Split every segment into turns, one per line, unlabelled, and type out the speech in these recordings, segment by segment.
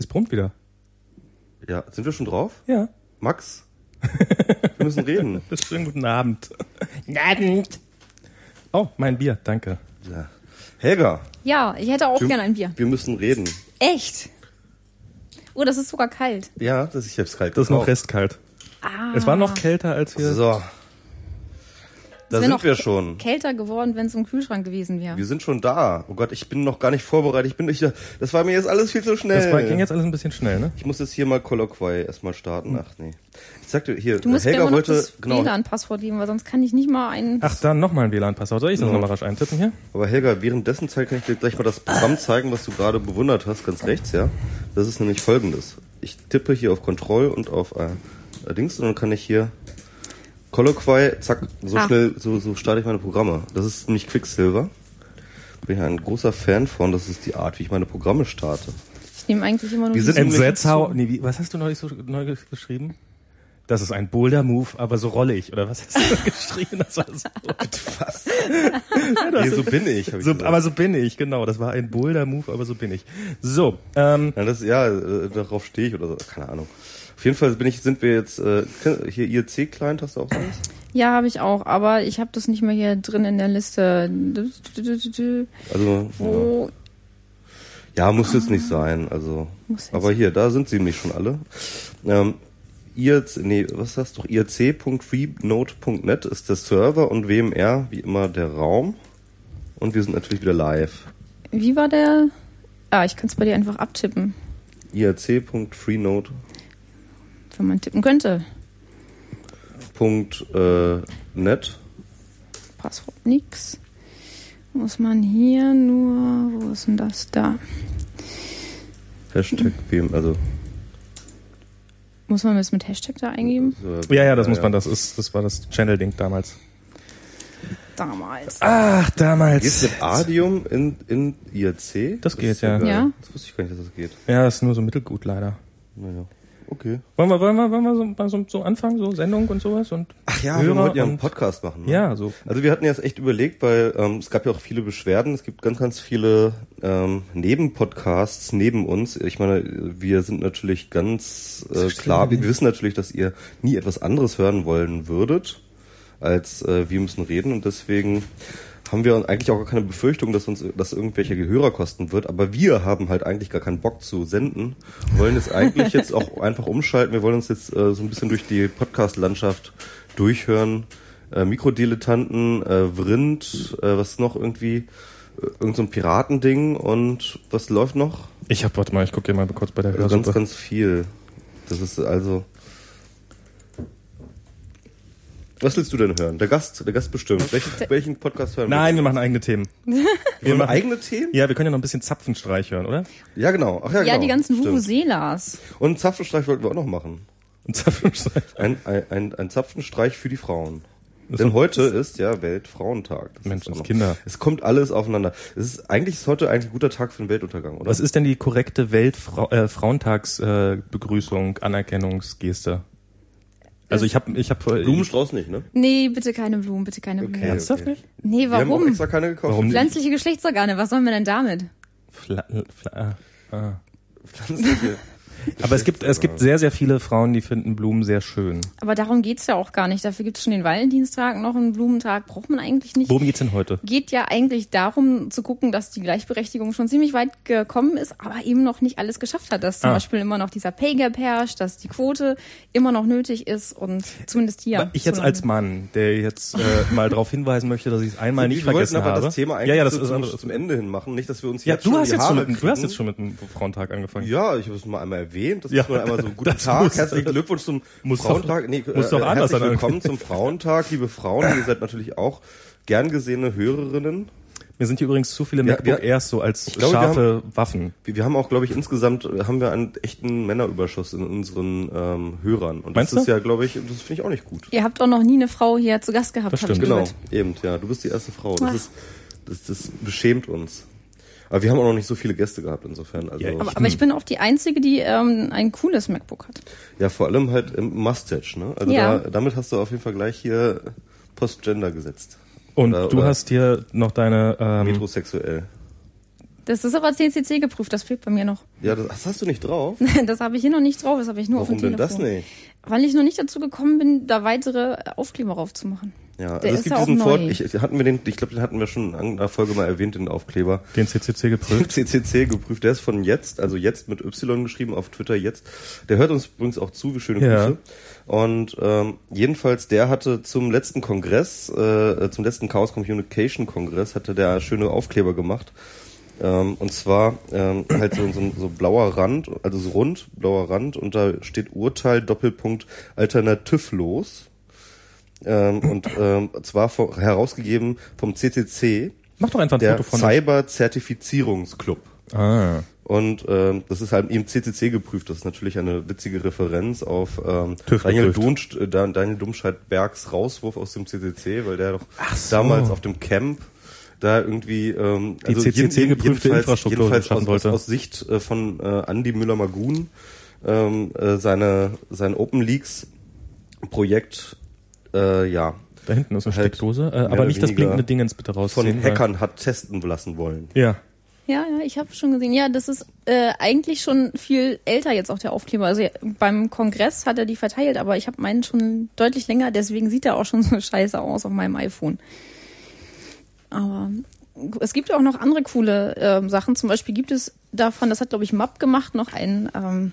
Es brummt wieder.
Ja, sind wir schon drauf?
Ja.
Max? Wir müssen reden.
Schönen guten Abend. Guten Abend. Oh, mein Bier, danke.
Ja. Helga,
Ja, ich hätte auch
wir,
gerne ein Bier.
wir müssen reden.
Echt? Oh, das ist sogar kalt.
Ja, das ist jetzt kalt.
Das ist noch restkalt.
Ah.
Es war noch kälter, als wir.
So. Da sind
noch
wir schon.
Kälter geworden, wenn es im Kühlschrank gewesen wäre.
Wir sind schon da. Oh Gott, ich bin noch gar nicht vorbereitet. Ich bin nicht, das war mir jetzt alles viel zu schnell.
Das war, ging jetzt alles ein bisschen schnell, ne?
ich muss jetzt hier mal Colloquy erstmal starten. Ach nee. Ich sagte hier,
Du musst mir
Helga wollte,
das
genau,
WLAN-Passwort geben, weil sonst kann ich nicht mal ein...
Ach, dann nochmal ein WLAN-Passwort. Soll ich das
Ja.
nochmal rasch eintippen hier?
aber Helga, währenddessen Zeit kann ich dir gleich mal das Programm zeigen, was du gerade bewundert hast, ganz rechts, ja. Das ist nämlich folgendes. Ich tippe hier auf Control und auf äh, Dings und dann kann ich hier Colloquy, zack, so
Ah.
schnell, so, so starte ich meine Programme. Das ist nämlich Quicksilver. Bin ich ein großer Fan von. Das ist die Art, wie ich meine Programme starte.
Ich nehme eigentlich immer nur
Wir
die-
sind
Entsetzhau. Nee, wie, was hast du neulich so neu geschrieben? Das ist ein Boulder-Move, aber so rollig. Oder was hast du geschrieben? Das war so,
Was? nee, so bin ich. Hab ich
so,
gesagt.
aber so bin ich, genau. Das war ein Boulder-Move, aber so bin ich. So, ähm,
Ja, das, ja, äh, darauf stehe ich oder so, keine Ahnung. Auf jeden Fall bin ich, sind wir jetzt, äh, hier IRC-Client, hast du auch sowas?
Ja, habe ich auch, aber ich habe das nicht mehr hier drin in der Liste.
Also, ja.
Wo
ja, muss jetzt nicht sein, also. Aber hier, da sind sie nämlich schon alle. Ähm, IRC, nee, was hast du? irc.freenode.net ist der Server und WMR, wie immer, der Raum. Und wir sind natürlich wieder live.
Wie war der? Ah, ich kann es bei dir einfach abtippen,
irc.freenode.net
wenn man tippen könnte.
äh, net.
Passwort nix. Muss man hier nur, wo ist denn das da?
Hashtag WM, also.
Muss man das mit Hashtag da eingeben?
so,
ja, ja, das muss man, das ist, das war das Channel-Ding damals.
Damals.
Ach, damals.
mit Adium in, in IRC?
Das geht,
ist
ja.
geil.
Ja.
Das wusste ich gar nicht, dass das geht.
Ja, das ist nur so mittelgut, leider.
Naja. Okay.
Wollen wir, wollen wir, wollen wir so, mal so, so anfangen, so Sendung und sowas? Und
Ach ja, wir
Hörer
wollten ja einen Podcast machen. Ne?
Ja, so.
Also wir hatten jetzt echt überlegt, weil ähm, es gab ja auch viele Beschwerden. Es gibt ganz, ganz viele ähm, Nebenpodcasts neben uns. Ich meine, wir sind natürlich ganz äh, klar, wir wissen natürlich, dass ihr nie etwas anderes hören wollen würdet, als äh, wir müssen reden. Und deswegen haben wir eigentlich auch gar keine Befürchtung, dass uns das irgendwelche Gehörer kosten wird. Aber wir haben halt eigentlich gar keinen Bock zu senden. Wollen jetzt eigentlich jetzt auch einfach umschalten. Wir wollen uns jetzt äh, so ein bisschen durch die Podcast-Landschaft durchhören. Äh, Mikrodilettanten, äh, Vrind, äh, was noch irgendwie, äh, irgend so ein Piratending und was läuft noch?
Ich hab, warte mal, ich gucke hier mal kurz bei der
Also ganz,
Hörsuppe.
ganz viel. Das ist also. Was willst du denn hören? Der Gast, der Gast bestimmt. Welchen, welchen Podcast hören
Nein, wir machen eigene Themen.
wir?
machen-
eigene Themen?
Ja, wir können ja noch ein bisschen Zapfenstreich hören, oder?
Ja, genau. Ach ja,
Ja,
genau.
die ganzen. Vuvuzelas.
Und Zapfenstreich wollten wir auch noch machen.
Und Zapfenstreich.
Ein, ein, ein, ein Zapfenstreich für die Frauen.
Das
Denn heute ist ja Weltfrauentag. Das
Mensch,
ist noch-
Kinder.
Es kommt alles aufeinander. Es ist eigentlich ist heute eigentlich ein guter Tag für den Weltuntergang, oder?
Was ist denn die korrekte Weltfrau äh, äh, Anerkennungsgeste? Also ich habe ich habe
Blumenstrauß nicht, ne?
Nee, bitte keine Blumen, bitte keine Blumen.
Okay.
Ernsthaft
okay.
nicht?
Nee,
Wir haben auch
warum?
extra keine gekauft.
Warum nicht?
Pflanzliche Geschlechtsorgane, was sollen wir denn damit?
Fla, fla, ah, ah.
Pflanzliche.
Aber es gibt es gibt sehr sehr viele Frauen, die finden Blumen sehr schön.
Aber darum geht's ja auch gar nicht. Dafür gibt's schon den Valentinstag, noch einen Blumentag. Braucht man eigentlich nicht.
Worum geht's denn heute?
Geht ja eigentlich darum zu gucken, dass die Gleichberechtigung schon ziemlich weit gekommen ist, aber eben noch nicht alles geschafft hat. Dass zum
Ah.
Beispiel immer noch dieser Pay Gap herrscht, dass die Quote immer noch nötig ist und zumindest hier.
ich jetzt als Mann, der jetzt äh, mal darauf hinweisen möchte, dass ich es einmal nicht
wir
vergessen
wollten aber
habe.
das Thema eigentlich
ja, ja, das
so
ist
zum, zum Ende hin machen, nicht, dass wir uns
Ja,
jetzt
du
schon
hast
die
jetzt schon
Haare
mit, du hast jetzt schon mit dem Frauentag angefangen.
Ja, ich habe es mal einmal erwähnt. Das
Ja,
ist mal einmal so guten Tag.
muss-
Herzlichen Glückwunsch zum
muss
Frauentag.
doch-
nee,
muss doch anders
herzlich
sein.
willkommen zum Frauentag, liebe Frauen. Ihr seid natürlich auch gern gesehene Hörerinnen.
Mir sind hier übrigens zu viele
Ja,
MacBook
wir-
Airs so als
glaube, wir
scharfe Waffen.
Wir, wir haben auch, glaube ich, insgesamt äh, haben wir einen echten Männerüberschuss in unseren ähm, Hörern. Und
Meinst
das ist
du?
ja, glaube ich, das finde ich auch nicht gut.
Ihr habt auch noch nie eine Frau hier zu Gast gehabt,
Das stimmt.
Genau, eben, ja. Du bist die erste Frau. Das ist, das, das beschämt uns. Aber wir haben auch noch nicht so viele Gäste gehabt insofern. Also
Ja,
Aber, aber ich bin auch die Einzige, die ähm, ein cooles MacBook hat.
Ja, vor allem halt im Mustache, ne? Also
Ja.
da, damit hast du auf jeden Fall gleich hier Postgender gesetzt.
Und
Oder-
du
oder
hast hier noch deine ähm,
Metrosexuell.
Das ist aber CCC geprüft, das fehlt bei mir noch.
Ja, das, das hast du nicht drauf.
Das habe ich hier noch nicht drauf, das habe ich nur
Warum
auf dem
denn
Telefon.
das nicht?
Weil ich noch nicht dazu gekommen bin, da weitere Aufkleber raufzumachen.
Ja,
Der
also es
ist
gibt diesen. Fort, ich, hatten wir den, ich glaube, den hatten wir schon in einer Folge mal erwähnt, den Aufkleber.
Den CCC geprüft.
CCC geprüft, der ist von jetzt, also jetzt mit Y geschrieben auf Twitter jetzt. Der hört uns übrigens auch zu, wie schöne
Ja.
Grüße. Und ähm, jedenfalls, der hatte zum letzten Kongress, äh, zum letzten Chaos Communication Kongress, hatte der schöne Aufkleber gemacht. Ähm, und zwar ähm, halt so, so, so blauer Rand, also so rund, blauer Rand, und da steht Urteil Doppelpunkt alternativlos. Ähm, und ähm, zwar vor, herausgegeben vom CCC,
Mach doch einfach ein
der
Foto von
Cyber-Zertifizierungsclub.
Ah.
Und ähm, das ist halt eben CCC geprüft. Das ist natürlich eine witzige Referenz auf ähm,
TÜV
Daniel. Dunst, äh, Dan- Daniel Dumscheit-Bergs Rauswurf aus dem CCC, weil der doch
so.
damals auf dem Camp da irgendwie ähm,
Die CCC geprüfte
jedenfalls-
Infrastruktur
jedenfalls aus, aus, aus Sicht äh, von äh, Andy Müller-Magun ähm, äh, seine sein Open Leaks Projekt äh, ja
Da hinten ist eine
Halt
Steckdose. Äh, aber nicht das blinkende Dingens bitte
von
rausziehen. weil-
Hackern hat testen lassen wollen.
Ja.
Ja, ja, ich habe schon gesehen. Ja, das ist äh, eigentlich schon viel älter jetzt auch der Aufkleber. Also ja, beim Kongress hat er die verteilt, aber ich habe meinen schon deutlich länger, deswegen sieht er auch schon so scheiße aus auf meinem iPhone. Aber es gibt auch noch andere coole ähm, Sachen. Zum Beispiel gibt es davon, das hat glaube ich Map gemacht, noch einen ähm,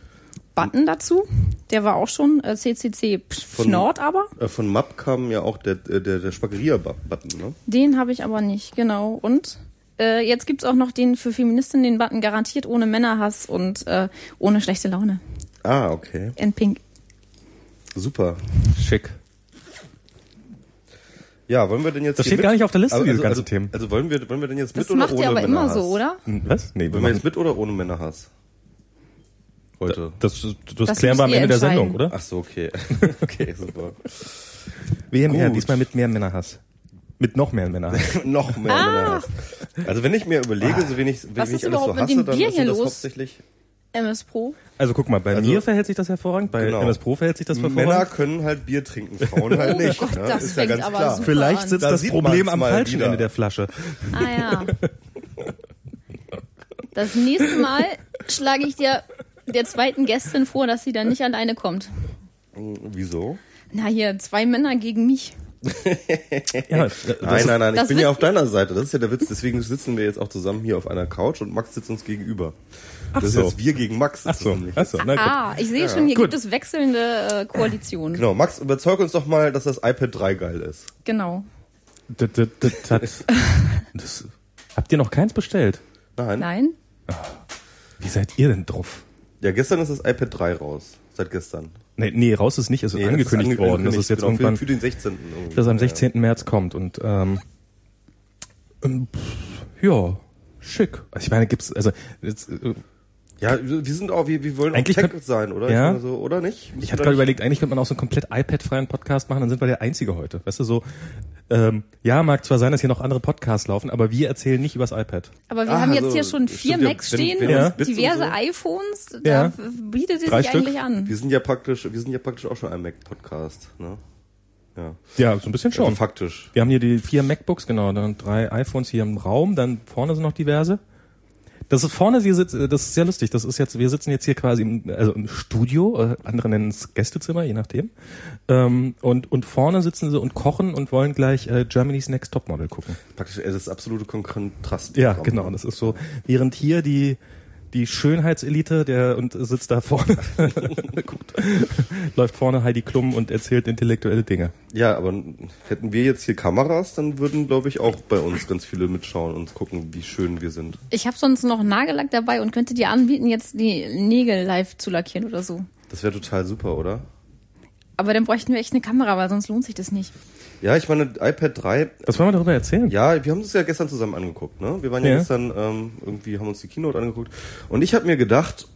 Button dazu. Der war auch schon äh, CCC
Von-
Nord, aber
Äh, von Map kam ja auch der, der, der Spageria-Button, ne?
den habe ich aber nicht, genau. Und äh, jetzt gibt's auch noch den für Feministinnen den Button garantiert ohne Männerhass und äh, ohne schlechte Laune.
Ah, okay.
In Pink.
Super.
Schick.
Ja, wollen wir denn jetzt
Das steht gar nicht auf der Liste,
also,
diese
also,
ganzen
also,
Themen.
Also wollen wir, wollen wir denn jetzt
Das
mit oder
macht
ohne
ihr aber immer
Männerhass?
so, oder?
Hm, Was? Nee,
Wollen wir jetzt mit oder ohne Männerhass? Heute.
das, das,
Das
klären wir am Ende der. Sendung, oder?
Ach so, okay. okay, super.
Wir mehr,
Gut.
diesmal mit mehr Männerhass. Mit noch mehr Männerhass.
Noch mehr Männerhass. Also wenn ich mir überlege, so wenig, wenn
Was
ich
ist
alles so
überhaupt mit
hasse,
dem
dann
Bier
ist
hier
das
los?
hauptsächlich
MS Pro.
Also guck mal, bei
Also-
mir verhält sich das hervorragend, bei
Genau.
MS Pro verhält sich das
Männer
hervorragend.
können halt Bier trinken, Frauen halt
Oh
nicht.
Gott,
ne?
das
ist ja ganz
aber
klar.
super
Vielleicht sitzt
Da
das Problem am falschen
wieder.
Ende der Flasche.
Ah ja. Das nächste Mal schlage ich dir der zweiten Gästin vor, dass sie dann nicht alleine kommt.
Wieso?
Na hier, zwei Männer gegen mich.
Ja,
Nein, nein, nein, ich bin ja auf deiner Seite. Das ist ja der Witz. Deswegen sitzen wir jetzt auch zusammen hier auf einer Couch und Max sitzt uns gegenüber.
Ach
das
so.
ist jetzt wir gegen Max.
Ach so, ach so, na gut.
Ah, ich sehe schon, hier
Gut.
gibt es wechselnde äh, Koalitionen.
Genau, Max, überzeug uns doch mal, dass das iPad 3 geil ist.
Genau.
Das, das, das, das, habt ihr noch keins bestellt?
Nein.
Nein?
Wie seid ihr denn drauf?
Ja, gestern ist das iPad 3 raus. Seit gestern.
Nee, nee raus ist nicht, es ist
Nee,
angekündigt
das ist
worden, dass es jetzt
genau,
irgendwann,
Für, für den 16. irgendwie.
dass es am
Ja.
16. März kommt und ähm, ähm, pff, ja, schick. Also ich meine, gibt's, also jetzt, äh,
Ja, wir sind auch, wir, wir wollen
Eigentlich
auch Tech
könnt-
sein, oder?
Ja.
Ich meine so, oder nicht?
ich hatte gerade überlegt, eigentlich könnte man auch so einen komplett iPad-freien Podcast machen, dann sind wir der Einzige heute. Weißt du, so, ähm, ja, mag zwar sein, dass hier noch andere Podcasts laufen, aber wir erzählen nicht übers iPad.
Aber wir
Ah,
haben jetzt
also,
hier schon vier
stimmt ja,
Macs
wenn-
stehen,
wenn
Ja.
und
Bits und
diverse
so.
iPhones.
Ja.
Da bietet es
Drei
sich
Stück.
eigentlich an.
Wir sind ja praktisch, wir sind ja praktisch auch schon ein Mac-Podcast, ne? Ja.
Ja, so ein bisschen schon.
Also faktisch.
Wir haben hier die vier MacBooks, genau, dann drei iPhones hier im Raum, dann vorne sind noch diverse. Das ist vorne, sie sitzt, das ist sehr lustig. Das ist jetzt, wir sitzen jetzt hier quasi im, also im Studio, äh, andere nennen es Gästezimmer, je nachdem. Ähm, und, und vorne sitzen sie und kochen und wollen gleich äh, Germany's Next Topmodel gucken.
Praktisch, es ist absolute Kontrast.
Ja, genau. Das ist so, während hier die die Schönheitselite, der und sitzt da vorne, guckt, läuft vorne Heidi Klum und erzählt intellektuelle Dinge.
Ja, aber hätten wir jetzt hier Kameras, dann würden, glaube ich, auch bei uns ganz viele mitschauen und gucken, wie schön wir sind.
Ich habe sonst noch Nagellack dabei und könnte dir anbieten, jetzt die Nägel live zu lackieren oder so.
Das wäre total super, oder?
Aber dann bräuchten wir echt eine Kamera, weil sonst lohnt sich das nicht.
Ja, ich meine, iPad 3,
Was wollen wir darüber erzählen?
ja, wir haben uns ja gestern zusammen angeguckt, ne? Wir waren ja,
Ja.
gestern, ähm, irgendwie haben uns die Keynote angeguckt. Und ich habe mir gedacht,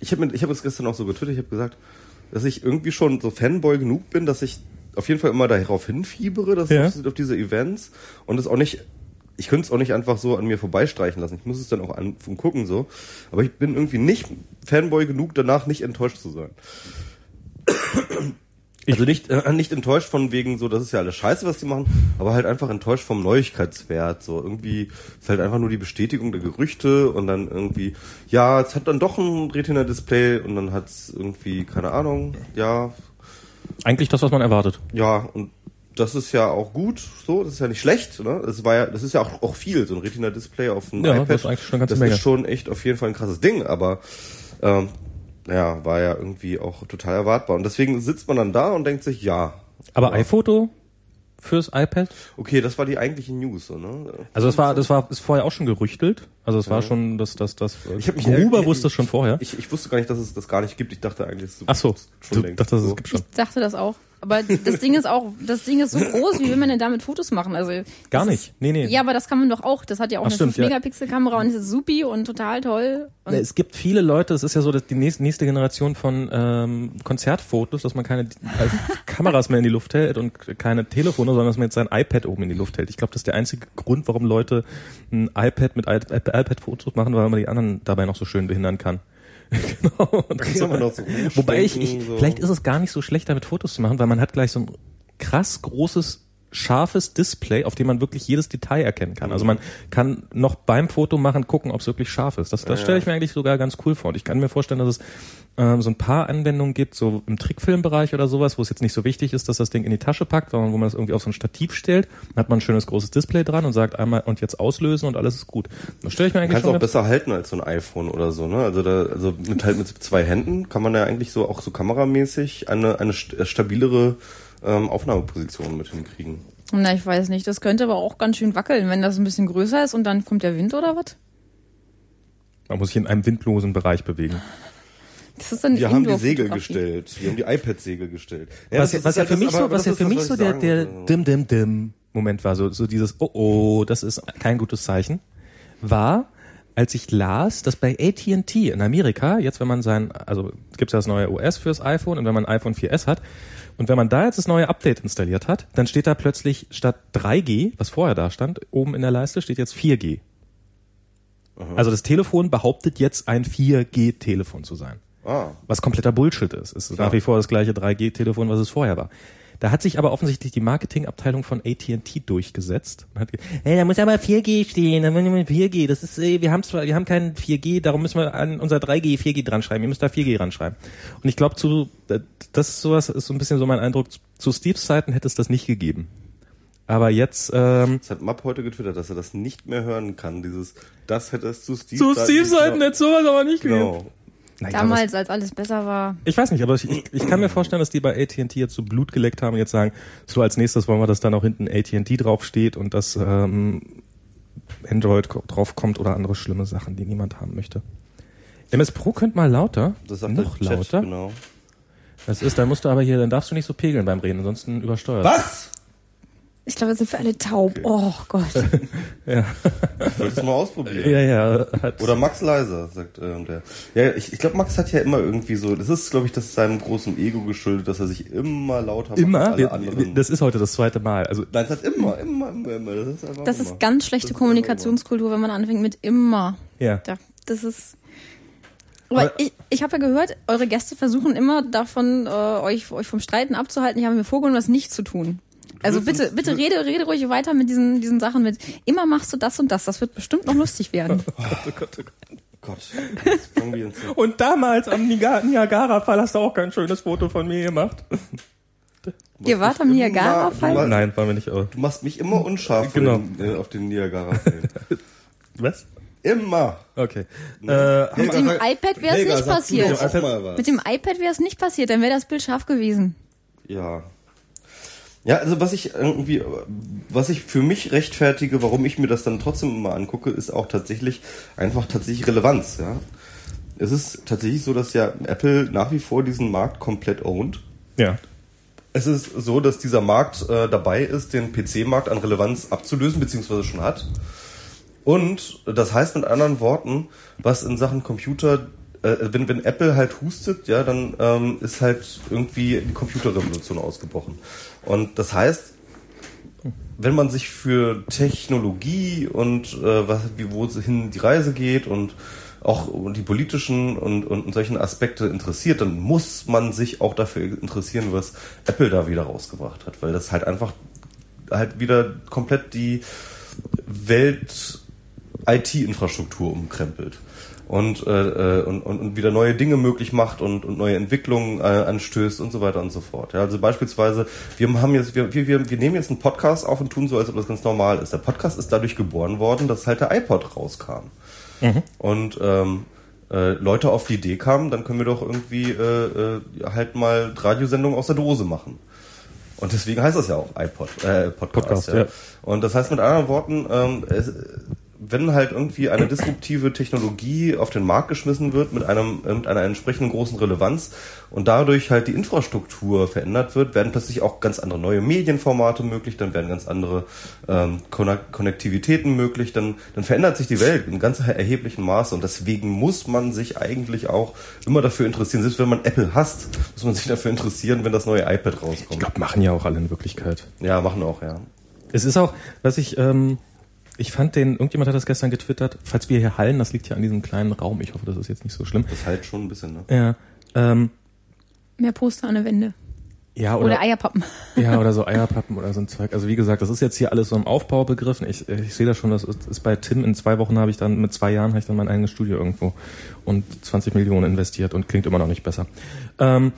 ich habe ich hab es gestern auch so getwittert, ich habe gesagt, dass ich irgendwie schon so Fanboy genug bin, dass ich auf jeden Fall immer darauf hinfiebere, dass
Ja.
auf, auf diese Events und es auch nicht, ich könnte es auch nicht einfach so an mir vorbeistreichen lassen. Ich muss es dann auch an, gucken so. Aber ich bin irgendwie nicht Fanboy genug, danach nicht enttäuscht zu sein. Also nicht, äh, nicht enttäuscht von wegen so, das ist ja alles scheiße, was die machen, aber halt einfach enttäuscht vom Neuigkeitswert. So irgendwie ist halt einfach nur die Bestätigung der Gerüchte und dann irgendwie, ja, es hat dann doch ein Retina-Display und dann hat's irgendwie, keine Ahnung, ja.
Eigentlich das, was man erwartet.
Ja, und das ist ja auch gut, so, das ist ja nicht schlecht, ne? Das war ja, das ist ja auch, auch viel, so ein Retina-Display auf dem
Ja,
iPad.
das ist eigentlich schon eine ganze
das
Menge.
ist schon echt auf jeden Fall ein krasses Ding, aber ähm, ja, war ja irgendwie auch total erwartbar. Und deswegen sitzt man dann da und denkt sich, ja.
Aber iPhoto fürs iPad?
Okay, das war die eigentliche News, so, ne?
Also das war, das war, ist vorher auch schon gerüchtelt. Also es war schon, das, das, das.
Ich hab mich
Gruber wusste es schon vorher.
Ich, ich wusste gar nicht, dass es das gar nicht gibt. Ich dachte eigentlich, es
Ach so,
schon
du
so.
es gibt schon.
Ich dachte das auch. Aber das Ding ist auch, das Ding ist so groß, wie will man denn damit Fotos machen? Also
Gar
das
nicht.
Ist,
Nee, nee.
Ja, aber das kann man doch auch. Das hat ja auch
Ach,
eine
stimmt, ja.
5-Megapixel-Kamera und ist supi und total toll. Und
Es gibt viele Leute, es ist ja so, dass die nächste, nächste Generation von ähm, Konzertfotos, dass man keine äh, Kameras mehr in die Luft hält und keine Telefone, sondern dass man jetzt sein iPad oben in die Luft hält. Ich glaube, das ist der einzige Grund, warum Leute ein iPad mit iPad iPad-Fotos machen, weil man die anderen dabei noch so schön behindern kann. genau.
So
Wobei ich, ich
so.
vielleicht ist es gar nicht so schlecht, damit Fotos zu machen, weil man hat gleich so ein krass großes scharfes Display, auf dem man wirklich jedes Detail erkennen kann. Also man kann noch beim Foto machen gucken, ob es wirklich scharf ist. Das, das stelle ich mir eigentlich sogar ganz cool vor. Und ich kann mir vorstellen, dass es ähm, so ein paar Anwendungen gibt, so im Trickfilmbereich oder sowas, wo es jetzt nicht so wichtig ist, dass das Ding in die Tasche packt, sondern wo man das irgendwie auf so ein Stativ stellt, dann hat man ein schönes großes Display dran und sagt einmal und jetzt auslösen und alles ist gut. Das stelle ich mir eigentlich
Kannst
schon
auch besser halten als so ein iPhone oder so, ne? Also da, also mit halt mit zwei Händen kann man ja eigentlich so auch so kameramäßig eine eine st- stabilere ähm, Aufnahmeposition mit hinkriegen.
na, ich weiß nicht. Das könnte aber auch ganz schön wackeln, wenn das ein bisschen größer ist und dann kommt der Wind oder was?
Man muss sich in einem windlosen Bereich bewegen.
Das ist dann
Wir haben die. Segel gestellt. Wir haben die iPad-Segel gestellt.
was,
das
was ja
ist
für mich so, was ja für mich
was
so der, der dim dim dim Moment war, so, so dieses oh oh, das ist kein gutes Zeichen, war, als ich las, dass bei AT&T in Amerika, jetzt wenn man sein, also es gibt ja das neue OS fürs iPhone und wenn man ein iPhone 4S hat und wenn man da jetzt das neue Update installiert hat, dann steht da plötzlich statt 3G, was vorher da stand, oben in der Leiste steht jetzt 4G. Also das Telefon behauptet jetzt ein 4G-Telefon zu sein
Ah,
was kompletter Bullshit ist. Es ist nach wie vor das gleiche 3G-Telefon, was es vorher war. Da hat sich aber offensichtlich die Marketingabteilung von AT&T durchgesetzt. Und hat hey, da muss aber 4G stehen, da muss immer 4G. Das ist, äh, wir haben zwar, wir haben kein 4G, darum müssen wir an unser 3G 4G dran schreiben. Ihr müsst da 4G dran schreiben. Und ich glaube, zu, das ist sowas ist so ein bisschen so mein Eindruck. Zu Steves Zeiten hätte es das nicht gegeben. Aber jetzt ähm,
das hat Mapp heute getwittert, dass er das nicht mehr hören kann. Dieses, das hätte es zu Steve
zu Steves Zeiten
genau.
hätte sowas aber nicht gegeben. Naja,
Damals, als alles besser war.
Ich weiß nicht, aber ich, ich, ich kann mir vorstellen, dass die bei AT&T jetzt so Blut geleckt haben und jetzt sagen, so als nächstes wollen wir, dass dann auch hinten AT&T draufsteht und dass ähm, Android ko- draufkommt oder andere schlimme Sachen, die niemand haben möchte. MS Pro könnte mal lauter,
Das sagt
noch
der Chat,
lauter.
Genau.
Das ist, dann musst du aber hier, dann darfst du nicht so pegeln beim Reden, ansonsten übersteuert.
Was?
Ich glaube, jetzt sind wir alle taub. Oh Gott.
Ich wollte es mal ausprobieren.
Ja, ja. Hat,
Oder Max leiser, sagt ähm, der. Ja, ich, ich glaube, Max hat ja immer irgendwie so, das ist, glaube ich, das ist seinem großen Ego geschuldet, dass er sich immer lauter macht als
immer,
alle
wir,
anderen.
wir, das ist heute das zweite Mal. Also
Nein, das hat immer, immer, immer, immer. Das ist einfach
Das
immer.
ist ganz schlechte
Das ist
Kommunikationskultur, wenn man anfängt mit immer.
ja.
Da, das ist. Aber
Aber-
ich, ich habe ja gehört, eure Gäste versuchen immer davon, äh, euch, euch vom Streiten abzuhalten. Ich habe mir vorgenommen, das nicht zu tun. Also bitte,
uns-
bitte rede, rede ruhig weiter mit diesen, diesen Sachen mit. Immer machst du das und das. Das wird bestimmt noch lustig werden.
Oh Gott, jetzt fangen wir uns an.
Und damals am Niagara-Fall hast du auch kein schönes Foto von mir gemacht.
Ihr wart am Niagara-Fall?
Nein, war mir nicht. Aber.
du machst mich immer unscharf
Genau.
auf den, äh, auf den Niagara-Film.
Was?
immer.
Okay.
Helga,
Mit dem iPad wäre es nicht passiert. Mit dem iPad wäre es nicht passiert, dann wäre das Bild scharf gewesen.
Ja. Ja, also was ich irgendwie, was ich für mich rechtfertige, warum ich mir das dann trotzdem immer angucke, ist auch tatsächlich einfach tatsächlich Relevanz, ja. Es ist tatsächlich so, dass ja Apple nach wie vor diesen Markt komplett ownt.
Ja.
Es ist so, dass dieser Markt äh, dabei ist, den PC-Markt an Relevanz abzulösen, beziehungsweise schon hat. Und das heißt mit anderen Worten, was in Sachen Computer, äh, wenn, wenn Apple halt hustet, ja, dann ähm, ist halt irgendwie die Computerrevolution ausgebrochen. Und das heißt, wenn man sich für Technologie und äh, was, wie, wo hin die Reise geht und auch die politischen und, und solchen Aspekte interessiert, dann muss man sich auch dafür interessieren, was Apple da wieder rausgebracht hat, weil das halt einfach halt wieder komplett die Welt IT-Infrastruktur umkrempelt und, äh, äh, und, und wieder neue Dinge möglich macht und, und neue Entwicklungen äh, anstößt und so weiter und so fort. Ja, also beispielsweise, wir haben jetzt, wir, wir, wir nehmen jetzt einen Podcast auf und tun so, als ob das ganz normal ist. Der Podcast ist dadurch geboren worden, dass halt der iPod rauskam. Mhm. Und ähm, äh, Leute auf die Idee kamen, dann können wir doch irgendwie äh, äh, halt mal Radiosendungen aus der Dose machen. Und deswegen heißt das ja auch iPod, äh, Podcast. Podcast ja. ja. Und das heißt mit anderen Worten, ähm, es, wenn halt irgendwie eine disruptive Technologie auf den Markt geschmissen wird mit einem mit einer entsprechenden großen Relevanz und dadurch halt die Infrastruktur verändert wird, werden plötzlich auch ganz andere neue Medienformate möglich, dann werden ganz andere ähm, Konnektivitäten möglich, dann dann verändert sich die Welt in ganz erheblichem Maße und deswegen muss man sich eigentlich auch immer dafür interessieren, selbst wenn man Apple hasst, muss man sich dafür interessieren, wenn das neue iPad rauskommt. Ich
glaube, machen ja auch alle in Wirklichkeit.
Ja, machen auch, ja.
Es ist auch, was ich ähm ich fand den, irgendjemand hat das gestern getwittert, falls wir hier hallen, das liegt ja an diesem kleinen Raum, ich hoffe, das ist jetzt nicht so schlimm.
Das halt schon ein bisschen, ne?
Ja. Ähm,
Mehr Poster an der Wände.
Ja, oder, oder, Eierpappen. Ja, oder so Eierpappen oder so ein Zeug. Also wie gesagt, das ist jetzt hier alles so im Aufbau begriffen. Ich, ich sehe das schon, das ist bei Tim. In zwei Wochen habe ich dann, mit zwei Jahren habe ich dann mein eigenes Studio irgendwo und 20 Millionen investiert und klingt immer noch nicht besser. Ähm,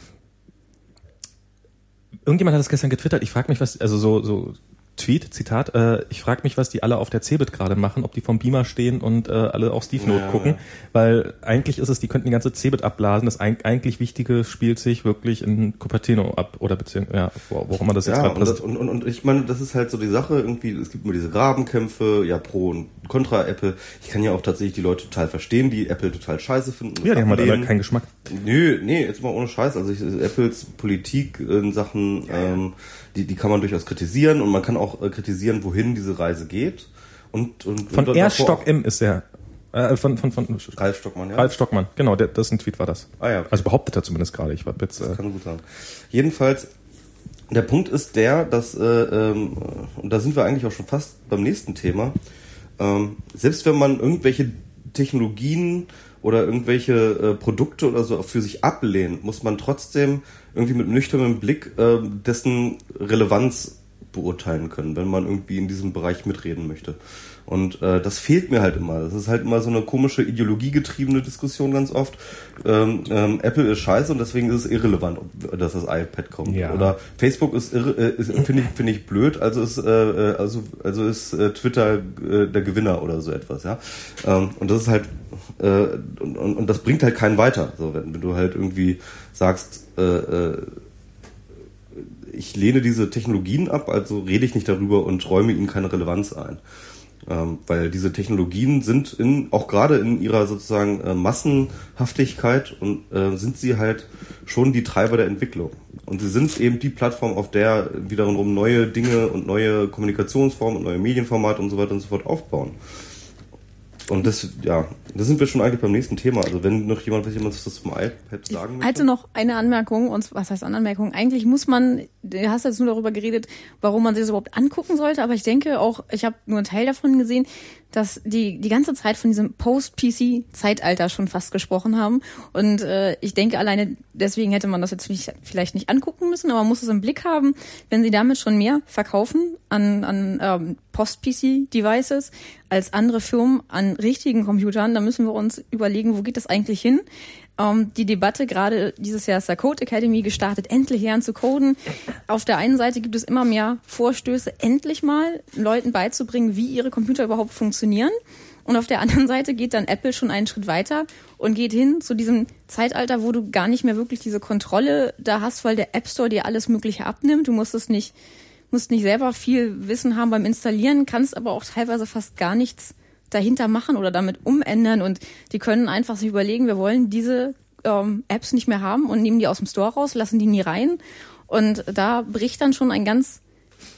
irgendjemand hat das gestern getwittert. Ich frage mich, was, also so, so Tweet, Zitat, äh, ich frage mich, was die alle auf der Cebit gerade machen, ob die vom Beamer stehen und äh, alle auf Steve Note ja, gucken, ja. weil eigentlich ist es, die könnten die ganze Cebit abblasen, das eigentlich Wichtige spielt sich wirklich in Cupertino ab oder beziehungsweise, ja, wo, wo auch immer das jetzt
ja, gerade passt. Und, und, und ich meine, das ist halt so die Sache, irgendwie, es gibt immer diese Grabenkämpfe, ja, pro und contra Apple. Ich kann ja auch tatsächlich die Leute total verstehen, die Apple total scheiße finden.
Ja, die haben halt alle keinen Geschmack.
Nö, nee, jetzt mal ohne Scheiß, also ich, Apples Politik in Sachen, ähm, die, die kann man durchaus kritisieren und man kann auch äh, kritisieren, wohin diese Reise geht. Und, und,
von
und
R. Stock M ist der. Äh, von, von, von
Ralf Stockmann, ja.
Ralf Stockmann, genau, der, das ist ein Tweet war das.
Ah ja. Okay.
Also behauptet er zumindest gerade. Ich war jetzt.
Äh, das kann gut sein. Jedenfalls, der Punkt ist der, dass, äh, ähm, und da sind wir eigentlich auch schon fast beim nächsten Thema, ähm, selbst wenn man irgendwelche Technologien oder irgendwelche äh, Produkte oder so für sich ablehnt, muss man trotzdem irgendwie mit nüchternem Blick äh, dessen Relevanz beurteilen können, wenn man irgendwie in diesem Bereich mitreden möchte. Und äh, das fehlt mir halt immer. Das ist halt immer so eine komische ideologiegetriebene Diskussion ganz oft. Ähm, ähm, Apple ist scheiße und deswegen ist es irrelevant, ob, dass das iPad kommt. Ja. Oder Facebook ist, irre, äh, finde ich, finde ich blöd, also ist äh, äh, also also ist äh, Twitter äh, der Gewinner oder so etwas, ja. Ähm, und das ist halt äh, und, und, und das bringt halt keinen weiter. So wenn, wenn du halt irgendwie sagst, äh, äh, ich lehne diese Technologien ab, also rede ich nicht darüber und räume ihnen keine Relevanz ein. Ähm, weil diese Technologien sind in, auch gerade in ihrer sozusagen äh, Massenhaftigkeit und äh, sind sie halt schon die Treiber der Entwicklung. Und sie sind eben die Plattform, auf der wiederum neue Dinge und neue Kommunikationsformen und neue Medienformate und so weiter und so fort aufbauen. Und das, ja, da sind wir schon eigentlich beim nächsten Thema. Also wenn noch jemand, jemand was zum iPad sagen
möchte. Hatte noch eine Anmerkung, und was heißt Anmerkung? Eigentlich muss man, du hast jetzt nur darüber geredet, warum man sich das überhaupt angucken sollte, aber ich denke auch, ich habe nur einen Teil davon gesehen, dass die die ganze Zeit von diesem Post-PC-Zeitalter schon fast gesprochen haben. Und äh, ich denke alleine deswegen hätte man das jetzt nicht, vielleicht nicht angucken müssen, aber man muss es im Blick haben, wenn sie damit schon mehr verkaufen an, an ähm, Post-PC-Devices als andere Firmen an richtigen Computern, dann müssen wir uns überlegen, wo geht das eigentlich hin? Ähm, die Debatte gerade dieses Jahr ist der Code Academy gestartet, endlich lernen zu coden. Auf der einen Seite gibt es immer mehr Vorstöße, endlich mal Leuten beizubringen, wie ihre Computer überhaupt funktionieren. Und auf der anderen Seite geht dann Apple schon einen Schritt weiter und geht hin zu diesem Zeitalter, wo du gar nicht mehr wirklich diese Kontrolle da hast, weil der App Store dir alles Mögliche abnimmt. Du musst es nicht, musst nicht selber viel Wissen haben beim Installieren, kannst aber auch teilweise fast gar nichts dahinter machen oder damit umändern und die können einfach sich überlegen, wir wollen diese ähm, Apps nicht mehr haben und nehmen die aus dem Store raus, lassen die nie rein und da bricht dann schon ein ganz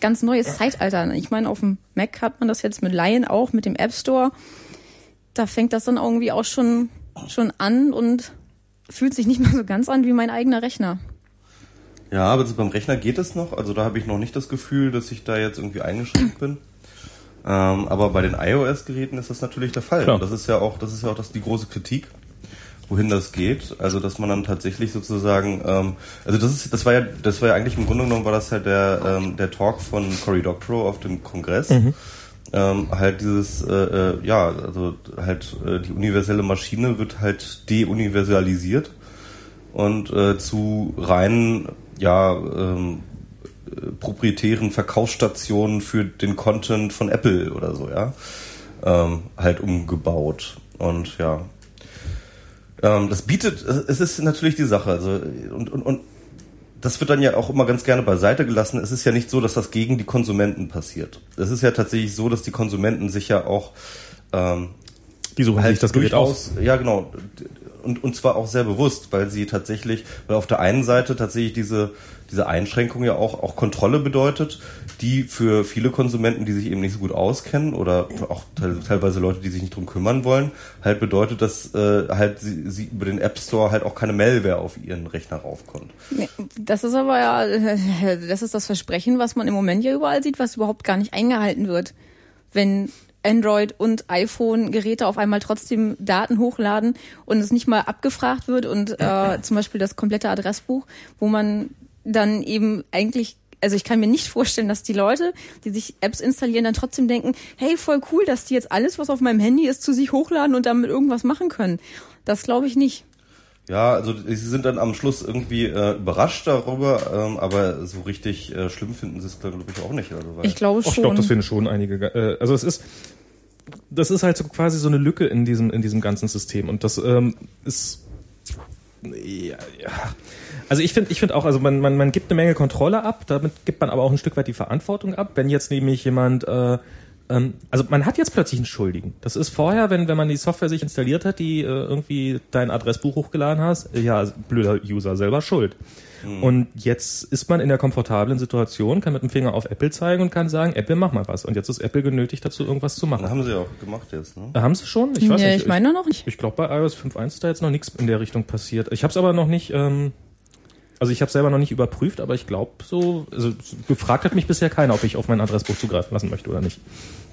ganz neues Zeitalter. Ich meine, auf dem Mac hat man das jetzt mit Lion auch, mit dem App Store. Da fängt das dann irgendwie auch schon, schon an und fühlt sich nicht mehr so ganz an wie mein eigener Rechner.
Ja, aber beim Rechner geht es noch. Also da habe ich noch nicht das Gefühl, dass ich da jetzt irgendwie eingeschränkt bin. Ähm, aber bei den iOS-Geräten ist das natürlich der Fall. Klar. Und das ist ja auch, das ist ja auch das, die große Kritik, wohin das geht. Also dass man dann tatsächlich sozusagen, ähm, also das ist, das war ja, das war ja eigentlich im Grunde genommen war das ja der ähm, der Talk von Cory Doctorow auf dem Kongress. Mhm. Ähm, halt dieses, äh, äh, ja, also halt äh, die universelle Maschine wird halt deuniversalisiert und äh, zu reinen, ja, ähm, proprietären Verkaufsstationen für den Content von Apple oder so, ja, ähm, halt umgebaut. Und ja, ähm, das bietet, es ist natürlich die Sache, also und, und, und das wird dann ja auch immer ganz gerne beiseite gelassen. Es ist ja nicht so, dass das gegen die Konsumenten passiert. Es ist ja tatsächlich so, dass die Konsumenten sich ja auch ähm,
die suchen halt sich das Gerät aus.
Ja, genau und, und zwar auch sehr bewusst, weil sie tatsächlich, weil auf der einen Seite tatsächlich diese, diese Einschränkung ja auch, auch Kontrolle bedeutet, die für viele Konsumenten, die sich eben nicht so gut auskennen oder auch teilweise Leute, die sich nicht drum kümmern wollen, halt bedeutet, dass äh, halt sie, sie über den App Store halt auch keine Malware auf ihren Rechner raufkommt.
Das ist aber ja, das ist das Versprechen, was man im Moment ja überall sieht, was überhaupt gar nicht eingehalten wird. Wenn Android und iPhone-Geräte auf einmal trotzdem Daten hochladen und es nicht mal abgefragt wird und äh, zum Beispiel das komplette Adressbuch, wo man dann eben eigentlich also ich kann mir nicht vorstellen, dass die Leute, die sich Apps installieren, dann trotzdem denken, hey, voll cool, dass die jetzt alles, was auf meinem Handy ist, zu sich hochladen und damit irgendwas machen können. Das glaube ich nicht.
Ja, also sie sind dann am Schluss irgendwie äh, überrascht darüber, ähm, aber so richtig äh, schlimm finden sie es, glaube ich, auch nicht. Also,
ich glaube schon.
ich glaube, das finden schon einige. Äh, also es ist, das ist halt so quasi so eine Lücke in diesem in diesem ganzen System und das ähm, ist ja, ja. Also ich finde ich finde auch, also man, man, man gibt eine Menge Kontrolle ab, damit gibt man aber auch ein Stück weit die Verantwortung ab. Wenn jetzt nämlich jemand äh, ähm, also man hat jetzt plötzlich einen Schuldigen. Das ist vorher, wenn, wenn man die Software sich installiert hat, die äh, irgendwie dein Adressbuch hochgeladen hast, ja, blöder User selber schuld. Mhm. Und jetzt ist man in der komfortablen Situation, kann mit dem Finger auf Apple zeigen und kann sagen, Apple, mach mal was. Und jetzt ist Apple genötigt dazu, irgendwas zu machen.
Das haben sie auch gemacht jetzt, ne?
Haben sie schon?
Ich weiß nee, nicht. Ich meine noch nicht.
Ich, ich glaube, bei iOS 5.1 ist da jetzt noch nichts in der Richtung passiert. Ich habe es aber noch nicht, ähm, also ich habe selber noch nicht überprüft, aber ich glaube so, also gefragt hat mich bisher keiner, ob ich auf mein Adressbuch zugreifen lassen möchte oder nicht.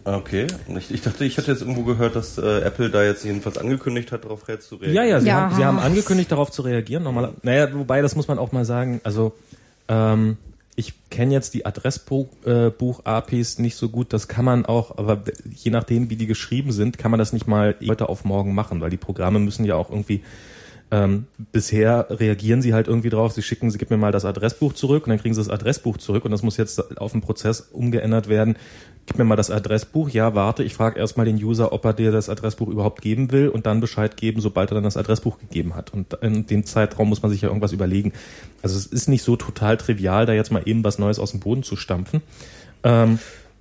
Okay, ich, ich dachte, ich hatte jetzt irgendwo gehört, dass äh, Apple da jetzt jedenfalls angekündigt hat, darauf zu reagieren.
Ja, ja, sie, ja. Haben, sie haben angekündigt, darauf zu reagieren. Normal, naja, wobei, das muss man auch mal sagen, also ähm, ich kenne jetzt die Adressbuch-APIs äh, nicht so gut, das kann man auch, aber je nachdem, wie die geschrieben sind, kann man das nicht mal heute auf morgen machen, weil die Programme müssen ja auch irgendwie ähm, bisher reagieren sie halt irgendwie drauf, sie schicken, sie gib mir mal das Adressbuch zurück und dann kriegen sie das Adressbuch zurück und das muss jetzt auf dem Prozess umgeändert werden. Gib mir mal das Adressbuch, ja, warte, ich frage erstmal den User, ob er dir das Adressbuch überhaupt geben will und dann Bescheid geben, sobald er dann das Adressbuch gegeben hat. Und in dem Zeitraum muss man sich ja irgendwas überlegen. Also es ist nicht so total trivial, da jetzt mal eben was Neues aus dem Boden zu stampfen.
Ähm,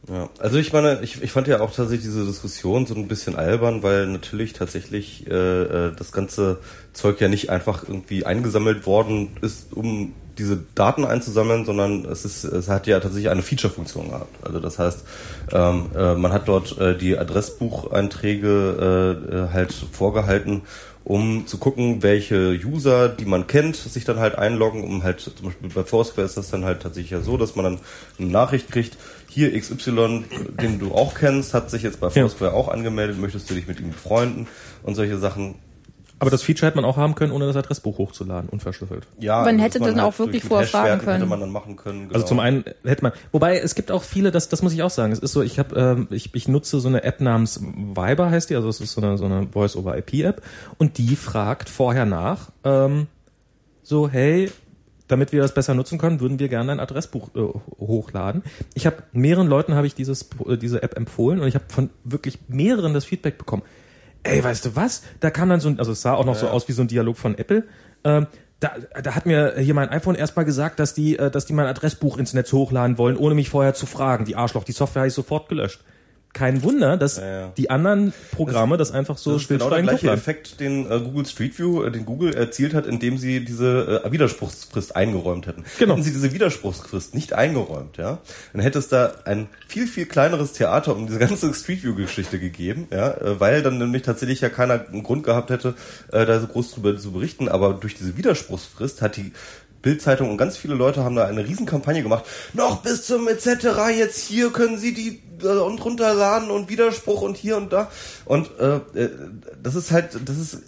ja, also ich meine, ich, ich fand ja auch tatsächlich diese Diskussion so ein bisschen albern, weil natürlich tatsächlich äh, äh, das ganze Zeug ja nicht einfach irgendwie eingesammelt worden ist, um diese Daten einzusammeln, sondern es ist, es hat ja tatsächlich eine Feature-Funktion gehabt. Also das heißt, ähm, äh, man hat dort äh, die Adressbucheinträge äh, äh, halt vorgehalten, um zu gucken, welche User, die man kennt, sich dann halt einloggen, um halt zum Beispiel bei Foursquare ist das dann halt tatsächlich ja so, dass man dann eine Nachricht kriegt, hier XY, den du auch kennst, hat sich jetzt bei Foursquare ja. auch angemeldet, möchtest du dich mit ihm befreunden und solche Sachen.
Aber das Feature hätte man auch haben können, ohne das Adressbuch hochzuladen, unverschlüsselt.
Ja, man hätte man dann halt auch wirklich vorfragen können.
Hätte man dann machen können
genau. Also zum einen hätte man, wobei es gibt auch viele, das, das muss ich auch sagen. Es ist so, ich habe, ähm, ich, ich nutze so eine App namens Viber heißt die, also es ist so eine, so eine Voice-over-IP-App und die fragt vorher nach, ähm, so hey, damit wir das besser nutzen können, würden wir gerne ein Adressbuch äh, hochladen. Ich habe mehreren Leuten habe ich dieses äh, diese App empfohlen und ich habe von wirklich mehreren das Feedback bekommen. Ey, weißt du was? Da kam dann so ein, also es sah auch noch ja. so aus wie so ein Dialog von Apple. Ähm, da, da hat mir hier mein iPhone erstmal gesagt, dass die, äh, dass die mein Adressbuch ins Netz hochladen wollen, ohne mich vorher zu fragen. Die Arschloch, die Software habe ich sofort gelöscht kein Wunder, dass ja, ja. die anderen Programme das, das einfach so
das ist genau der gleiche Effekt, den äh, Google Street View, äh, den Google erzielt hat, indem sie diese äh, Widerspruchsfrist eingeräumt hätten. Genau. Hätten sie diese Widerspruchsfrist nicht eingeräumt, ja, dann hätte es da ein viel viel kleineres Theater um diese ganze Street View Geschichte gegeben, ja, äh, weil dann nämlich tatsächlich ja keiner einen Grund gehabt hätte, äh, da so groß drüber zu berichten. Aber durch diese Widerspruchsfrist hat die Bildzeitung und ganz viele Leute haben da eine Riesenkampagne gemacht. Noch bis zum etc. Jetzt hier können Sie die äh, und runterladen und Widerspruch und hier und da. Und äh, äh das ist halt, das ist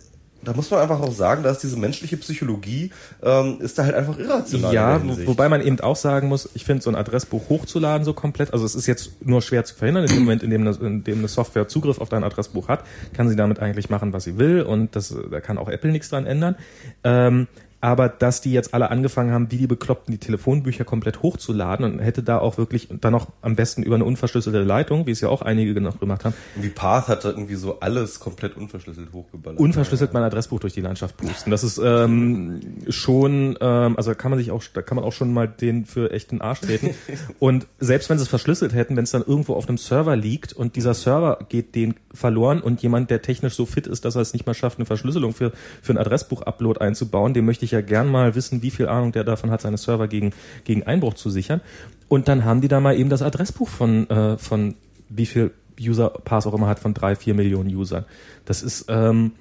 da muss man einfach auch sagen, dass diese menschliche Psychologie ähm, ist da halt einfach irrational.
Ja, wobei man eben auch sagen muss, ich finde so ein Adressbuch hochzuladen so komplett, also es ist jetzt nur schwer zu verhindern, in dem Moment, in dem eine, in dem eine Software Zugriff auf dein Adressbuch hat, kann sie damit eigentlich machen, was sie will und das, da kann auch Apple nichts dran ändern. Ähm, aber dass die jetzt alle angefangen haben, wie die Bekloppten die Telefonbücher komplett hochzuladen und hätte da auch wirklich dann noch am besten über eine unverschlüsselte Leitung, wie es ja auch einige noch gemacht haben.
Wie Path hat da irgendwie so alles komplett unverschlüsselt hochgeballert.
Unverschlüsselt mein Adressbuch durch die Landschaft pusten. Das ist ähm, schon, ähm, also kann man sich auch, da kann man auch schon mal den für echten Arsch treten. und selbst wenn sie es verschlüsselt hätten, wenn es dann irgendwo auf einem Server liegt und dieser Server geht den verloren und jemand, der technisch so fit ist, dass er es nicht mal schafft, eine Verschlüsselung für, für ein Adressbuch-Upload einzubauen, dem möchte ich ja gern mal wissen, wie viel Ahnung der davon hat, seine Server gegen, gegen Einbruch zu sichern. Und dann haben die da mal eben das Adressbuch von, äh, von wie viel User Pass auch immer hat, von drei, vier Millionen Usern. Das ist, ähm,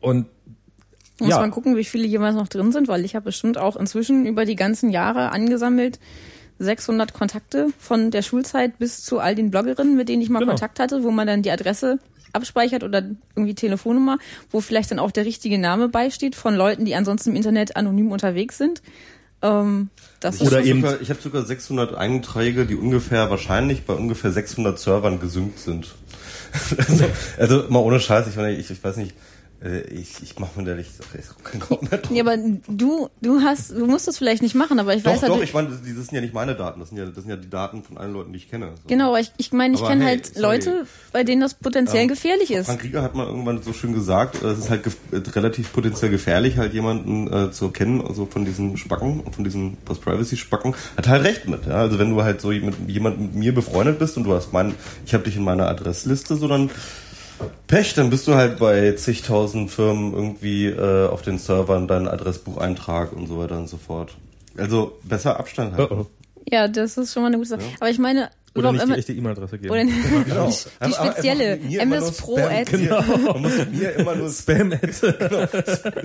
und
muss ja. man gucken, wie viele jeweils noch drin sind, weil ich habe bestimmt auch inzwischen über die ganzen Jahre angesammelt 600 Kontakte von der Schulzeit bis zu all den Bloggerinnen, mit denen ich mal genau. Kontakt hatte, wo man dann die Adresse abspeichert oder irgendwie Telefonnummer, wo vielleicht dann auch der richtige Name beisteht von Leuten, die ansonsten im Internet anonym unterwegs sind. Ähm,
das oder eben sogar, ich habe sogar 600 Einträge, die ungefähr wahrscheinlich bei ungefähr 600 Servern gesynkt sind. also, also mal ohne Scheiß, ich, ich, ich weiß nicht, ich, ich mache mir da nicht ich keinen Kopf
mehr drauf. Ja, aber du, du hast, du musst das vielleicht nicht machen, aber ich
doch,
weiß
halt. Doch, ich meine, das sind ja nicht meine Daten, das sind ja, das sind ja die Daten von allen Leuten, die ich kenne.
So. Genau, aber ich, ich meine, ich kenne hey, halt sorry. Leute, bei denen das potenziell ähm, gefährlich ist.
Frank Rieger hat mal irgendwann so schön gesagt, es ist halt äh, relativ potenziell gefährlich, halt jemanden äh, zu erkennen, also von diesen Spacken, von diesen Post-Privacy-Spacken, hat halt recht mit. Ja? Also wenn du halt so mit jemand mit mir befreundet bist und du hast meinen, ich habe dich in meiner Adressliste, so dann Pech, dann bist du halt bei zigtausend Firmen irgendwie äh, auf den Servern deinen Adressbucheintrag und so weiter und so fort. Also besser Abstand halten. Oh oh.
Ja, das ist schon mal eine gute Sache. Ja. Aber ich meine,
oder nicht die echte E-Mail-Adresse geben.
Oder genau. die, die spezielle mspro at
genau. Man muss mir immer nur Spam at genau.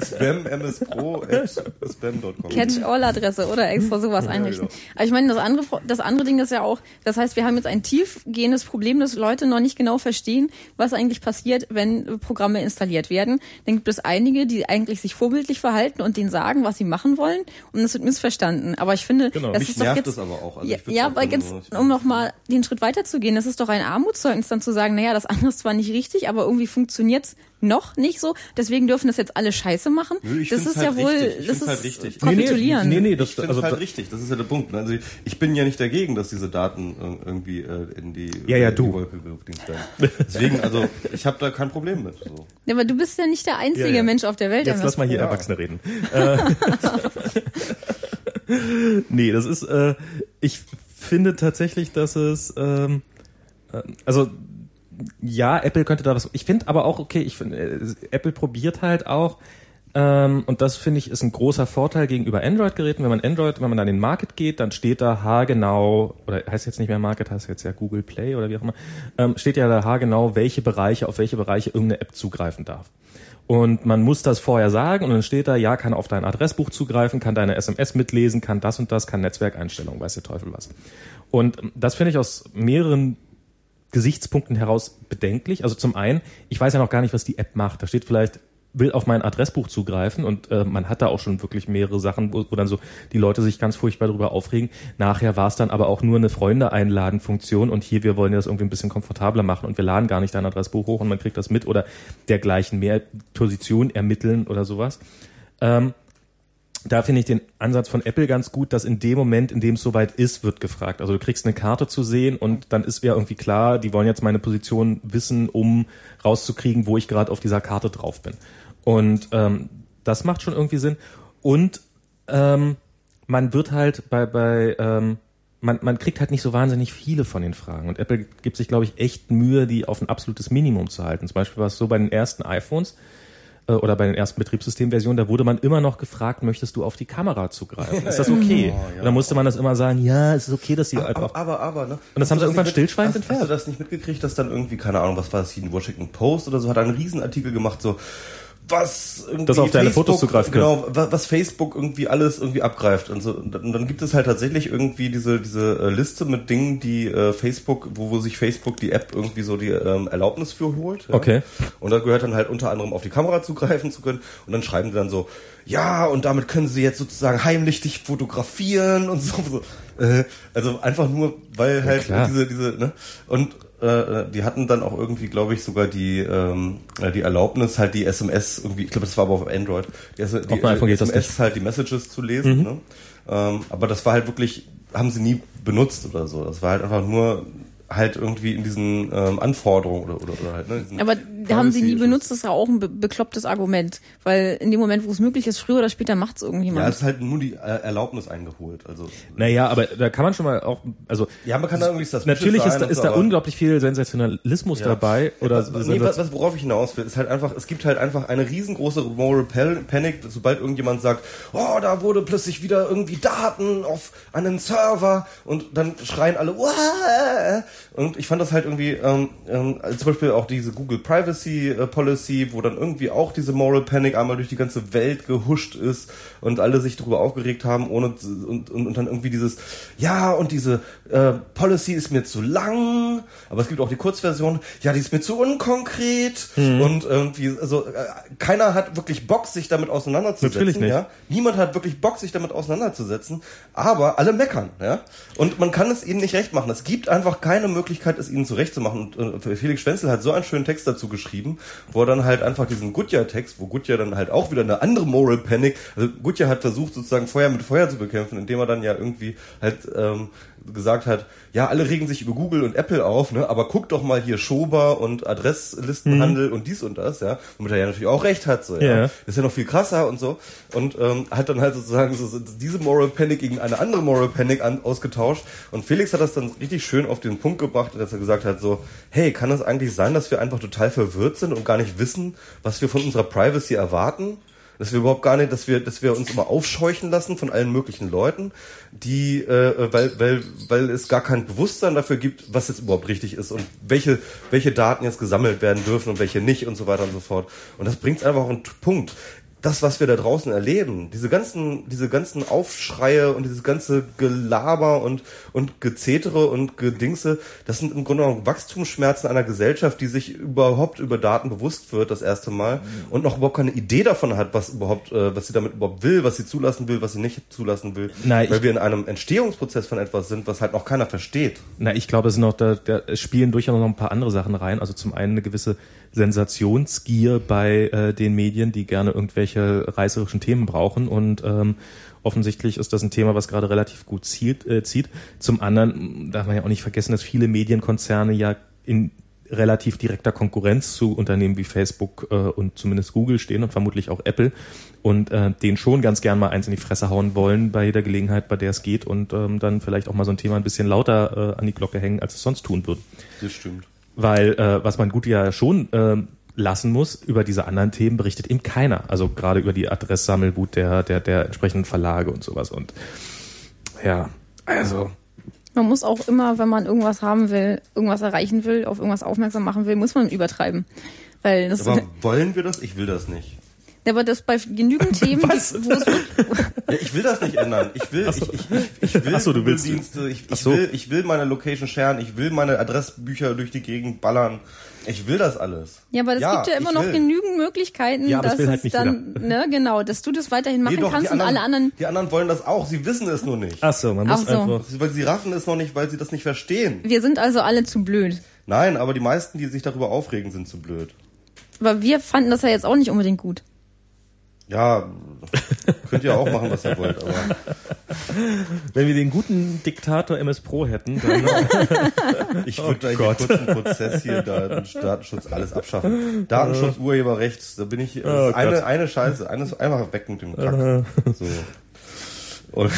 Spam mspro at spam.com.
Catch-all-Adresse oder extra sowas einrichten. Genau. Aber ich meine, das andere, das andere Ding ist ja auch, das heißt, wir haben jetzt ein tiefgehendes Problem, dass Leute noch nicht genau verstehen, was eigentlich passiert, wenn Programme installiert werden. Dann gibt es einige, die eigentlich sich vorbildlich verhalten und denen sagen, was sie machen wollen und das wird missverstanden. Aber ich finde,
genau.
das
Mich
ist
doch
jetzt,
das aber auch. Also
ja, ja aber jetzt, um nochmal den Schritt weiterzugehen. Das ist doch ein Armutszeugnis, dann zu sagen, naja, das andere ist zwar nicht richtig, aber irgendwie funktioniert's noch nicht so. Deswegen dürfen das jetzt alle Scheiße machen.
Nö, ich
das ist
halt
ja wohl,
richtig.
das ist
halt richtig.
kapitulieren.
Nee, nee, nee das ist also, halt richtig. Das ist ja der Punkt. Also ich bin ja nicht dagegen, dass diese Daten irgendwie äh, in die,
ja, ja,
in
die
Wolke werden. Deswegen, also ich habe da kein Problem mit. So.
Ja, aber du bist ja nicht der einzige ja, ja. Mensch auf der Welt.
Jetzt lass mal hier Erwachsene reden. Äh, nee, das ist, äh, ich finde tatsächlich, dass es, ähm, äh, also ja, Apple könnte da was. Ich finde aber auch okay. Ich finde, äh, Apple probiert halt auch. Ähm, und das finde ich ist ein großer Vorteil gegenüber Android-Geräten. Wenn man Android, wenn man an den Market geht, dann steht da haargenau, oder heißt jetzt nicht mehr Market, heißt jetzt ja Google Play oder wie auch immer, ähm, steht ja da haargenau, welche Bereiche, auf welche Bereiche irgendeine App zugreifen darf. Und man muss das vorher sagen und dann steht da, ja, kann auf dein Adressbuch zugreifen, kann deine SMS mitlesen, kann das und das, kann Netzwerkeinstellungen, weiß der Teufel was. Und das finde ich aus mehreren Gesichtspunkten heraus bedenklich. Also zum einen, ich weiß ja noch gar nicht, was die App macht. Da steht vielleicht will auf mein Adressbuch zugreifen und äh, man hat da auch schon wirklich mehrere Sachen, wo, wo dann so die Leute sich ganz furchtbar darüber aufregen. Nachher war es dann aber auch nur eine Freunde einladen Funktion und hier wir wollen das irgendwie ein bisschen komfortabler machen und wir laden gar nicht dein Adressbuch hoch und man kriegt das mit oder dergleichen mehr Position ermitteln oder sowas. Ähm, da finde ich den Ansatz von Apple ganz gut, dass in dem Moment, in dem es soweit ist, wird gefragt. Also du kriegst eine Karte zu sehen und dann ist ja irgendwie klar, die wollen jetzt meine Position wissen, um rauszukriegen, wo ich gerade auf dieser Karte drauf bin. Und ähm, das macht schon irgendwie Sinn. Und ähm, man wird halt bei, bei ähm, man, man kriegt halt nicht so wahnsinnig viele von den Fragen. Und Apple gibt sich, glaube ich, echt Mühe, die auf ein absolutes Minimum zu halten. Zum Beispiel war es so bei den ersten iPhones, äh, oder bei den ersten Betriebssystemversionen, da wurde man immer noch gefragt, möchtest du auf die Kamera zugreifen? Ist das okay? Oh, ja. Und dann musste man das immer sagen, ja, es ist okay, dass die
aber, einfach... Aber, aber, ne?
Und das haben sie irgendwann stillschweigend entfernt.
Hast du das nicht mitgekriegt, dass dann irgendwie, keine Ahnung, was war das hier, in Washington Post oder so, hat einen Riesenartikel gemacht, so was irgendwie
das auf deine Facebook, Fotos zugreifen
genau was Facebook irgendwie alles irgendwie abgreift und so. Und dann gibt es halt tatsächlich irgendwie diese diese äh, Liste mit Dingen die äh, Facebook wo, wo sich Facebook die App irgendwie so die ähm, Erlaubnis für holt
ja? okay.
Und da gehört dann halt unter anderem auf die Kamera zugreifen zu können. Und dann schreiben die dann so ja und damit können sie jetzt sozusagen heimlich dich fotografieren und so, so. Äh, also einfach nur weil halt ja, diese diese ne? Und äh, die hatten dann auch irgendwie, glaube ich, sogar die ähm, äh, die Erlaubnis, halt die SMS irgendwie, ich glaube, das war aber auf Android, die, die,
auf die, iPhone
die SMS halt die Messages zu lesen. Mhm. Ne? Ähm, aber das war halt wirklich, haben sie nie benutzt oder so. Das war halt einfach nur halt irgendwie in diesen ähm, Anforderungen oder, oder, oder halt, ne?
Aber haben sie nie benutzt, das ist ja auch ein be beklopptes Argument. Weil in dem Moment, wo es möglich ist, früher oder später macht es irgendjemand.
Ja, es ist halt nur die Erlaubnis eingeholt. Also
Naja, aber da kann man schon mal auch, also
Ja, man kann da irgendwie das
Natürlich ist da, ist da unglaublich viel Sensationalismus ja. dabei. Oder
ja, was, nee, was, was, worauf ich hinaus will, ist halt einfach, es gibt halt einfach eine riesengroße Moral Panic, sobald irgendjemand sagt, oh, da wurde plötzlich wieder irgendwie Daten auf einen Server und dann schreien alle, Wah! Und ich fand das halt irgendwie, ähm, ähm, zum Beispiel auch diese Google Privacy äh, Policy, wo dann irgendwie auch diese Moral Panic einmal durch die ganze Welt gehuscht ist und alle sich darüber aufgeregt haben, ohne und, und, und dann irgendwie dieses, ja, und diese äh, Policy ist mir zu lang, aber es gibt auch die Kurzversion, ja, die ist mir zu unkonkret mhm. und irgendwie, also äh, keiner hat wirklich Bock, sich damit auseinanderzusetzen.
Natürlich nicht.
Ja? Niemand hat wirklich Bock, sich damit auseinanderzusetzen, aber alle meckern, ja. Und man kann es ihnen nicht recht machen. Es gibt einfach keine Möglichkeit, es ihnen zurechtzumachen. Und äh, Felix Schwenzel hat so einen schönen Text dazu geschrieben, wo er dann halt einfach diesen Goodyear-Text, wo Goodyear dann halt auch wieder eine andere Moral Panic, also Goodyear hat versucht sozusagen Feuer mit Feuer zu bekämpfen, indem er dann ja irgendwie halt ähm, gesagt hat, ja, alle regen sich über Google und Apple auf, ne, aber guck doch mal hier Schober und Adresslistenhandel mhm. und dies und das, ja, womit er ja natürlich auch recht hat, so, ja. Das ist ja noch viel krasser und so und ähm, hat dann halt sozusagen so, so diese Moral Panic gegen eine andere Moral Panic an, ausgetauscht und Felix hat das dann richtig schön auf den Punkt gebracht, dass er gesagt hat so, hey, kann es eigentlich sein, dass wir einfach total verwirrt sind und gar nicht wissen, was wir von unserer Privacy erwarten? Dass wir überhaupt gar nicht, dass wir, dass wir uns immer aufscheuchen lassen von allen möglichen Leuten, die, äh, weil, weil, weil es gar kein Bewusstsein dafür gibt, was jetzt überhaupt richtig ist und welche, welche Daten jetzt gesammelt werden dürfen und welche nicht und so weiter und so fort. Und das bringt einfach auf einen Punkt das, was wir da draußen erleben, diese ganzen, diese ganzen Aufschreie und dieses ganze Gelaber und, und Gezetere und Gedingse, das sind im Grunde genommen Wachstumsschmerzen einer Gesellschaft, die sich überhaupt über Daten bewusst wird, das erste Mal, und noch überhaupt keine Idee davon hat, was überhaupt, äh, was sie damit überhaupt will, was sie zulassen will, was sie nicht zulassen will.
Nein,
weil wir in einem Entstehungsprozess von etwas sind, was halt noch keiner versteht.
Na, ich glaube, es sind noch, da, da spielen durchaus noch ein paar andere Sachen rein. Also zum einen eine gewisse Sensationsgier bei äh, den Medien, die gerne irgendwelche reißerischen Themen brauchen und ähm, offensichtlich ist das ein Thema, was gerade relativ gut zielt, äh, zieht. Zum anderen darf man ja auch nicht vergessen, dass viele Medienkonzerne ja in relativ direkter Konkurrenz zu Unternehmen wie Facebook äh, und zumindest Google stehen und vermutlich auch Apple und äh, denen schon ganz gern mal eins in die Fresse hauen wollen bei jeder Gelegenheit, bei der es geht und ähm, dann vielleicht auch mal so ein Thema ein bisschen lauter äh, an die Glocke hängen, als es sonst tun würden.
Das stimmt.
Weil äh, was man gut ja schon äh, lassen muss, über diese anderen Themen berichtet eben keiner. Also gerade über die Adresssammelwut der, der, der entsprechenden Verlage und sowas. Und ja, also.
Man muss auch immer, wenn man irgendwas haben will, irgendwas erreichen will, auf irgendwas aufmerksam machen will, muss man übertreiben. Weil das
Aber wollen wir das? Ich will das nicht.
Ja, aber das bei genügend Themen,
Was? Die, wo es ja, ich will das nicht ändern. Ich will, so. ich, ich, ich, will
so, du willst
Dienste, ich, ich so. will, ich will meine Location sharen, ich will meine Adressbücher durch die Gegend ballern. Ich will das alles.
Ja, aber es ja, gibt ja immer noch will. genügend Möglichkeiten,
ja,
dass
das halt
es dann, ne, genau, dass du das weiterhin machen nee, doch, kannst
anderen,
und alle anderen.
Die anderen wollen das auch, sie wissen es nur nicht.
Ach so, man muss so. einfach.
Weil sie raffen es noch nicht, weil sie das nicht verstehen.
Wir sind also alle zu blöd.
Nein, aber die meisten, die sich darüber aufregen, sind zu blöd.
Aber wir fanden das ja jetzt auch nicht unbedingt gut.
Ja, könnt ihr auch machen, was ihr wollt, aber.
Wenn wir den guten Diktator MS Pro hätten, dann.
ich würde oh da kurz einen Prozess hier, Datenschutz, alles abschaffen. Datenschutz, Urheberrecht, da bin ich. Oh eine, eine Scheiße, eines einfach weg mit dem Kack. So.
Und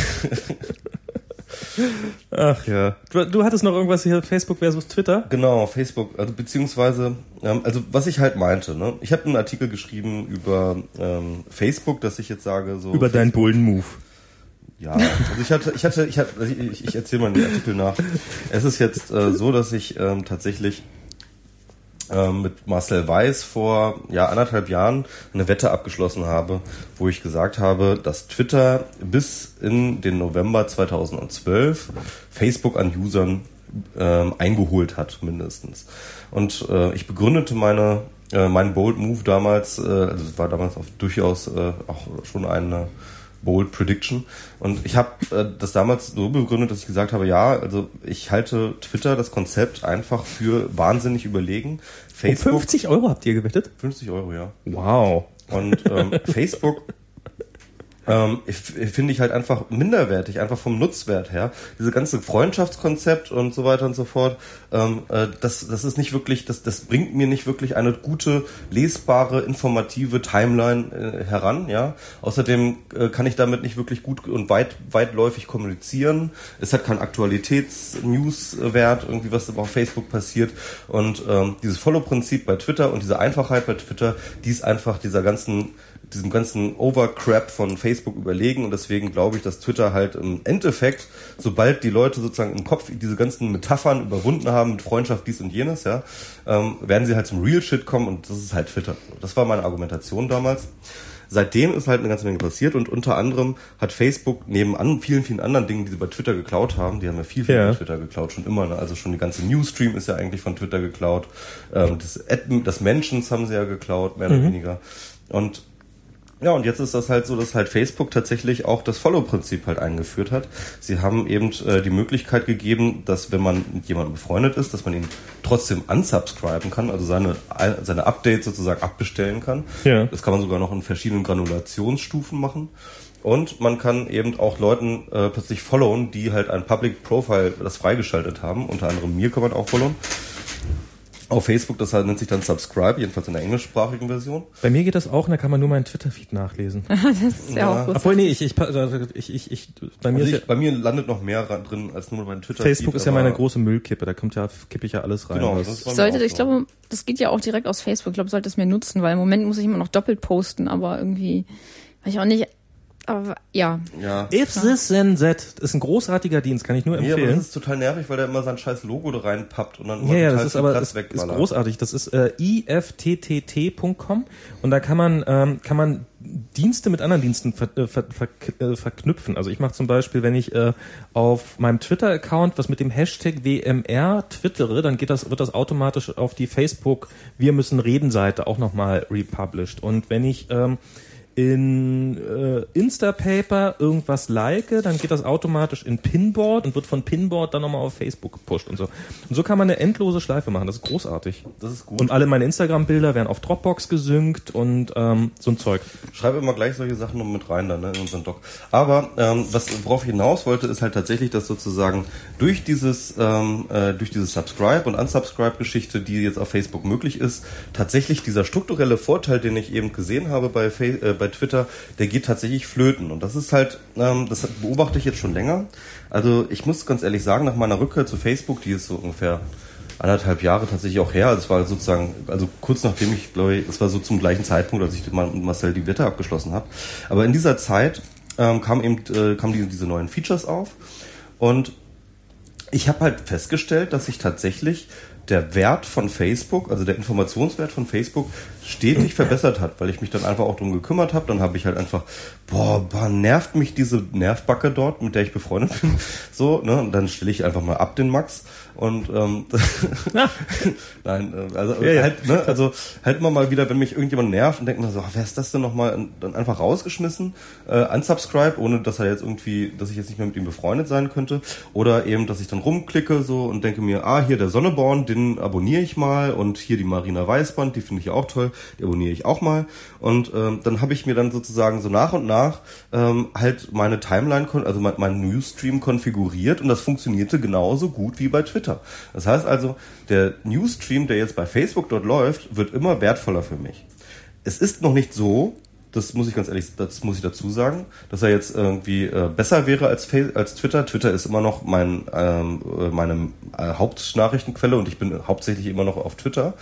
Ach ja. Du, du, hattest noch irgendwas hier, Facebook versus Twitter?
Genau, Facebook, also beziehungsweise, ähm, also was ich halt meinte, ne? Ich habe einen Artikel geschrieben über ähm, Facebook, dass ich jetzt sage, so.
Über deinen Bullen Move.
Ja, also ich hatte, ich hatte, ich hatte, ich, ich erzähle mal den Artikel nach. Es ist jetzt äh, so, dass ich ähm, tatsächlich mit Marcel Weiß vor ja, anderthalb Jahren eine Wette abgeschlossen habe, wo ich gesagt habe, dass Twitter bis in den November 2012 Facebook an Usern ähm, eingeholt hat, mindestens. Und äh, ich begründete meine, äh, meinen Bold Move damals, äh, also es war damals auch durchaus äh, auch schon eine Bold Prediction. Und ich habe äh, das damals so begründet, dass ich gesagt habe, ja, also ich halte Twitter, das Konzept einfach für wahnsinnig überlegen.
Facebook, um 50 Euro habt ihr gewettet?
50 Euro, ja.
Wow.
Und ähm, Facebook ähm, finde ich halt einfach minderwertig, einfach vom Nutzwert her. Diese ganze Freundschaftskonzept und so weiter und so fort, ähm, äh, das, das ist nicht wirklich, das, das bringt mir nicht wirklich eine gute, lesbare, informative Timeline äh, heran, ja. Außerdem äh, kann ich damit nicht wirklich gut und weit, weitläufig kommunizieren. Es hat keinen Aktualitäts-News-Wert, irgendwie was auf Facebook passiert. Und ähm, dieses Follow-Prinzip bei Twitter und diese Einfachheit bei Twitter, die ist einfach dieser ganzen diesem ganzen Overcrap von Facebook überlegen und deswegen glaube ich, dass Twitter halt im Endeffekt, sobald die Leute sozusagen im Kopf diese ganzen Metaphern überwunden haben mit Freundschaft, dies und jenes, ja, ähm, werden sie halt zum Real Shit kommen und das ist halt Twitter. Das war meine Argumentation damals. Seitdem ist halt eine ganze Menge passiert und unter anderem hat Facebook neben an vielen, vielen anderen Dingen, die sie bei Twitter geklaut haben, die haben ja viel, viel ja. bei Twitter geklaut, schon immer, ne? also schon die ganze Newsstream ist ja eigentlich von Twitter geklaut, ähm, das, Ad, das Mentions haben sie ja geklaut, mehr mhm. oder weniger. Und ja, und jetzt ist das halt so, dass halt Facebook tatsächlich auch das Follow-Prinzip halt eingeführt hat. Sie haben eben äh, die Möglichkeit gegeben, dass wenn man mit jemandem befreundet ist, dass man ihn trotzdem unsubscriben kann, also seine, seine Updates sozusagen abbestellen kann. Ja. Das kann man sogar noch in verschiedenen Granulationsstufen machen. Und man kann eben auch Leuten äh, plötzlich followen, die halt ein Public Profile das freigeschaltet haben. Unter anderem mir kann man auch followen auf Facebook, das nennt sich dann Subscribe, jedenfalls in der englischsprachigen Version.
Bei mir geht das auch, und da kann man nur meinen Twitter-Feed nachlesen. das ist ja, ja auch gut. Obwohl, nee, ich, ich, also ich, ich, ich bei mir
also ich, ja, bei mir landet noch mehr drin als nur mein Twitter-Feed.
Facebook ist ja meine große Müllkippe, da kommt ja, kippe ich ja alles rein. Genau,
das ich sollte, ich glaube, das geht ja auch direkt aus Facebook. Ich glaube, sollte es mir nutzen, weil im Moment muss ich immer noch doppelt posten, aber irgendwie, weil ich auch nicht aber ja.
ja. If this then that ist ein großartiger Dienst, kann ich nur empfehlen. Nee, aber
das ist total nervig, weil der immer sein scheiß Logo da reinpappt und dann
immer ja, ja, das ist aber Platz ist, ist großartig. Das ist äh, ifttt.com und da kann man ähm, kann man Dienste mit anderen Diensten ver, äh, ver, ver, äh, verknüpfen. Also ich mache zum Beispiel, wenn ich äh, auf meinem Twitter-Account was mit dem Hashtag WMR twittere, dann geht das, wird das automatisch auf die Facebook Wir müssen reden Seite auch nochmal republished. Und wenn ich ähm, in äh, Instapaper irgendwas like, dann geht das automatisch in Pinboard und wird von Pinboard dann nochmal auf Facebook gepusht und so. Und so kann man eine endlose Schleife machen. Das ist großartig. Das ist gut. Und alle meine Instagram-Bilder werden auf Dropbox gesynkt und ähm, so ein Zeug.
Schreibe immer gleich solche Sachen noch mit rein dann ne, in unseren Doc. Aber ähm, was worauf ich hinaus wollte, ist halt tatsächlich, dass sozusagen durch dieses ähm, äh, durch diese Subscribe und Unsubscribe-Geschichte, die jetzt auf Facebook möglich ist, tatsächlich dieser strukturelle Vorteil, den ich eben gesehen habe bei, Fa äh, bei bei Twitter, der geht tatsächlich flöten. Und das ist halt, ähm, das beobachte ich jetzt schon länger. Also ich muss ganz ehrlich sagen, nach meiner Rückkehr zu Facebook, die ist so ungefähr anderthalb Jahre tatsächlich auch her. Also es war sozusagen, also kurz nachdem ich, glaube ich, es war so zum gleichen Zeitpunkt, als ich mit Marcel die Wette abgeschlossen habe. Aber in dieser Zeit ähm, kam eben, äh, kamen die, diese neuen Features auf und ich habe halt festgestellt, dass ich tatsächlich der Wert von Facebook, also der Informationswert von Facebook, stetig verbessert hat, weil ich mich dann einfach auch drum gekümmert habe. Dann habe ich halt einfach, boah, boah, nervt mich diese Nervbacke dort, mit der ich befreundet bin. So, ne? Und dann stelle ich einfach mal ab den Max und ähm, nein, äh, also ja, ja. halt, ne, also halt immer mal wieder, wenn mich irgendjemand nervt und denkt mir so, ach, wer ist das denn nochmal? Dann einfach rausgeschmissen, äh, unsubscribe, ohne dass er jetzt irgendwie, dass ich jetzt nicht mehr mit ihm befreundet sein könnte. Oder eben, dass ich dann rumklicke so und denke mir, ah, hier der Sonneborn, den abonniere ich mal und hier die Marina Weißband, die finde ich auch toll die abonniere ich auch mal. Und ähm, dann habe ich mir dann sozusagen so nach und nach ähm, halt meine Timeline, also mein, mein Newsstream konfiguriert und das funktionierte genauso gut wie bei Twitter. Das heißt also, der Newsstream, der jetzt bei Facebook dort läuft, wird immer wertvoller für mich. Es ist noch nicht so, das muss ich ganz ehrlich, das muss ich dazu sagen, dass er jetzt irgendwie äh, besser wäre als, als Twitter. Twitter ist immer noch mein, ähm, äh, meine äh, Hauptnachrichtenquelle und ich bin hauptsächlich immer noch auf Twitter.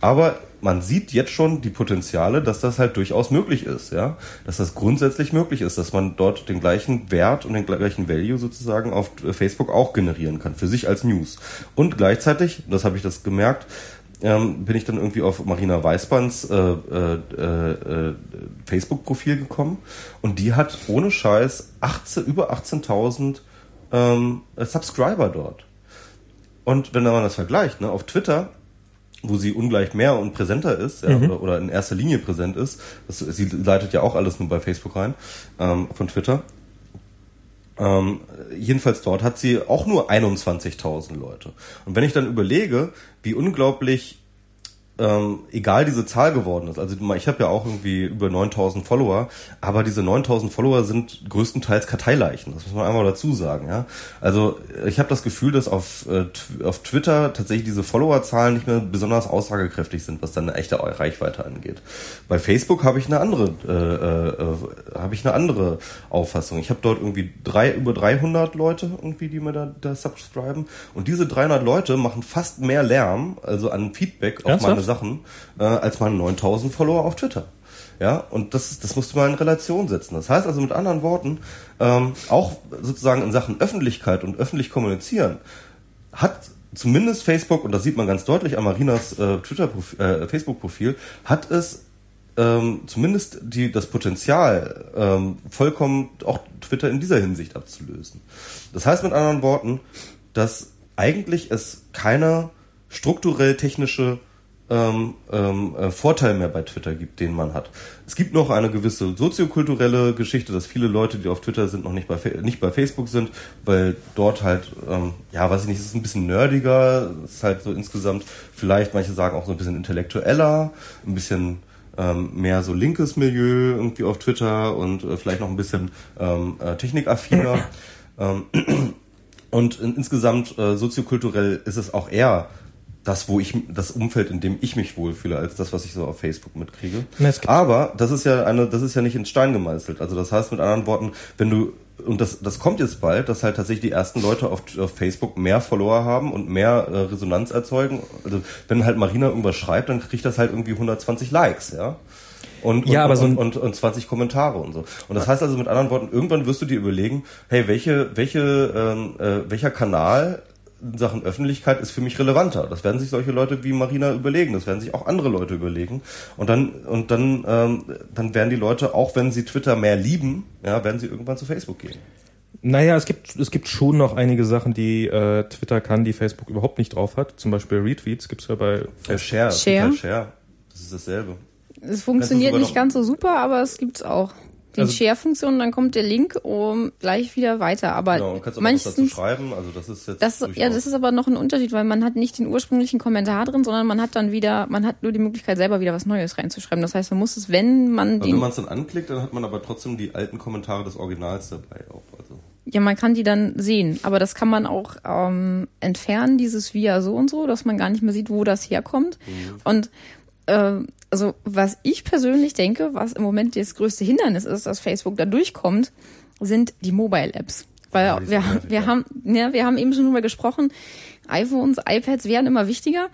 Aber man sieht jetzt schon die Potenziale, dass das halt durchaus möglich ist, ja, dass das grundsätzlich möglich ist, dass man dort den gleichen Wert und den gleichen Value sozusagen auf Facebook auch generieren kann für sich als News und gleichzeitig, das habe ich das gemerkt, ähm, bin ich dann irgendwie auf Marina Weißbands äh, äh, äh, Facebook-Profil gekommen und die hat ohne Scheiß 18, über 18.000 ähm, Subscriber dort. Und wenn man das vergleicht, ne, auf Twitter wo sie ungleich mehr und präsenter ist ja, mhm. oder, oder, in erster Linie präsent ist. Das, sie leitet ja auch alles nur bei Facebook rein ähm, von Twitter. Ähm, jedenfalls dort hat sie auch nur 21.000 Leute. Und wenn ich dann überlege, wie unglaublich ähm, egal diese Zahl geworden ist. Also ich habe ja auch irgendwie über 9000 Follower, aber diese 9000 Follower sind größtenteils Karteileichen. Das muss man einmal dazu sagen. Ja? Also ich habe das Gefühl, dass auf, äh, auf Twitter tatsächlich diese Followerzahlen nicht mehr besonders aussagekräftig sind, was dann eine echte Reichweite angeht. Bei Facebook habe ich eine andere äh, äh, habe ich eine andere Auffassung. Ich habe dort irgendwie drei über 300 Leute irgendwie, die mir da, da subscriben und diese 300 Leute machen fast mehr Lärm, also an Feedback auf Ernsthaft? meine Sachen äh, als meine 9000 Follower auf Twitter. Ja, und das, das musst du mal in Relation setzen. Das heißt also mit anderen Worten, ähm, auch sozusagen in Sachen Öffentlichkeit und öffentlich kommunizieren, hat zumindest Facebook, und das sieht man ganz deutlich an Marinas äh, äh, Facebook-Profil, hat es ähm, zumindest die, das Potenzial, ähm, vollkommen auch Twitter in dieser Hinsicht abzulösen. Das heißt mit anderen Worten, dass eigentlich es keine strukturell technische ähm, ähm, äh, Vorteil mehr bei Twitter gibt, den man hat. Es gibt noch eine gewisse soziokulturelle Geschichte, dass viele Leute, die auf Twitter sind, noch nicht bei, nicht bei Facebook sind, weil dort halt, ähm, ja, weiß ich nicht, es ist ein bisschen nerdiger, es ist halt so insgesamt vielleicht, manche sagen auch so ein bisschen intellektueller, ein bisschen ähm, mehr so linkes Milieu irgendwie auf Twitter und äh, vielleicht noch ein bisschen ähm, äh, technikaffiner. ähm, und in, insgesamt äh, soziokulturell ist es auch eher das, wo ich, das Umfeld, in dem ich mich wohlfühle, als das, was ich so auf Facebook mitkriege. Aber das ist ja eine, das ist ja nicht in Stein gemeißelt. Also das heißt mit anderen Worten, wenn du, und das, das kommt jetzt bald, dass halt tatsächlich die ersten Leute auf, auf Facebook mehr Follower haben und mehr äh, Resonanz erzeugen. Also wenn halt Marina irgendwas schreibt, dann kriegt das halt irgendwie 120 Likes, ja. Und,
ja,
und,
aber so
und, und, und 20 Kommentare und so. Und das heißt also mit anderen Worten, irgendwann wirst du dir überlegen, hey, welche, welche, ähm, äh, welcher Kanal in Sachen Öffentlichkeit ist für mich relevanter. Das werden sich solche Leute wie Marina überlegen. Das werden sich auch andere Leute überlegen. Und dann, und dann, ähm, dann werden die Leute, auch wenn sie Twitter mehr lieben, ja, werden sie irgendwann zu Facebook gehen.
Naja, es gibt, es gibt schon noch einige Sachen, die äh, Twitter kann, die Facebook überhaupt nicht drauf hat. Zum Beispiel Retweets gibt's ja bei
Facebook. Share,
Share.
Share. Das ist dasselbe.
Es funktioniert nicht ganz so super, aber es gibt's auch die also, Share-Funktion, dann kommt der Link um gleich wieder weiter. Aber
genau, kannst auch was dazu schreiben. Also das ist jetzt
das, ja, das ist aber noch ein Unterschied, weil man hat nicht den ursprünglichen Kommentar drin, sondern man hat dann wieder, man hat nur die Möglichkeit selber wieder was Neues reinzuschreiben. Das heißt, man muss es, wenn man
also den, wenn man es dann anklickt, dann hat man aber trotzdem die alten Kommentare des Originals dabei auch. Also.
Ja, man kann die dann sehen, aber das kann man auch ähm, entfernen, dieses Via so und so, dass man gar nicht mehr sieht, wo das herkommt. Mhm. Und äh, also was ich persönlich denke, was im Moment das größte Hindernis ist, dass Facebook da durchkommt, sind die Mobile-Apps. Weil ja, wir, wir haben, ja, wir haben eben schon drüber gesprochen, iPhones, iPads werden immer wichtiger.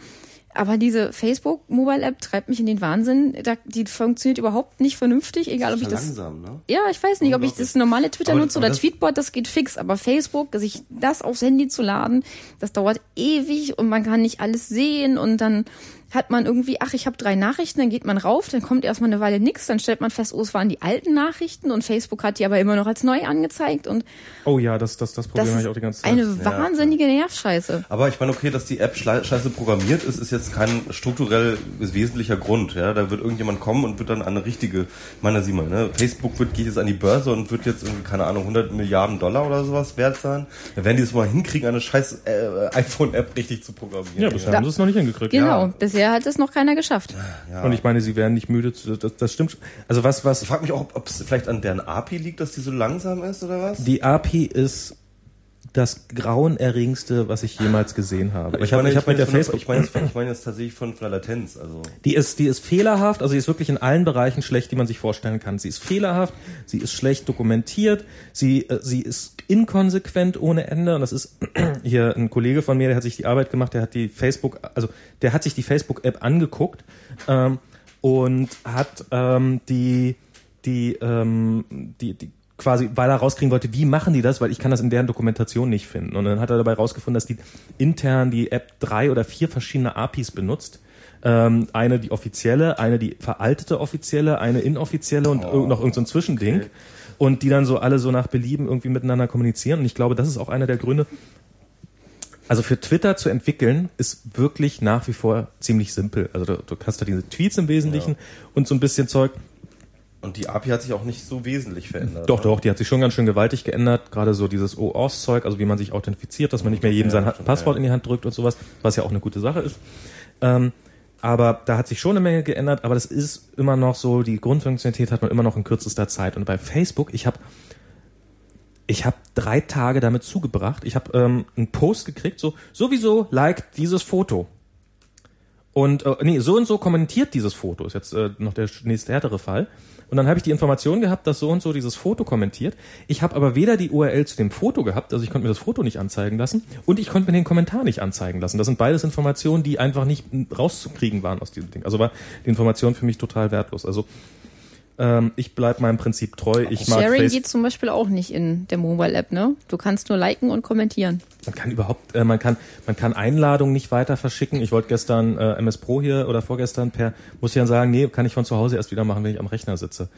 Aber diese Facebook Mobile App treibt mich in den Wahnsinn. Da, die funktioniert überhaupt nicht vernünftig, egal ob ich das.
Langsam, ne?
Ja, ich weiß nicht, ob ich das normale Twitter aber, nutze oder Tweetbot, das geht fix. Aber Facebook, sich das aufs Handy zu laden, das dauert ewig und man kann nicht alles sehen und dann hat man irgendwie, ach, ich habe drei Nachrichten, dann geht man rauf, dann kommt erstmal eine Weile nichts, dann stellt man fest, oh, es waren die alten Nachrichten und Facebook hat die aber immer noch als neu angezeigt und
Oh ja, das das das Problem habe ich auch die ganze Zeit.
Eine ja, wahnsinnige ja. Nervscheiße.
Aber ich meine, okay, dass die App scheiße programmiert ist, ist jetzt kein strukturell wesentlicher Grund, ja, da wird irgendjemand kommen und wird dann eine richtige, ich meine, sieh mal, ne, Facebook wird geht jetzt an die Börse und wird jetzt irgendwie keine Ahnung 100 Milliarden Dollar oder sowas wert sein. Da werden die es mal hinkriegen, eine scheiß äh, iPhone App richtig zu programmieren.
Ja, bisher ja. haben sie es noch nicht hingekriegt.
Genau, ja. bisher bisher hat es noch keiner geschafft.
Ja. Und ich meine, sie werden nicht müde. Das, das stimmt. Also was, was?
Ich frage mich auch, ob es vielleicht an deren API liegt, dass die so langsam ist oder was?
Die API ist das grauenerregendste, was ich jemals gesehen habe.
ich, ich habe ich hab mit der Facebook. Ich meine, ich meine jetzt tatsächlich von, von der Latenz. Also
die ist, die ist fehlerhaft. Also sie ist wirklich in allen Bereichen schlecht, die man sich vorstellen kann. Sie ist fehlerhaft. Sie ist schlecht dokumentiert. Sie, äh, sie ist inkonsequent ohne Ende. Und das ist hier ein Kollege von mir, der hat sich die Arbeit gemacht. Der hat die Facebook, also der hat sich die Facebook-App angeguckt ähm, und hat ähm, die die, ähm, die, die quasi, weil er rauskriegen wollte, wie machen die das, weil ich kann das in deren Dokumentation nicht finden. Und dann hat er dabei rausgefunden, dass die intern die App drei oder vier verschiedene APIs benutzt. Ähm, eine die offizielle, eine die veraltete offizielle, eine inoffizielle und oh, noch irgendein so Zwischending. Okay. Und die dann so alle so nach Belieben irgendwie miteinander kommunizieren. Und ich glaube, das ist auch einer der Gründe. Also für Twitter zu entwickeln ist wirklich nach wie vor ziemlich simpel. Also du, du hast da diese Tweets im Wesentlichen ja. und so ein bisschen Zeug.
Und die API hat sich auch nicht so wesentlich verändert.
Doch, oder? doch, die hat sich schon ganz schön gewaltig geändert. Gerade so dieses OAuth-Zeug, also wie man sich authentifiziert, dass man nicht mehr jedem ja, sein Passwort ja. in die Hand drückt und sowas, was ja auch eine gute Sache ist. Ähm, aber da hat sich schon eine Menge geändert, aber das ist immer noch so, die Grundfunktionalität hat man immer noch in kürzester Zeit. Und bei Facebook, ich habe ich habe drei Tage damit zugebracht. Ich habe ähm, einen Post gekriegt, so sowieso like dieses Foto. Und äh, nee, so und so kommentiert dieses Foto, ist jetzt äh, noch der nächste härtere Fall. Und dann habe ich die Information gehabt, dass so und so dieses Foto kommentiert. Ich habe aber weder die URL zu dem Foto gehabt, also ich konnte mir das Foto nicht anzeigen lassen, und ich konnte mir den Kommentar nicht anzeigen lassen. Das sind beides Informationen, die einfach nicht rauszukriegen waren aus diesem Ding. Also war die Information für mich total wertlos. Also ähm, ich bleib meinem Prinzip treu. Ich
mag Sharing Face geht zum Beispiel auch nicht in der Mobile App, ne? Du kannst nur liken und kommentieren.
Man kann überhaupt, äh, man kann, man kann Einladungen nicht weiter verschicken. Ich wollte gestern äh, MS Pro hier oder vorgestern per, muss ich dann sagen, nee, kann ich von zu Hause erst wieder machen, wenn ich am Rechner sitze.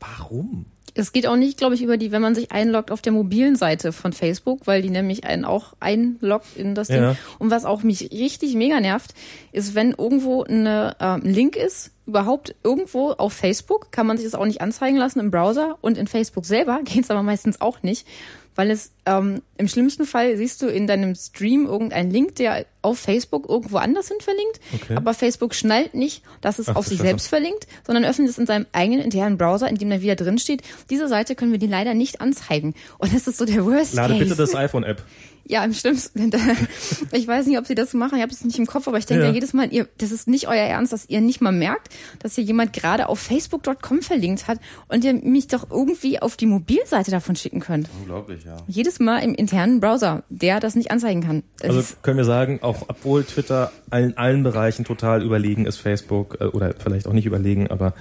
Warum?
Es geht auch nicht, glaube ich, über die, wenn man sich einloggt auf der mobilen Seite von Facebook, weil die nämlich einen auch einloggt in das Ding. Ja. Und was auch mich richtig mega nervt, ist, wenn irgendwo eine, äh, ein Link ist, überhaupt irgendwo auf Facebook, kann man sich das auch nicht anzeigen lassen im Browser und in Facebook selber geht es aber meistens auch nicht weil es ähm, im schlimmsten Fall siehst du in deinem Stream irgendeinen Link, der auf Facebook irgendwo anders hin verlinkt, okay. aber Facebook schnallt nicht, dass es Ach, auf sich selbst verlinkt, sondern öffnet es in seinem eigenen internen Browser, in dem dann wieder drin steht, diese Seite können wir dir leider nicht anzeigen. Und das ist so der Worst
Lade
Case.
bitte das iPhone-App.
Ja, im schlimmsten. ich weiß nicht, ob sie das machen. Ich habe es nicht im Kopf, aber ich denke ja. ja. jedes Mal, ihr, das ist nicht euer Ernst, dass ihr nicht mal merkt, dass hier jemand gerade auf Facebook.com verlinkt hat und ihr mich doch irgendwie auf die Mobilseite davon schicken könnt.
Unglaublich, ja.
Jedes Mal im internen Browser, der das nicht anzeigen kann.
Das also können wir sagen, auch obwohl Twitter in allen Bereichen total überlegen ist, Facebook äh, oder vielleicht auch nicht überlegen, aber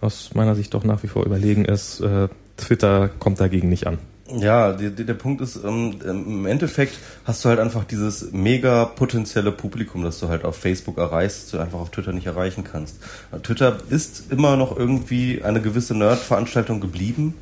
aus meiner Sicht doch nach wie vor überlegen ist, äh, Twitter kommt dagegen nicht an.
Ja, die, der Punkt ist, ähm, im Endeffekt hast du halt einfach dieses mega potenzielle Publikum, das du halt auf Facebook erreichst, das du einfach auf Twitter nicht erreichen kannst. Twitter ist immer noch irgendwie eine gewisse Nerd-Veranstaltung geblieben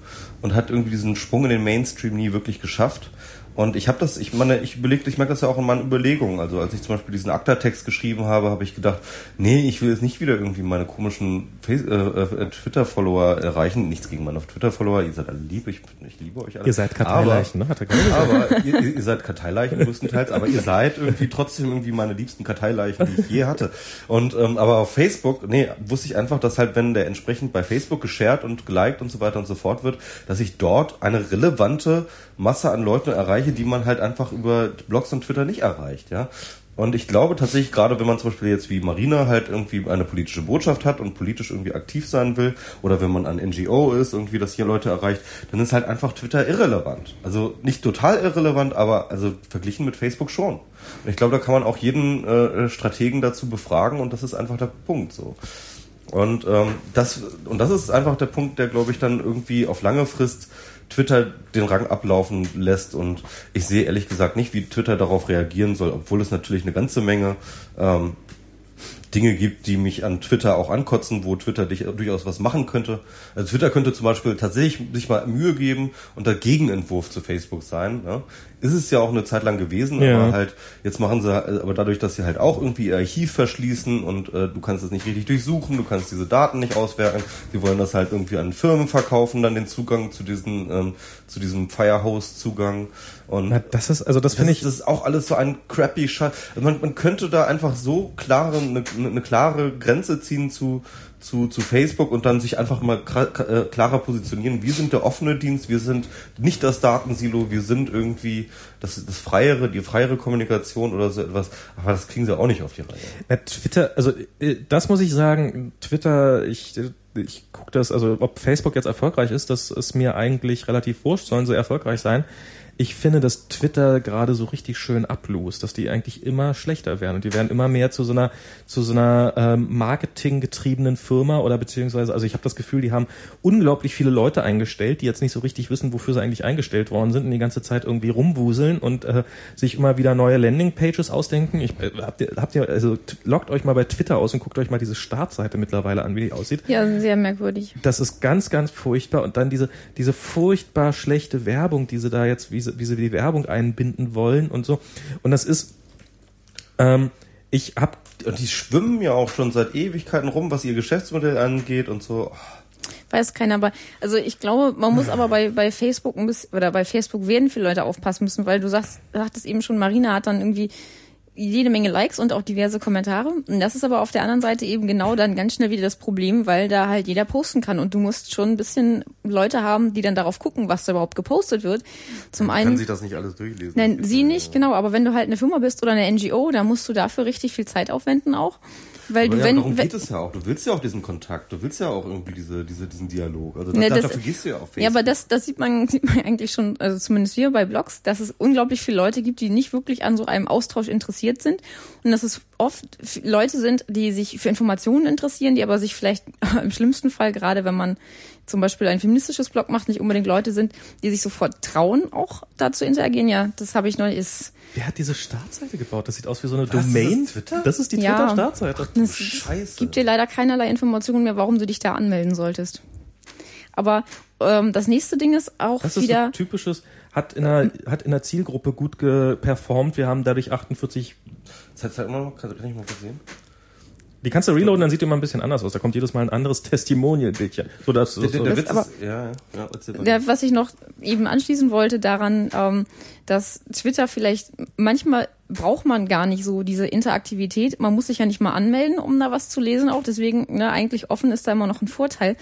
und hat irgendwie diesen Sprung in den Mainstream nie wirklich geschafft. Und ich habe das, ich meine, ich überlegte, ich merke das ja auch in meinen Überlegungen. Also als ich zum Beispiel diesen Akta-Text geschrieben habe, habe ich gedacht, nee, ich will jetzt nicht wieder irgendwie meine komischen äh, äh, Twitter-Follower erreichen. Nichts gegen meine Twitter-Follower, ihr seid alle lieb, ich, ich liebe euch alle.
Ihr seid Karteileichen, ne? Hat er
gesagt. Aber ihr, ihr seid Karteileichen größtenteils, aber ihr seid irgendwie trotzdem irgendwie meine liebsten Karteileichen, die ich je hatte. Und ähm, aber auf Facebook, nee, wusste ich einfach, dass halt, wenn der entsprechend bei Facebook geshared und geliked und so weiter und so fort wird, dass ich dort eine relevante Masse an Leuten erreiche, die man halt einfach über Blogs und Twitter nicht erreicht, ja. Und ich glaube tatsächlich, gerade wenn man zum Beispiel jetzt wie Marina halt irgendwie eine politische Botschaft hat und politisch irgendwie aktiv sein will, oder wenn man ein NGO ist, irgendwie das hier Leute erreicht, dann ist halt einfach Twitter irrelevant. Also nicht total irrelevant, aber also verglichen mit Facebook schon. Und ich glaube, da kann man auch jeden äh, Strategen dazu befragen und das ist einfach der Punkt so. Und ähm, das und das ist einfach der Punkt, der glaube ich dann irgendwie auf lange Frist Twitter den Rang ablaufen lässt und ich sehe ehrlich gesagt nicht, wie Twitter darauf reagieren soll, obwohl es natürlich eine ganze Menge ähm, Dinge gibt, die mich an Twitter auch ankotzen, wo Twitter dich durchaus was machen könnte. Also Twitter könnte zum Beispiel tatsächlich sich mal Mühe geben und der Gegenentwurf zu Facebook sein. Ne? ist es ja auch eine Zeit lang gewesen, ja. aber halt, jetzt machen sie, aber dadurch, dass sie halt auch irgendwie ihr Archiv verschließen und äh, du kannst es nicht richtig durchsuchen, du kannst diese Daten nicht auswerten, sie wollen das halt irgendwie an Firmen verkaufen, dann den Zugang zu diesen, ähm, zu diesem Firehouse-Zugang. Und
Na, das ist, also das, finde ich.
Das ist auch alles so ein crappy Scheiß. Man, man könnte da einfach so klare, eine, eine klare Grenze ziehen zu, zu, zu Facebook und dann sich einfach mal äh, klarer positionieren. Wir sind der offene Dienst, wir sind nicht das Datensilo, wir sind irgendwie das, das freiere, die freiere Kommunikation oder so etwas. Aber das kriegen sie auch nicht auf die Reihe.
Ja, Twitter, also äh, das muss ich sagen, Twitter, ich ich gucke das, also ob Facebook jetzt erfolgreich ist, das ist mir eigentlich relativ wurscht, sollen sie erfolgreich sein ich finde, dass Twitter gerade so richtig schön ablost, dass die eigentlich immer schlechter werden und die werden immer mehr zu so einer zu so einer ähm, marketinggetriebenen Firma oder beziehungsweise also ich habe das Gefühl, die haben unglaublich viele Leute eingestellt, die jetzt nicht so richtig wissen, wofür sie eigentlich eingestellt worden sind und die ganze Zeit irgendwie rumwuseln und äh, sich immer wieder neue Landingpages ausdenken. Ich, äh, habt ihr habt ihr also loggt euch mal bei Twitter aus und guckt euch mal diese Startseite mittlerweile an, wie die aussieht.
Ja, sehr merkwürdig.
Das ist ganz ganz furchtbar und dann diese diese furchtbar schlechte Werbung, die sie da jetzt wie sie wie sie die Werbung einbinden wollen und so. Und das ist, ähm, ich hab.
Und die schwimmen ja auch schon seit Ewigkeiten rum, was ihr Geschäftsmodell angeht und so.
Weiß keiner, aber also ich glaube, man muss aber bei, bei Facebook ein bisschen, oder bei Facebook werden viele Leute aufpassen müssen, weil du sagst, sagtest eben schon, Marina hat dann irgendwie jede Menge Likes und auch diverse Kommentare. Und das ist aber auf der anderen Seite eben genau dann ganz schnell wieder das Problem, weil da halt jeder posten kann und du musst schon ein bisschen Leute haben, die dann darauf gucken, was da überhaupt gepostet wird. Zum
Man
einen
kann sich das nicht alles durchlesen.
Nein, sie nicht, genau, aber wenn du halt eine Firma bist oder eine NGO, da musst du dafür richtig viel Zeit aufwenden auch. Weil
Aber
du,
ja,
wenn,
darum
wenn
geht es ja auch. Du willst ja auch diesen Kontakt, du willst ja auch irgendwie diese, diese, diesen Dialog. Also
Ne,
da,
das-
dafür gehst du ja auf Facebook.
Ja, aber das, das sieht man, sieht man eigentlich schon, also zumindest wir bei Blogs, dass es unglaublich viele Leute gibt, die nicht wirklich an so einem Austausch interessiert sind. Und dass es oft Leute sind, die sich für Informationen interessieren, die aber sich vielleicht im schlimmsten Fall, gerade wenn man zum Beispiel ein feministisches Blog macht, nicht unbedingt Leute sind, die sich sofort trauen, auch dazu interagieren. Ja, das habe ich neu, ist,
Wer hat diese Startseite gebaut? Das sieht aus wie so eine
Was, ist
Domain.
das Twitter?
Das ist die
Ja.
Twitter-Startseite.
es
Scheiße.
gibt dir leider keinerlei Informationen mehr, warum du dich da anmelden solltest. Aber ähm, das nächste Ding ist auch
Das ist so
wieder,
ein typisches, hat in der, hat in der Zielgruppe gut ge- performt. Wir haben dadurch 48
Zeig, zeig mal, kann, kann ich mal kurz sehen?
Die kannst du reloaden, dann sieht die immer ein bisschen anders aus. Da kommt jedes Mal ein anderes Testimonial-Bildchen. So, das,
Der, der,
so,
der
Das
Witz
aber-
ist, ja. Ja,
was ich noch eben anschließen wollte daran, ähm, dass Twitter vielleicht manchmal braucht man gar nicht so diese Interaktivität. Man muss sich ja nicht mal anmelden, um da was zu lesen auch. Deswegen, ne, eigentlich offen ist da immer noch ein Vorteil.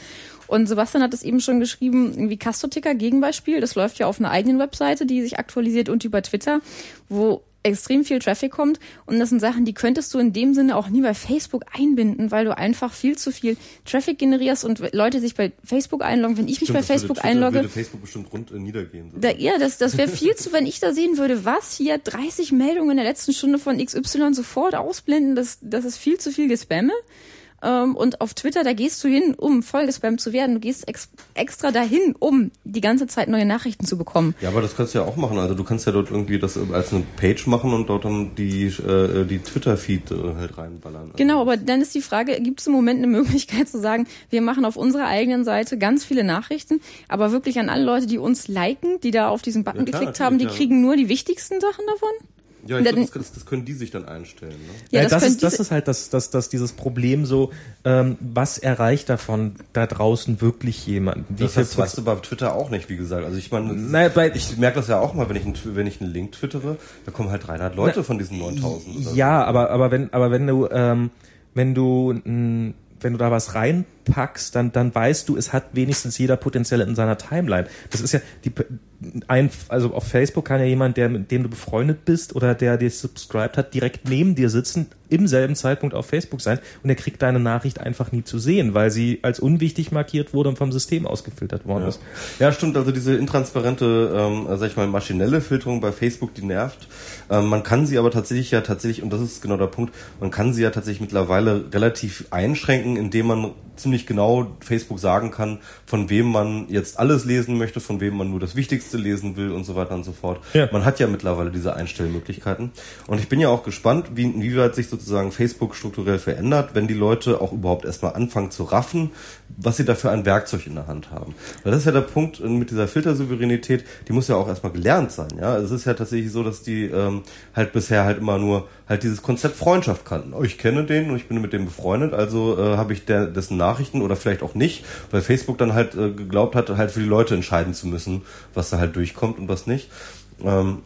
Und Sebastian hat es eben schon geschrieben, irgendwie Castoticker Gegenbeispiel. Das läuft ja auf einer eigenen Webseite, die sich aktualisiert und über Twitter, wo extrem viel Traffic kommt. Und das sind Sachen, die könntest du in dem Sinne auch nie bei Facebook einbinden, weil du einfach viel zu viel Traffic generierst und Leute sich bei Facebook einloggen. Wenn ich mich
Stimmt,
bei
das würde
Facebook
Twitter-
einlogge,
Würde Facebook bestimmt rund äh, niedergehen.
Da, ja, das, das wäre viel zu, wenn ich da sehen würde, was hier 30 Meldungen in der letzten Stunde von XY sofort ausblenden, das, das ist viel zu viel Gespamme. Ähm, und auf Twitter, da gehst du hin, um voll gespammt zu werden. Du gehst ex extra dahin, um die ganze Zeit neue Nachrichten zu bekommen.
Ja, aber das kannst du ja auch machen. Also du kannst ja dort irgendwie das als eine Page machen und dort dann die, äh, die Twitter-Feed äh, halt reinballern. Also
Genau, aber dann ist die Frage, gibt es im Moment eine Möglichkeit zu sagen, wir machen auf unserer eigenen Seite ganz viele Nachrichten, aber wirklich an alle Leute, die uns liken, die da auf diesen Button
Ja, klar,
geklickt haben, die
ja.
kriegen nur die wichtigsten Sachen davon?
Ja, ich
dann-
glaub, das, das, können die sich dann einstellen. Ne?
Ja,
das,
das,
ist, das ist halt das, das, das, dieses Problem so, ähm, was erreicht davon da draußen wirklich jemand? Wie
Das
viel
heißt, weißt du bei Twitter auch nicht, wie gesagt. Also ich meine,
Naja, bei-
ich merke das ja auch mal, wenn ich, einen- wenn ich einen Link twittere, da kommen halt 300 Leute von diesen 9000. oder so.
Ja, aber aber wenn aber wenn du ähm, wenn du mh, wenn du da was reinpackst, dann dann weißt du, es hat wenigstens jeder potenziell in seiner Timeline. Das ist ja die ein also auf Facebook kann ja jemand, der mit dem du befreundet bist oder der dir subscribed hat, direkt neben dir sitzen, im selben Zeitpunkt auf Facebook sein und er kriegt deine Nachricht einfach nie zu sehen, weil sie als unwichtig markiert wurde und vom System ausgefiltert worden
Ja.
ist.
ja, stimmt. Also diese intransparente, ähm, sag ich mal, maschinelle Filterung bei Facebook, die nervt. Ähm, man kann sie aber tatsächlich ja tatsächlich, und das ist genau der Punkt, man kann sie ja tatsächlich mittlerweile relativ einschränken, indem man ziemlich genau Facebook sagen kann, von wem man jetzt alles lesen möchte, von wem man nur das Wichtigste lesen will und so weiter und so fort.
Ja.
Man hat ja mittlerweile diese Einstellmöglichkeiten. Und ich bin ja auch gespannt, wie, inwieweit sich sozusagen Facebook strukturell verändert, wenn die Leute auch überhaupt erstmal anfangen zu raffen, was sie da für ein Werkzeug in der Hand haben. Weil das ist ja der Punkt äh, mit dieser Filtersouveränität, die muss ja auch erstmal gelernt sein. Ja, Es ist ja tatsächlich so, dass die ähm, halt bisher halt immer nur halt dieses Konzept Freundschaft kannten. Oh, ich kenne den und ich bin mit dem befreundet, also äh, habe ich der, dessen Nachrichten oder vielleicht auch nicht, weil Facebook dann halt äh, geglaubt hat, halt für die Leute entscheiden zu müssen, was da halt durchkommt und was nicht. Ähm,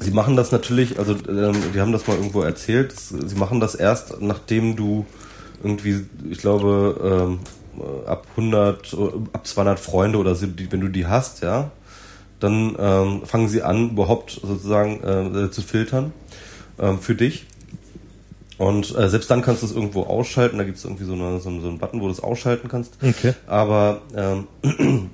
Sie machen das natürlich, also ähm, die haben das mal irgendwo erzählt, sie machen das erst, nachdem du irgendwie, ich glaube, ähm, äh, ab 100, äh, ab 200 Freunde oder so, wenn du die hast, ja, dann ähm, fangen sie an, überhaupt sozusagen äh, zu filtern ähm, für dich. Und äh, selbst dann kannst du es irgendwo ausschalten. Da gibt es irgendwie so, eine, so, so einen Button, wo du es ausschalten kannst.
Okay.
Aber ähm,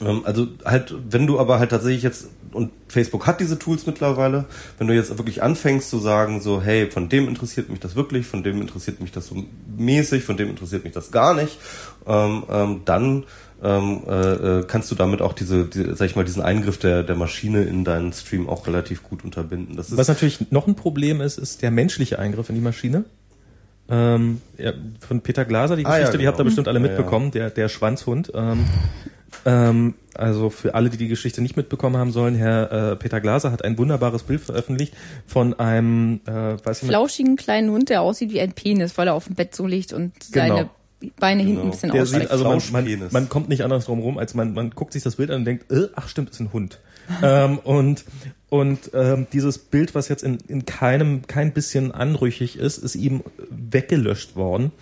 also halt, wenn du aber halt tatsächlich jetzt und Facebook hat diese Tools mittlerweile, wenn du jetzt wirklich anfängst zu sagen so, hey, von dem interessiert mich das wirklich, von dem interessiert mich das so mäßig, von dem interessiert mich das gar nicht, ähm, ähm, dann ähm, äh, äh, kannst du damit auch diese, die, sag ich mal, diesen Eingriff der, der Maschine in deinen Stream auch relativ gut unterbinden.
Das ist Was natürlich noch ein Problem ist, ist der menschliche Eingriff in die Maschine. Ähm, ja, von Peter Glaser, die Geschichte, ah, ja, genau. die habt ihr bestimmt alle mitbekommen, ja, der, der Schwanzhund. Ähm, ähm, also für alle, die die Geschichte nicht mitbekommen haben sollen, Herr äh, Peter Glaser hat ein wunderbares Bild veröffentlicht von einem
äh, weiß ich flauschigen kleinen Hund, der aussieht wie ein Penis, weil er auf dem Bett so liegt und genau. seine Beine genau. hinten ein bisschen ausstrecken.
Also man, man, man, kommt nicht anders drum rum, als man, man guckt sich das Bild an und denkt, äh, ach stimmt, ist ein Hund. ähm, und und ähm, dieses Bild, was jetzt in, in keinem kein bisschen anrüchig ist, ist ihm weggelöscht worden.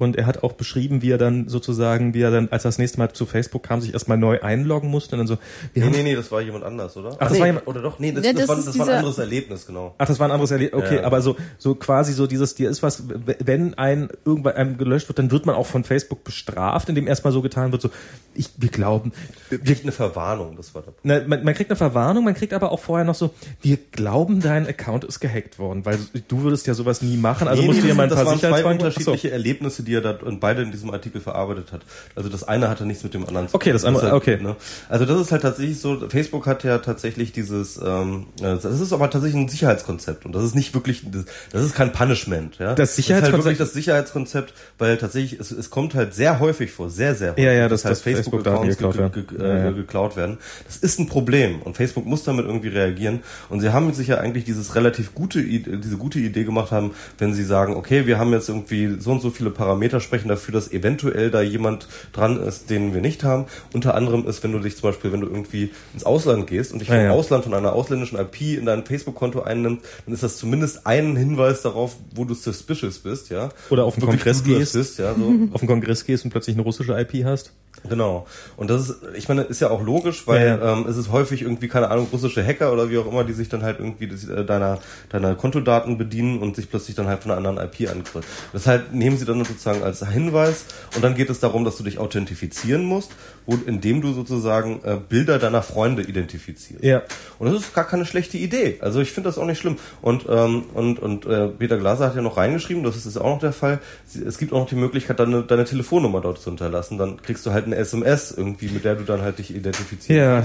Und er hat auch beschrieben, wie er dann sozusagen, wie er dann, als er das nächste Mal zu Facebook kam, sich erstmal neu einloggen musste und dann so.
Wir nee, nee, nee, das war jemand anders, oder?
Ach, das
nee,
war jemand,
oder doch? Nee, das, ja, das, das, war, das war ein anderes Erlebnis, genau.
Ach, das war ein anderes Erlebnis, okay, ja, ja. aber so, so quasi so dieses, dir ist was, wenn ein, irgendwann einem gelöscht wird, dann wird man auch von Facebook bestraft, indem erstmal so getan wird, so, ich, wir glauben.
Wir kriegt eine Verwarnung, das war
da. Na, man, man kriegt eine Verwarnung, man kriegt aber auch vorher noch so, wir glauben, dein Account ist gehackt worden, weil du würdest ja sowas nie machen, also nee, musst nee, du ja mal ein paar
Sicherheitsfragen. Das waren zwei unterschiedliche Erlebnisse, die er da, und beide in diesem Artikel verarbeitet hat. Also das eine hatte nichts mit dem anderen
zu tun. Okay, das andere,
halt,
okay.
Ne? Also das ist halt tatsächlich so, Facebook hat ja tatsächlich dieses, ähm, das ist aber tatsächlich ein Sicherheitskonzept und das ist nicht wirklich, das, das ist kein Punishment. Ja?
Das Sicherheitskonzept? Das ist halt
wirklich das Sicherheitskonzept, weil tatsächlich, es, es kommt halt sehr häufig vor, sehr, sehr häufig,
ja, ja, das,
dass halt Facebook-Accounts Facebook geklaut, ge, ge, ge, ja, ja. geklaut werden. Das ist ein Problem und Facebook muss damit irgendwie reagieren und sie haben sich ja eigentlich dieses relativ gute, diese gute Idee gemacht haben, wenn sie sagen, okay, wir haben jetzt irgendwie so und so viele Parameter sprechen dafür, dass eventuell da jemand dran ist, den wir nicht haben. Unter anderem ist, wenn du dich zum Beispiel, wenn du irgendwie ins Ausland gehst und dich ja, vom ja. Ausland von einer ausländischen IP in dein Facebook-Konto einnimmst, dann ist das zumindest ein Hinweis darauf, wo du suspicious bist, ja.
Oder auf den Kongress gehst,
bist, ja, so.
auf den Kongress gehst und plötzlich eine russische IP hast.
Genau. Und das ist, ich meine, ist ja auch logisch, weil ja, ja. Ähm, es ist häufig irgendwie, keine Ahnung, russische Hacker oder wie auch immer, die sich dann halt irgendwie das, äh, deiner, deiner Kontodaten bedienen und sich plötzlich dann halt von einer anderen IP angreifen. Deshalb nehmen sie dann sozusagen als Hinweis und dann geht es darum, dass du dich authentifizieren musst, wo, indem du sozusagen äh, Bilder deiner Freunde identifizierst.
Ja.
Und das ist gar keine schlechte Idee. Also ich finde das auch nicht schlimm. Und, ähm, und, und äh, Peter Glaser hat ja noch reingeschrieben, das ist auch noch der Fall, es gibt auch noch die Möglichkeit, deine, deine Telefonnummer dort zu hinterlassen. Dann kriegst du halt eine SMS irgendwie, mit der du dann halt dich identifizieren
ja.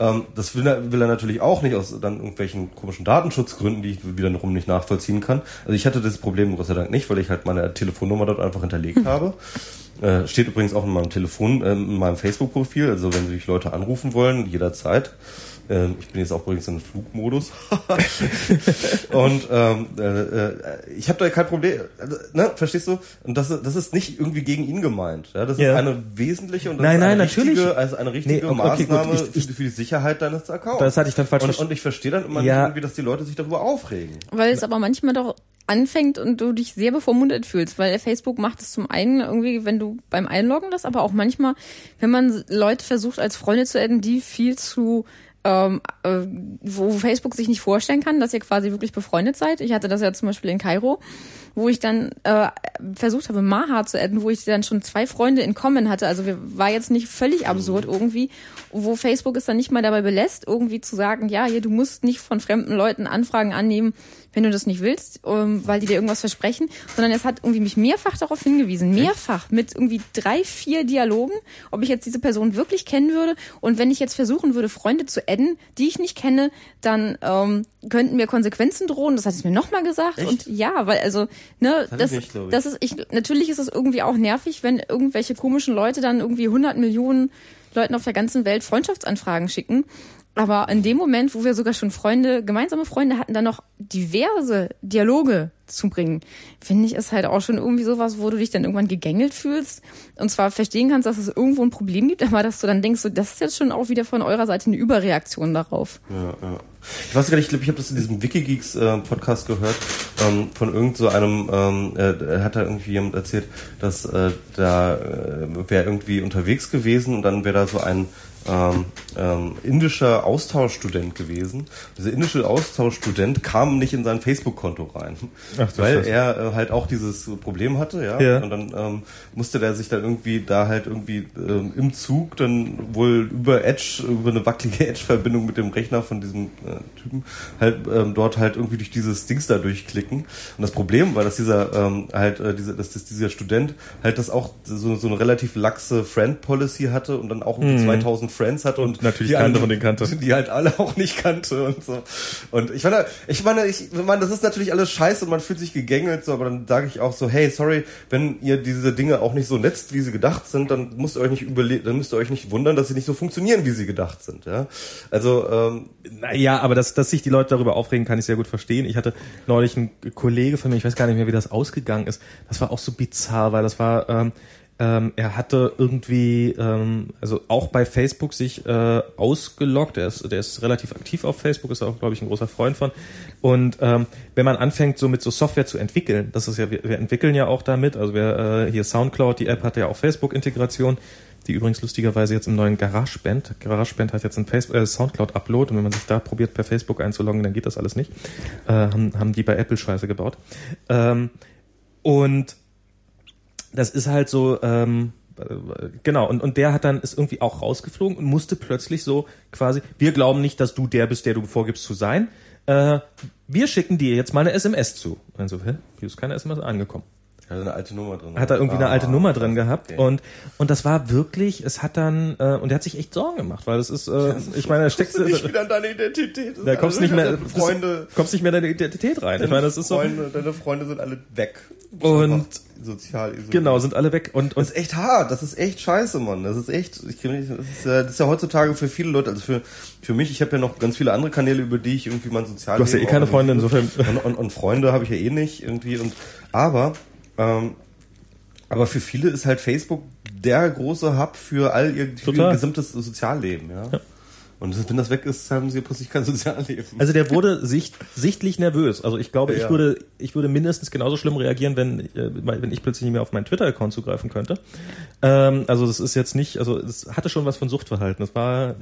Ähm, das will er, will er natürlich auch nicht aus dann irgendwelchen komischen Datenschutzgründen, die ich wiederum nicht nachvollziehen kann. Also ich hatte das Problem Gott sei Dank nicht, weil ich halt meine Telefonnummer dort einfach hinterlegt habe. Äh, steht übrigens auch in meinem Telefon, äh, in meinem Facebook-Profil. Also wenn sich Leute anrufen wollen, jederzeit. Ähm, ich bin jetzt auch übrigens in Flugmodus. und ähm, äh, äh, ich habe da kein Problem. Also, ne, verstehst du? Und das, das ist nicht irgendwie gegen ihn gemeint. Ja, das ja. ist eine wesentliche und das
nein,
ist
eine
nein,
richtige,
natürlich. also eine richtige nee, okay, Maßnahme gut, ich, ich, für die Sicherheit deines Accounts.
Das hatte ich dann falsch
Und, und ich verstehe dann immer ja. nicht irgendwie, dass die Leute sich darüber aufregen.
Weil es aber manchmal doch anfängt und du dich sehr bevormundet fühlst, weil Facebook macht es zum einen irgendwie, wenn du beim Einloggen das, aber auch manchmal, wenn man Leute versucht als Freunde zu adden, die viel zu ähm, äh, wo Facebook sich nicht vorstellen kann, dass ihr quasi wirklich befreundet seid. Ich hatte das ja zum Beispiel in Kairo, wo ich dann äh, versucht habe, Maha zu adden, wo ich dann schon zwei Freunde in Common hatte. Also wir, war jetzt nicht völlig absurd irgendwie, wo Facebook es dann nicht mal dabei belässt, irgendwie zu sagen, ja, hier, du musst nicht von fremden Leuten Anfragen annehmen, wenn du das nicht willst, ähm, weil die dir irgendwas versprechen, sondern es hat irgendwie mich mehrfach darauf hingewiesen, mehrfach mit irgendwie drei, vier Dialogen, ob ich jetzt diese Person wirklich kennen würde und wenn ich jetzt versuchen würde, Freunde zu adden, die ich nicht kenne, dann ähm, könnten mir Konsequenzen drohen. Das hat es mir nochmal gesagt
Echt?
und ja, weil also ne, das, das, nicht, das ist ich natürlich ist es irgendwie auch nervig, wenn irgendwelche komischen Leute dann irgendwie 100 Millionen Leuten auf der ganzen Welt Freundschaftsanfragen schicken. Aber in dem Moment, wo wir sogar schon Freunde, gemeinsame Freunde hatten, dann noch diverse Dialoge zu bringen, finde ich es halt auch schon irgendwie sowas, wo du dich dann irgendwann gegängelt fühlst. Und zwar verstehen kannst, dass es irgendwo ein Problem gibt, aber dass du dann denkst, so, das ist jetzt schon auch wieder von eurer Seite eine Überreaktion darauf.
Ja, ja. Ich weiß gar nicht, ich glaube, ich habe das in diesem Wikigeeks äh, Podcast gehört, ähm, von irgend so einem, ähm, äh, hat da irgendwie jemand erzählt, dass äh, da äh, wäre irgendwie unterwegs gewesen und dann wäre da so ein ähm, ähm, indischer Austauschstudent gewesen. Dieser indische Austauschstudent kam nicht in sein Facebook-Konto rein, Ach, weil Scheiße. er äh, halt auch dieses Problem hatte, ja. ja. Und dann ähm, musste der sich dann irgendwie da halt irgendwie ähm, im Zug dann wohl über Edge, über eine wackelige Edge-Verbindung mit dem Rechner von diesem äh, Typen halt ähm, dort halt irgendwie durch dieses Dings da durchklicken. Und das Problem war, dass dieser ähm, halt äh, dieser, dass das, dieser Student halt das auch so, so eine relativ laxe Friend-Policy hatte und dann auch mhm. 2000 Friends hatte und,
und natürlich kannte von den kannte.
Die halt alle auch nicht kannte und so. Und ich meine, ich meine, ich meine, das ist natürlich alles scheiße und man fühlt sich gegängelt, so, aber dann sage ich auch so, hey, sorry, wenn ihr diese Dinge auch nicht so netzt, wie sie gedacht sind, dann müsst ihr euch nicht überlegen, dann müsst ihr euch nicht wundern, dass sie nicht so funktionieren, wie sie gedacht sind. Ja? Also ähm,
naja, aber dass, dass sich die Leute darüber aufregen, kann ich sehr gut verstehen. Ich hatte neulich einen Kollege von mir, ich weiß gar nicht mehr, wie das ausgegangen ist. Das war auch so bizarr, weil das war ähm, ähm, er hatte irgendwie, ähm, also auch bei Facebook sich äh, ausgeloggt. Er ist, der ist relativ aktiv auf Facebook, ist auch, glaube ich, ein großer Freund von. Und ähm, wenn man anfängt, so mit so Software zu entwickeln, das ist ja, wir, wir entwickeln ja auch damit. Also wir äh, hier SoundCloud, die App hat ja auch Facebook-Integration die übrigens lustigerweise jetzt im neuen GarageBand, GarageBand hat jetzt Facebook, äh, Soundcloud-Upload und wenn man sich da probiert per Facebook einzuloggen, dann geht das alles nicht. Äh, haben, haben die bei Apple Scheiße gebaut. Ähm, und das ist halt so, ähm, genau, und, und der hat dann, ist irgendwie auch rausgeflogen und musste plötzlich so quasi, wir glauben nicht, dass du der bist, der du vorgibst zu sein. Äh, wir schicken dir jetzt mal eine SMS zu. Und so, hä? Hier ist keine SMS angekommen.
Hat eine alte Nummer drin.
Hat er irgendwie ah, eine alte Nummer drin gehabt okay. und und das war wirklich, es hat dann äh, und er hat sich echt Sorgen gemacht, weil es ist, äh, ich meine, da steckst du
nicht wieder in deine Identität.
Da kommst nicht mehr, Freunde, kommst nicht mehr in deine Identität rein.
Ich meine, das ist so. Freunde, deine Freunde sind alle weg.
Und sozial isoliert. Genau, sind alle weg und, und
das ist echt hart, das ist echt scheiße, Mann. Das ist echt, ich das ist, ja, das ist ja heutzutage für viele Leute, also für für mich, ich habe ja noch ganz viele andere Kanäle, über die ich irgendwie mein sozial
Du hast ja eh keine Freunde insofern.
Und, und, und Freunde habe ich ja eh nicht irgendwie und aber ähm, aber für viele ist halt Facebook der große Hub für all ihr, für ihr gesamtes Sozialleben, ja. ja. Und wenn das weg ist, haben sie plötzlich kein Sozialleben.
Also der wurde sicht, sichtlich nervös. Also ich glaube, ja. ich würde, ich würde mindestens genauso schlimm reagieren, wenn, äh, wenn ich plötzlich nicht mehr auf meinen Twitter-Account zugreifen könnte. Ähm, also das ist jetzt nicht, also es hatte schon was von Suchtverhalten. Das war ja.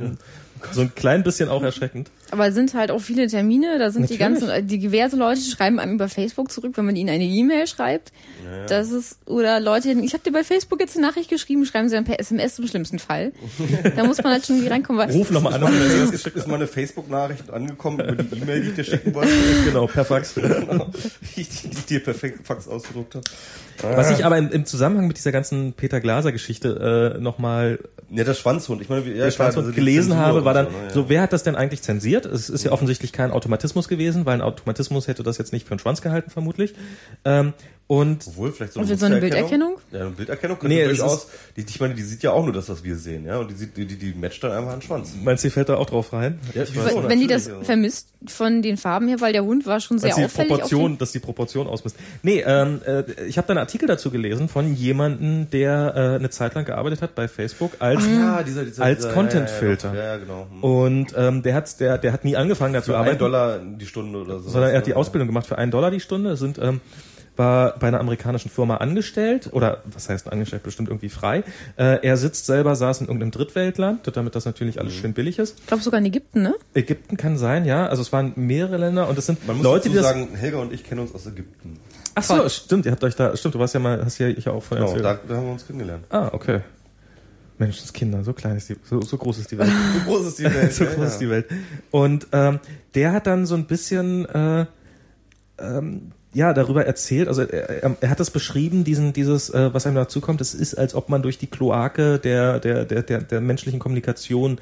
so ein klein bisschen auch erschreckend.
Aber es sind halt auch viele Termine. Da sind Natürlich. die ganzen, die diverse Leute schreiben einem über Facebook zurück, wenn man ihnen eine E-Mail schreibt. Ja, Das ist oder Leute, ich habe dir bei Facebook jetzt eine Nachricht geschrieben, schreiben sie dann per SMS im schlimmsten Fall. da muss man halt schon irgendwie reinkommen.
Ruf nochmal an ist, ist mal eine Facebook-Nachricht angekommen über die E-Mail, die ich dir schicken wollte.
genau, per Fax.
genau, die ich dir per Fax ausgedruckt habe.
Ah. Was ich aber im, im, Zusammenhang mit dieser ganzen Peter Glaser-Geschichte äh, nochmal
ja, der Schwanzhund. Ich meine, ja,
der Schwanzhund also gelesen habe, war dann so, ne, ja. so, wer hat das denn eigentlich zensiert? Es ist ja offensichtlich kein Automatismus gewesen, weil ein Automatismus hätte das jetzt nicht für einen Schwanz gehalten, vermutlich. Ähm, und
Obwohl, vielleicht so
eine, so eine Bilderkennung?
Ja, eine Bilderkennung könnte nee, durchaus. Die, ich meine, die sieht ja auch nur das, was wir sehen, ja. Und die sieht, die, die, die matcht dann einfach einen Schwanz.
Meinst du, die fällt da auch drauf rein?
Ja, ich weiß, wenn die das ja. vermisst von den Farben her, weil der Hund war schon sehr
die
auffällig.
Proportion, dass die Proportion ausmisst. Nee, ähm, äh, ich habe da einen Artikel dazu gelesen von jemandem, der äh, eine Zeit lang gearbeitet hat bei Facebook als,
ah, dieser, dieser,
als Content-Filter.
Ja, ja, genau. Hm.
Und ähm, der hat, der, der hat nie angefangen dazu
zu arbeiten. Dollar die Stunde oder so.
Sondern er hat die Ausbildung gemacht für einen Dollar die Stunde. Das sind ähm, war bei einer amerikanischen Firma angestellt oder was heißt angestellt, bestimmt irgendwie frei. Äh, er sitzt selber, saß in irgendeinem Drittweltland, damit das natürlich alles mhm. schön billig ist.
Ich glaube sogar in Ägypten, ne?
Ägypten kann sein, ja. Also es waren mehrere Länder und es sind
Man muss
Leute,
die das sagen, Helga und ich kennen uns aus Ägypten.
Ach so, stimmt, ihr habt euch da, stimmt, du warst ja mal, hast ja ich auch von
genau, da, da haben wir uns kennengelernt.
Ah, okay. Menschenskinder, so klein ist die, so, so groß ist die Welt.
so groß ist die Welt.
so groß ja, ist die Welt. Und ähm, der hat dann so ein bisschen äh, ähm, ja, darüber erzählt, also er, er hat das beschrieben, diesen, dieses, äh, was einem dazu kommt, es ist, als ob man durch die Kloake der, der, der, der, der menschlichen Kommunikation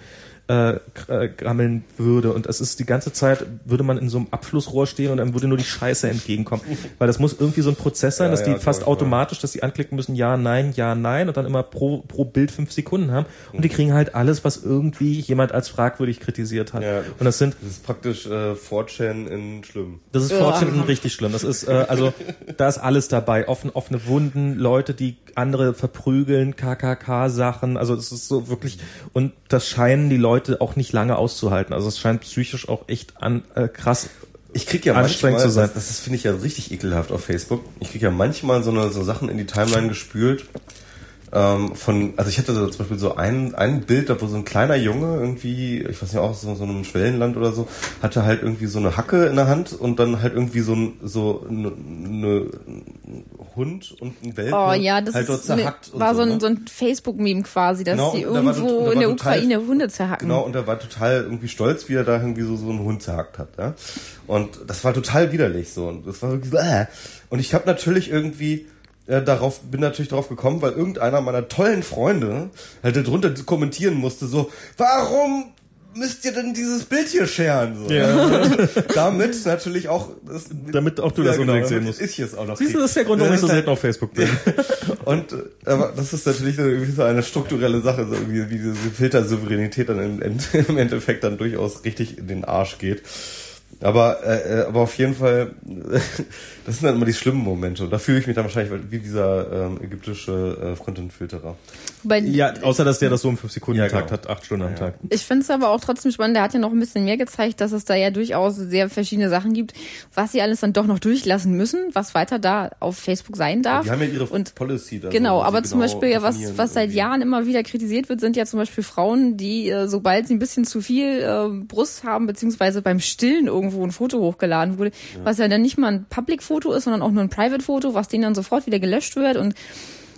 äh, äh, gammeln würde. Und es ist die ganze Zeit, würde man in so einem Abflussrohr stehen und dann würde nur die Scheiße entgegenkommen. Weil das muss irgendwie so ein Prozess sein, ja, dass ja, die fast automatisch, dass die anklicken müssen, ja, nein, ja, nein und dann immer pro, pro Bild fünf Sekunden haben. Und die kriegen halt alles, was irgendwie jemand als fragwürdig kritisiert hat. Ja, und das sind.
Das ist praktisch äh, 4chan in schlimm.
Das ist 4chan in richtig schlimm. Das ist, äh, also, da ist alles dabei. Offen, offene Wunden, Leute, die andere verprügeln, KKK-Sachen. Also es ist so wirklich, und das scheinen die Leute Leute auch nicht lange auszuhalten. Also es scheint psychisch auch echt an, äh, krass
ich krieg ja anstrengend manchmal, zu sein. Das, das finde ich ja richtig ekelhaft auf Facebook. Ich krieg ja manchmal so, eine, so Sachen in die Timeline gespült, ähm, von, also ich hatte so zum Beispiel so ein, ein Bild, da wo so ein kleiner Junge irgendwie, ich weiß nicht, auch so, so einem Schwellenland oder so, hatte halt irgendwie so eine Hacke in der Hand und dann halt irgendwie so ein, so eine, eine Hund und ein Welpe
Oh ja, das
halt dort zerhackt. und
war so ein,
ne?
so ein Facebook-Meme quasi, dass
Genau,
die irgendwo
da
in der
total-
Ukraine Hunde zerhacken.
Genau, und er war total irgendwie stolz, wie er da irgendwie so, so einen Hund zerhackt hat. Ja? Und das war total widerlich so. Und das war wirklich so, äh. Und ich habe natürlich irgendwie äh, darauf, bin natürlich darauf gekommen, weil irgendeiner meiner tollen Freunde halt darunter kommentieren musste, so, warum müsst ihr denn dieses Bild hier scheren? So. damit natürlich auch das,
Damit auch du das unbedingt sehen musst.
Ich es auch noch
Siehst du, das ist der Grund, warum ich so selten auf Facebook bin.
und äh, aber das ist natürlich so irgendwie so eine strukturelle Sache, so irgendwie, wie diese Filtersouveränität dann im, im Endeffekt dann durchaus richtig in den Arsch geht. Aber, äh, äh, aber auf jeden Fall, das sind dann immer die schlimmen Momente. Und da fühle ich mich dann wahrscheinlich wie dieser ähm, ägyptische äh, Content-Filterer.
Ja, außer dass der das so im 5 Sekunden
Ja,
Takt
genau.
hat, acht Stunden am
Ja.
Tag.
Ich finde es aber auch trotzdem spannend. Der hat ja noch ein bisschen mehr gezeigt, dass es da ja durchaus sehr verschiedene Sachen gibt, was sie alles dann doch noch durchlassen müssen, was weiter da auf Facebook sein darf.
Die haben ja ihre
und
Policy da.
Genau, aber zum
genau
Beispiel, ja, was, was seit
irgendwie.
Jahren immer wieder kritisiert wird, sind ja zum Beispiel Frauen, die, äh, sobald sie ein bisschen zu viel äh, Brust haben, beziehungsweise beim Stillen irgendwo ein Foto hochgeladen wurde, was ja dann nicht mal ein Public-Foto ist, sondern auch nur ein Private-Foto, was denen dann sofort wieder gelöscht wird. Und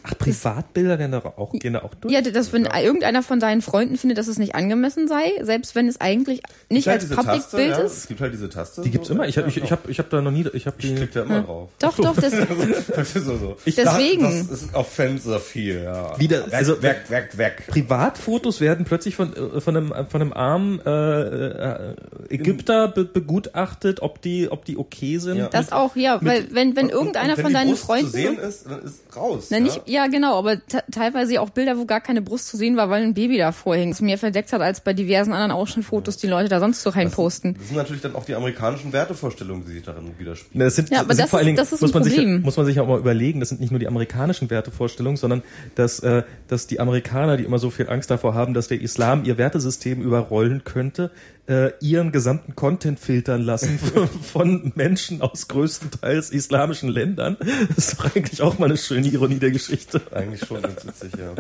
Ach, Privatbilder gehen da auch, gehen da auch durch?
ja, das, wenn irgendeiner von deinen Freunden findet, dass es nicht angemessen sei, selbst wenn es eigentlich nicht
halt
als Public-Bild
ja,
ist.
Es gibt halt diese Taste.
Die gibt's
so.
immer. Ich, hab- ich, ich habe ich hab da noch nie, ich habe
Ich
die.
klick da immer drauf.
Doch, doch, das,
Das ist so, so.
Deswegen.
Das ist offensive viel, ja.
Wieder-
weg,
also-
weg, weg, weg.
Privatfotos werden plötzlich von, äh, von einem, von einem armen äh, äh, Ägypter be begutachtet, ob die, ob die okay sind.
Ja.
das auch, ja, weil wenn, wenn
Und-
irgendeiner
und wenn
von deinen
Brust
Freunden
zu sehen ist, dann ist raus.
Na,
ja?
nicht, ja, genau, aber te- teilweise auch Bilder, wo gar keine Brust zu sehen war, weil ein Baby davor hing. Das mehr verdeckt hat als bei diversen anderen Ausschnittfotos, die Leute da sonst so reinposten.
Das sind natürlich dann auch die amerikanischen Wertevorstellungen, die sich darin widerspiegeln.
Das sind,
Ja, aber
das sind
das
vor allen
ist-
Dingen,
das ist
muss
ein
man sich,
Problem.
muss man sich auch mal überlegen, das sind nicht nur die amerikanischen Wertevorstellungen, sondern dass, äh, dass die Amerikaner, die immer so viel Angst davor haben, dass der Islam ihr Wertesystem überrollen könnte, äh, ihren gesamten Content filtern lassen von, von Menschen aus größtenteils islamischen Ländern. Das ist doch eigentlich auch mal eine schöne Ironie der Geschichte.
Eigentlich schon ganz witzig, ja.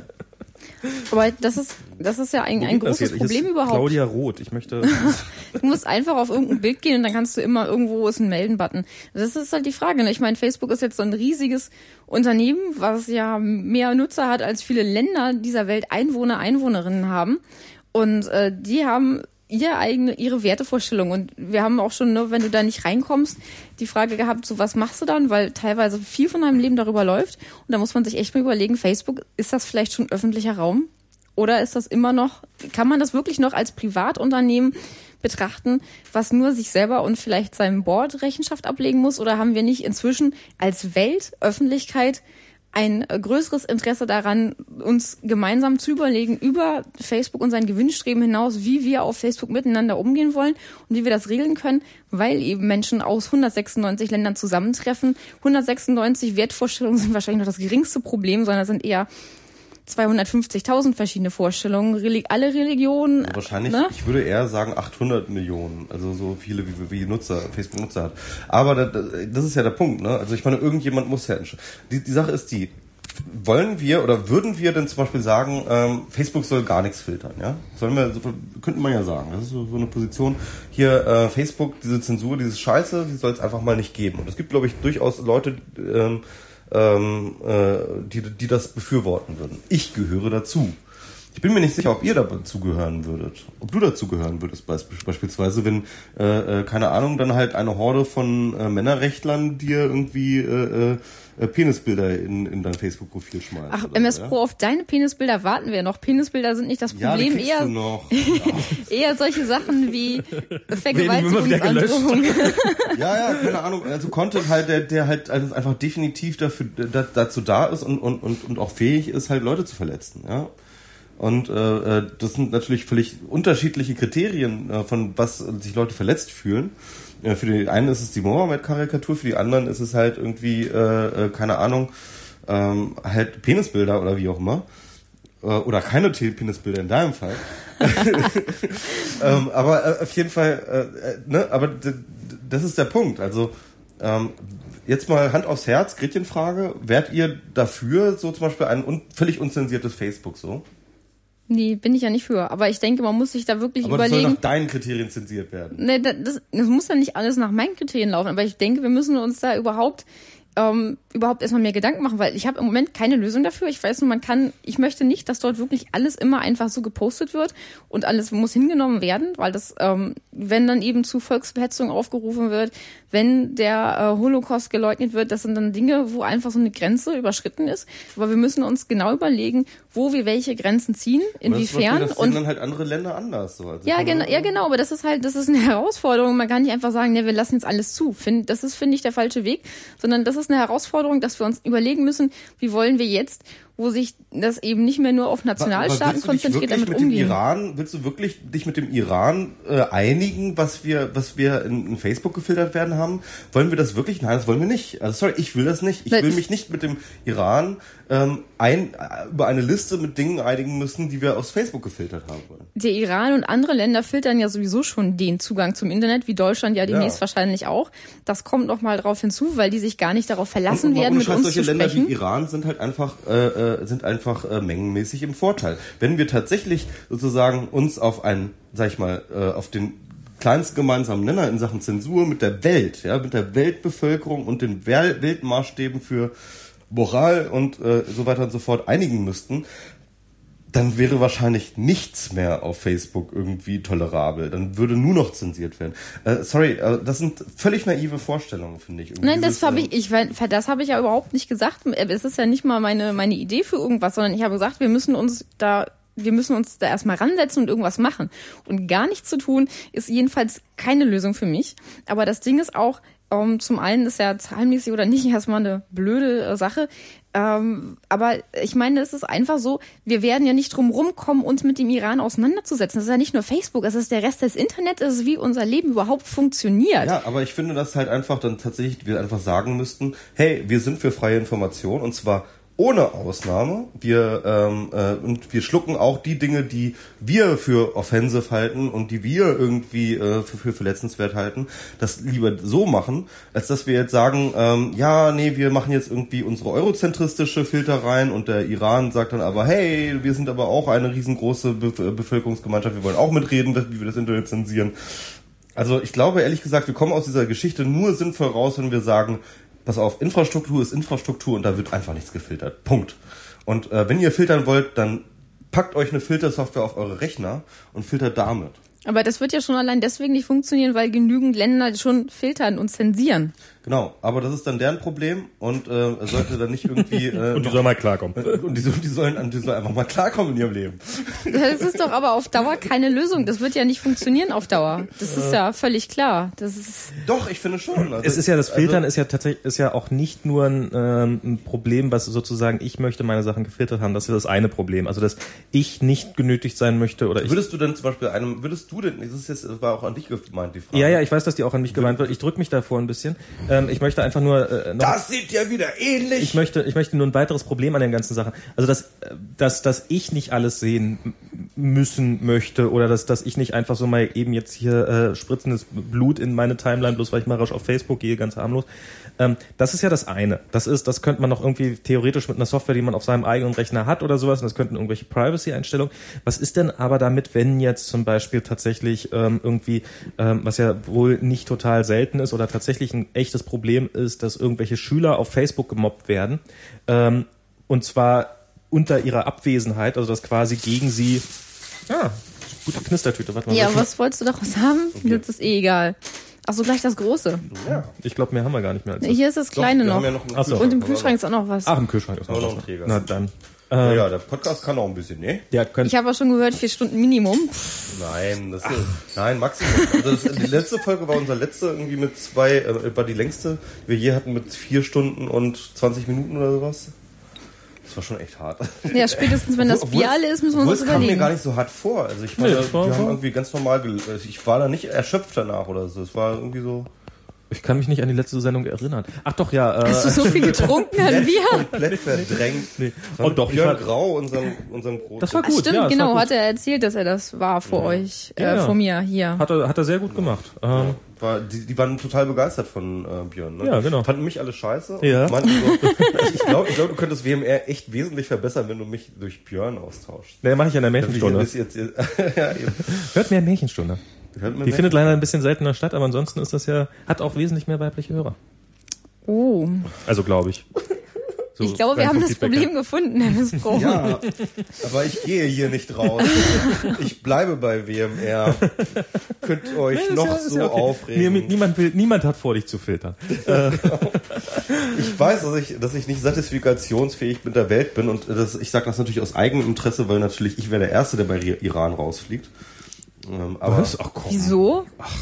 Aber das ist, das ist ja ein, ein großes? Problem überhaupt.
Claudia Roth. Ich möchte.
Du musst einfach auf irgendein Bild gehen und dann kannst du immer irgendwo ist ein Melden-Button. Das ist halt die Frage. Ne? Ich meine, Facebook ist jetzt so ein riesiges Unternehmen, was ja mehr Nutzer hat als viele Länder dieser Welt Einwohner, Einwohnerinnen haben. Und äh, die haben ihr eigene, ihre Wertevorstellung. Und wir haben auch schon, ne, wenn du da nicht reinkommst, die Frage gehabt, so was machst du dann? Weil teilweise viel von deinem Leben darüber läuft. Und da muss man sich echt mal überlegen, Facebook, ist das vielleicht schon öffentlicher Raum? Oder ist das immer noch, kann man das wirklich noch als Privatunternehmen betrachten, was nur sich selber und vielleicht seinem Board Rechenschaft ablegen muss? Oder haben wir nicht inzwischen als Weltöffentlichkeit ein größeres Interesse daran, uns gemeinsam zu überlegen über Facebook und sein Gewinnstreben hinaus, wie wir auf Facebook miteinander umgehen wollen und wie wir das regeln können, weil eben Menschen aus 196 Ländern zusammentreffen. 196 Wertvorstellungen sind wahrscheinlich noch das geringste Problem, sondern sind eher 250.000 verschiedene Vorstellungen, Reli alle Religionen.
Also wahrscheinlich,
ne?
ich würde eher sagen 800 Millionen, also so viele wie, wie Nutzer, Facebook-Nutzer hat. Aber da, da- das ist ja der Punkt, ne? Also ich meine, irgendjemand muss ja entscheiden. Die, die Sache ist die, wollen wir oder würden wir denn zum Beispiel sagen, ähm, Facebook soll gar nichts filtern, ja? Sollen wir, könnte man ja sagen. Das ist so, so eine Position. Hier, äh, Facebook, diese Zensur, dieses Scheiße, die soll es einfach mal nicht geben. Und es gibt, glaube ich, durchaus Leute, ähm, ähm, äh, die, die das befürworten würden. Ich gehöre dazu. Ich bin mir nicht sicher, ob ihr dazu gehören würdet. Ob du dazu gehören würdest, beisp- beispielsweise, wenn, äh, äh, keine Ahnung, dann halt eine Horde von äh, Männerrechtlern dir irgendwie äh, äh, Penisbilder in, in dein Facebook-Profil schmeißt.
Ach, MS
so, ja?
Pro, auf deine Penisbilder warten wir noch. Penisbilder sind nicht das
Ja,
Problem,
kriegst
eher,
du noch.
eher solche Sachen wie. Vergewaltigungsandrohung.
Ja, ja, keine Ahnung. Also Content halt, der, der halt also einfach definitiv dafür, da, dazu da ist und, und, und, und auch fähig ist, halt Leute zu verletzen, ja. Und äh, äh, das sind natürlich völlig unterschiedliche Kriterien, äh, von was sich Leute verletzt fühlen. Äh, für die einen ist es die Mohammed-Karikatur, für die anderen ist es halt irgendwie, äh, äh, keine Ahnung, ähm, halt Penisbilder oder wie auch immer. Äh, oder keine Penisbilder in deinem Fall. ähm, aber äh, auf jeden Fall, äh, ne, aber das ist der Punkt. Also ähm, jetzt mal Hand aufs Herz, Gretchenfrage. Wärt ihr dafür, so zum Beispiel ein un völlig unzensiertes Facebook so?
Nee, bin ich ja nicht für. Aber ich denke, man muss sich da wirklich
Aber
überlegen.
das soll nach deinen Kriterien zensiert werden.
Nee, das, das, muss ja nicht alles nach meinen Kriterien laufen, aber ich denke, wir müssen uns da überhaupt ähm, überhaupt erstmal mehr Gedanken machen, weil ich habe im Moment keine Lösung dafür. Ich weiß nur, man kann, ich möchte nicht, dass dort wirklich alles immer einfach so gepostet wird und alles muss hingenommen werden, weil das, ähm, wenn dann eben zu Volksverhetzung aufgerufen wird, wenn der äh, Holocaust geleugnet wird, das sind dann Dinge, wo einfach so eine Grenze überschritten ist. Aber wir müssen uns genau überlegen, wo wir welche Grenzen ziehen, inwiefern.
Das und dann halt andere Länder anders. So.
Also ja, genau, ja, genau, aber das ist halt, das ist eine Herausforderung. Man kann nicht einfach sagen, ne, wir lassen jetzt alles zu. Find, das ist, finde ich, der falsche Weg, sondern das ist eine Herausforderung, dass wir uns überlegen müssen, wie wollen wir jetzt wo sich das eben nicht mehr nur auf Nationalstaaten konzentriert, damit
mit
umgehen.
Dem Iran, willst du wirklich dich mit dem Iran äh, einigen, was wir, was wir in, in, Facebook gefiltert werden haben? Wollen wir das wirklich? Nein, das wollen wir nicht. Also sorry, ich will das nicht. Ich will mich nicht mit dem Iran ähm, ein, äh, über eine Liste mit Dingen einigen müssen, die wir aus Facebook gefiltert haben wollen.
Der Iran und andere Länder filtern ja sowieso schon den Zugang zum Internet, wie Deutschland ja demnächst ja. wahrscheinlich auch. Das kommt noch mal drauf hinzu, weil die sich gar nicht darauf verlassen
und, und
werden, mit
Scheiß,
uns
solche
zu
Länder
sprechen.
wie Iran sind halt einfach äh, äh, sind einfach äh, mengenmäßig im Vorteil. Wenn wir tatsächlich sozusagen uns auf einen, sag ich mal, äh, auf den kleinsten gemeinsamen Nenner in Sachen Zensur mit der Welt, ja, mit der Weltbevölkerung und den Weltmaßstäben für Moral und äh, so weiter und so fort einigen müssten, dann wäre wahrscheinlich nichts mehr auf Facebook irgendwie tolerabel. Dann würde nur noch zensiert werden. Äh, sorry, äh, das sind völlig naive Vorstellungen, finde ich.
Irgendwie Nein, das habe ich, ich, das habe ich ja überhaupt nicht gesagt. Es ist ja nicht mal meine, meine Idee für irgendwas, sondern ich habe gesagt, wir müssen uns da wir müssen uns da erstmal ransetzen und irgendwas machen. Und gar nichts zu tun, ist jedenfalls keine Lösung für mich. Aber das Ding ist auch, um, ähm, zum einen ist ja zahlenmäßig oder nicht erstmal eine blöde äh, Sache. Ähm, aber ich meine, es ist einfach so, wir werden ja nicht drum rumkommen, uns mit dem Iran auseinanderzusetzen. Das ist ja nicht nur Facebook, es ist der Rest des Internets, es ist wie unser Leben überhaupt funktioniert.
Ja, aber ich finde, dass halt einfach dann tatsächlich wir einfach sagen müssten, hey, wir sind für freie Information und zwar ohne Ausnahme. Wir, ähm, äh, und wir schlucken auch die Dinge, die wir für offensive halten und die wir irgendwie äh, für, für verletzenswert halten, das lieber so machen, als dass wir jetzt sagen, ähm, ja, nee, wir machen jetzt irgendwie unsere eurozentristische Filter rein und der Iran sagt dann aber, hey, wir sind aber auch eine riesengroße Be Bevölkerungsgemeinschaft, wir wollen auch mitreden, wie wir das Internet zensieren. Also ich glaube ehrlich gesagt, wir kommen aus dieser Geschichte nur sinnvoll raus, wenn wir sagen, pass auf, Infrastruktur ist Infrastruktur und da wird einfach nichts gefiltert. Punkt. Und äh, wenn ihr filtern wollt, dann packt euch eine Filtersoftware auf eure Rechner und filtert damit.
Aber das wird ja schon allein deswegen nicht funktionieren, weil genügend Länder schon filtern und zensieren.
Genau, aber das ist dann deren Problem und äh, sollte dann nicht irgendwie. Äh,
und die sollen mal klarkommen.
Äh, und die, die, sollen, die sollen einfach mal klarkommen in ihrem Leben.
Das ist doch aber auf Dauer keine Lösung. Das wird ja nicht funktionieren auf Dauer. Das ist ja völlig klar. Das ist
doch, ich finde schon.
Also, es ist ja das also Filtern also, ist ja tatsächlich ist ja auch nicht nur ein, ähm, ein Problem, was sozusagen ich möchte meine Sachen gefiltert haben. Das ist das eine Problem. Also dass ich nicht genötigt sein möchte oder ich.
Würdest du denn zum Beispiel einem, würdest du denn, das ist jetzt, das war auch an dich gemeint die Frage.
Ja, ja, ich weiß, dass die auch an mich gemeint wird. Ich drücke mich davor ein bisschen. Ähm, ich möchte einfach nur. Äh,
noch, das sieht ja wieder ähnlich.
Ich möchte, ich möchte nur ein weiteres Problem an den ganzen Sachen. Also dass, dass, dass ich nicht alles sehen müssen möchte oder dass, dass ich nicht einfach so mal eben jetzt hier äh, spritzendes Blut in meine Timeline, bloß weil ich mal rasch auf Facebook gehe, ganz harmlos. Ähm, das ist ja das eine. Das ist, das könnte man noch irgendwie theoretisch mit einer Software, die man auf seinem eigenen Rechner hat oder sowas, und das könnten irgendwelche Privacy-Einstellungen. Was ist denn aber damit, wenn jetzt zum Beispiel tatsächlich ähm, irgendwie, ähm, was ja wohl nicht total selten ist oder tatsächlich ein echtes Problem ist, dass irgendwelche Schüler auf Facebook gemobbt werden, ähm, und zwar unter ihrer Abwesenheit, also dass quasi gegen sie, ja, gute Knistertüte.
Warte mal, ja, was wolltest du daraus haben? Okay. Das ist eh egal. Ach so, gleich das große.
Ja. Ich glaube, mehr haben wir gar nicht mehr.
Als Hier ist das kleine Doch, noch. Ja noch Ach so. Und im Kühlschrank ist auch noch was.
Ach, im Kühlschrank ist auch noch
was. Träger.
Na dann.
Ähm, ja, der Podcast kann auch ein bisschen, ne?
Ja, ich habe auch schon gehört, vier Stunden Minimum.
Nein, das ist, nein, Maximum. Also das, die letzte Folge war unser letzte irgendwie mit zwei, äh, war die längste, die wir je hatten mit vier Stunden und 20 Minuten oder sowas. Das war schon echt hart.
Ja, spätestens wenn das Bier alle ist, müssen wir uns das überlegen.
Das kam mir gar nicht so hart vor. Also ich meine, nee, wir haben irgendwie ganz normal, ich war da nicht erschöpft danach oder so. Es war irgendwie so.
Ich kann mich nicht an die letzte Sendung erinnern. Ach doch, ja.
Äh, Hast du so viel getrunken an Bier?
Komplett verdrängt. Nee.
Und doch,
Björn Grau, unserem, unserem großen.
Das war gut. Ach,
stimmt,
ja,
genau. Hat er erzählt, dass er das war vor ja. euch, äh, ja. vor mir hier.
Hat er, hat er sehr gut gemacht.
Ähm, war, die, die waren total begeistert von äh, Björn. Ne?
Ja, genau.
Fanden mich alle scheiße.
Ja.
So, ich glaube, ich glaub, du könntest WMR echt wesentlich verbessern, wenn du mich durch Björn austauschst.
Nee, mache ich in der Märchenstunde.
Jetzt, jetzt, ja.
Hört mehr Märchenstunde. Die findet leider ein bisschen seltener statt, aber ansonsten ist das ja, hat auch wesentlich mehr weibliche Hörer.
Oh.
Also glaube ich.
So ich glaube, wir haben das Problem gefunden, Herr Missbro.
Ja, aber ich gehe hier nicht raus. Ich bleibe bei WMR. Könnt euch ja, noch ja, so okay. aufregen.
Nee, niemand, will, niemand hat vor, dich zu filtern.
ich weiß, dass ich, dass ich nicht satisfikationsfähig mit der Welt bin und das, ich sage das natürlich aus eigenem Interesse, weil natürlich ich wäre der Erste, der bei Iran rausfliegt.
Ähm, aber Was? Ach, komm.
Wieso?
Ach.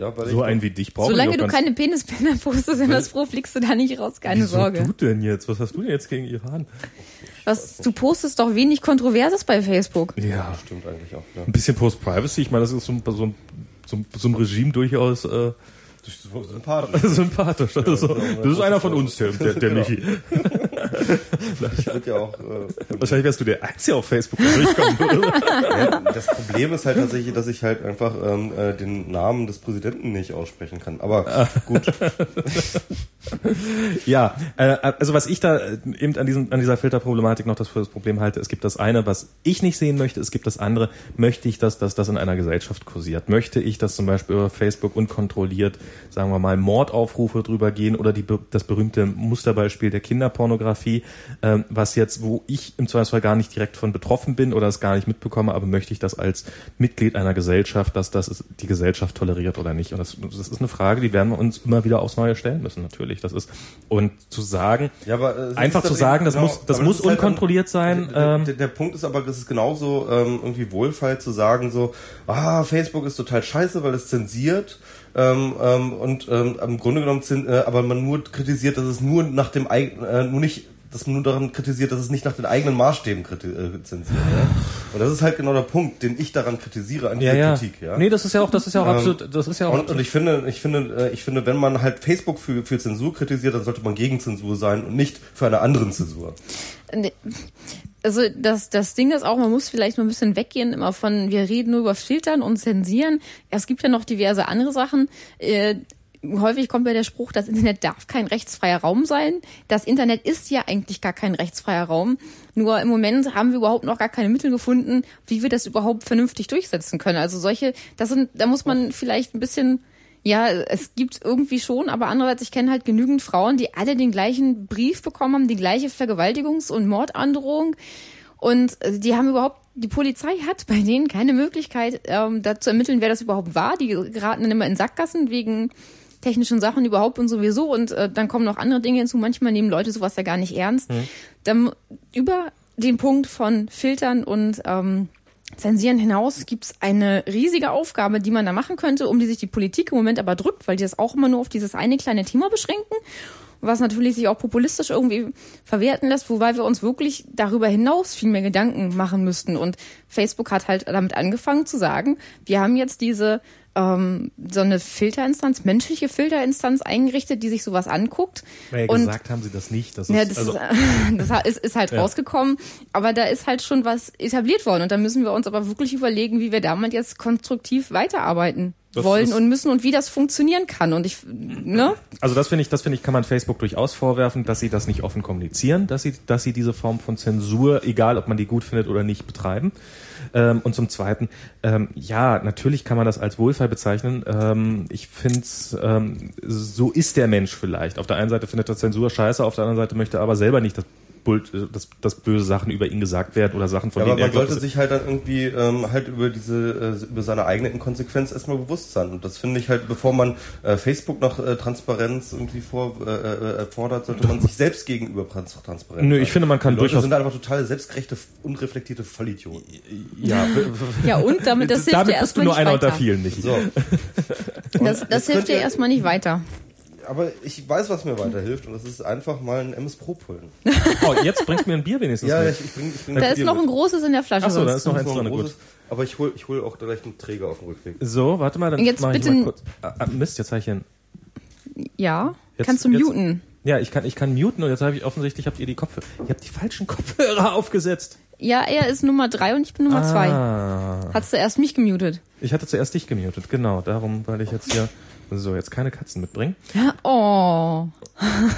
Ja, weil so einen wie dich brauche
Solange du keine Penisbilder postest in das Pro, fliegst du da nicht raus, keine
Wieso
Sorge.
Was du denn jetzt? Was hast du denn jetzt gegen Iran?
Was, du postest doch wenig Kontroverses bei Facebook.
Ja, stimmt eigentlich auch. Ja. Ein bisschen Post-Privacy, ich meine, das ist so, so, so, so ein Regime durchaus äh,
sympathisch.
sympathisch. Das, ist, so, das ist einer von uns, der, der, der genau. Michi.
Vielleicht ja auch.
Äh, Wahrscheinlich wärst du der Einzige auf Facebook, der durchkommen würde.
Ja, das Problem ist halt tatsächlich, dass ich halt einfach ähm, äh, den Namen des Präsidenten nicht aussprechen kann. Aber gut.
ja, äh, also was ich da äh, eben an, diesem, an dieser Filterproblematik noch das für das Problem halte, es gibt das eine, was ich nicht sehen möchte, es gibt das andere, möchte ich, dass, dass das in einer Gesellschaft kursiert? Möchte ich, dass zum Beispiel über Facebook unkontrolliert, sagen wir mal, Mordaufrufe drüber gehen oder die, das berühmte Musterbeispiel der Kinderpornografie, ähm, was jetzt, wo ich im Zweifelsfall gar nicht direkt von betroffen bin oder es gar nicht mitbekomme, aber möchte ich das als Mitglied einer Gesellschaft, dass das die Gesellschaft toleriert oder nicht? Und das, das ist eine Frage, die werden wir uns immer wieder aufs Neue stellen müssen, natürlich. Das ist, und zu sagen,
ja, aber, äh,
einfach zu sagen, das genau, muss, das muss das unkontrolliert halt sein.
Der, der, der, Punkt ist aber, es ist genauso ähm, irgendwie wohlfeil zu sagen, so, ah, Facebook ist total scheiße, weil es zensiert. Ähm, ähm, und ähm, im Grunde genommen sind, äh, aber man nur kritisiert, dass es nur nach dem eigenen, äh, nur nicht dass man nur daran kritisiert, dass es nicht nach den eigenen Maßstäben äh, zensiert. Ja? Und das ist halt genau der Punkt, den ich daran kritisiere an
dieser ja,
ja. Kritik. Ja?
Nee, das ist ja auch, das ist ja auch ähm, absolut, das ist ja auch.
Und, und ich finde, ich finde, äh, ich finde, wenn man halt Facebook für, für Zensur kritisiert, dann sollte man gegen Zensur sein und nicht für eine andere Zensur.
Also das, das Ding ist auch, man muss vielleicht mal ein bisschen weggehen immer von, wir reden nur über Filtern und Zensieren. Es gibt ja noch diverse andere Sachen. Äh, häufig kommt ja der Spruch, das Internet darf kein rechtsfreier Raum sein. Das Internet ist ja eigentlich gar kein rechtsfreier Raum. Nur im Moment haben wir überhaupt noch gar keine Mittel gefunden, wie wir das überhaupt vernünftig durchsetzen können. Also solche, das sind, da muss man vielleicht ein bisschen, ja, es gibt irgendwie schon, aber andererseits, ich kenne halt genügend Frauen, die alle den gleichen Brief bekommen haben, die gleiche Vergewaltigungs- und Mordandrohung. Und die haben überhaupt, die Polizei hat bei denen keine Möglichkeit, ähm, da zu ermitteln, wer das überhaupt war. Die geraten dann immer in Sackgassen wegen technischen Sachen überhaupt und sowieso und äh, dann kommen noch andere Dinge hinzu. Manchmal nehmen Leute sowas ja gar nicht ernst. Mhm. Dann über den Punkt von Filtern und ähm, Zensieren hinaus gibt's eine riesige Aufgabe, die man da machen könnte, um die sich die Politik im Moment aber drückt, weil die das auch immer nur auf dieses eine kleine Thema beschränken was natürlich sich auch populistisch irgendwie verwerten lässt, wobei wir uns wirklich darüber hinaus viel mehr Gedanken machen müssten. Und Facebook hat halt damit angefangen zu sagen, wir haben jetzt diese ähm, so eine Filterinstanz, menschliche Filterinstanz eingerichtet, die sich sowas anguckt.
Ja, und gesagt haben sie das nicht.
Das ist, ja, das, also, das ist, ist halt ja. rausgekommen, aber da ist halt schon was etabliert worden und da müssen wir uns aber wirklich überlegen, wie wir damit jetzt konstruktiv weiterarbeiten das wollen und müssen und wie das funktionieren kann. Und ich, ne?
Also das finde ich, das finde ich, kann man Facebook durchaus vorwerfen, dass sie das nicht offen kommunizieren, dass sie, dass sie diese Form von Zensur, egal ob man die gut findet oder nicht, betreiben. Ähm, und zum Zweiten, ähm, ja, natürlich kann man das als Wohlfall bezeichnen. Ähm, ich finde, ähm, so ist der Mensch vielleicht. Auf der einen Seite findet er Zensur scheiße, auf der anderen Seite möchte er aber selber nicht das dass, dass böse Sachen über ihn gesagt werden oder Sachen von
ja,
denen
aber man er sollte sich halt dann irgendwie ähm, halt über diese äh, über seine eigene Inkonsequenz erstmal bewusst sein. Und das finde ich halt bevor man äh, Facebook nach äh, Transparenz irgendwie vor, äh, äh, fordert sollte man sich selbst gegenüber transparent
Nö, ich finde man kann
Die Leute sind einfach total selbstgerechte unreflektierte Vollidioten.
Ja
ja. Und damit das hilft
damit
ja
bist du nur einer
weiter.
unter vielen nicht.
So.
Das, das hilft dir erstmal nicht weiter
aber ich weiß, was mir weiterhilft und das ist einfach mal ein MS Pro pullen.
Oh, jetzt bringst du mir ein Bier wenigstens.
Ja, ich, ich bring, ich bring
Da ist noch ein großes in der Flasche.
Achso, da ist noch eins
drin,
gut.
Aber ich hole ich hol auch gleich einen Träger auf dem Rückweg.
So, warte mal, dann
jetzt
mach
bitte
ich mal kurz. Ah, ah, Mist, jetzt habe ich hier ein
Ja,
Jetzt-
kannst du
jetzt-
muten.
Ja, ich kann, ich kann muten und jetzt habe ich offensichtlich, habt ihr die Kopfhörer, ihr habt die falschen Kopfhörer aufgesetzt.
Ja, er ist Nummer drei und ich bin Nummer zwei.
Ah.
Hast du erst mich gemutet?
Ich hatte zuerst dich gemutet, genau, darum, weil ich jetzt hier, so, jetzt keine Katzen mitbringen.
Oh.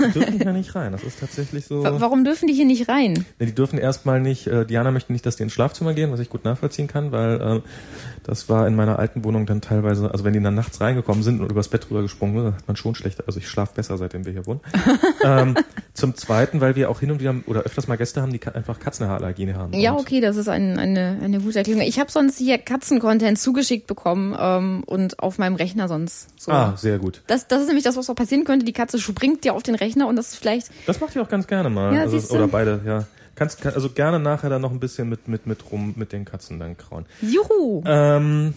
Die dürfen hier nicht rein, das ist tatsächlich so.
Wa- Warum dürfen die hier nicht rein?
Nee, die dürfen erstmal nicht, äh, Diana möchte nicht, dass die ins Schlafzimmer gehen, was ich gut nachvollziehen kann, weil äh, das war in meiner alten Wohnung dann teilweise, also wenn die dann nachts reingekommen sind und übers Bett drüber gesprungen sind, dann hat man schon schlechter, also ich schlafe besser, seitdem wir hier wohnen. ähm, zum Zweiten, weil wir auch hin und wieder oder öfters mal Gäste haben, die einfach Katzenhaarallergien haben.
Ja, okay, das ist ein, eine, eine gute Erklärung. Ich habe sonst hier Katzen-Content zugeschickt bekommen ähm, und auf meinem Rechner sonst so.
Ah, sehr gut.
Das, das ist nämlich das, was auch passieren könnte. Die Katze springt dir auf den Rechner und das ist vielleicht.
Das macht ihr auch ganz gerne mal.
Ja,
also, oder beide, ja. Kannst, kann, also gerne nachher dann noch ein bisschen mit, mit, mit rum, mit den Katzen dann krauen.
Juhu!
Ähm,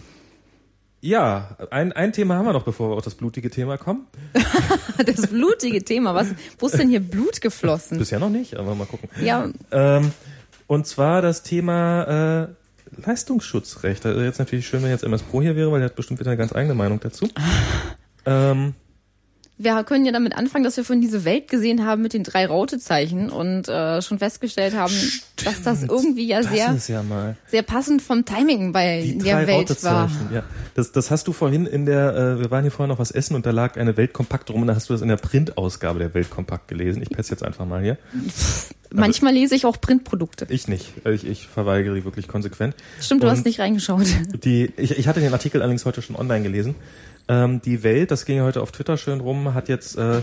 ja, ein, ein Thema haben wir noch, bevor wir auf das blutige Thema kommen.
Das blutige Thema. Was, wo ist denn hier Blut geflossen?
Bisher noch nicht, aber mal gucken.
Ja,
Ähm, und zwar das Thema äh, Leistungsschutzrecht. Also jetzt natürlich schön, wenn jetzt MS Pro hier wäre, weil der hat bestimmt wieder eine ganz eigene Meinung dazu. ähm,
wir können ja damit anfangen, dass wir von diese Welt gesehen haben mit den drei Rautezeichen und äh, schon festgestellt haben, dass das irgendwie ja
das
sehr,
ja
sehr passend vom Timing bei
die
der Welt war.
Ja, das, das hast du vorhin in der, äh, wir waren hier vorher noch was essen und da lag eine Weltkompakt rum und da hast du das in der Printausgabe der Weltkompakt gelesen. Ich pesse jetzt einfach mal hier.
Manchmal lese ich auch Printprodukte.
Ich nicht. Ich, ich verweigere die wirklich konsequent.
Stimmt, du
Und
hast nicht reingeschaut.
Die, ich, ich hatte den Artikel allerdings heute schon online gelesen. Ähm, die Welt, das ging ja heute auf Twitter schön rum, hat jetzt äh,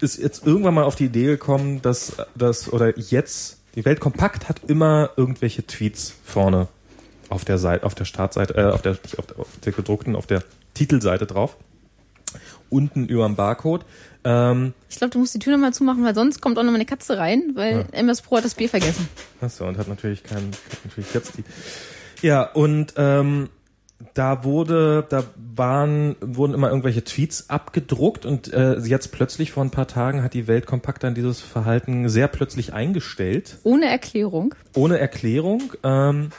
ist jetzt irgendwann mal auf die Idee gekommen, dass das oder jetzt die Welt kompakt hat immer irgendwelche Tweets vorne auf der Seite, auf der Startseite, äh, auf der nicht auf der, auf der gedruckten, auf der Titelseite drauf. Unten über dem Barcode. Ähm,
Ich glaube, du musst die Tür nochmal zumachen, weil sonst kommt auch noch mal eine Katze rein, weil MS Pro hat das Bier vergessen.
Achso, und hat natürlich keinen, hat natürlich jetzt die. Ja, und ähm, da wurde, da waren, wurden immer irgendwelche Tweets abgedruckt und äh, jetzt plötzlich vor ein paar Tagen hat die Welt kompakt dann dieses Verhalten sehr plötzlich eingestellt,
Ohne Erklärung.
ohne Erklärung ähm,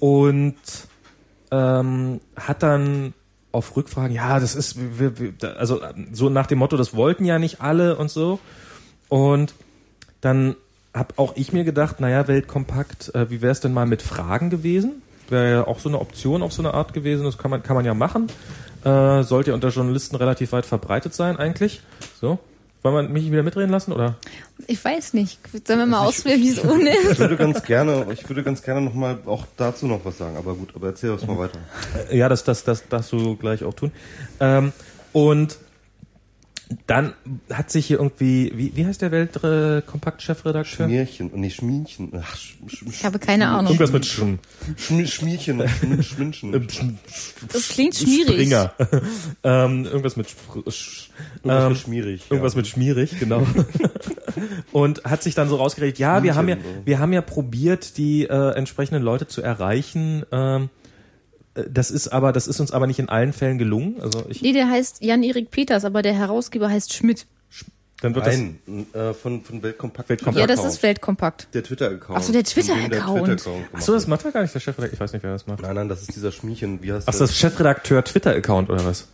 und ähm, hat dann auf Rückfragen, ja, das ist, wir, wir, also so nach dem Motto, das wollten ja nicht alle und so und dann hab auch ich mir gedacht, naja, Weltkompakt, äh, wie wäre es denn mal mit Fragen gewesen? Wäre ja auch so eine Option auf so eine Art gewesen, das kann man, kann man ja machen. Äh, sollte ja unter Journalisten relativ weit verbreitet sein eigentlich. So. Wollen wir mich wieder mitreden lassen, oder?
Ich weiß nicht. Sollen wir mal ausprobieren, wie es ohne
Ich
ist?
würde ganz gerne, ich würde ganz gerne noch mal auch dazu noch was sagen, aber gut, aber erzähl das mal weiter.
Ja, das, das, das darfst du gleich auch tun. Ähm, und dann hat sich hier irgendwie, wie, wie heißt der Weltkompakt-Chefredakteur?
Schmierchen, nee, Schmienchen. Ach, sch, sch,
Ich habe keine Ahnung.
Irgendwas mit Sch
Schmi Schmierchen, Schm- Schminchen.
Das klingt schwierig.
Springer. ähm, irgendwas mit Spr Sch
Irgendwas
ähm,
mit schmierig.
Irgendwas
ja.
mit schmierig, genau. und hat sich dann so rausgeredet, ja, wir haben ja,
Schmierchen,
wir haben ja probiert, die äh, entsprechenden Leute zu erreichen. Ähm, äh, das ist aber, das ist uns aber nicht in allen Fällen gelungen. Also ich,
Nee, der heißt Jan-Erik Peters, aber der Herausgeber heißt Schmidt.
dann wird das
Nein, äh, von, von Weltkompakt.
Weltkompakt.
Ja, das ist Weltkompakt.
Der Twitter-Account.
Ach so, der Twitter-Account.
Twitter-Account
Ach so, das macht ja gar nicht der Chefredakteur. Ich weiß nicht, wer das macht.
Nein, nein, das ist dieser Schmierchen, wie heißt
Ach,
der?
das ist Chefredakteur Twitter-Account oder was?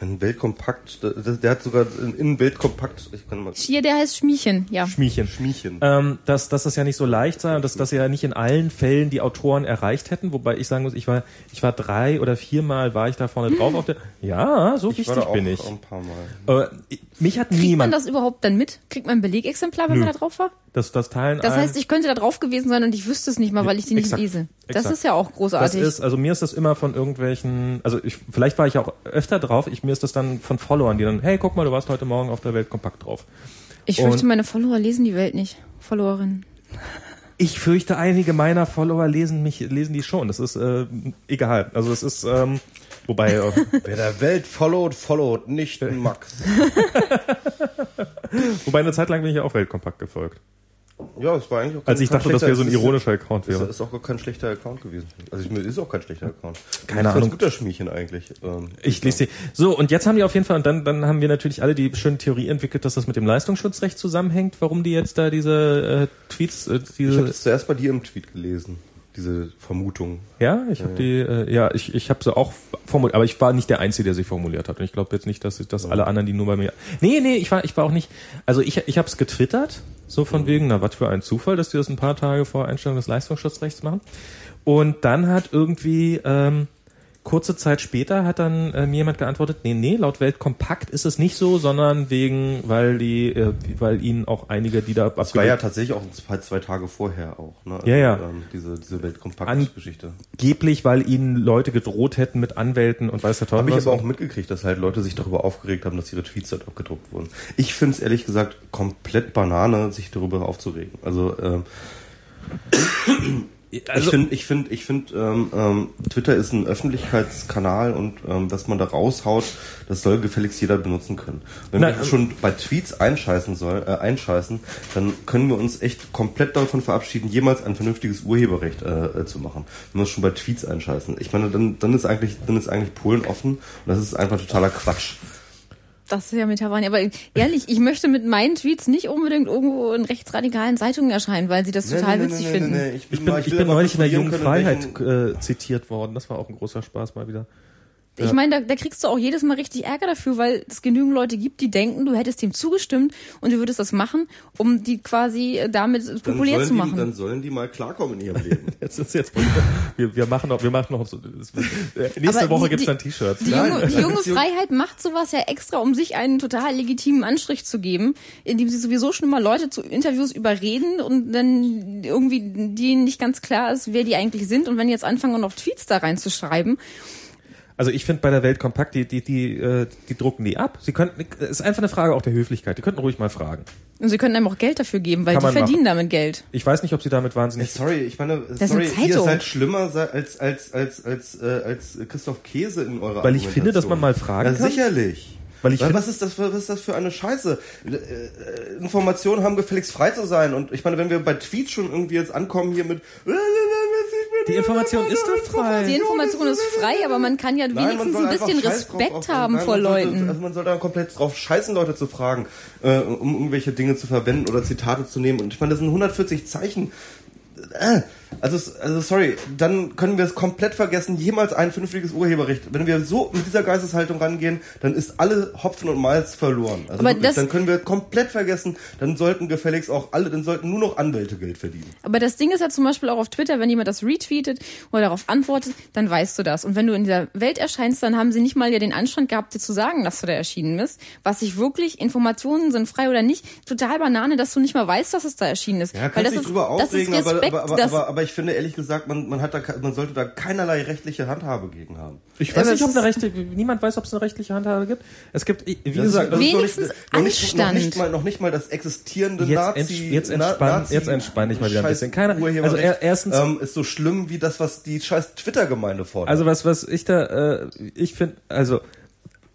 Ein Weltkompakt, der, hat sogar in, in Weltkompakt, ich kann mal,
Hier, der heißt Schmiechen, ja.
Schmiechen.
Schmierchen.
Ähm, dass, dass das ja nicht so leicht sei und dass, dass ja nicht in allen Fällen die Autoren erreicht hätten, wobei ich sagen muss, ich war, ich war drei oder viermal war ich da vorne drauf auf der. Ja, so
ich
wichtig
war da auch
bin ich.
ein paar Mal.
Äh, mich hat
Kriegt man
niemand
das überhaupt dann mit? Kriegt man ein Belegexemplar, wenn
Nö.
man da drauf war?
das, das Teilen.
Das heißt, ich könnte da drauf gewesen sein und ich wüsste es nicht mal, weil ich die nicht
Exakt.
lese. Das
Exakt.
ist ja auch
das
großartig.
ist, also mir ist das immer von irgendwelchen, also ich, vielleicht war ich auch öfter drauf, ich, mir ist das dann von Followern, die dann, hey, guck mal, du warst heute Morgen auf der Welt kompakt drauf.
ich fürchte,
und-
meine Follower lesen die Welt nicht. Followerinnen.
Ich fürchte, einige meiner Follower lesen mich, lesen die schon. Das ist äh, egal. Also es ist, ähm, wobei, äh,
Wer der Welt followed, followed, nicht Max.
wobei eine Zeit lang bin ich ja auch Weltkompakt gefolgt.
Ja, es war eigentlich auch
Als ich dachte, das wäre so ein ironischer Account
Das
wäre.
ist auch gar kein schlechter Account gewesen. Also ich, ist auch kein schlechter Account.
Keine
das ist
Ahnung.
ein guter Schmierchen eigentlich. Ähm,
Ich lese die. So, und jetzt haben die auf jeden Fall, und dann, dann haben wir natürlich alle die schöne Theorie entwickelt, dass das mit dem Leistungsschutzrecht zusammenhängt, warum die jetzt da diese äh, Tweets, äh,
Ich habe
diese.
das zuerst bei dir im Tweet gelesen, diese Vermutung.
Ja, ich habe die, äh, ja, ich, ich habe sie auch formuliert, aber ich war nicht der Einzige, der sich formuliert hat. Und ich glaube jetzt nicht, dass, dass alle anderen, die nur bei mir. Nee, nee, ich war, ich war auch nicht. Also ich, ich habe es getwittert, so von mhm. wegen, na, was für ein Zufall, dass die das ein paar Tage vor Einstellung des Leistungsschutzrechts machen. Und dann hat irgendwie ähm, kurze Zeit später hat dann äh, mir jemand geantwortet, nee, nee, laut Weltkompakt ist es nicht so, sondern wegen, weil die, äh, weil ihnen auch einige, die da
Das war ja tatsächlich auch zwei, zwei Tage vorher auch, ne?
Also, ja, ja.
Ähm, diese, diese Weltkompakt-Geschichte.
Angeblich, weil ihnen Leute gedroht hätten mit Anwälten und weiß der
Teufel Habe ich aber auch mitgekriegt, dass halt Leute sich darüber aufgeregt haben, dass ihre Tweets dort abgedruckt wurden. Ich finde es ehrlich gesagt komplett Banane, sich darüber aufzuregen. Also, ähm, also, ich finde, ich finde, ich finde, ähm, ähm, Twitter ist ein Öffentlichkeitskanal und ähm, was man da raushaut, das soll gefälligst jeder benutzen können. Wenn nein, wir schon bei Tweets einscheißen soll, äh, einscheißen, dann können wir uns echt komplett davon verabschieden, jemals ein vernünftiges Urheberrecht äh, äh, zu machen. Wenn wir schon bei Tweets einscheißen. Ich meine, dann, dann ist eigentlich, dann ist eigentlich Polen offen und das ist einfach totaler Quatsch.
Das ist ja mit Hawaii. Aber ehrlich, ich möchte mit meinen Tweets nicht unbedingt irgendwo in rechtsradikalen Zeitungen erscheinen, weil sie das total nee, nee, witzig nee, finden.
Ich bin, ich bin, ich bin neulich in der Jungen Freiheit äh, zitiert worden. Das war auch ein großer Spaß mal wieder.
Ich meine, da, da kriegst du auch jedes Mal richtig Ärger dafür, weil es genügend Leute gibt, die denken, du hättest dem zugestimmt und du würdest das machen, um die quasi äh, damit populär zu machen.
Die, dann sollen die mal klarkommen in ihrem Leben.
jetzt ist jetzt wir, wir machen noch, wir machen noch so, äh, nächste Aber Woche die, gibt's dann T-Shirts.
Die, junge, die junge Freiheit macht sowas ja extra, um sich einen total legitimen Anstrich zu geben, indem sie sowieso schon mal Leute zu Interviews überreden und dann irgendwie denen nicht ganz klar ist, wer die eigentlich sind und wenn die jetzt anfangen, noch Tweets da reinzuschreiben
also ich finde bei der Welt kompakt, die, die, die, äh, die drucken die ab. Sie könnten, es ist einfach eine Frage auch der Höflichkeit. Die könnten ruhig mal fragen.
Und sie können einem auch Geld dafür geben, weil Kann die verdienen machen. damit Geld.
Ich weiß nicht, ob sie damit wahnsinnig.
Hey, sorry, ich meine, das sorry, ihr seid schlimmer als als als als äh, als Christoph Käse in eurer
Weil ich finde, dass man mal fragen
ja,
kann.
sicherlich. Weil ich Weil was ist das für, was ist das für eine Scheiße? Äh, äh, Informationen haben gefälligst frei zu sein und ich meine, wenn wir bei Tweets schon irgendwie jetzt ankommen hier mit
die Information ist doch frei.
Die Information ist frei, aber man kann ja Nein, wenigstens ein bisschen Respekt haben nein, vor Leuten.
Sollte, also man soll da komplett drauf scheißen, Leute zu fragen, äh, um irgendwelche Dinge zu verwenden oder Zitate zu nehmen. Und ich meine, das sind 140 Zeichen. Äh, also, also sorry, dann können wir es komplett vergessen, jemals ein vernünftiges Urheberrecht. Wenn wir so mit dieser Geisteshaltung rangehen, dann ist alle Hopfen und Malz verloren. Also aber wirklich, dann können wir komplett vergessen, dann sollten gefälligst auch alle, dann sollten nur noch Anwälte Geld verdienen.
Aber das Ding ist ja zum Beispiel auch auf Twitter, wenn jemand das retweetet oder darauf antwortet, dann weißt du das. Und wenn du in dieser Welt erscheinst, dann haben sie nicht mal ja den Anstand gehabt, dir zu sagen, dass du da erschienen bist. Was ich wirklich, Informationen sind frei oder nicht, total Banane, dass du nicht mal weißt, dass es da erschienen ist.
Ja, Weil das ist, das ist Respekt, aber, aber, aber, aber ich finde ehrlich gesagt, man, man, hat da, man sollte da keinerlei rechtliche Handhabe gegen haben.
Ich weiß nicht, ob eine rechte, niemand weiß, ob es eine rechtliche Handhabe gibt. Es gibt, wie
das gesagt, ist, wenigstens noch nicht,
noch, nicht, noch, nicht mal, noch nicht mal das existierende
jetzt
Nazi.
jetzt entspann,
Nazi
jetzt entspann ich mal wieder ein bisschen. Keiner, also er, erstens
ähm, ist so schlimm wie das, was die scheiß Twitter-Gemeinde fordert.
Also was, was ich da, äh, ich finde, also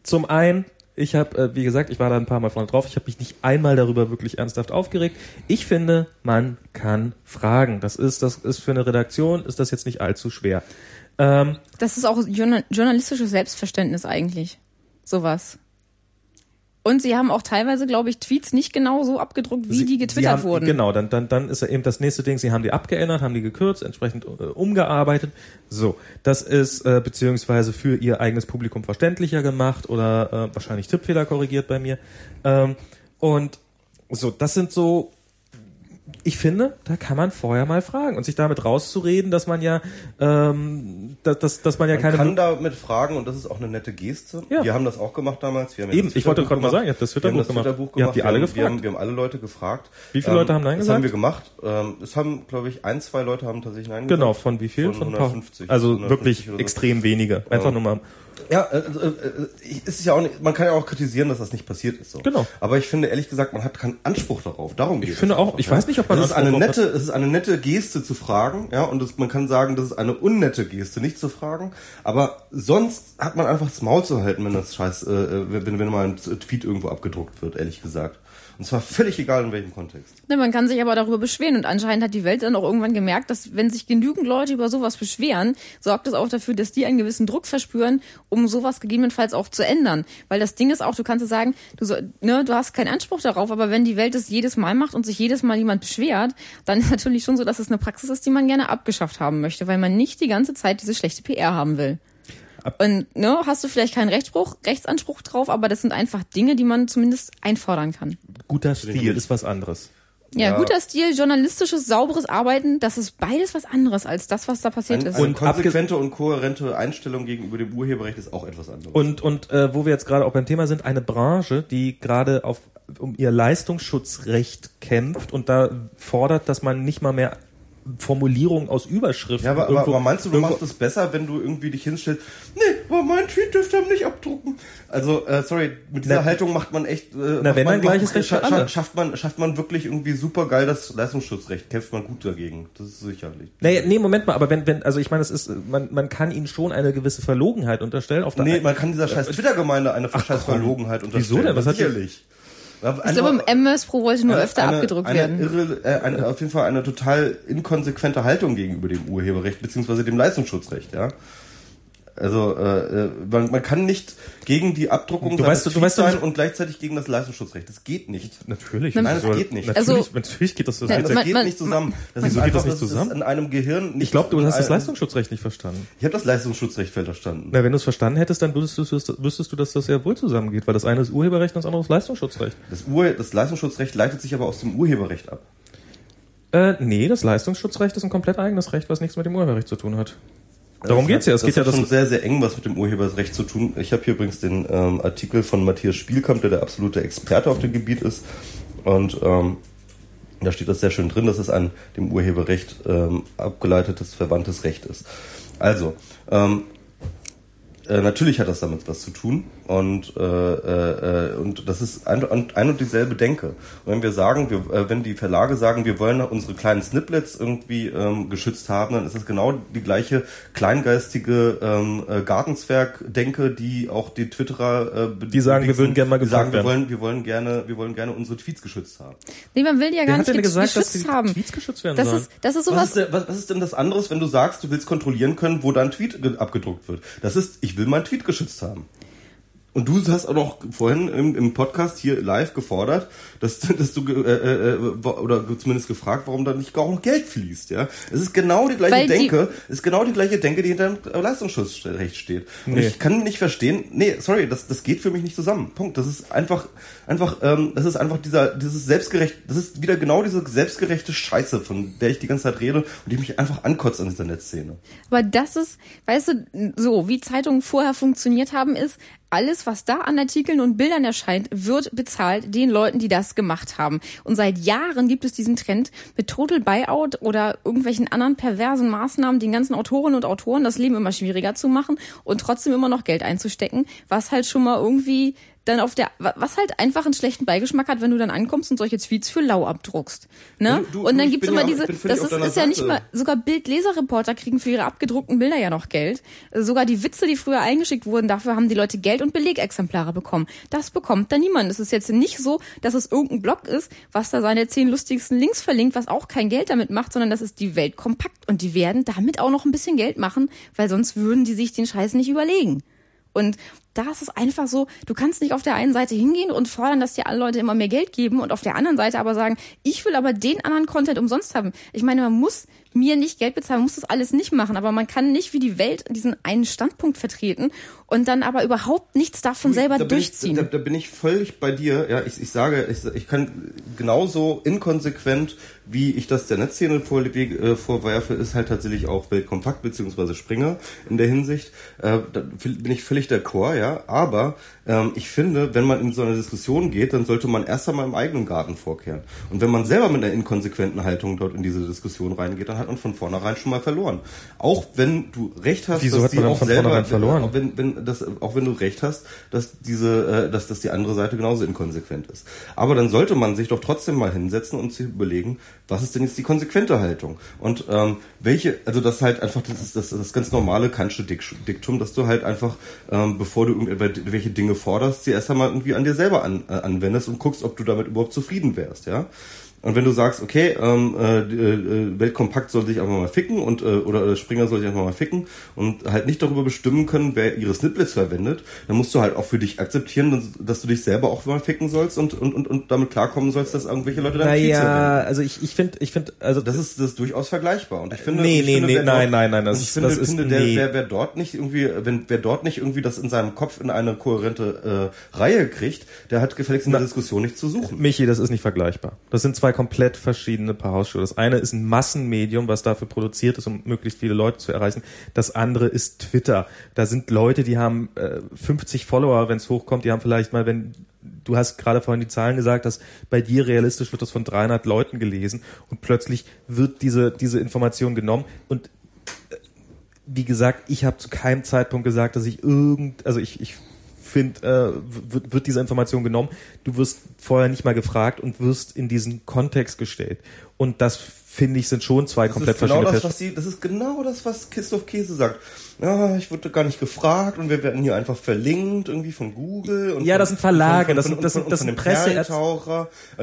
zum einen ich habe, äh, wie gesagt, ich war da ein paar Mal vorne drauf. Ich habe mich nicht einmal darüber wirklich ernsthaft aufgeregt. Ich finde, man kann fragen. Das ist, das ist für eine Redaktion ist das jetzt nicht allzu schwer.
Ähm, das ist auch journalistisches Selbstverständnis eigentlich. Sowas. Und sie haben auch teilweise, glaube ich, Tweets nicht genau so abgedruckt, wie sie, die getwittert
haben,
wurden.
Genau, dann, dann, dann ist ja eben das nächste Ding, sie haben die abgeändert, haben die gekürzt, entsprechend äh, umgearbeitet. So, das ist äh, beziehungsweise für ihr eigenes Publikum verständlicher gemacht oder äh, wahrscheinlich Tippfehler korrigiert bei mir. Ähm, und so, das sind so ich finde, da kann man vorher mal fragen und sich damit rauszureden, dass man ja, ähm, dass, dass, dass man ja
man
keine.
Man kann damit fragen und das ist auch eine nette Geste. Ja. Wir haben das auch gemacht damals. Wir haben
Eben, ich wollte gerade mal sagen, ihr habt das Twitter-Buch gemacht.
Twitter
ihr habt die alle gefragt.
Wir haben, wir haben alle Leute gefragt.
Wie viele ähm, Leute haben Nein
gesagt?
Das
haben wir gemacht. Ähm, es haben, glaube ich, ein, zwei Leute haben tatsächlich Nein
gesagt. Genau, von wie viel? Von, von 150. Also 150 wirklich extrem wenige. Einfach nur mal
ja, äh, äh, äh, ist ja auch nicht, man kann ja auch kritisieren, dass das nicht passiert ist. So.
Genau.
Aber ich finde ehrlich gesagt, man hat keinen Anspruch darauf. Darum geht
Ich finde auch, ich weiß nicht, ob man
es ist eine nette, es ist eine nette Geste zu fragen, ja, und das, man kann sagen, das ist eine unnette Geste, nicht zu fragen. Aber sonst hat man einfach das Maul zu halten, wenn das Scheiß, äh, wenn, wenn mal ein Tweet irgendwo abgedruckt wird, ehrlich gesagt. Und zwar völlig egal in welchem Kontext.
Ja, man kann sich aber darüber beschweren. Und anscheinend hat die Welt dann auch irgendwann gemerkt, dass wenn sich genügend Leute über sowas beschweren, sorgt es auch dafür, dass die einen gewissen Druck verspüren, um sowas gegebenenfalls auch zu ändern. Weil das Ding ist auch, du kannst sagen, du, so, ne, du hast keinen Anspruch darauf, aber wenn die Welt es jedes Mal macht und sich jedes Mal jemand beschwert, dann ist natürlich schon so, dass es eine Praxis ist, die man gerne abgeschafft haben möchte, weil man nicht die ganze Zeit diese schlechte PR haben will. Und ne, hast du vielleicht keinen Rechtsspruch, Rechtsanspruch drauf, aber das sind einfach Dinge, die man zumindest einfordern kann.
Guter Stil ist was anderes.
Ja, ja, guter Stil, journalistisches, sauberes Arbeiten, das ist beides was anderes als das, was da passiert
ein,
ist.
Und konsequente und kohärente Einstellung gegenüber dem Urheberrecht ist auch etwas anderes.
Und, und äh, wo wir jetzt gerade auch beim Thema sind, eine Branche, die gerade auf um ihr Leistungsschutzrecht kämpft und da fordert, dass man nicht mal mehr Formulierungen aus Überschriften.
Ja, aber, aber, aber meinst du, du machst es besser, wenn du irgendwie dich hinstellst, nee, aber mein Tweet dürfte er nicht abdrucken. Also, äh, sorry, mit dieser na, Haltung macht man echt,
äh, na, wenn man, gleiches Recht
scha scha schafft man, schafft man wirklich irgendwie super geil das Leistungsschutzrecht, kämpft man gut dagegen. Das ist sicherlich.
Nee, nee, Moment mal, aber wenn, wenn, also ich meine, es ist, man, man kann ihnen schon eine gewisse Verlogenheit unterstellen.
Auf der nee, man kann dieser scheiß Twitter-Gemeinde eine Ach, scheiß Verlogenheit unterstellen.
Wieso denn? Was hat
sicherlich?
Ich glaube, im MS Pro wollte nur
eine,
öfter
eine,
abgedruckt
eine
werden.
Irre, äh, eine, auf jeden Fall eine total inkonsequente Haltung gegenüber dem Urheberrecht beziehungsweise dem Leistungsschutzrecht, ja. Also äh, äh, man, man kann nicht gegen die Abdruckung
du weißt, du weißt
sein und gleichzeitig gegen das Leistungsschutzrecht. Das geht nicht.
Natürlich.
Nein, das geht nicht.
Natürlich, also, natürlich geht das,
das, Nein, das man, geht man, nicht zusammen.
Das Wieso geht das nicht zusammen?
in einem Gehirn
nicht Ich glaube, du hast das Leistungsschutzrecht nicht verstanden.
Ich habe das Leistungsschutzrecht verstanden.
Na, wenn du es verstanden hättest, dann wüsstest du, wüsstest du, dass das ja wohl zusammengeht, weil das eine ist Urheberrecht und das andere ist Leistungsschutzrecht.
Das, Ur das Leistungsschutzrecht leitet sich aber aus dem Urheberrecht ab.
Äh, nee, das Leistungsschutzrecht ist ein komplett eigenes Recht, was nichts mit dem Urheberrecht zu tun hat. Darum geht's ja. Es geht ja
das schon sehr, sehr eng was mit dem Urheberrecht zu tun. Ich habe hier übrigens den ähm, Artikel von Matthias Spielkamp, der der absolute Experte auf dem Gebiet ist. Und ähm, da steht das sehr schön drin, dass es ein dem Urheberrecht ähm, abgeleitetes, verwandtes Recht ist. Also, ähm, äh, natürlich hat das damit was zu tun. Und, äh, äh, und das ist ein, ein und dieselbe Denke. Und wenn wir sagen, wir, äh, wenn die Verlage sagen, wir wollen unsere kleinen Snippets irgendwie ähm, geschützt haben, dann ist es genau die gleiche kleingeistige ähm, äh, Gartenzwerg-Denke, die auch die Twitterer
äh, die sagen, wir würden gerne mal
gesagt sagen, wir wollen, wir wollen gerne, wir wollen gerne unsere Tweets geschützt haben.
Nee, man will ja gar
Wer
nicht
gesagt,
geschützt
dass die
haben.
Tweets geschützt werden
das
sollen.
ist, das ist sowas.
Was ist, denn, was, was ist denn das anderes, wenn du sagst, du willst kontrollieren können, wo dein Tweet abgedruckt wird? Das ist, ich will meinen Tweet geschützt haben. Und du hast auch noch vorhin im, im Podcast hier live gefordert, dass, dass du äh, äh, oder zumindest gefragt, warum da nicht auch noch Geld fließt. Ja, es ist genau die gleiche Weil Denke, die ist genau die gleiche Denke, die hinter dem Leistungsschutzrecht steht. Und nee. ich kann nicht verstehen. Nee, sorry, das das geht für mich nicht zusammen. Punkt. Das ist einfach einfach, ähm, das ist einfach dieser dieses selbstgerecht. Das ist wieder genau diese selbstgerechte Scheiße, von der ich die ganze Zeit rede und die mich einfach ankotzt an dieser Netzszene.
Aber das ist, weißt du, so wie Zeitungen vorher funktioniert haben, ist alles, was da an Artikeln und Bildern erscheint, wird bezahlt den Leuten, die das gemacht haben. Und seit Jahren gibt es diesen Trend mit Total Buyout oder irgendwelchen anderen perversen Maßnahmen, den ganzen Autorinnen und Autoren das Leben immer schwieriger zu machen und trotzdem immer noch Geld einzustecken, was halt schon mal irgendwie dann auf der, was halt einfach einen schlechten Beigeschmack hat, wenn du dann ankommst und solche Tweets für lau abdruckst. Ne? Du, du, und dann gibt's immer ja, diese, das ist, ist ja nicht mal, sogar Bildleserreporter kriegen für ihre abgedruckten Bilder ja noch Geld. Sogar die Witze, die früher eingeschickt wurden, dafür haben die Leute Geld und Belegexemplare bekommen. Das bekommt da niemand. Es ist jetzt nicht so, dass es irgendein Blog ist, was da seine zehn lustigsten Links verlinkt, was auch kein Geld damit macht, sondern das ist die Welt kompakt und die werden damit auch noch ein bisschen Geld machen, weil sonst würden die sich den Scheiß nicht überlegen. Und da ist es einfach so, du kannst nicht auf der einen Seite hingehen und fordern, dass dir alle Leute immer mehr Geld geben und auf der anderen Seite aber sagen, ich will aber den anderen Content umsonst haben. Ich meine, man muss mir nicht Geld bezahlen, man muss das alles nicht machen, aber man kann nicht wie die Welt diesen einen Standpunkt vertreten und dann aber überhaupt nichts davon selber
da
durchziehen.
Ich, da, da, bin ich völlig bei dir. Ja, ich, ich sage, ich, ich kann genauso inkonsequent, wie ich das der Netzszene äh, vorwerfe, ist halt tatsächlich auch Weltkompakt beziehungsweise Springer in der Hinsicht. Äh, da bin ich völlig d'accord, ja. Aber ähm, ich finde, wenn man in so eine Diskussion geht, dann sollte man erst einmal im eigenen Garten vorkehren. Und wenn man selber mit einer inkonsequenten Haltung dort in diese Diskussion reingeht, dann hat man von vornherein schon mal verloren. Auch wenn du recht hast,
Wieso dass die auch selber, verloren?
Auch wenn, wenn das, auch wenn du recht hast, dass diese, äh, dass, dass die andere Seite genauso inkonsequent ist. Aber dann sollte man sich doch trotzdem mal hinsetzen und sich überlegen, was ist denn jetzt die konsequente Haltung? Und ähm, welche, also das halt einfach, das ist das, das ganz normale Kantsche Diktum, dass du halt einfach, ähm, bevor du irgendwelche Dinge forderst, sie erst einmal irgendwie an dir selber an, äh, anwendest und guckst, ob du damit überhaupt zufrieden wärst, ja. Und wenn du sagst, okay, ähm, äh, äh, Weltkompakt soll sich einfach mal ficken und äh, oder äh, Springer soll sich einfach mal ficken und halt nicht darüber bestimmen können, wer ihre Snippets verwendet, dann musst du halt auch für dich akzeptieren, dass, du dich selber auch mal ficken sollst und und und, und damit klarkommen sollst, dass irgendwelche Leute
dein naja, also ich ich finde ich finde also
das ist das ist durchaus vergleichbar und ich finde
nee
ich
nee
finde,
nee nein nein nein
das ich finde, das ist finde, der, nee. wer, wer dort nicht irgendwie wenn wer dort nicht irgendwie das in seinem Kopf in eine kohärente äh, Reihe kriegt, der hat gefälligst in der Diskussion nichts zu suchen.
Michi, das ist nicht vergleichbar. Das sind zwei komplett verschiedene verschiedene Paar Hausschuhe. Das eine ist ein Massenmedium, was dafür produziert ist, um möglichst viele Leute zu erreichen. Das andere ist Twitter. Da sind Leute, die haben äh, 50 Follower, wenn es hochkommt. Die haben vielleicht mal, wenn du hast gerade vorhin die Zahlen gesagt, dass bei dir realistisch wird das von 300 Leuten gelesen und plötzlich wird diese diese Information genommen und äh, wie gesagt, ich habe zu keinem Zeitpunkt gesagt, dass ich irgend, also ich, ich finde, äh, wird, wird diese Information genommen. Du wirst vorher nicht mal gefragt und wirst in diesen Kontext gestellt. Und das finde ich sind schon zwei
das
komplett
genau
verschiedene
das, was sie, Das ist genau das, was Christoph Käse sagt ja, ich wurde gar nicht gefragt und wir werden hier einfach verlinkt irgendwie von Google und
ja,
von,
das sind Verlage,
von,
das sind das sind das sind Presse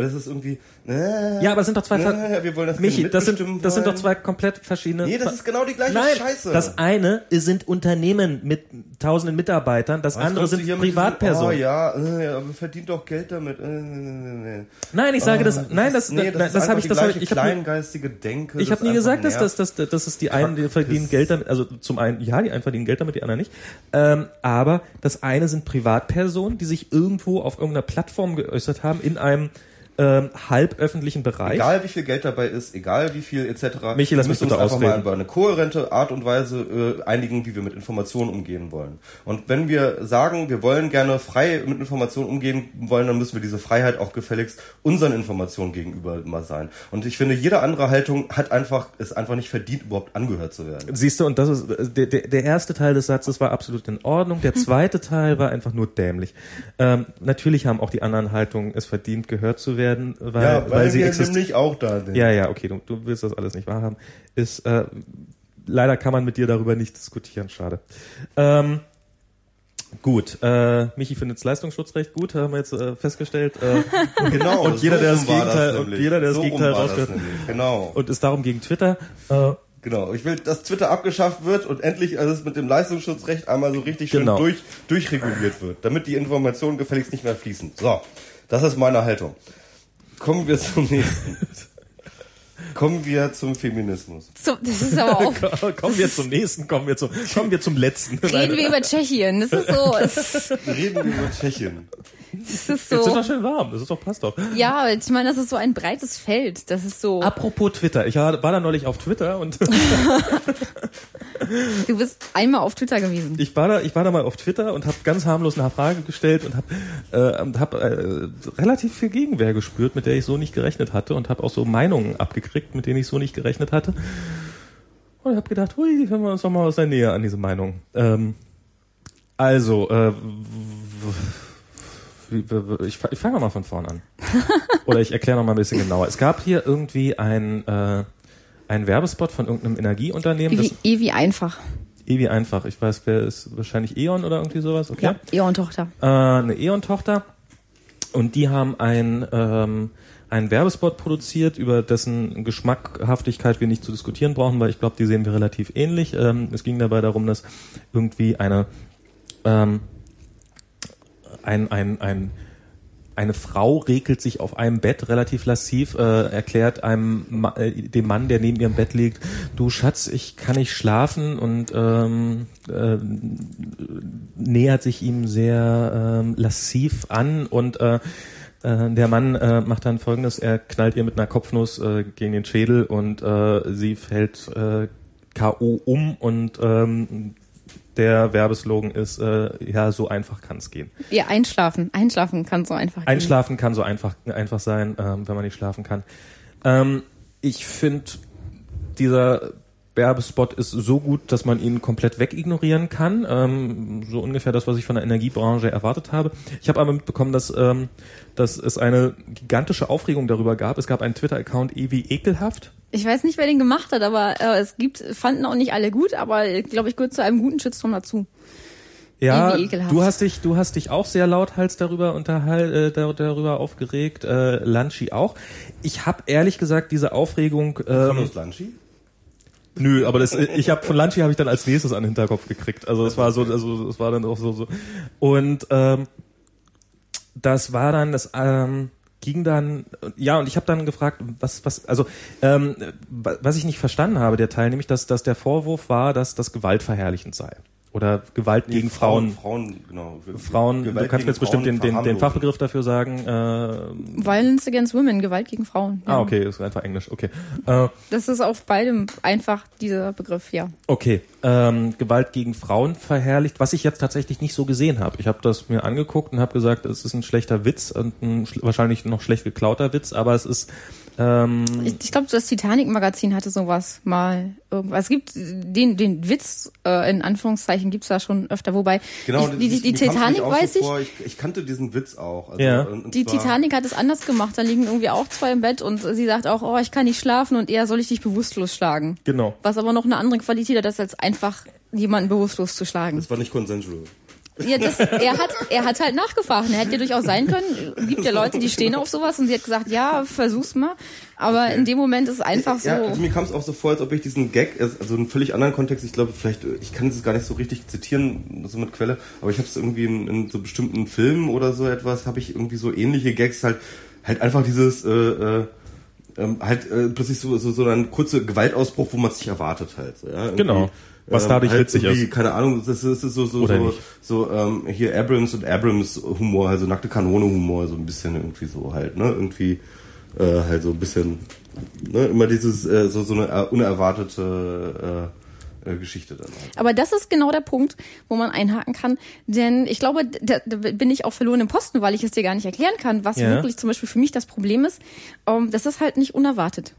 das ist irgendwie
ja, aber es sind doch zwei
äh, wir wollen das
Michi, das sind das sind doch zwei komplett verschiedene
Nee, das ist genau die gleiche
Nein,
Scheiße.
Das eine sind Unternehmen mit tausenden Mitarbeitern, das Was andere sind Privatpersonen.
Diesen, oh ja, äh, aber verdient doch Geld damit. Äh,
nein, ich sage oh, das nein, das
nee, das, das habe ich das habe ich
kleingeistige
Denke.
Ich habe nie gesagt, dass das das das ist die einen die verdienen Geld damit, also zum einen ja, die einen verdienen Geld damit, die anderen nicht. Ähm, aber das eine sind Privatpersonen, die sich irgendwo auf irgendeiner Plattform geäußert haben in einem ähm, halböffentlichen Bereich.
Egal wie viel Geld dabei ist, egal wie viel etc.
Michi, lass mich uns einfach
ausreden. mal über eine kohärente Art und Weise äh, einigen, wie wir mit Informationen umgehen wollen. Und wenn wir sagen, wir wollen gerne frei mit Informationen umgehen wollen, dann müssen wir diese Freiheit auch gefälligst unseren Informationen gegenüber immer sein. Und ich finde, jede andere Haltung hat einfach, ist einfach nicht verdient, überhaupt angehört zu werden.
Siehst du, und das ist der, der, der erste Teil des Satzes war absolut in Ordnung. Der zweite Teil war einfach nur dämlich. Ähm, natürlich haben auch die anderen Haltungen es verdient, gehört zu werden werden, weil, ja, weil, weil sie
nämlich auch da sind.
Ja, ja, okay, du, du willst das alles nicht wahrhaben. Ist äh, leider kann man mit dir darüber nicht diskutieren, schade. Ähm, Gut, äh, Michi findet das Leistungsschutzrecht gut, haben wir jetzt äh, festgestellt. Äh,
genau.
Und jeder, der das Gegenteil, und jeder, der das
so
Gegenteil rausgehört,
genau.
Und ist darum gegen Twitter. Äh,
Genau, ich will, dass Twitter abgeschafft wird und endlich alles mit dem Leistungsschutzrecht einmal so richtig schön
genau.
durch, durchreguliert wird, damit die Informationen gefälligst nicht mehr fließen. So. Das ist meine Haltung. Kommen wir zum nächsten. Kommen wir zum Feminismus.
Zum, das ist aber auch.
kommen wir zum nächsten, kommen wir zum, kommen wir zum letzten.
Reden wir über Tschechien. Das ist so.
Reden wir über Tschechien.
Das ist so.
Jetzt ist doch schön warm. Das ist doch passt doch.
Ja, ich meine, das ist so ein breites Feld. Das ist so.
Apropos Twitter. Ich war, war da neulich auf Twitter und.
du bist einmal auf Twitter gewesen.
Ich war da, ich war da mal auf Twitter und habe ganz harmlos eine Frage gestellt und habe äh, hab, äh, relativ viel Gegenwehr gespürt, mit der ich so nicht gerechnet hatte und habe auch so Meinungen abgekriegt, mit denen ich so nicht gerechnet hatte. Und habe gedacht, hui, hören wir uns doch mal aus der Nähe an diese Meinung. Ähm, also, äh, ich, ich fange mal von vorne an. Oder ich erkläre noch mal ein bisschen genauer. Es gab hier irgendwie ein, äh, ein Werbespot von irgendeinem Energieunternehmen.
E wie, e wie einfach.
E wie einfach. Ich weiß, wer ist wahrscheinlich E.ON oder irgendwie sowas. Okay.
Ja, E.ON-Tochter.
Äh, eine E.ON-Tochter. Und die haben ein, ähm, einen Werbespot produziert, über dessen Geschmackhaftigkeit wir nicht zu diskutieren brauchen, weil ich glaube, die sehen wir relativ ähnlich. Ähm, es ging dabei darum, dass irgendwie eine ähm, ein, ein, ein, eine Frau regelt sich auf einem Bett relativ lassiv, äh, erklärt einem äh, dem Mann, der neben ihrem Bett liegt, du Schatz, ich kann nicht schlafen und ähm, äh, nähert sich ihm sehr ähm, lassiv an und äh, äh, der Mann äh, macht dann folgendes, er knallt ihr mit einer Kopfnuss äh, gegen den Schädel und äh, sie fällt äh, K.O. um und ähm, der Werbeslogan ist, äh, ja, so einfach kann es gehen.
Ja, einschlafen. Einschlafen kann so einfach
gehen. Einschlafen kann so einfach, einfach sein, ähm, wenn man nicht schlafen kann. Ähm, ich finde, dieser Werbespot ist so gut, dass man ihn komplett wegignorieren kann. Ähm, so ungefähr das, was ich von der Energiebranche erwartet habe. Ich habe aber mitbekommen, dass, ähm, dass es eine gigantische Aufregung darüber gab. Es gab einen Twitter-Account Ewi Ekelhaft
ich weiß nicht, wer den gemacht hat, aber äh, es gibt, fanden auch nicht alle gut, aber glaube ich, gehört zu einem guten Shitstorm dazu.
Ja, du hast dich, du hast dich auch sehr lauthals darüber unterhal, äh, dar- darüber aufgeregt, äh, Lanchi auch. Ich habe ehrlich gesagt diese Aufregung. Ähm,
Lanchi?
Nö, aber das, ich habe von Lanchi habe ich dann als nächstes an den Hinterkopf gekriegt. Also es war so, also es war dann auch so so. Und ähm, das war dann, das ähm, ging dann, ja, und ich habe dann gefragt, was, was, also ähm, wa- was ich nicht verstanden habe, der Teil, nämlich, dass, dass der Vorwurf war, dass das gewaltverherrlichend sei oder Gewalt gegen Frauen.
Frauen, genau.
Frauen,
Gewalt
du kannst
gegen
jetzt bestimmt den, den, den. Fachbegriff dafür sagen. Äh,
Violence against Women, Gewalt gegen Frauen. Ja.
Ah, okay, ist einfach Englisch. Okay. Äh,
Das ist auf beidem einfach dieser Begriff, ja.
Okay, ähm, Gewalt gegen Frauen verherrlicht, was ich jetzt tatsächlich nicht so gesehen habe. Ich habe das mir angeguckt und habe gesagt, es ist ein schlechter Witz und ein wahrscheinlich noch schlecht geklauter Witz, aber es ist ähm,
Ich, ich glaube, das Titanic-Magazin hatte sowas mal irgendwas. Es gibt den, den Witz, äh, in Anführungszeichen, gibt's da schon öfter, wobei
Genau,
die, die, die
kam's
Titanic weiß
so
ich.
vor, ich. Ich kannte diesen Witz auch. Also,
Ja.
und- und
Die
zwar-
Titanic hat es anders gemacht. Da liegen irgendwie auch zwei im Bett und sie sagt auch, oh, ich kann nicht schlafen und eher soll ich dich bewusstlos schlagen.
genau.
Was aber noch eine andere Qualität hat, als einfach jemanden bewusstlos zu schlagen.
Das war nicht consensual.
Ja, das, er hat, er hat halt nachgefragt. Er hätte ja durchaus sein können. Gibt ja Leute, die stehen auf sowas und sie hat gesagt, ja, versuch's mal. Aber in dem Moment ist es einfach so.
Ja, also mir kam es auch so vor, als ob ich diesen Gag, also einen völlig anderen Kontext, ich glaube, vielleicht, ich kann es gar nicht so richtig zitieren, so mit Quelle, aber ich habe es irgendwie in, in so bestimmten Filmen oder so etwas, habe ich irgendwie so ähnliche Gags, halt, halt einfach dieses, äh, äh, ähm, halt äh, plötzlich so, so, so ein kurzer Gewaltausbruch, wo man es nicht erwartet halt. So, ja? Irgendwie,
Genau. Was dadurch witzig
irgendwie,
ist.
Keine Ahnung, das ist, das ist so, so,
Oder
so,
nicht.
so ähm, hier Abrams und Abrams Humor, also nackte Kanone Humor, so ein bisschen irgendwie so halt, ne? Irgendwie äh, halt so ein bisschen, ne? Immer dieses, äh, so, so eine unerwartete äh, äh, Geschichte dann halt.
Aber das ist genau der Punkt, wo man einhaken kann. Denn ich glaube, da, da bin ich auch verloren im Posten, weil ich es dir gar nicht erklären kann, was
Ja.
wirklich zum Beispiel für mich das Problem ist. Ähm, das ist halt nicht unerwartet.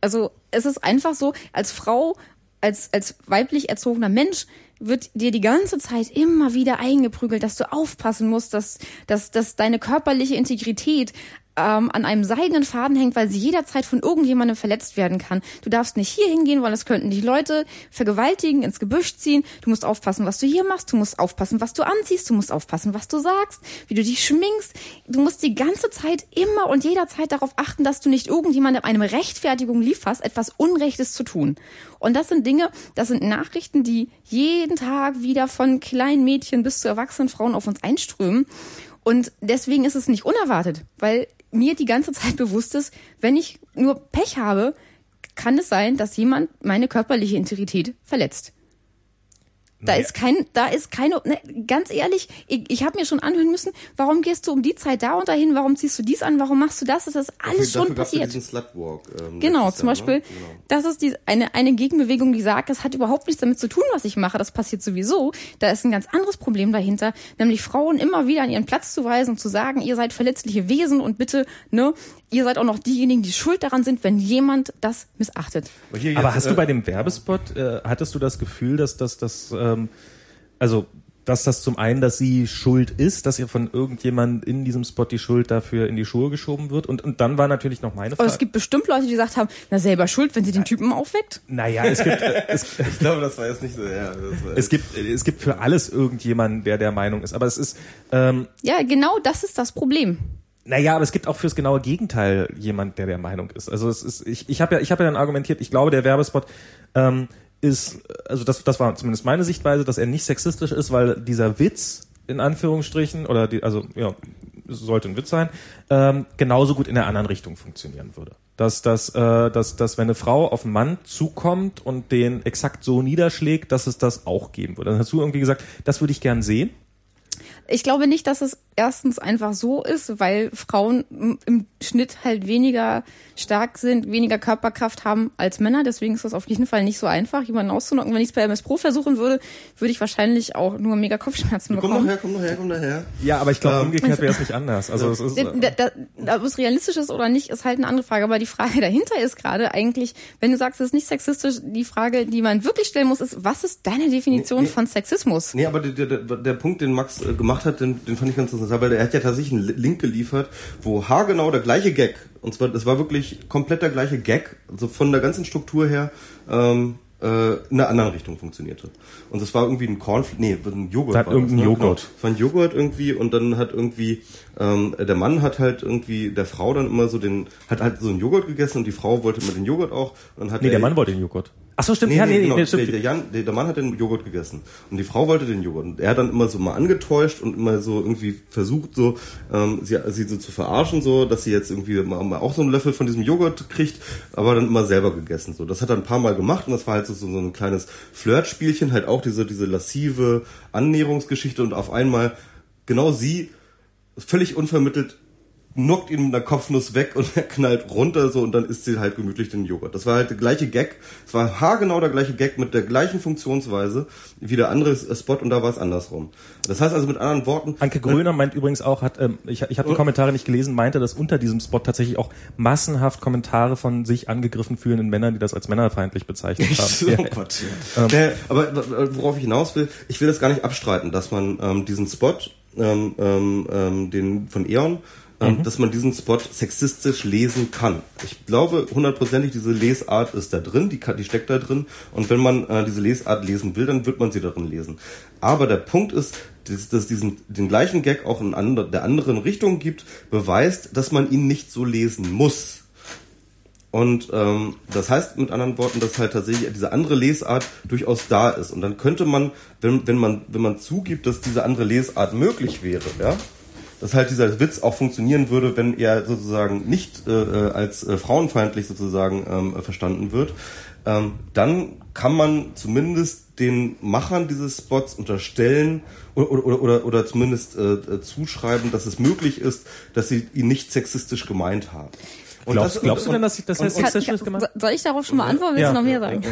Also es ist einfach so, als Frau, als, als weiblich erzogener Mensch wird dir die ganze Zeit immer wieder eingeprügelt, dass du aufpassen musst, dass, dass, dass deine körperliche Integrität ähm, an einem seidenen Faden hängt, weil sie jederzeit von irgendjemandem verletzt werden kann. Du darfst nicht hier hingehen, weil es könnten dich Leute vergewaltigen, ins Gebüsch ziehen. Du musst aufpassen, was du hier machst. Du musst aufpassen, was du anziehst. Du musst aufpassen, was du sagst, wie du dich schminkst. Du musst die ganze Zeit immer und jederzeit darauf achten, dass du nicht irgendjemandem eine Rechtfertigung lieferst, etwas Unrechtes zu tun. Und das sind Dinge, das sind Nachrichten, die jeden Tag wieder von kleinen Mädchen bis zu erwachsenen Frauen auf uns einströmen. Und deswegen ist es nicht unerwartet, weil mir die ganze Zeit bewusst ist, wenn ich nur Pech habe, kann es sein, dass jemand meine körperliche Integrität verletzt. Da ist kein, da ist keine, ne, ganz ehrlich, ich, ich habe mir schon anhören müssen, warum gehst du um die Zeit da und dahin, warum ziehst du dies an, warum machst du das, das ist alles
Dafür
schon
ja
passiert.
Slutwalk. Ähm,
Genau, zum
Jahr,
Beispiel,
Ne? Genau.
das ist die, eine, eine Gegenbewegung, die sagt, das hat überhaupt nichts damit zu tun, was ich mache, das passiert sowieso. Da ist ein ganz anderes Problem dahinter, nämlich Frauen immer wieder an ihren Platz zu weisen und zu sagen, ihr seid verletzliche Wesen und bitte, ne, ihr seid auch noch diejenigen, die schuld daran sind, wenn jemand das missachtet.
Aber, hier
Aber
jetzt,
hast
äh,
du bei dem Werbespot, äh, hattest du das Gefühl, dass das, das, ähm, also, dass das zum einen, dass sie schuld ist, dass ihr von irgendjemand in diesem Spot die Schuld dafür in die Schuhe geschoben wird? Und, und dann war natürlich noch meine
Aber
Frage.
es gibt bestimmt Leute, die gesagt haben, na selber schuld, wenn sie den Typen aufweckt.
naja, es gibt, es,
Ich glaube, das war jetzt nicht so, ja.
Es gibt, es gibt für alles irgendjemanden, der der Meinung ist. Aber es ist, ähm,
Ja, genau das ist das Problem.
Naja, aber es gibt auch fürs genaue Gegenteil jemand, der der Meinung ist. Also es ist, ich, ich habe ja, ich habe ja dann argumentiert, ich glaube, der Werbespot ähm, ist, also das, das war zumindest meine Sichtweise, dass er nicht sexistisch ist, weil dieser Witz in Anführungsstrichen oder die, also ja, sollte ein Witz sein, ähm, genauso gut in der anderen Richtung funktionieren würde. Dass, dass, äh, dass, dass wenn eine Frau auf einen Mann zukommt und den exakt so niederschlägt, dass es das auch geben würde. Dann hast du irgendwie gesagt, das würde ich gern sehen.
Ich glaube nicht, dass es erstens einfach so ist, weil Frauen im Schnitt halt weniger stark sind, weniger Körperkraft haben als Männer. Deswegen ist das auf jeden Fall nicht so einfach, jemanden auszunocken. Wenn ich es bei MS Pro versuchen würde, würde ich wahrscheinlich auch nur mega Kopfschmerzen
Komm
bekommen.
doch her, komm doch her, komm doch her.
Ja, aber ich glaube,
Ähm,
umgekehrt wäre es nicht anders. Also es ist,
Da, da, da, ob es realistisch ist oder nicht, ist halt eine andere Frage. Aber die Frage dahinter ist gerade eigentlich, wenn du sagst, es ist nicht sexistisch, die Frage, die man wirklich stellen muss, ist, was ist deine Definition
Nee, nee.
von Sexismus?
Nee, aber der, der, der Punkt, den Max äh, gemacht hat, den, den fand ich ganz interessant, weil er hat ja tatsächlich einen Link geliefert, wo haargenau der gleiche Gag, und zwar, das war wirklich komplett der gleiche Gag, also von der ganzen Struktur her, ähm, äh, in einer anderen Richtung funktionierte. Und das war irgendwie ein Cornflake, nee, ein Joghurt.
Das war irgendein
ne?
Joghurt.
Genau. Das war ein Joghurt irgendwie und dann hat irgendwie, ähm, der Mann hat halt irgendwie der Frau dann immer so den, hat halt so einen Joghurt gegessen und die Frau wollte immer den Joghurt auch. Und hat
Nee, der Mann wollte den Joghurt. Ach so, stimmt.
Nee,
ja,
nee,
nee, nee,
genau.
nee, stimmt.
Der, Jan, der, Mann hat den Joghurt gegessen und die Frau wollte den Joghurt. Und er hat dann immer so mal angetäuscht und immer so irgendwie versucht, so ähm, sie, sie so zu verarschen, so, dass sie jetzt irgendwie mal, mal auch so einen Löffel von diesem Joghurt kriegt, aber dann immer selber gegessen. So, das hat er ein paar Mal gemacht und das war halt so, so ein kleines Flirtspielchen, halt auch diese diese lassive Annäherungsgeschichte und auf einmal genau sie völlig unvermittelt knockt ihn mit einer Kopfnuss weg und er knallt runter so und dann isst sie halt gemütlich den Joghurt. Das war halt der gleiche Gag. Es war haargenau der gleiche Gag mit der gleichen Funktionsweise wie der andere Spot und da war es andersrum. Das heißt also mit anderen Worten.
Anke Gröner meint übrigens auch, hat, ähm, ich, ich habe die Kommentare nicht gelesen, meinte, dass unter diesem Spot tatsächlich auch massenhaft Kommentare von sich angegriffen fühlenden Männern, die das als männerfeindlich bezeichnet haben.
oh Gott. Ja. aber worauf ich hinaus will, ich will das gar nicht abstreiten, dass man ähm, diesen Spot, ähm, ähm, den von Eon, ähm, dass man diesen Spot sexistisch lesen kann. Ich glaube hundertprozentig, diese Lesart ist da drin, die, die steckt da drin. Und wenn man äh, diese Lesart lesen will, dann wird man sie darin lesen. Aber der Punkt ist, dass, dass diesen den gleichen Gag auch in andre, der anderen Richtung gibt, beweist, dass man ihn nicht so lesen muss. Und ähm, das heißt mit anderen Worten, dass halt tatsächlich diese andere Lesart durchaus da ist. Und dann könnte man, wenn, wenn man, wenn man zugibt, dass diese andere Lesart möglich wäre, ja, dass halt dieser Witz auch funktionieren würde, wenn er sozusagen nicht äh, als äh, frauenfeindlich sozusagen ähm, verstanden wird, ähm, dann kann man zumindest den Machern dieses Spots unterstellen oder, oder, oder, oder zumindest äh, zuschreiben, dass es möglich ist, dass sie ihn nicht sexistisch gemeint haben.
Und glaubst, das, glaubst und, du denn, dass ich das heißt sexistisch
gemacht Soll ich darauf schon mal antworten? Willst ja. du noch mehr sagen?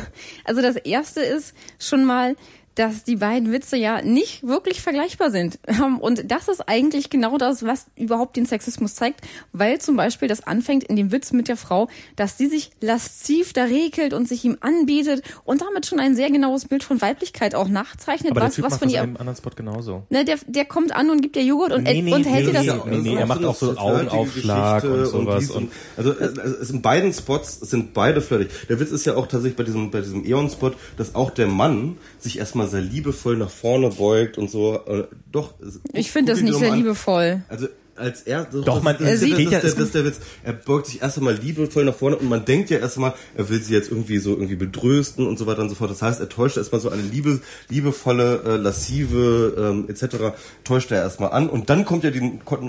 Also das erste ist schon mal, dass die beiden Witze ja nicht wirklich vergleichbar sind. Und das ist eigentlich genau das, was überhaupt den Sexismus zeigt, weil zum Beispiel das anfängt in dem Witz mit der Frau, dass sie sich lasziv da regelt und sich ihm anbietet und damit schon ein sehr genaues Bild von Weiblichkeit auch nachzeichnet.
Aber
was,
der typ
was
macht
von
das
ihr,
in einem anderen Spot genauso.
Ne, der, der kommt an und gibt ihr Joghurt und,
nee, nee,
und hält
nee,
ihr das.
Nee, nee, er macht auch so Augenaufschlag und sowas.
Und, und also es in beiden Spots sind beide flirtig. Der Witz ist ja auch tatsächlich bei diesem bei diesem Eon-Spot, dass auch der Mann sich erstmal sehr liebevoll nach vorne beugt und so. Äh, doch.
Ich finde das nicht sehr liebevoll.
Also als er
doch, doch man
das, das,
das,
das, ja, das, das ist der Witz. Er beugt sich erst einmal liebevoll nach vorne und man denkt ja erstmal, er will sie jetzt irgendwie so irgendwie bedrösten und so weiter und so fort. Das heißt, er täuscht erstmal so eine liebe, liebevolle, äh, lassive ähm, etc. täuscht er erstmal an und dann kommt ja die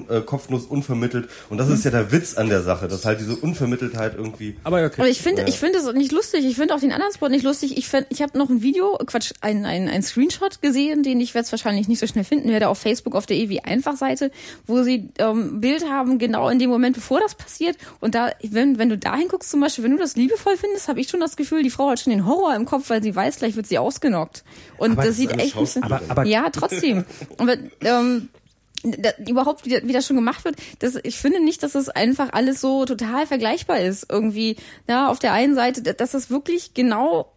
äh, Kopfnuss unvermittelt und das ist ja der Witz an der Sache, dass halt diese Unvermitteltheit irgendwie.
Aber, okay. Aber ich finde, ja. ich finde es nicht lustig. Ich finde auch den anderen Spot nicht lustig. Ich finde, ich habe noch ein Video, Quatsch, ein, ein, ein Screenshot gesehen, den ich werde wahrscheinlich nicht so schnell finden werde auf Facebook auf der Ewi einfach Seite, wo sie ähm, Bild haben genau in dem Moment, bevor das passiert. Und da, wenn, wenn du da hinguckst, zum Beispiel, wenn du das liebevoll findest, habe ich schon das Gefühl, die Frau hat schon den Horror im Kopf, weil sie weiß, gleich wird sie ausgenockt. Und aber das, sieht echt ein bisschen, aber, aber, ja, trotzdem. aber, ähm, da, überhaupt, wie, wie das schon gemacht wird, das, ich finde nicht, dass das einfach alles so total vergleichbar ist. Irgendwie, ja, auf der einen Seite, dass das wirklich genau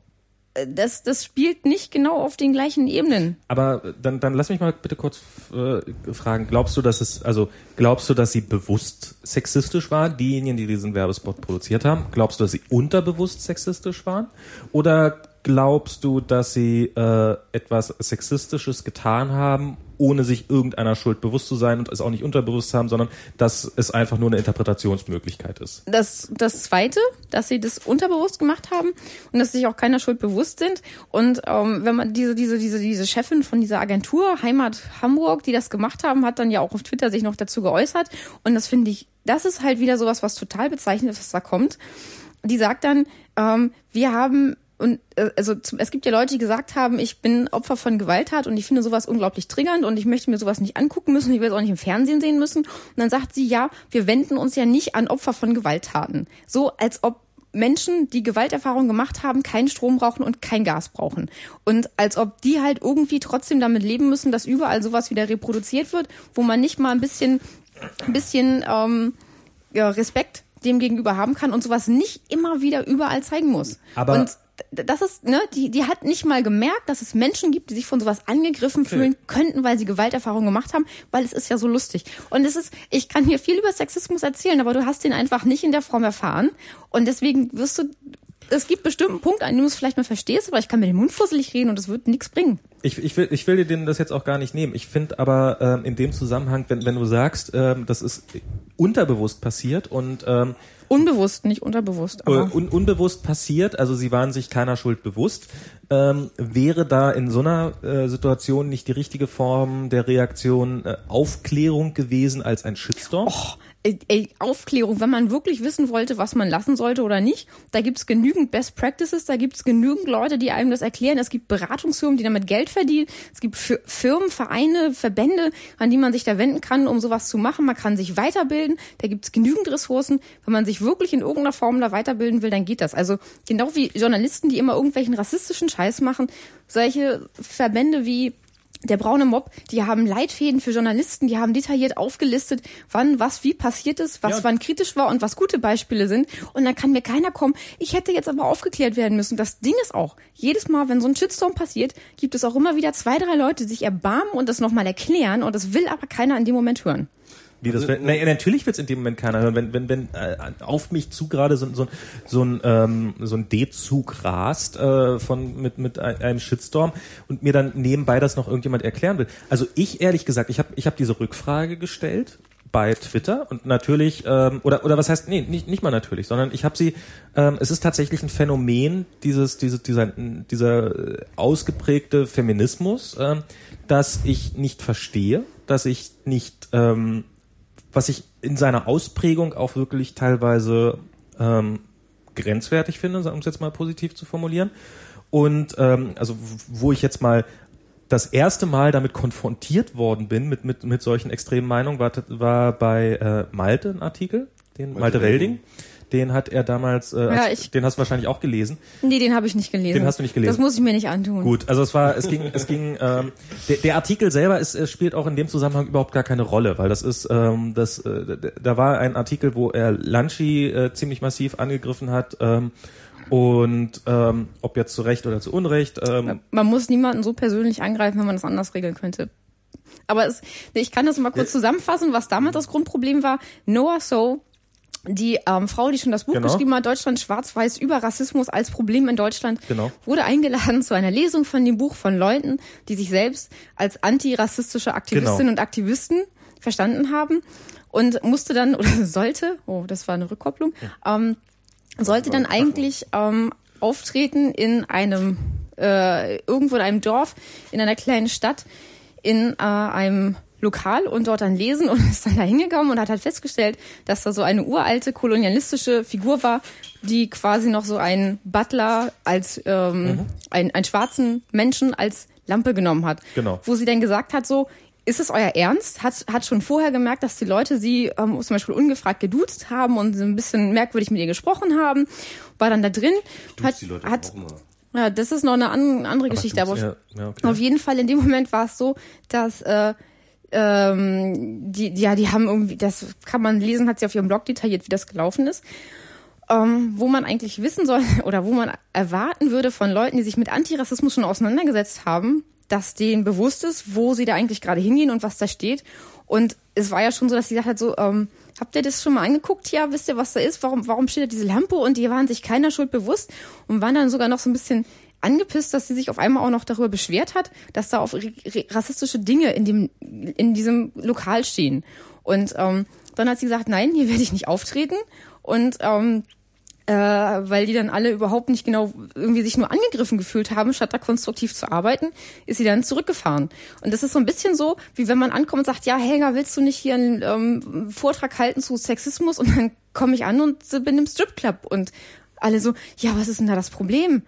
das, das spielt nicht genau auf den gleichen Ebenen.
Aber dann, dann lass mich mal bitte kurz äh, fragen, glaubst du, dass es, also glaubst du, dass sie bewusst sexistisch waren, diejenigen, die diesen Werbespot produziert haben? Glaubst du, dass sie unterbewusst sexistisch waren? Oder glaubst du, dass sie äh, etwas Sexistisches getan haben, ohne sich irgendeiner Schuld bewusst zu sein und es auch nicht unterbewusst haben, sondern dass es einfach nur eine Interpretationsmöglichkeit ist.
Das, das Zweite, dass sie das unterbewusst gemacht haben und dass sich auch keiner Schuld bewusst sind. Und ähm, wenn man diese, diese, diese, diese Chefin von dieser Agentur, Heimat Hamburg, die das gemacht haben, hat dann ja auch auf Twitter sich noch dazu geäußert. Und das finde ich, das ist halt wieder sowas, was total bezeichnet, was da kommt. Die sagt dann, ähm, wir haben und äh, also es gibt ja Leute, die gesagt haben, ich bin Opfer von Gewalttat und ich finde sowas unglaublich triggernd und ich möchte mir sowas nicht angucken müssen, ich will es auch nicht im Fernsehen sehen müssen. Und dann sagt sie, ja, wir wenden uns ja nicht an Opfer von Gewalttaten. So als ob Menschen, die Gewalterfahrung gemacht haben, keinen Strom brauchen und kein Gas brauchen. Und als ob die halt irgendwie trotzdem damit leben müssen, dass überall sowas wieder reproduziert wird, wo man nicht mal ein bisschen, ein bisschen ähm, ja, Respekt dem gegenüber haben kann und sowas nicht immer wieder überall zeigen muss.
Aber
und das ist, ne, die, die hat nicht mal gemerkt, dass es Menschen gibt, die sich von sowas angegriffen okay. fühlen könnten, weil sie Gewalterfahrung gemacht haben, weil es ist ja so lustig. Und es ist, ich kann hier viel über Sexismus erzählen, aber du hast den einfach nicht in der Form erfahren. Und deswegen wirst du es gibt bestimmten Punkt, an dem du es vielleicht mal verstehst, aber ich kann mir den Mund fusselig reden und es wird nichts bringen.
Ich, ich, will, ich will dir den das jetzt auch gar nicht nehmen. Ich finde aber ähm, in dem Zusammenhang, wenn, wenn du sagst, ähm, das ist unterbewusst passiert und ähm,
Unbewusst, nicht unterbewusst.
Aber äh, un unbewusst passiert, also sie waren sich keiner Schuld bewusst. Ähm, wäre da in so einer äh, Situation nicht die richtige Form der Reaktion äh, Aufklärung gewesen als ein Shitstorm?
Och, ey, Aufklärung, wenn man wirklich wissen wollte, was man lassen sollte oder nicht, da gibt's genügend Best Practices, da gibt's genügend Leute, die einem das erklären. Es gibt Beratungsfirmen, die damit Geld verdienen. Es gibt Firmen, Vereine, Verbände, an die man sich da wenden kann, um sowas zu machen. Man kann sich weiterbilden. Da gibt's genügend Ressourcen. Wenn man sich wirklich in irgendeiner Form da weiterbilden will, dann geht das. Also genau wie Journalisten, die immer irgendwelchen rassistischen Scheiß machen, solche Verbände wie der braune Mob, die haben Leitfäden für Journalisten, die haben detailliert aufgelistet, wann was wie passiert ist, was ja. wann kritisch war und was gute Beispiele sind. Und dann kann mir keiner kommen, ich hätte jetzt aber aufgeklärt werden müssen. Das Ding ist auch, jedes Mal, wenn so ein Shitstorm passiert, gibt es auch immer wieder zwei, drei Leute, die sich erbarmen und das nochmal erklären und das will aber keiner in dem Moment hören.
Wie das, also, na, natürlich wird es in dem Moment keiner hören, wenn wenn wenn äh, auf mich zu gerade so, so, so ein ähm, so ein D-Zug rast äh, von mit mit einem Shitstorm und mir dann nebenbei das noch irgendjemand erklären will. Also ich ehrlich gesagt, ich habe ich habe diese Rückfrage gestellt bei Twitter und natürlich ähm, oder oder was heißt nee nicht nicht mal natürlich, sondern ich habe sie ähm, es ist tatsächlich ein Phänomen dieses diese, dieser dieser ausgeprägte Feminismus, ähm, dass ich nicht verstehe, dass ich nicht ähm, was ich in seiner Ausprägung auch wirklich teilweise ähm, grenzwertig finde, um es jetzt mal positiv zu formulieren. Und ähm, also wo ich jetzt mal das erste Mal damit konfrontiert worden bin mit mit mit solchen extremen Meinungen war war bei äh, Malte ein Artikel, den Malte, Malte Welding. Welding den hat er damals, äh, ja, ich, den hast du wahrscheinlich auch gelesen.
Nee, den habe ich nicht gelesen.
Den hast du nicht gelesen.
Das muss ich mir nicht antun.
Gut, also es war, es ging, es ging, ähm, der, der Artikel selber ist, es spielt auch in dem Zusammenhang überhaupt gar keine Rolle, weil das ist, ähm, das, äh, da war ein Artikel, wo er Lanchi äh, ziemlich massiv angegriffen hat. Ähm, und ähm, ob jetzt zu Recht oder zu Unrecht. Ähm,
man muss niemanden so persönlich angreifen, wenn man das anders regeln könnte. Aber es, ich kann das mal kurz zusammenfassen, was damals das Grundproblem war. Noah So die ähm, Frau, die schon das Buch genau. geschrieben hat, Deutschland schwarz-weiß über Rassismus als Problem in Deutschland, genau. wurde eingeladen zu einer Lesung von dem Buch von Leuten, die sich selbst als antirassistische Aktivistinnen genau. und Aktivisten verstanden haben und musste dann oder sollte, oh, das war eine Rückkopplung, ähm, sollte dann eigentlich ähm, auftreten in einem äh, irgendwo in einem Dorf, in einer kleinen Stadt, in äh, einem Lokal und dort dann lesen und ist dann da hingekommen und hat halt festgestellt, dass da so eine uralte kolonialistische Figur war, die quasi noch so einen Butler als ähm, mhm. ein, einen schwarzen Menschen als Lampe genommen hat.
Genau.
Wo sie dann gesagt hat, so, ist es euer Ernst? Hat, hat schon vorher gemerkt, dass die Leute sie ähm, zum Beispiel ungefragt geduzt haben und so ein bisschen merkwürdig mit ihr gesprochen haben. War dann da drin. Hat, hat, ja, das ist noch eine andere aber Geschichte, aber ja, ja, okay. auf jeden Fall in dem Moment war es so, dass äh, ähm, die, ja, die haben irgendwie, das kann man lesen, hat sie auf ihrem Blog detailliert, wie das gelaufen ist. Ähm, wo man eigentlich wissen soll oder wo man erwarten würde von Leuten, die sich mit Antirassismus schon auseinandergesetzt haben, dass denen bewusst ist, wo sie da eigentlich gerade hingehen und was da steht. Und es war ja schon so, dass sie gesagt hat, so, ähm, habt ihr das schon mal angeguckt? Ja, wisst ihr, was da ist? Warum, warum steht da diese Lampe? Und die waren sich keiner Schuld bewusst und waren dann sogar noch so ein bisschen angepisst, dass sie sich auf einmal auch noch darüber beschwert hat, dass da auf rassistische Dinge in dem in diesem Lokal stehen. Und ähm, dann hat sie gesagt, nein, hier werde ich nicht auftreten. Und ähm, äh, weil die dann alle überhaupt nicht genau irgendwie sich nur angegriffen gefühlt haben, statt da konstruktiv zu arbeiten, ist sie dann zurückgefahren. Und das ist so ein bisschen so, wie wenn man ankommt und sagt, ja, Helga, willst du nicht hier einen ähm, Vortrag halten zu Sexismus? Und dann komme ich an und bin im Stripclub und alle so, ja, was ist denn da das Problem?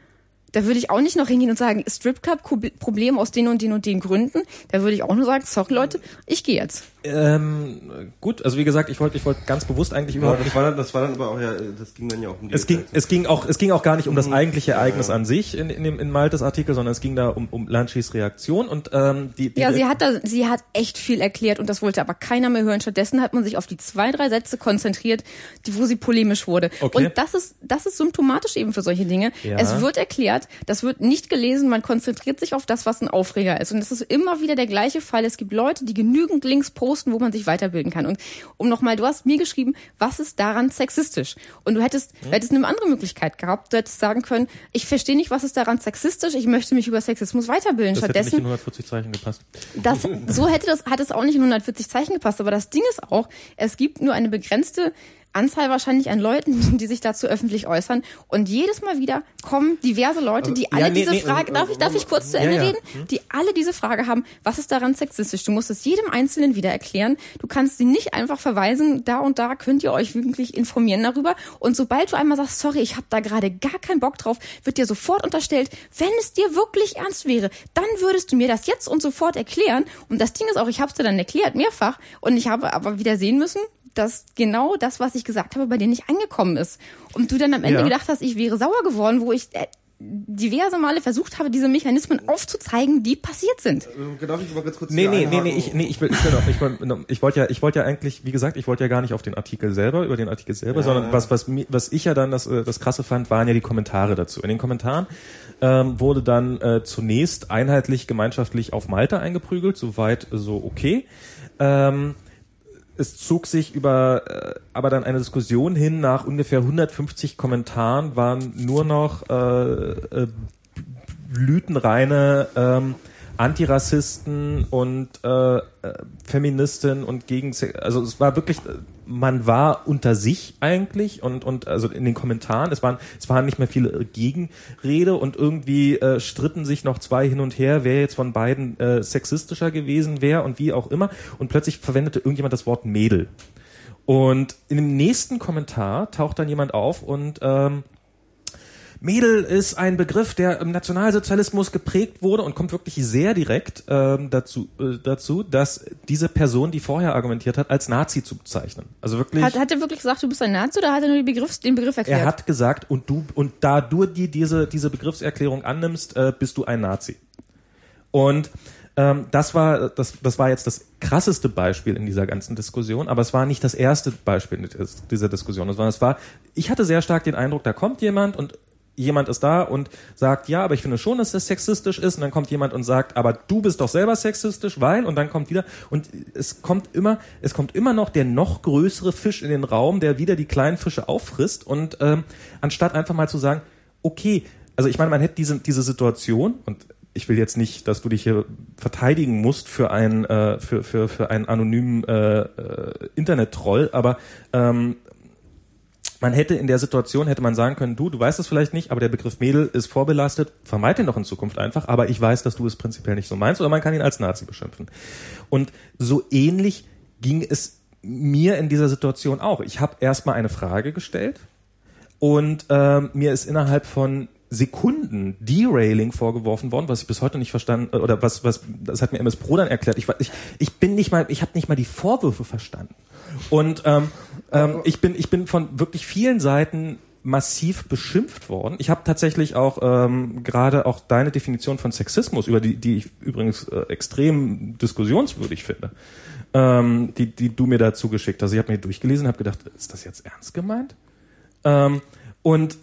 Da würde ich auch nicht noch hingehen und sagen, Stripclub Problem aus den und den und den Gründen. Da würde ich auch nur sagen, sorry Leute, ich gehe jetzt.
Ähm, gut, also wie gesagt, ich wollte ich wollte ganz bewusst eigentlich
ja, überhaupt das war, dann, das war dann aber auch ja, das ging dann ja auch um
die es ging es ging auch es ging auch gar nicht um das mhm. eigentliche Ereignis ja. an sich in, in dem in Maltes Artikel, sondern es ging da um um Lanchis Reaktion und ähm, die, die
ja sie hat da sie hat echt viel erklärt und das wollte aber keiner mehr hören. Stattdessen hat man sich auf die zwei drei Sätze konzentriert, die wo sie polemisch wurde. Okay. Und das ist das ist symptomatisch eben für solche Dinge. Ja. Es wird erklärt, das wird nicht gelesen, man konzentriert sich auf das, was ein Aufreger ist und es ist immer wieder der gleiche Fall. Es gibt Leute, die genügend links posten posten, wo man sich weiterbilden kann. Und um nochmal, du hast mir geschrieben, was ist daran sexistisch? Und du hättest, hm? du hättest eine andere Möglichkeit gehabt. Du hättest sagen können, ich verstehe nicht, was ist daran sexistisch, ich möchte mich über Sexismus weiterbilden.
Das Stattdessen, hätte nicht in 140 Zeichen gepasst.
Das, so hätte das, hat es auch nicht in 140 Zeichen gepasst. Aber das Ding ist auch, es gibt nur eine begrenzte Anzahl wahrscheinlich an Leuten, die sich dazu öffentlich äußern. Und jedes Mal wieder kommen diverse Leute, die alle ja, nee, diese nee, Frage, darf ich, darf ich kurz zu Ende ja, ja. reden? Hm? Die alle diese Frage haben, was ist daran sexistisch? Du musst es jedem Einzelnen wieder erklären. Du kannst sie nicht einfach verweisen, da und da könnt ihr euch wirklich informieren darüber. Und sobald du einmal sagst, sorry, ich habe da gerade gar keinen Bock drauf, wird dir sofort unterstellt, wenn es dir wirklich ernst wäre, dann würdest du mir das jetzt und sofort erklären. Und das Ding ist auch, ich habe es dir dann erklärt, mehrfach. Und ich habe aber wieder sehen müssen, dass genau das, was ich gesagt habe, bei dir nicht angekommen ist. Und du dann am Ende ja. gedacht hast, ich wäre sauer geworden, wo ich äh, diverse Male versucht habe, diese Mechanismen aufzuzeigen, die passiert sind.
Äh, darf ich mal ganz kurz Nee, nee, nee, nee, ich, nee, ich will, ich will noch, ich, will, ich wollte ja, ich wollte ja eigentlich, wie gesagt, ich wollte ja gar nicht auf den Artikel selber, über den Artikel selber, ja, sondern was, was, was ich ja dann das, äh, das krasse fand, waren ja die Kommentare dazu. In den Kommentaren ähm, wurde dann äh, zunächst einheitlich gemeinschaftlich auf Malta eingeprügelt, soweit so okay. Ähm, es zog sich über äh, aber dann eine Diskussion hin nach ungefähr 150 Kommentaren waren nur noch äh, äh, blütenreine ähm, Antirassisten und äh, äh, Feministin und gegen also es war wirklich man war unter sich eigentlich und und also in den Kommentaren es waren es waren nicht mehr viele Gegenrede und irgendwie äh, stritten sich noch zwei hin und her wer jetzt von beiden äh, sexistischer gewesen wäre und wie auch immer. Und plötzlich verwendete irgendjemand das Wort Mädel. Und in dem nächsten Kommentar taucht dann jemand auf und ähm, Mädel ist ein Begriff, der im Nationalsozialismus geprägt wurde und kommt wirklich sehr direkt ähm, dazu, äh, dazu, dass diese Person, die vorher argumentiert hat, als Nazi zu bezeichnen. Also wirklich.
Hat, hat er wirklich gesagt, du bist ein Nazi oder hat er nur Begriff, den Begriff erklärt?
Er hat gesagt, und du und da du die diese diese Begriffserklärung annimmst, äh, bist du ein Nazi. Und ähm, das war das, das war jetzt das krasseste Beispiel in dieser ganzen Diskussion, aber es war nicht das erste Beispiel in dieser Diskussion, sondern es war, ich hatte sehr stark den Eindruck, da kommt jemand und jemand ist da und sagt, ja, aber ich finde schon, dass das sexistisch ist. Und dann kommt jemand und sagt, aber du bist doch selber sexistisch, weil. Und dann kommt wieder und es kommt immer, es kommt immer noch der noch größere Fisch in den Raum, der wieder die kleinen Fische auffrisst. Und ähm, anstatt einfach mal zu sagen, okay, also ich meine, man hätte diese diese Situation und ich will jetzt nicht, dass du dich hier verteidigen musst für einen äh, für für für einen anonymen äh, äh, Internet-Troll, aber ähm, man hätte in der Situation, hätte man sagen können, du, du weißt es vielleicht nicht, aber der Begriff Mädel ist vorbelastet, vermeid ihn doch in Zukunft einfach, aber ich weiß, dass du es prinzipiell nicht so meinst, oder man kann ihn als Nazi beschimpfen. Und so ähnlich ging es mir in dieser Situation auch. Ich habe erstmal eine Frage gestellt und ähm, mir ist innerhalb von Sekunden Derailing vorgeworfen worden, was ich bis heute nicht verstanden oder was was das hat mir MS Pro dann erklärt. Ich ich, ich bin nicht mal ich habe nicht mal die Vorwürfe verstanden. Und ähm, ähm, ich bin ich bin von wirklich vielen Seiten massiv beschimpft worden. Ich habe tatsächlich auch ähm, gerade auch deine Definition von Sexismus, über die, die ich übrigens äh, extrem diskussionswürdig finde, ähm, die, die du mir dazu geschickt hast. Ich habe mir durchgelesen und habe gedacht, ist das jetzt ernst gemeint? Ähm, und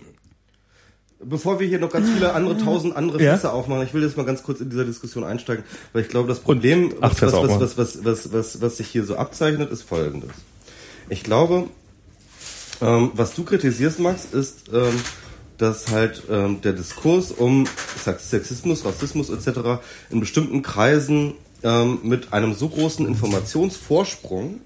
Bevor wir hier noch ganz viele andere tausend andere ja? Fässer aufmachen, ich will jetzt mal ganz kurz in dieser Diskussion einsteigen, weil ich glaube, das Problem, Und, was, was, was, was, was, was, was sich hier so abzeichnet, ist folgendes. Ich glaube, ähm, was du kritisierst, Max, ist, ähm, dass halt ähm, der Diskurs um Sexismus, Rassismus etc. in bestimmten Kreisen ähm, mit einem so großen Informationsvorsprung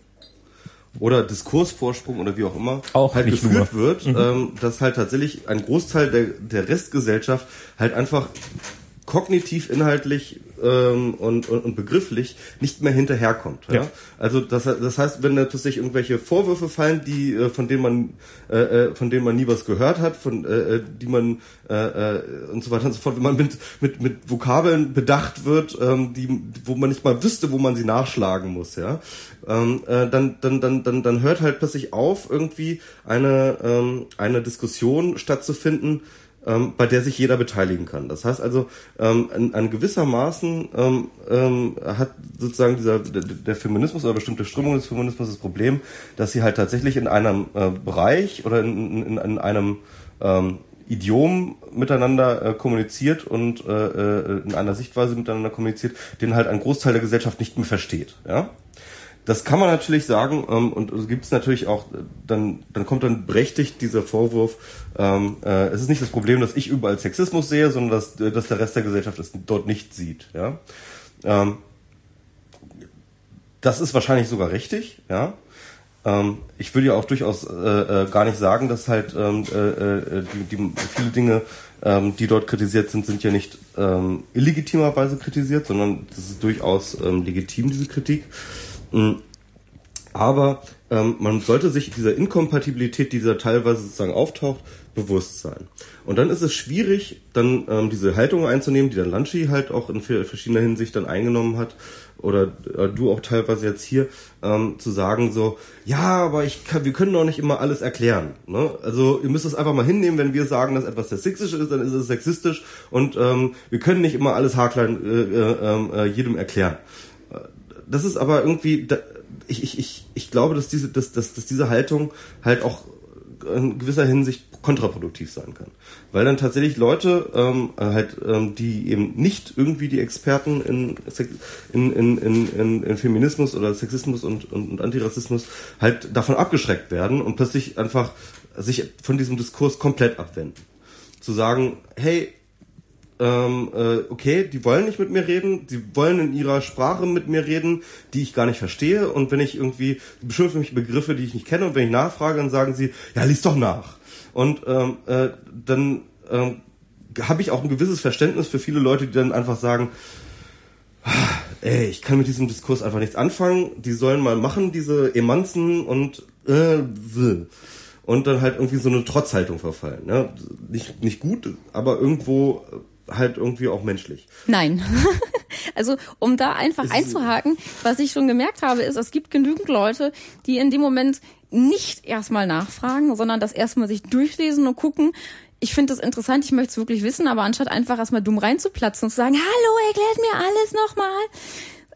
oder Diskursvorsprung oder wie auch immer
auch
halt geführt nur. wird, mhm. ähm, dass halt tatsächlich ein Großteil der, der Restgesellschaft halt einfach kognitiv, inhaltlich ähm, und, und, und begrifflich nicht mehr hinterherkommt. Ja? ja. Also das, das heißt, wenn natürlich irgendwelche Vorwürfe fallen, die äh, von denen man äh, äh, von denen man nie was gehört hat, von äh, äh, die man äh, äh, und so weiter und so fort, wenn man mit mit mit Vokabeln bedacht wird, ähm, die wo man nicht mal wüsste, wo man sie nachschlagen muss, ja, ähm, äh, dann dann dann dann dann hört halt plötzlich auf, irgendwie eine ähm, eine Diskussion stattzufinden ähm, bei der sich jeder beteiligen kann. Das heißt also, ähm, an, an gewissermaßen ähm, ähm, hat sozusagen dieser der, der Feminismus oder bestimmte Strömungen des Feminismus das Problem, dass sie halt tatsächlich in einem äh, Bereich oder in, in, in einem ähm, Idiom miteinander äh, kommuniziert und äh, äh, in einer Sichtweise miteinander kommuniziert, den halt ein Großteil der Gesellschaft nicht mehr versteht. Ja? Das kann man natürlich sagen ähm, und es gibt es natürlich auch, dann, dann kommt dann berechtigt dieser Vorwurf, ähm, äh, es ist nicht das Problem, dass ich überall Sexismus sehe, sondern dass, dass der Rest der Gesellschaft es dort nicht sieht. Ja? Ähm, das ist wahrscheinlich sogar richtig, ja. Ähm, ich will ja auch durchaus äh, äh, gar nicht sagen, dass halt ähm, äh, äh, die, die viele Dinge, ähm, die dort kritisiert sind, sind ja nicht ähm, illegitimerweise kritisiert, sondern das ist durchaus ähm, legitim, diese Kritik. Mhm. Aber ähm, man sollte sich dieser Inkompatibilität, die da teilweise sozusagen auftaucht, bewusst sein. Und dann ist es schwierig, dann ähm, diese Haltung einzunehmen, die dann Lanchi halt auch in verschiedener Hinsicht dann eingenommen hat, oder äh, du auch teilweise jetzt hier, ähm, zu sagen so, ja, aber ich kann, wir können doch nicht immer alles erklären. Ne? Also ihr müsst es einfach mal hinnehmen, wenn wir sagen, dass etwas sexistisch ist, dann ist es sexistisch und ähm, wir können nicht immer alles haarklein äh, äh, ähm, äh, jedem erklären. Das ist aber irgendwie, ich, ich, ich, ich glaube, dass diese, dass, dass, dass diese Haltung halt auch in gewisser Hinsicht kontraproduktiv sein kann. Weil dann tatsächlich Leute ähm, halt, ähm, die eben nicht irgendwie die Experten in, in, in, in, in Feminismus oder Sexismus und, und, und Antirassismus halt davon abgeschreckt werden und plötzlich einfach sich von diesem Diskurs komplett abwenden. Zu sagen, hey, ähm, äh, okay, die wollen nicht mit mir reden, die wollen in ihrer Sprache mit mir reden, die ich gar nicht verstehe. Und wenn ich irgendwie, beschimpfen mich Begriffe, die ich nicht kenne, und wenn ich nachfrage, dann sagen sie, ja, lies doch nach. Und ähm, äh, dann ähm, habe ich auch ein gewisses Verständnis für viele Leute, die dann einfach sagen, ah, ey, ich kann mit diesem Diskurs einfach nichts anfangen, die sollen mal machen, diese Emanzen und äh, und dann halt irgendwie so eine Trotzhaltung verfallen. Ne? Nicht, nicht gut, aber irgendwo halt irgendwie auch menschlich.
Nein. also um da einfach es einzuhaken, was ich schon gemerkt habe, ist, es gibt genügend Leute, die in dem Moment nicht erstmal nachfragen, sondern das erstmal sich durchlesen und gucken, ich finde das interessant, ich möchte es wirklich wissen, aber anstatt einfach erstmal dumm reinzuplatzen und zu sagen, hallo, erklärt mir alles nochmal,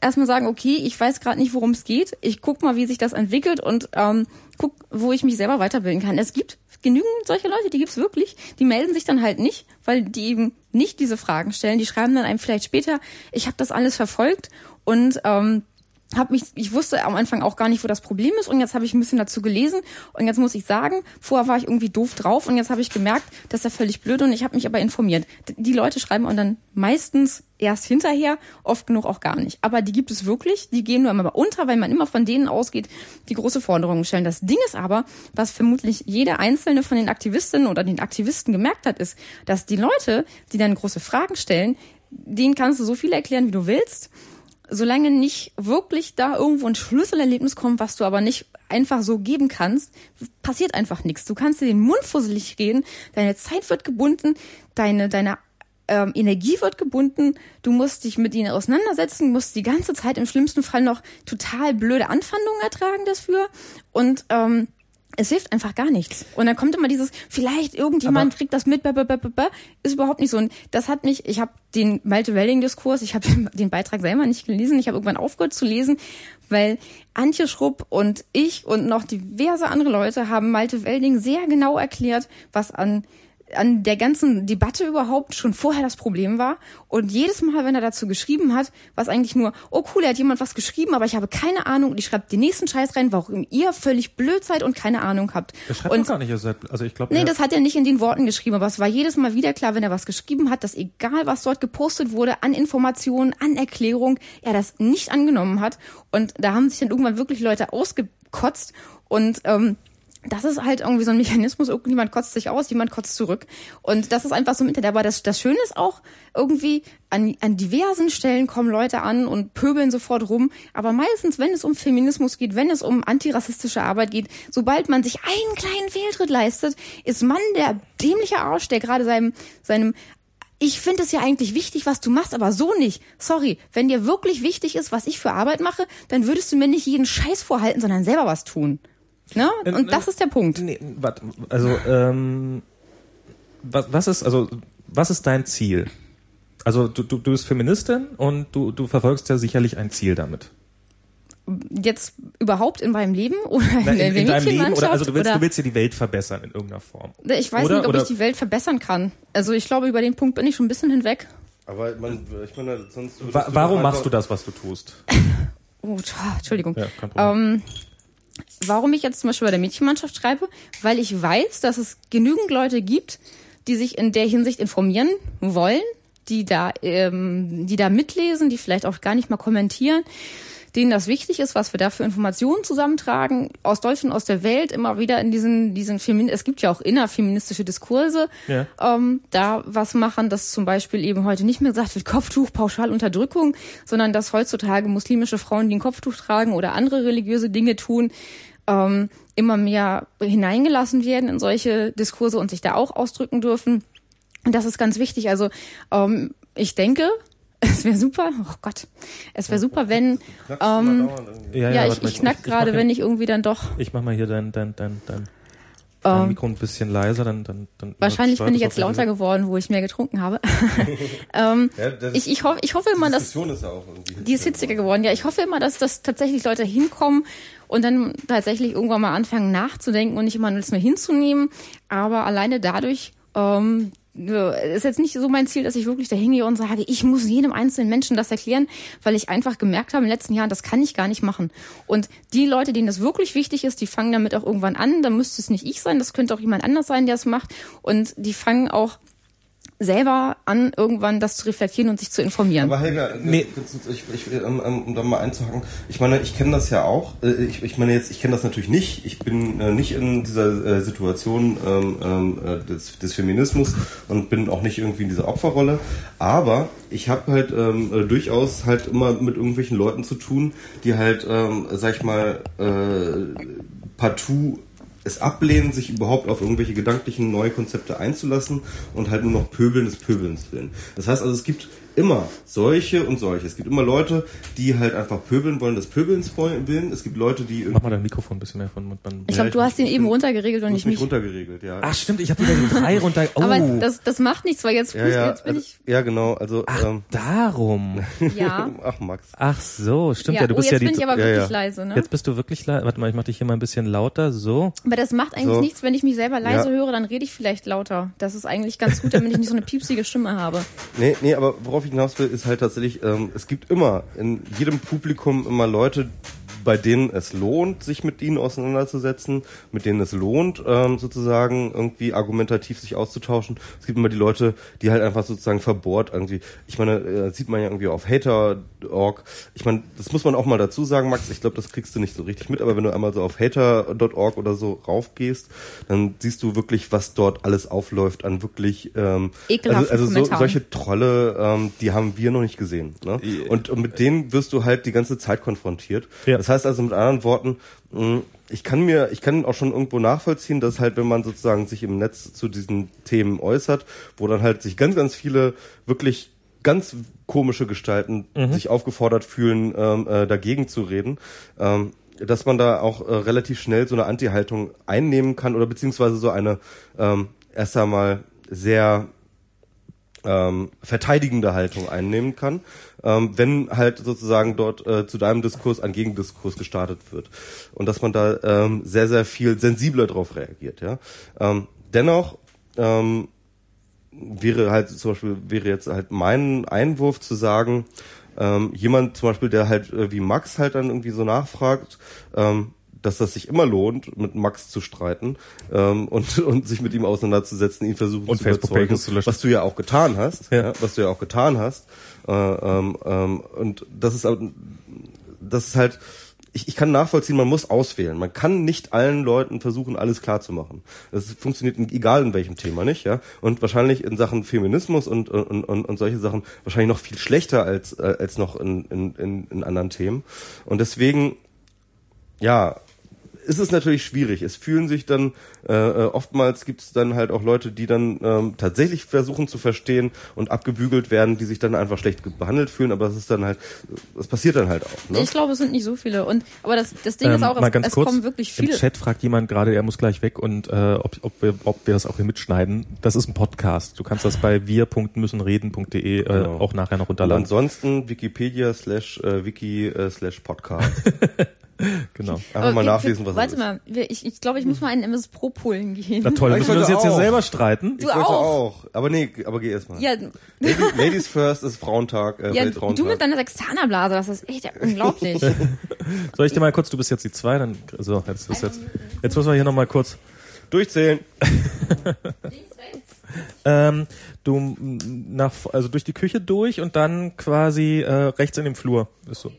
erstmal sagen, okay, ich weiß gerade nicht, worum es geht, ich guck mal, wie sich das entwickelt und ähm, guck, wo ich mich selber weiterbilden kann. Es gibt genügend solche Leute, die gibt's wirklich, die melden sich dann halt nicht, weil die eben nicht diese Fragen stellen. Die schreiben dann einem vielleicht später, ich habe das alles verfolgt und ähm, hab mich, ich wusste am Anfang auch gar nicht, wo das Problem ist und jetzt habe ich ein bisschen dazu gelesen und jetzt muss ich sagen, vorher war ich irgendwie doof drauf und jetzt habe ich gemerkt, das ist ja völlig blöd und ich habe mich aber informiert. Die Leute schreiben und dann meistens erst hinterher, oft genug auch gar nicht. Aber die gibt es wirklich, die gehen nur immer unter, weil man immer von denen ausgeht, die große Forderungen stellen. Das Ding ist aber, was vermutlich jede einzelne von den Aktivistinnen oder den Aktivisten gemerkt hat, ist, dass die Leute, die dann große Fragen stellen, denen kannst du so viel erklären, wie du willst solange nicht wirklich da irgendwo ein Schlüsselerlebnis kommt, was du aber nicht einfach so geben kannst, passiert einfach nichts. Du kannst dir den Mund fusselig reden, deine Zeit wird gebunden, deine, deine ähm, Energie wird gebunden, du musst dich mit ihnen auseinandersetzen, musst die ganze Zeit im schlimmsten Fall noch total blöde Anfandungen ertragen dafür und ähm, es hilft einfach gar nichts. Und dann kommt immer dieses, vielleicht irgendjemand Aber kriegt das mit, ist überhaupt nicht so. Und das hat mich, ich habe den Malte Welding-Diskurs, ich habe den Beitrag selber nicht gelesen, ich habe irgendwann aufgehört zu lesen, weil Antje Schrupp und ich und noch diverse andere Leute haben Malte Welding sehr genau erklärt, was an an der ganzen Debatte überhaupt schon vorher das Problem war. Und jedes Mal, wenn er dazu geschrieben hat, war es eigentlich nur, oh cool, er hat jemand was geschrieben, aber ich habe keine Ahnung und ich schreibe den nächsten Scheiß rein, warum ihr völlig blöd seid und keine Ahnung habt.
Er schreibt und, gar nicht, also ich glaube.
Nee, das hat er nicht in den Worten geschrieben, aber es war jedes Mal wieder klar, wenn er was geschrieben hat, dass egal was dort gepostet wurde, an Informationen, an Erklärung, er das nicht angenommen hat. Und da haben sich dann irgendwann wirklich Leute ausgekotzt und ähm, das ist halt irgendwie so ein Mechanismus, irgendjemand kotzt sich aus, jemand kotzt zurück. Und das ist einfach so mit der, aber das, das Schöne ist auch, irgendwie an, an diversen Stellen kommen Leute an und pöbeln sofort rum. Aber meistens, wenn es um Feminismus geht, wenn es um antirassistische Arbeit geht, sobald man sich einen kleinen Fehltritt leistet, ist man der dämliche Arsch, der gerade seinem, seinem ich finde es ja eigentlich wichtig, was du machst, aber so nicht. Sorry, wenn dir wirklich wichtig ist, was ich für Arbeit mache, dann würdest du mir nicht jeden Scheiß vorhalten, sondern selber was tun. Ne? Äh, und das ist der Punkt.
Nee, warte, also ähm, was, was ist also was ist dein Ziel? Also du, du, du bist Feministin und du, du verfolgst ja sicherlich ein Ziel damit.
Jetzt überhaupt in meinem Leben oder
in, in, in, in deinem Leben oder also du willst, oder? du willst ja die Welt verbessern in irgendeiner Form.
Ich weiß oder, nicht, ob oder? ich die Welt verbessern kann. Also ich glaube, über den Punkt bin ich schon ein bisschen hinweg.
Aber man, ich meine, sonst.
Wa warum machst du das, was du tust?
Oh, Entschuldigung. Ja, ähm, warum ich jetzt zum Beispiel bei der Mädchenmannschaft schreibe? Weil ich weiß, dass es genügend Leute gibt, die sich in der Hinsicht informieren wollen, die da, ähm, die da mitlesen, die vielleicht auch gar nicht mal kommentieren, denen das wichtig ist, was wir da für Informationen zusammentragen, aus Deutschland, aus der Welt, immer wieder in diesen, diesen Femin es gibt ja auch innerfeministische Diskurse, ja. ähm, da was machen, dass zum Beispiel eben heute nicht mehr gesagt wird, Kopftuch, Pauschalunterdrückung, sondern dass heutzutage muslimische Frauen, die ein Kopftuch tragen oder andere religiöse Dinge tun, ähm, immer mehr hineingelassen werden in solche Diskurse und sich da auch ausdrücken dürfen. Und das ist ganz wichtig. Also ähm, ich denke, es wäre super, oh Gott, es wäre super, wenn, ähm, ja, ja, ja ich, ich knack gerade, wenn ich irgendwie dann doch.
Ich mach mal hier dein, dein, dein, dein, dein ähm, Mikro ein bisschen leiser, dann, dann, dann.
Wahrscheinlich bin ich jetzt lauter geworden, wo ich mehr getrunken habe. ähm, ja, ich, ich hoffe, ich hoffe immer, dass, ist ja auch die ist hitziger geworden. Ja, ich hoffe immer, dass, dass tatsächlich Leute hinkommen und dann tatsächlich irgendwann mal anfangen nachzudenken und nicht immer nur hinzunehmen, aber alleine dadurch, ähm, ist jetzt nicht so mein Ziel, dass ich wirklich da hingehe und sage, ich muss jedem einzelnen Menschen das erklären, weil ich einfach gemerkt habe in den letzten Jahren, das kann ich gar nicht machen. Und die Leute, denen das wirklich wichtig ist, die fangen damit auch irgendwann an. Dann müsste es nicht ich sein, das könnte auch jemand anders sein, der es macht. Und die fangen auch selber an, irgendwann das zu reflektieren und sich zu informieren.
Aber Helga, nee. ich, ich, um, um da mal einzuhaken, ich meine, ich kenne das ja auch. Äh, ich, ich meine jetzt, ich kenne das natürlich nicht. Ich bin äh, nicht in dieser äh, Situation ähm, ähm, äh, des, des Feminismus und bin auch nicht irgendwie in dieser Opferrolle. Aber ich habe halt ähm, äh, durchaus halt immer mit irgendwelchen Leuten zu tun, die halt, ähm, sag ich mal, äh, partout es ablehnen, sich überhaupt auf irgendwelche gedanklichen neue Konzepte einzulassen und halt nur noch pöbeln des Pöbelns willen. Das heißt also, es gibt immer solche und solche. Es gibt immer Leute, die halt einfach pöbeln wollen, des Pöbelns willen. Es gibt Leute, die
Mach mal dein Mikrofon ein bisschen mehr von.
von ich glaube, du hast ihn eben runtergeregelt und nicht mich.
runtergeregelt, ja.
Ach stimmt, ich habe wieder die drei runter.
Oh. Aber das, das macht nichts, weil jetzt,
ja, ja,
jetzt bin
also, ich. Ja, genau. Also
Ach, ähm, darum.
Ja.
Ach Max.
Ach so, stimmt ja. ja du
oh,
bist
jetzt
ja
bin
die.
ich aber wirklich leise, ne?
Jetzt bist du wirklich leise. Warte mal, ich mach dich hier mal ein bisschen lauter. So.
Aber das macht eigentlich so. nichts, wenn ich mich selber leise höre, dann rede ich vielleicht lauter. Das ist eigentlich ganz gut, damit ich nicht so eine piepsige Stimme habe.
Nee, nee, aber worauf ich hinaus will, ist halt tatsächlich, ähm, es gibt immer in jedem Publikum immer Leute, bei denen es lohnt, sich mit ihnen auseinanderzusetzen, mit denen es lohnt, ähm, sozusagen irgendwie argumentativ sich auszutauschen. Es gibt immer die Leute, die halt einfach sozusagen verbohrt irgendwie. Ich meine, äh, sieht man ja irgendwie auf Hater.org. Ich meine, das muss man auch mal dazu sagen, Max. Ich glaube, das kriegst du nicht so richtig mit, aber wenn du einmal so auf Hater.org oder so raufgehst, dann siehst du wirklich, was dort alles aufläuft an wirklich ähm, also, also so, solche Trolle, ähm, die haben wir noch nicht gesehen. Ne? Und, und mit denen wirst du halt die ganze Zeit konfrontiert. Ja. Das heißt, heißt also mit anderen Worten, mm, ich kann mir, ich kann auch schon irgendwo nachvollziehen, dass halt, wenn man sozusagen sich im Netz zu diesen Themen äußert, wo dann halt sich ganz, ganz viele wirklich ganz komische Gestalten mhm. sich aufgefordert fühlen, ähm, äh, dagegen zu reden, ähm, dass man da auch äh, relativ schnell so eine Anti-Haltung einnehmen kann oder beziehungsweise so eine ähm, erst einmal sehr ähm, verteidigende Haltung einnehmen kann, ähm, wenn halt sozusagen dort äh, zu deinem Diskurs ein Gegendiskurs gestartet wird. Und dass man da ähm, sehr, sehr viel sensibler drauf reagiert. Ja? Ähm, dennoch ähm, wäre halt zum Beispiel, wäre jetzt halt mein Einwurf zu sagen, ähm, jemand zum Beispiel, der halt äh, wie Max halt dann irgendwie so nachfragt, ähm, dass das sich immer lohnt, mit Max zu streiten ähm, und, und sich mit ihm auseinanderzusetzen, ihn versuchen
und
zu
Facebook überzeugen,
zu löschen. was du ja auch getan hast, ja. ja was du ja auch getan hast. Äh, ähm, ähm, und das ist, das ist halt, ich, ich kann nachvollziehen, man muss auswählen. Man kann nicht allen Leuten versuchen, alles klar zu machen. Das funktioniert in, egal in welchem Thema nicht, ja. Und wahrscheinlich in Sachen Feminismus und, und, und, und solche Sachen wahrscheinlich noch viel schlechter als, äh, als noch in, in, in, in anderen Themen. Und deswegen, ja, ist es natürlich schwierig. Es fühlen sich dann, äh, äh oftmals gibt es dann halt auch Leute, die dann ähm, tatsächlich versuchen zu verstehen und abgebügelt werden, die sich dann einfach schlecht behandelt fühlen, aber das ist dann halt, das passiert dann halt auch. Ne?
Ich glaube, es sind nicht so viele. Und aber das, das Ding ähm, ist auch,
es, es kurz,
kommen wirklich viele.
Im Chat fragt jemand gerade, er muss gleich weg und äh, ob, ob, wir, ob wir das auch hier mitschneiden. Das ist ein Podcast. Du kannst das bei wir.müssenreden.de äh, genau. auch nachher noch runterladen.
Und ansonsten Wikipedia slash äh, wiki äh, slash Podcast.
genau.
Einfach mal nachlesen, was
Warte mal, ich, ich glaube, ich muss mal einen MS Pro Polen gehen.
Na toll, dann müssen wir uns jetzt hier selber streiten.
Du
ich wollte
auch.
auch. Aber nee, aber geh erst mal.
Ja,
Ladies, Ladies first ist Frauentag, äh,
ja
Weltfrauentag.
du mit deiner Sextanerblase, das ist echt unglaublich.
Soll ich dir mal kurz, du bist jetzt die zwei, dann, so, jetzt ist jetzt, jetzt müssen wir hier nochmal kurz,
Durchzählen.
ähm, du, nach, also durch die Küche durch und dann quasi, äh, rechts in dem Flur. Ist so.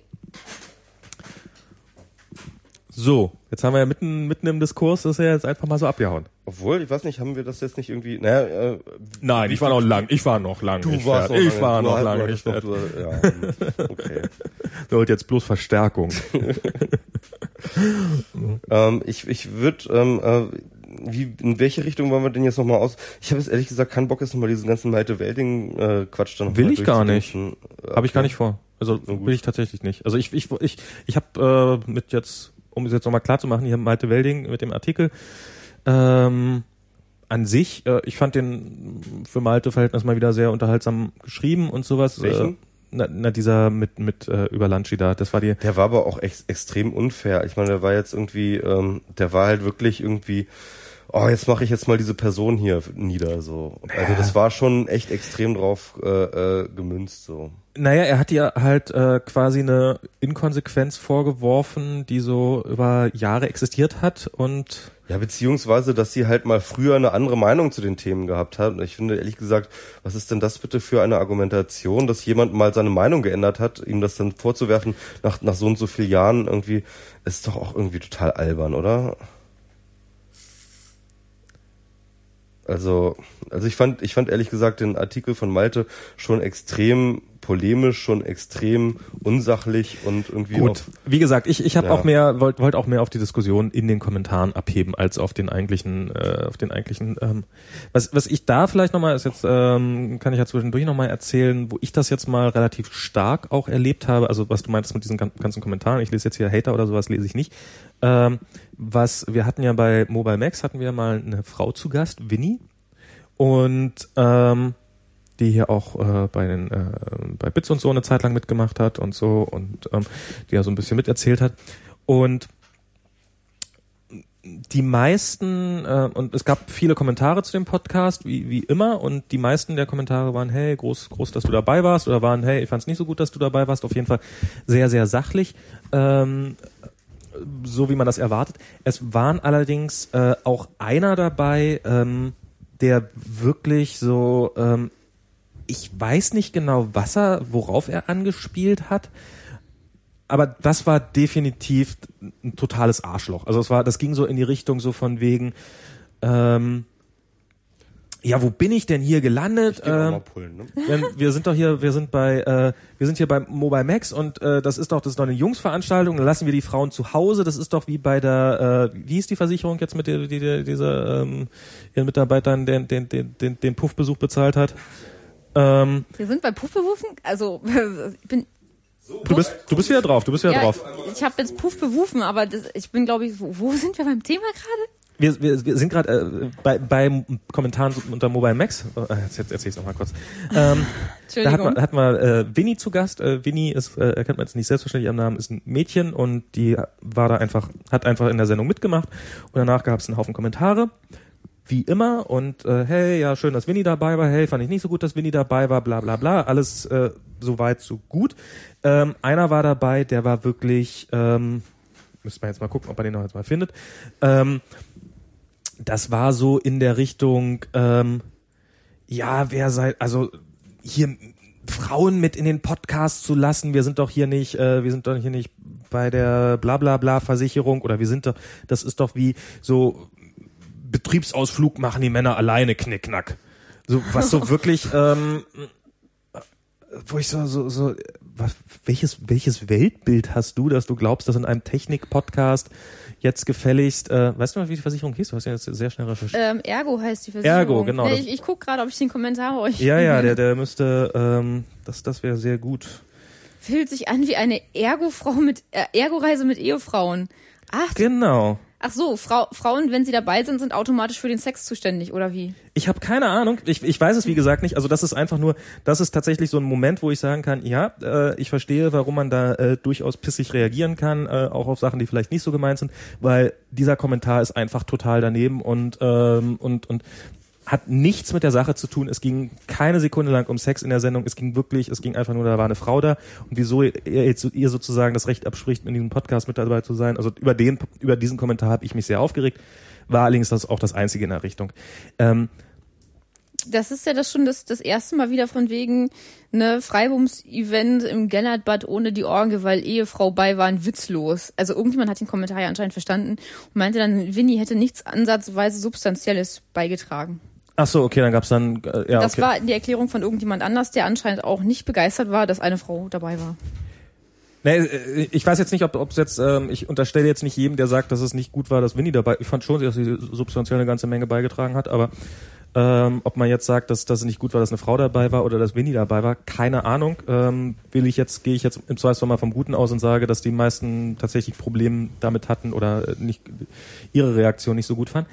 So, jetzt haben wir ja mitten, mitten im Diskurs, das ist ja jetzt einfach mal so abgehauen.
Obwohl, ich weiß nicht, haben wir das jetzt nicht irgendwie, naja, äh,
Nein, ich war noch lang, ich war noch lang
du
nicht
warst noch
Ich war
du
noch lange
du
nicht
hattest noch- du- Ja, okay.
Holt jetzt bloß Verstärkung.
ähm, ich ich würde, ähm, äh, wie, in welche Richtung wollen wir denn jetzt nochmal aus? Ich habe jetzt ehrlich gesagt keinen Bock, jetzt nochmal diesen ganzen Malte Welding äh, Quatsch dann
Will ich gar nicht.
durchzudenken.
Habe ich gar
Okay.
nicht vor. Also will ich tatsächlich nicht. Also ich ich ich ich habe äh, mit jetzt um es jetzt nochmal klar zu machen, hier Malte Welding mit dem Artikel ähm, an sich, äh, ich fand den für Malte Verhältnis mal wieder sehr unterhaltsam geschrieben und sowas.
Welchen?
Äh, na, na dieser mit mit äh, über Lanchi da, das war die
Der war aber auch ex extrem unfair. Ich meine, der war jetzt irgendwie, ähm, der war halt wirklich irgendwie, oh, jetzt mache ich jetzt mal diese Person hier nieder. So. Also das war schon echt extrem drauf äh, äh, gemünzt. So.
Naja, er hat ihr halt äh, quasi eine Inkonsequenz vorgeworfen, die so über Jahre existiert hat und
Ja, beziehungsweise, dass sie halt mal früher eine andere Meinung zu den Themen gehabt hat. Und Ich finde ehrlich gesagt, was ist denn das bitte für eine Argumentation, dass jemand mal seine Meinung geändert hat, ihm das dann vorzuwerfen nach, nach so und so vielen Jahren irgendwie, ist doch auch irgendwie total albern, oder? Also, also ich fand, ich fand ehrlich gesagt den Artikel von Malte schon extrem polemisch, schon extrem unsachlich und irgendwie
Gut,
auf,
wie gesagt, ich, ich habe
Ja.
auch mehr, wollte wollt auch mehr auf die Diskussion in den Kommentaren abheben, als auf den eigentlichen, äh, auf den eigentlichen, ähm, was, was ich da vielleicht nochmal, ist jetzt, ähm, kann ich ja zwischendurch nochmal erzählen, wo ich das jetzt mal relativ stark auch erlebt habe, also was du meintest mit diesen gan- ganzen Kommentaren, ich lese jetzt hier Hater oder sowas, lese ich nicht, ähm, was, wir hatten ja bei Mobile Max, hatten wir mal eine Frau zu Gast, Winnie, und, ähm, die hier auch äh, bei den äh, bei Bits und so eine Zeit lang mitgemacht hat und so und ähm, die ja so ein bisschen miterzählt hat. Und die meisten äh, und es gab viele Kommentare zu dem Podcast wie wie immer. Und die meisten der Kommentare waren hey groß groß dass du dabei warst. Oder waren hey ich fand es nicht so gut dass du dabei warst. Auf jeden Fall sehr sehr sachlich. Ähm, so wie man das erwartet es waren allerdings äh, auch einer dabei ähm, der wirklich so ähm, ich weiß nicht genau, was er, worauf er angespielt hat, aber das war definitiv ein totales Arschloch. Also es war, das ging so in die Richtung so von wegen, ähm, ja, wo bin ich denn hier gelandet? Ähm,
pullen, ne?
wir, wir sind doch hier, wir sind bei, äh, wir sind hier beim Mobile Max und äh, das ist doch, das ist doch eine Jungsveranstaltung. Dann lassen wir die Frauen zu Hause. Das ist doch wie bei der, äh, wie ist die Versicherung jetzt mit der, die, die dieser ähm, ihren Mitarbeitern den, den, den, den, den Puffbesuch bezahlt hat? Ähm,
Wir sind bei Puffbewufen, also ich bin
du bist, du bist wieder drauf. Du bist wieder
ja,
drauf.
ich habe jetzt Puff bewufen, aber das, ich bin glaube ich, wo, wo sind wir beim Thema gerade?
Wir, wir, wir sind gerade äh, bei, bei Kommentaren unter Mobile Max. Äh, jetzt jetzt erzähl ich noch mal kurz. Ähm, da hat man, hat man äh, Winnie zu Gast. Äh, Winnie ist, äh, erkennt man jetzt nicht selbstverständlich am Namen, ist ein Mädchen und die war da einfach, hat einfach in der Sendung mitgemacht und danach gab es einen Haufen Kommentare. Wie immer und äh, hey, ja, schön, dass Winnie dabei war. Hey, fand ich nicht so gut, dass Winnie dabei war, bla bla bla. Alles äh, so weit, so gut. Ähm, einer war dabei, der war wirklich, ähm, müsste man jetzt mal gucken, ob man den noch jetzt mal findet. Ähm, das war so in der Richtung, ähm, ja, wer sei, also hier Frauen mit in den Podcast zu lassen, wir sind doch hier nicht, äh, wir sind doch hier nicht bei der Blablabla Versicherung oder wir sind doch, das ist doch wie so Betriebsausflug machen die Männer alleine knickknack. So, was so wirklich, ähm, wo ich so, so, so, was, welches, welches Weltbild hast du, dass du glaubst, dass in einem Technik-Podcast jetzt gefälligst, äh, weißt du mal, wie die Versicherung hieß? Du hast ja jetzt sehr schnell recherchiert.
Ähm, Ergo heißt die Versicherung.
Ergo, genau,
ich ich gucke gerade, ob ich den Kommentar euch.
Ja, ja, der, der müsste, ähm, das, das wäre sehr gut.
Fühlt sich an wie eine Ergo-Frau mit äh, Ergo-Reise mit Ehefrauen. Ach,
Genau.
Ach so, Frau, Frauen, wenn sie dabei sind, sind automatisch für den Sex zuständig, oder wie?
Ich habe keine Ahnung. Ich, ich weiß es wie gesagt nicht. Also das ist einfach nur, das ist tatsächlich so ein Moment, wo ich sagen kann, ja, äh, ich verstehe, warum man da äh, durchaus pissig reagieren kann, äh, auch auf Sachen, die vielleicht nicht so gemeint sind, weil dieser Kommentar ist einfach total daneben und ähm, und und hat nichts mit der Sache zu tun. Es ging keine Sekunde lang um Sex in der Sendung. Es ging wirklich, es ging einfach nur, da war eine Frau da. Und wieso ihr, ihr sozusagen das Recht abspricht, in diesem Podcast mit dabei zu sein. Also über den, über diesen Kommentar habe ich mich sehr aufgeregt. War allerdings das auch das Einzige in der Richtung. Ähm,
das ist ja das schon das, das erste Mal wieder von wegen ne Freibums-Event im Gellertbad ohne die Orgel, weil Ehefrau bei waren, witzlos. Also irgendjemand hat den Kommentar ja anscheinend verstanden und meinte dann, Winnie hätte nichts ansatzweise Substanzielles beigetragen.
Ach so, okay, dann gab's dann äh, ja.
Das
okay.
war die Erklärung von irgendjemand anders, der anscheinend auch nicht begeistert war, dass eine Frau dabei war.
Nee, äh, ich weiß jetzt nicht, ob es jetzt, ähm, ich unterstelle jetzt nicht jedem, der sagt, dass es nicht gut war, dass Winnie dabei. Ich fand schon, dass sie substanziell eine ganze Menge beigetragen hat, aber ähm, ob man jetzt sagt, dass, es nicht gut war, dass eine Frau dabei war oder dass Winnie dabei war, keine Ahnung. Ähm, will ich jetzt, gehe ich jetzt im Zweifelsfall mal vom Guten aus und sage, dass die meisten tatsächlich Probleme damit hatten oder nicht ihre Reaktion nicht so gut fanden.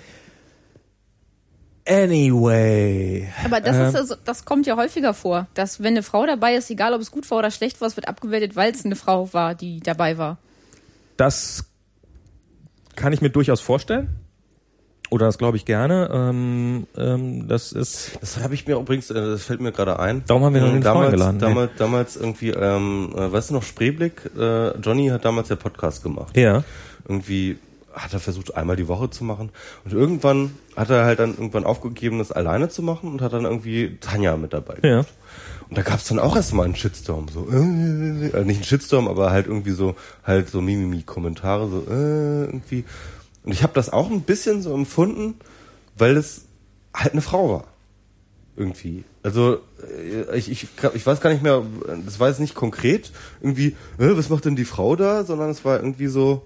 Anyway.
Aber das ähm, ist also, das kommt ja häufiger vor, dass wenn eine Frau dabei ist, egal ob es gut war oder schlecht war, es wird abgewertet, weil es eine Frau war, die dabei war.
Das kann ich mir durchaus vorstellen. Oder das glaube ich gerne. Ähm, ähm, das ist.
Das habe ich mir übrigens, äh, das fällt mir gerade ein.
Darum haben wir noch den
damals,
geladen.
Damals, nee. damals irgendwie, ähm, äh, weißt du noch, Spreeblick? Äh, Johnny hat damals der Podcast gemacht.
Ja.
Irgendwie hat er versucht, einmal die Woche zu machen. Und irgendwann hat er halt dann irgendwann aufgegeben, das alleine zu machen und hat dann irgendwie Tanja mit dabei.
Ja.
Und da gab es dann auch erstmal einen Shitstorm, so, äh, äh, äh, nicht einen Shitstorm, aber halt irgendwie so, halt so Mimimi-Kommentare, so, äh, irgendwie. Und ich habe das auch ein bisschen so empfunden, weil es halt eine Frau war. Irgendwie. Also äh, ich, ich, ich weiß gar nicht mehr, das war jetzt nicht konkret, irgendwie, äh, was macht denn die Frau da, sondern es war irgendwie so,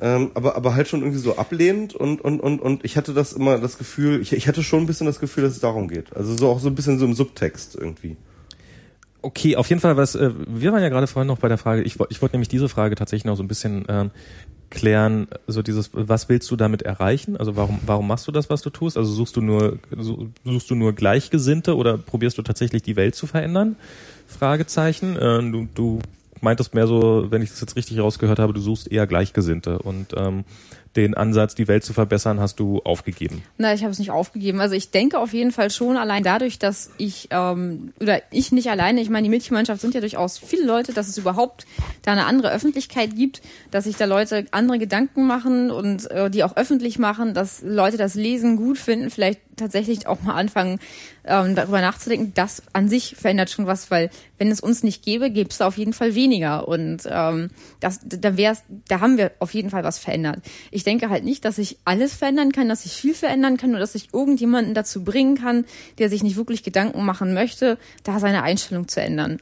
ähm, aber, aber halt schon irgendwie so ablehnend und, und, und, und ich hatte das immer das Gefühl, ich, ich hatte schon ein bisschen das Gefühl, dass es darum geht. Also so auch so ein bisschen so im Subtext irgendwie.
Okay, auf jeden Fall, was äh, wir waren ja gerade vorhin noch bei der Frage, ich, ich wollte nämlich diese Frage tatsächlich noch so ein bisschen ähm, klären, so dieses, was willst du damit erreichen? Also warum, warum machst du das, was du tust? Also suchst du nur, suchst du nur Gleichgesinnte oder probierst du tatsächlich die Welt zu verändern? Fragezeichen. Äh, du, du meintest mehr so, wenn ich das jetzt richtig rausgehört habe, du suchst eher Gleichgesinnte und ähm, den Ansatz, die Welt zu verbessern, hast du aufgegeben?
Nein, ich habe es nicht aufgegeben. Also ich denke auf jeden Fall schon allein dadurch, dass ich ähm, oder ich nicht alleine, ich meine, die Mädchenmannschaft sind ja durchaus viele Leute, dass es überhaupt da eine andere Öffentlichkeit gibt, dass sich da Leute andere Gedanken machen und äh, die auch öffentlich machen, dass Leute das Lesen gut finden, vielleicht tatsächlich auch mal anfangen, ähm, darüber nachzudenken, das an sich verändert schon was, weil wenn es uns nicht gäbe, gäbe es auf jeden Fall weniger. Und ähm, das, da wär's, da haben wir auf jeden Fall was verändert. Ich denke halt nicht, dass ich alles verändern kann, dass ich viel verändern kann oder dass ich irgendjemanden dazu bringen kann, der sich nicht wirklich Gedanken machen möchte, da seine Einstellung zu ändern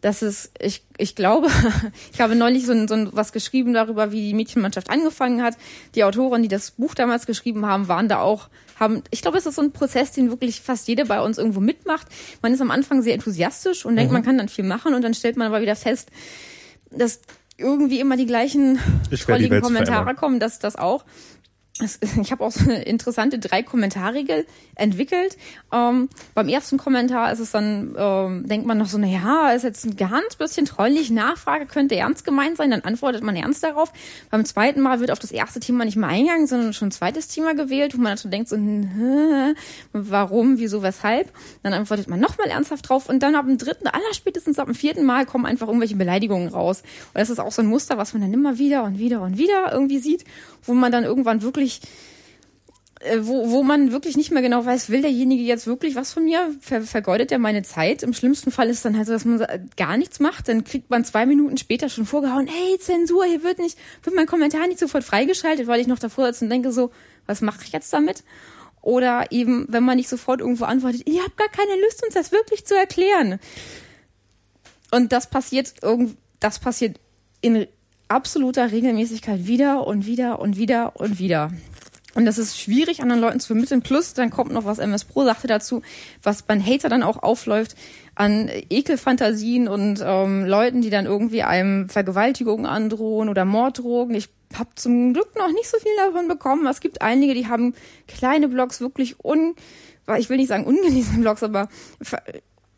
das ist, ich, ich glaube, ich habe neulich so, ein, so ein, was geschrieben darüber, wie die Mädchenmannschaft angefangen hat. Die Autoren, die das Buch damals geschrieben haben, waren da auch, haben, ich glaube, es ist so ein Prozess, den wirklich fast jeder bei uns irgendwo mitmacht. Man ist am Anfang sehr enthusiastisch und denkt, mhm. man kann dann viel machen und dann stellt man aber wieder fest, dass irgendwie immer die gleichen trolligen Kommentare kommen, dass das auch ich habe auch so eine interessante drei Kommentarregel entwickelt. Ähm, beim ersten Kommentar ist es dann, ähm, denkt man noch so, na ja, ist jetzt ein ganz bisschen trollig, Nachfrage könnte ernst gemeint sein, dann antwortet man ernst darauf. Beim zweiten Mal wird auf das erste Thema nicht mehr eingegangen, sondern schon ein zweites Thema gewählt, wo man dann schon denkt so, warum, wieso, weshalb. Dann antwortet man nochmal ernsthaft drauf und dann ab dem dritten, allerspätestens ab dem vierten Mal kommen einfach irgendwelche Beleidigungen raus. Und das ist auch so ein Muster, was man dann immer wieder und wieder und wieder irgendwie sieht, wo man dann irgendwann wirklich äh, wo, wo man wirklich nicht mehr genau weiß, will derjenige jetzt wirklich was von mir? Ver, vergeudet er meine Zeit? Im schlimmsten Fall ist dann halt so, dass man gar nichts macht. Dann kriegt man zwei Minuten später schon vorgehauen, hey, Zensur, hier wird nicht, wird mein Kommentar nicht sofort freigeschaltet, weil ich noch davor sitze und denke so, was mache ich jetzt damit? Oder eben, wenn man nicht sofort irgendwo antwortet, ihr habt gar keine Lust, uns das wirklich zu erklären. Und das passiert irgend, das passiert in absoluter Regelmäßigkeit wieder und wieder und wieder und wieder. Und das ist schwierig, anderen Leuten zu vermitteln. Plus, dann kommt noch, was MS Pro sagte dazu, was beim Hater dann auch aufläuft, an Ekelfantasien und ähm, Leuten, die dann irgendwie einem Vergewaltigungen androhen oder Morddrogen. Ich habe zum Glück noch nicht so viel davon bekommen. Es gibt einige, die haben kleine Blogs, wirklich un, ich will nicht sagen ungelesene Blogs, aber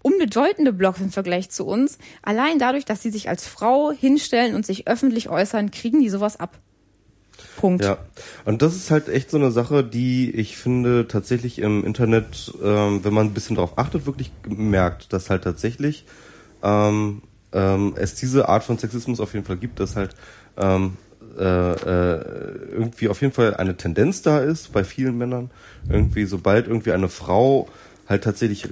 unbedeutende Blogs im Vergleich zu uns. Allein dadurch, dass sie sich als Frau hinstellen und sich öffentlich äußern, kriegen die sowas ab. Punkt.
Ja, und das ist halt echt so eine Sache, die ich finde tatsächlich im Internet, ähm, wenn man ein bisschen drauf achtet, wirklich merkt, dass halt tatsächlich ähm, ähm, es diese Art von Sexismus auf jeden Fall gibt, dass halt ähm, äh, äh, irgendwie auf jeden Fall eine Tendenz da ist bei vielen Männern. Irgendwie, sobald irgendwie eine Frau halt tatsächlich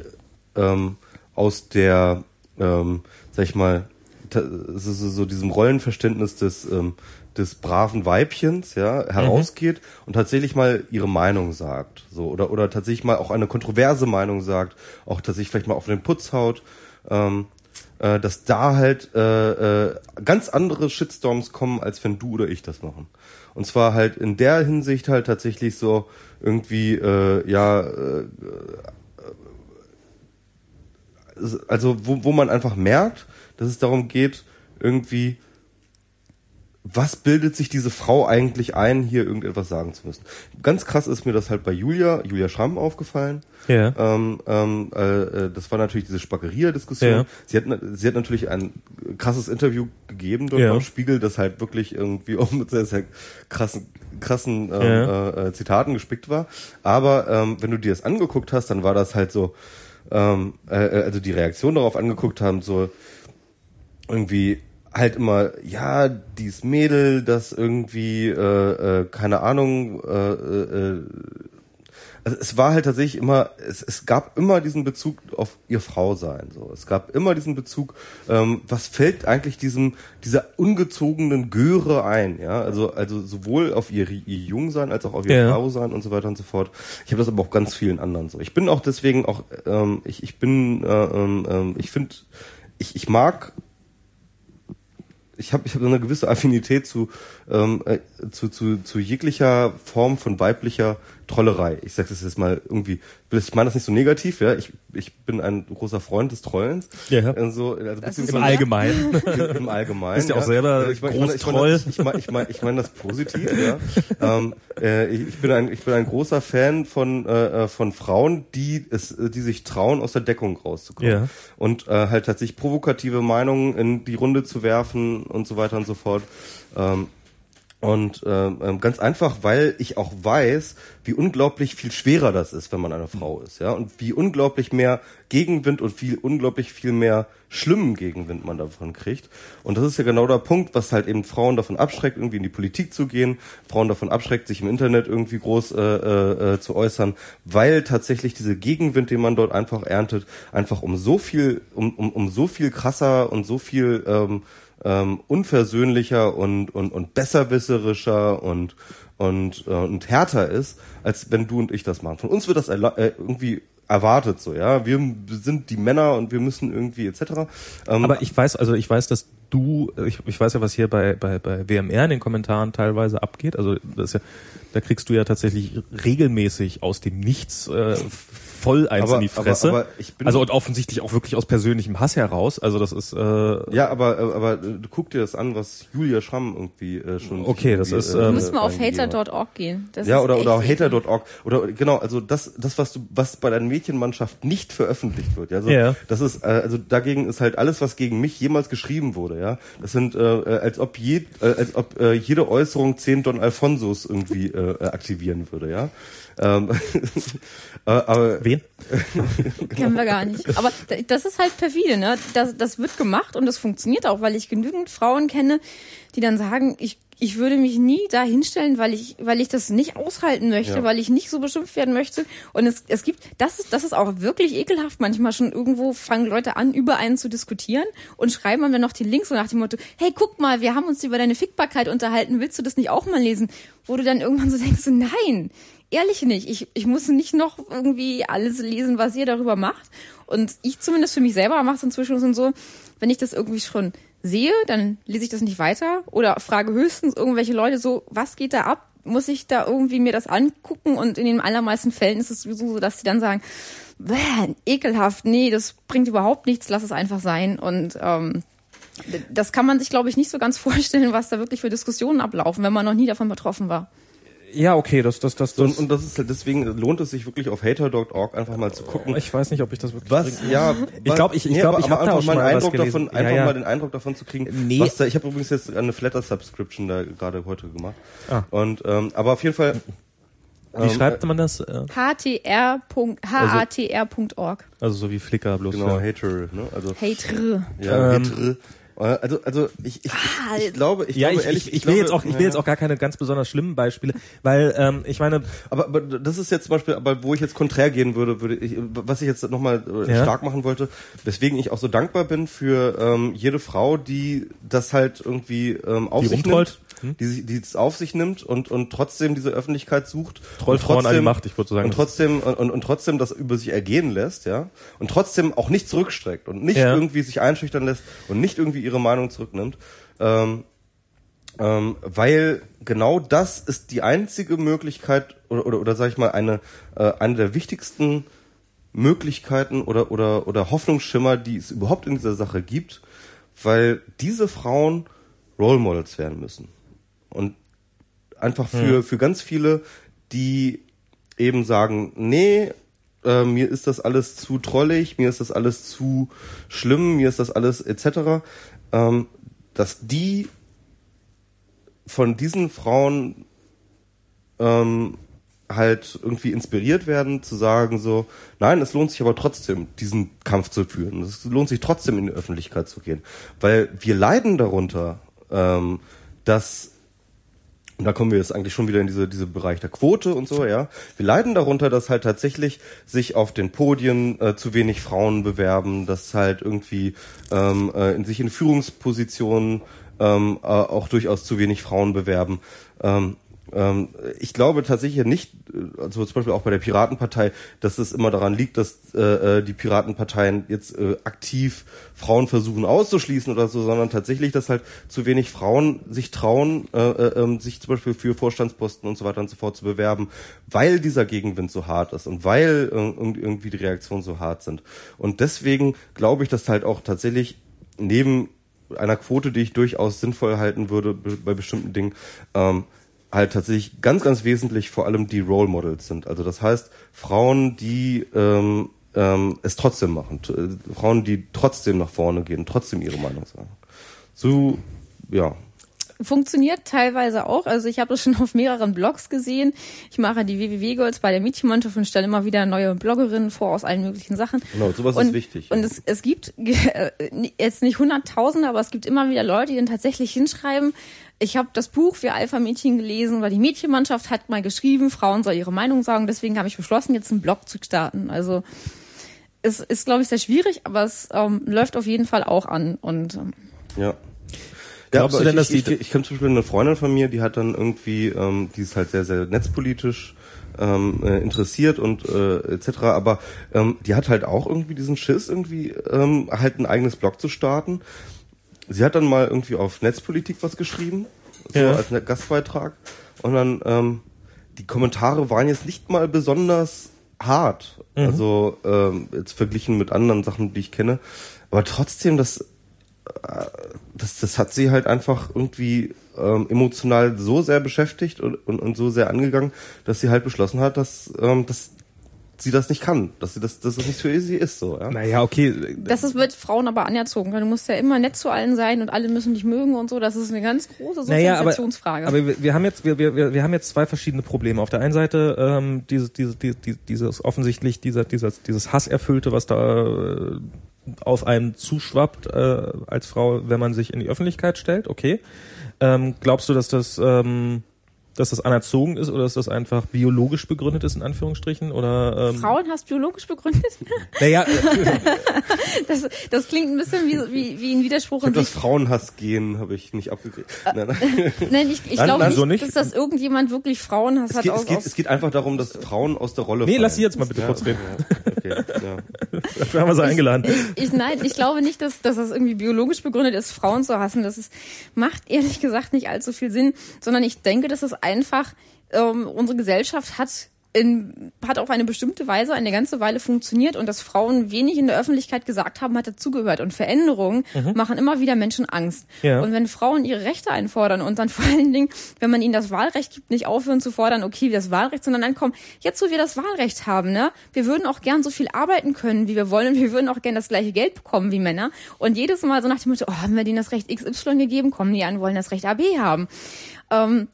ähm, aus der, ähm, sag ich mal, so, so, diesem Rollenverständnis des ähm, des braven Weibchens ja herausgeht mhm. und tatsächlich mal ihre Meinung sagt so oder oder tatsächlich mal auch eine kontroverse Meinung sagt auch tatsächlich vielleicht mal auf den Putz haut ähm, äh, dass da halt äh, äh, ganz andere Shitstorms kommen als wenn du oder ich das machen und zwar halt in der Hinsicht halt tatsächlich so irgendwie äh, ja äh, also wo, wo man einfach merkt dass es darum geht irgendwie was bildet sich diese Frau eigentlich ein, hier irgendetwas sagen zu müssen? Ganz krass ist mir das halt bei Julia, Julia Schramm aufgefallen. Ja. Ähm, ähm, äh, äh das war natürlich diese Spackeria-Diskussion. Ja. Sie, hat, sie hat natürlich ein krasses Interview gegeben dort ja. am Spiegel, das halt wirklich irgendwie auch mit sehr, sehr krassen, krassen ähm, ja. äh, Zitaten gespickt war. Aber ähm, wenn du dir das angeguckt hast, dann war das halt so, ähm, äh, äh also die Reaktion darauf angeguckt haben, so irgendwie halt immer, ja, dies Mädel, das irgendwie, äh, äh, keine Ahnung, äh, äh, also es war halt tatsächlich immer, es, es gab immer diesen Bezug auf ihr Frau sein. So, es gab immer diesen Bezug. Ähm, was fällt eigentlich diesem dieser ungezogenen Göre ein? Ja, also also sowohl auf ihr, ihr Jungsein als auch auf ihr ja. Frau sein und so weiter und so fort. Ich habe das aber auch ganz vielen anderen so. Ich bin auch deswegen auch, ähm, ich ich bin, äh, ähm, ähm ich finde, ich ich mag ich habe ich hab eine gewisse Affinität zu, ähm, äh, zu, zu, zu jeglicher Form von weiblicher Trollerei. Ich sage das jetzt mal irgendwie, ich meine das nicht so negativ, ja. Ich, ich bin ein großer Freund des Trollens.
Ja. Also, also Im Allgemeinen.
Im Allgemeinen.
Bist ja auch selber ich mein, groß
ich mein, Troll. Ich meine ich mein, ich mein das positiv, ja. ähm, äh, ich, bin ein, ich bin ein großer Fan von, äh, äh, von Frauen, die es, die sich trauen, aus der Deckung rauszukommen. Ja. Und äh, halt tatsächlich provokative Meinungen in die Runde zu werfen und so weiter und so fort. Ähm, und ähm, ähm, ganz einfach, weil ich auch weiß, wie unglaublich viel schwerer das ist, wenn man eine Frau ist, ja, und wie unglaublich mehr Gegenwind und viel unglaublich viel mehr schlimmen Gegenwind man davon kriegt. Und das ist ja genau der Punkt, was halt eben Frauen davon abschreckt, irgendwie in die Politik zu gehen, Frauen davon abschreckt, sich im Internet irgendwie groß äh, äh, äh zu äußern, weil tatsächlich diese Gegenwind, den man dort einfach erntet, einfach um so viel, um, um, um so viel krasser und so viel ähm, ähm, unversöhnlicher und, und, und besserwisserischer und, und, äh, und härter ist, als wenn du und ich das machen. Von uns wird das äh, irgendwie erwartet so, ja. Wir sind die Männer und wir müssen irgendwie etc.
Ähm, Aber ich weiß, also ich weiß, dass du, ich, ich weiß ja, was hier bei, bei, bei WMR in den Kommentaren teilweise abgeht. Also das ist ja, da kriegst du ja tatsächlich regelmäßig aus dem Nichts äh, voll eins aber, in die Fresse. Aber, aber ich bin also und offensichtlich auch wirklich aus persönlichem Hass heraus. Also das ist
äh, ja, aber aber du guck dir das an, was Julia Schramm irgendwie äh, schon.
Okay, das ist.
Äh, ähm, müssen wir auf hater.org gehen.
Das ja oder oder hater.org oder genau. Also das das was du was bei deiner Mädchenmannschaft nicht veröffentlicht wird. Ja, also yeah. das ist äh, also dagegen ist halt alles, was gegen mich jemals geschrieben wurde. Ja, das sind äh, äh als ob je, äh, als ob äh, jede Äußerung zehn Don Alfonsos irgendwie äh, aktivieren würde. Ja. Ähm,
äh, aber Wen?
Kennen wir gar nicht. Aber das ist halt perfide, ne? Das, das wird gemacht und das funktioniert auch, weil ich genügend Frauen kenne, die dann sagen, ich ich würde mich nie da hinstellen, weil ich, weil ich das nicht aushalten möchte, ja. weil ich nicht so beschimpft werden möchte. Und es, es gibt, das ist, das ist auch wirklich ekelhaft. Manchmal schon irgendwo fangen Leute an, über einen zu diskutieren und schreiben dann noch die Links so nach dem Motto, hey, guck mal, wir haben uns über deine Fickbarkeit unterhalten, willst du das nicht auch mal lesen? Wo du dann irgendwann so denkst, so, nein, ehrlich nicht. Ich, ich muss nicht noch irgendwie alles lesen, was ihr darüber macht. Und ich zumindest für mich selber mache es inzwischen so, wenn ich das irgendwie schon sehe, dann lese ich das nicht weiter oder frage höchstens irgendwelche Leute so, was geht da ab? Muss ich da irgendwie mir das angucken? Und in den allermeisten Fällen ist es sowieso so, dass sie dann sagen, ekelhaft, nee, das bringt überhaupt nichts, lass es einfach sein. Und ähm, Das kann man sich, glaube ich, nicht so ganz vorstellen, was da wirklich für Diskussionen ablaufen, wenn man noch nie davon betroffen war.
Ja, okay, das, das, das, das.
Und, und das ist halt, deswegen lohnt es sich wirklich auf hater.org einfach mal zu gucken.
Ich weiß nicht, ob ich das wirklich.
Was? Ja,
ich glaube, ich, ich nee, glaube, ich habe da auch
mal
einen
Eindruck
davon,
einfach ja, ja. mal den Eindruck davon zu kriegen.
Nee.
Was da, ich habe übrigens jetzt eine Flatter Subscription da gerade heute gemacht.
Ah.
Und ähm, aber auf jeden Fall.
Wie ähm, schreibt man das?
htr.hatr.org.
Also so wie Flickr bloß.
Genau,
ja.
Hater, ne? Also
Hater.
Ja,
Ähm,
Hater. Also, also ich, ich,
Ah,
ich, ich glaube, ich
ja,
glaube
ich,
ehrlich,
ich, ich,
glaube,
will jetzt auch, ich will
ja.
jetzt auch gar keine ganz besonders schlimmen Beispiele, weil ähm, ich meine,
Aber, aber das ist jetzt zum Beispiel, aber wo ich jetzt konträr gehen würde, würde ich, was ich jetzt nochmal äh,
Ja.
stark machen wollte, weswegen ich auch so dankbar bin für ähm, jede Frau, die das halt irgendwie ähm, auf
Die
sich
rumtrollt?
nimmt, die, sich- die es auf sich nimmt und und trotzdem diese Öffentlichkeit sucht,
Trollt
und
Frauen an die
trotzdem-
Macht, ich würde sagen,
und trotzdem und, und, und trotzdem das über sich ergehen lässt, ja, und trotzdem auch nicht zurückstreckt und nicht
Ja.
irgendwie sich einschüchtern lässt und nicht irgendwie ihre Meinung zurücknimmt. Ähm, ähm, weil genau das ist die einzige Möglichkeit oder oder, oder sage ich mal eine äh, eine der wichtigsten Möglichkeiten oder oder oder Hoffnungsschimmer, die es überhaupt in dieser Sache gibt, weil diese Frauen Role Models werden müssen und einfach für für ganz viele, die eben sagen, nee, äh, mir ist das alles zu trollig, mir ist das alles zu schlimm, mir ist das alles etc. Ähm, dass die von diesen Frauen ähm, halt irgendwie inspiriert werden, zu sagen so, nein, es lohnt sich aber trotzdem, diesen Kampf zu führen. Es lohnt sich trotzdem in die Öffentlichkeit zu gehen. Weil wir leiden darunter, ähm, dass und da kommen wir jetzt eigentlich schon wieder in diese, diese Bereich der Quote und so, ja. Wir leiden darunter, dass halt tatsächlich sich auf den Podien äh, zu wenig Frauen bewerben, dass halt irgendwie ähm, äh, in sich in Führungspositionen ähm, äh, auch durchaus zu wenig Frauen bewerben. Ähm, ich glaube tatsächlich nicht, also zum Beispiel auch bei der Piratenpartei, dass es immer daran liegt, dass äh, äh, die Piratenparteien jetzt äh, aktiv Frauen versuchen auszuschließen oder so, sondern tatsächlich, dass halt zu wenig Frauen sich trauen, äh, äh, ähm, sich zum Beispiel für Vorstandsposten und so weiter und so fort zu bewerben, weil dieser Gegenwind so hart ist und weil äh, irgendwie die Reaktionen so hart sind. Und deswegen glaube ich, dass halt auch tatsächlich neben einer Quote, die ich durchaus sinnvoll halten würde be- bei bestimmten Dingen, ähm, halt tatsächlich ganz, ganz wesentlich vor allem die Role Models sind. Also das heißt, Frauen, die ähm, ähm, es trotzdem machen, äh, Frauen, die trotzdem nach vorne gehen, trotzdem ihre Meinung sagen. So, ja.
Funktioniert teilweise auch. Also ich habe das schon auf mehreren Blogs gesehen. Ich mache die WWW-Girls bei der Mädchenmannschaft und stelle immer wieder neue Bloggerinnen vor aus allen möglichen Sachen.
Genau, sowas
und,
ist wichtig.
Und es, es gibt äh, jetzt nicht hunderttausende, aber es gibt immer wieder Leute, die dann tatsächlich hinschreiben, ich habe das Buch für Alpha-Mädchen gelesen, weil die Mädchenmannschaft hat mal geschrieben, Frauen soll ihre Meinung sagen. Deswegen habe ich beschlossen, jetzt einen Blog zu starten. Also es ist, glaube ich, sehr schwierig, aber es ähm, läuft auf jeden Fall auch an. Und ähm,
Ja.
Glaubst
aber
du denn,
ich,
dass
ich,
die-
ich, ich kenne zum Beispiel eine Freundin von mir, die hat dann irgendwie, ähm, die ist halt sehr, sehr netzpolitisch ähm, äh, interessiert und äh, etc. Aber ähm, die hat halt auch irgendwie diesen Schiss, irgendwie ähm, halt ein eigenes Blog zu starten. Sie hat dann mal irgendwie auf Netzpolitik was geschrieben, so
Ja.
als Gastbeitrag. Und dann ähm, die Kommentare waren jetzt nicht mal besonders hart, also ähm, jetzt verglichen mit anderen Sachen, die ich kenne. Aber trotzdem, das das, das hat sie halt einfach irgendwie ähm, emotional so sehr beschäftigt und, und, und so sehr angegangen, dass sie halt beschlossen hat, dass, ähm, dass sie das nicht kann, dass sie das, dass das nicht für sie ist, so, ja.
naja, okay.
Das ist, wird Frauen aber anerzogen. weil Du musst ja immer nett zu allen sein und alle müssen dich mögen und so. Das ist eine ganz große
Naja, aber,
Sozialisationsfrage.
aber wir, wir haben jetzt wir, wir, wir haben jetzt zwei verschiedene Probleme. Auf der einen Seite ähm, dieses dieses dieses, dieses offensichtlich dieser dieses dieses Hasserfüllte, was da äh, auf einem zuschwappt äh, als Frau, wenn man sich in die Öffentlichkeit stellt. Okay, ähm, glaubst du, dass das ähm, dass das anerzogen ist oder dass das einfach biologisch begründet ist in Anführungsstrichen oder ähm,
Frauenhass biologisch begründet?
Naja,
Das, das klingt ein bisschen wie, wie, wie ein Widerspruch
Ich hab
in
das. Frauenhass-Gen habe ich nicht abgekriegt.
Äh,
Nein, nein.
Nein, ich, ich glaube nicht,
so nicht.
dass das irgendjemand wirklich Frauenhass
Es
hat.
geht,
aus,
es, geht, es geht einfach darum, dass Frauen aus der Rolle
nee,
fallen.
lass sie jetzt mal bitte
ja,
kurz reden.
Ja, okay, ja.
Dafür haben wir sie eingeladen.
ich, nein, ich glaube nicht, dass, dass das irgendwie biologisch begründet ist, Frauen zu hassen. Das ist, macht ehrlich gesagt nicht allzu viel Sinn, sondern ich denke, dass es einfach, ähm, unsere Gesellschaft hat in, hat auf eine bestimmte Weise eine ganze Weile funktioniert und dass Frauen wenig in der Öffentlichkeit gesagt haben, hat dazugehört. Und Veränderungen mhm. machen immer wieder Menschen Angst. Ja. Und wenn Frauen ihre Rechte einfordern und dann vor allen Dingen, wenn man ihnen das Wahlrecht gibt, nicht aufhören zu fordern, okay, das Wahlrecht, sondern dann kommen, jetzt wo wir das Wahlrecht haben, ne, wir würden auch gern so viel arbeiten können, wie wir wollen und wir würden auch gern das gleiche Geld bekommen wie Männer. Und jedes Mal so nach dem Motto, oh, haben wir denen das Recht XY gegeben, kommen die an, wollen das Recht AB haben. Ähm,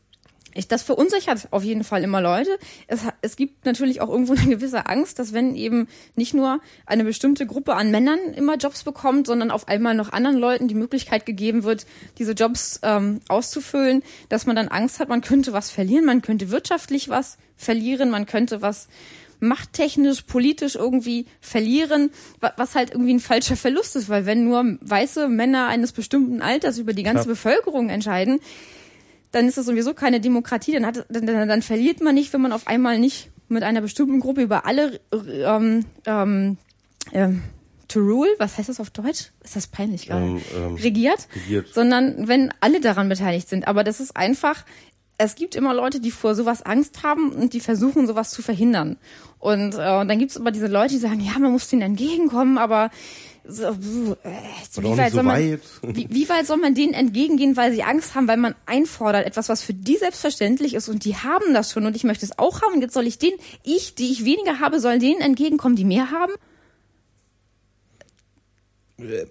ich, das verunsichert auf jeden Fall immer Leute. Es, es gibt natürlich auch irgendwo eine gewisse Angst, dass wenn eben nicht nur eine bestimmte Gruppe an Männern immer Jobs bekommt, sondern auf einmal noch anderen Leuten die Möglichkeit gegeben wird, diese Jobs ähm, auszufüllen, dass man dann Angst hat, man könnte was verlieren, man könnte wirtschaftlich was verlieren, man könnte was machttechnisch, politisch irgendwie verlieren, was halt irgendwie ein falscher Verlust ist, weil wenn nur weiße Männer eines bestimmten Alters über die ganze ja. Bevölkerung entscheiden, dann ist das sowieso keine Demokratie. Dann, hat, dann, dann, dann verliert man nicht, wenn man auf einmal nicht mit einer bestimmten Gruppe über alle ähm, ähm, ähm, to rule, was heißt das auf Deutsch? Ist das peinlich gerade? Ähm, ähm, regiert, regiert, sondern wenn alle daran beteiligt sind. Aber das ist einfach, es gibt immer Leute, die vor sowas Angst haben und die versuchen, sowas zu verhindern. Und, äh, und dann gibt es immer diese Leute, die sagen, ja, man muss denen entgegenkommen, aber so, äh, wie, weit so man, wie, wie, weit soll man denen entgegengehen, weil sie Angst haben, weil man einfordert, etwas, was für die selbstverständlich ist und die haben das schon und ich möchte es auch haben. Und jetzt soll ich denen, ich, die ich weniger habe, soll denen entgegenkommen, die mehr haben?
Äh,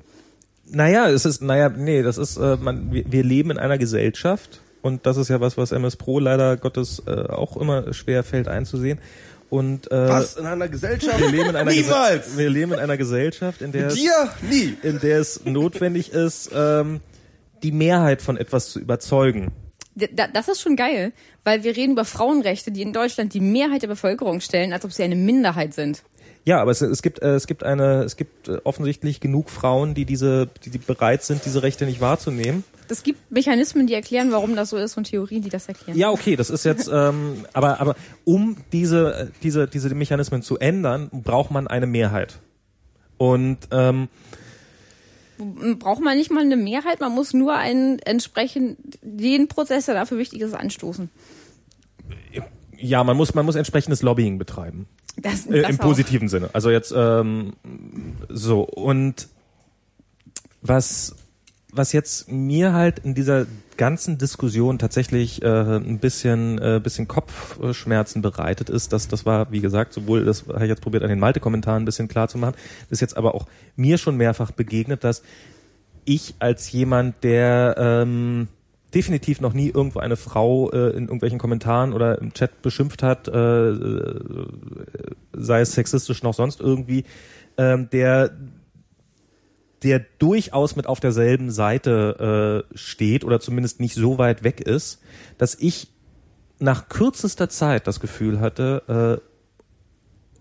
naja, es ist, naja, nee, das ist, äh, man, wir, wir leben in einer Gesellschaft und das ist ja was, was MS Pro leider Gottes äh, auch immer schwer fällt einzusehen und, äh,
Was in einer Gesellschaft?
Wir leben in einer
Niemals.
Gese wir leben in einer Gesellschaft, in der
dir nie,
in der es notwendig ist, ähm, die Mehrheit von etwas zu überzeugen.
Das ist schon geil, weil wir reden über Frauenrechte, die in Deutschland die Mehrheit der Bevölkerung stellen, als ob sie eine Minderheit sind.
Ja, aber es, es gibt äh, es gibt eine es gibt äh, offensichtlich genug Frauen, die diese die, die bereit sind, diese Rechte nicht wahrzunehmen
es gibt Mechanismen, die erklären, warum das so ist und Theorien, die das erklären.
Ja, okay, das ist jetzt, ähm, aber, aber um diese, diese, diese Mechanismen zu ändern, braucht man eine Mehrheit. Und ähm,
braucht man nicht mal eine Mehrheit, man muss nur einen entsprechend den Prozess, der dafür wichtig ist, anstoßen.
Ja, man muss, man muss entsprechendes Lobbying betreiben. Das, äh, das Im auch. positiven Sinne. Also jetzt ähm, so und was was jetzt mir halt in dieser ganzen Diskussion tatsächlich äh, ein bisschen äh, bisschen Kopfschmerzen bereitet ist, dass das war, wie gesagt, sowohl das habe ich jetzt probiert an den Malte-Kommentaren ein bisschen klar zu machen, ist jetzt aber auch mir schon mehrfach begegnet, dass ich als jemand, der ähm, definitiv noch nie irgendwo eine Frau äh, in irgendwelchen Kommentaren oder im Chat beschimpft hat, äh, äh sei es sexistisch noch sonst irgendwie, ähm, der der durchaus mit auf derselben Seite äh, steht oder zumindest nicht so weit weg ist, dass ich nach kürzester Zeit das Gefühl hatte,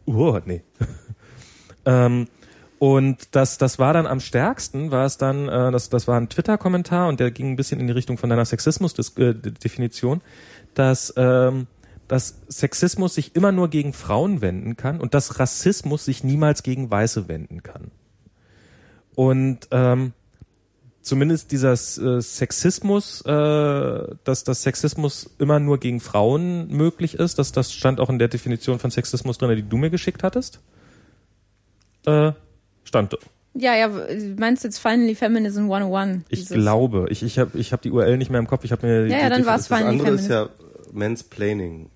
äh, oh, nee. ähm, und das, das war dann am stärksten, war es dann, äh, das, das war ein Twitter-Kommentar und der ging ein bisschen in die Richtung von deiner Sexismus-Definition, dass, ähm, dass Sexismus sich immer nur gegen Frauen wenden kann und dass Rassismus sich niemals gegen Weiße wenden kann. Und ähm, zumindest dieser äh, Sexismus, äh, dass das Sexismus immer nur gegen Frauen möglich ist, dass das stand auch in der Definition von Sexismus drin, die du mir geschickt hattest. Äh, stand.
Ja, ja, meinst du jetzt Finally Feminism 101?
Ich glaube, ich, ich habe ich hab die URL nicht mehr im Kopf, ich habe mir
Ja, ja, dann war es Finally
Feminism. Das andere ist ja Mansplaining,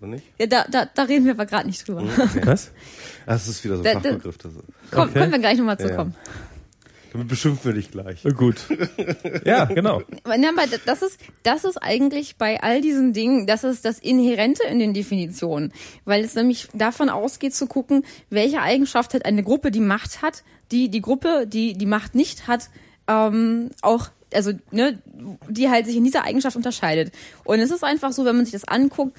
oder nicht?
Ja, da, da, da reden wir aber gerade nicht drüber.
Okay. Was?
Das ist wieder so ein da, Fachbegriff.
Da, komm, okay. Können wir gleich nochmal zu ja, kommen. Ja.
Damit beschimpfen wir dich gleich.
Gut. ja, genau.
das ist, das ist eigentlich bei all diesen Dingen, das ist das Inhärente in den Definitionen. Weil es nämlich davon ausgeht zu gucken, welche Eigenschaft hat eine Gruppe, die Macht hat, die die Gruppe, die die Macht nicht hat, ähm, auch also ne, die halt sich in dieser Eigenschaft unterscheidet. Und es ist einfach so, wenn man sich das anguckt,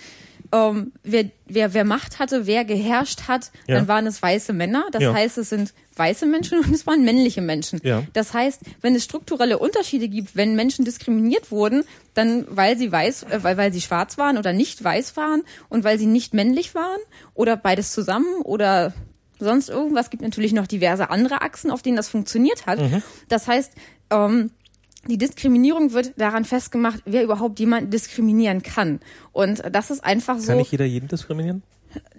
ähm, wer, wer, wer Macht hatte, wer geherrscht hat, ja. dann waren es weiße Männer. Das ja. heißt, es sind weiße Menschen und es waren männliche Menschen. Ja. Das heißt, wenn es strukturelle Unterschiede gibt, wenn Menschen diskriminiert wurden, dann weil sie weiß, äh, weil, weil sie schwarz waren oder nicht weiß waren und weil sie nicht männlich waren oder beides zusammen oder sonst irgendwas, gibt natürlich noch diverse andere Achsen, auf denen das funktioniert hat. Mhm. Das heißt, ähm, die Diskriminierung wird daran festgemacht, wer überhaupt jemanden diskriminieren kann. Und das ist einfach so.
Kann nicht jeder jeden diskriminieren?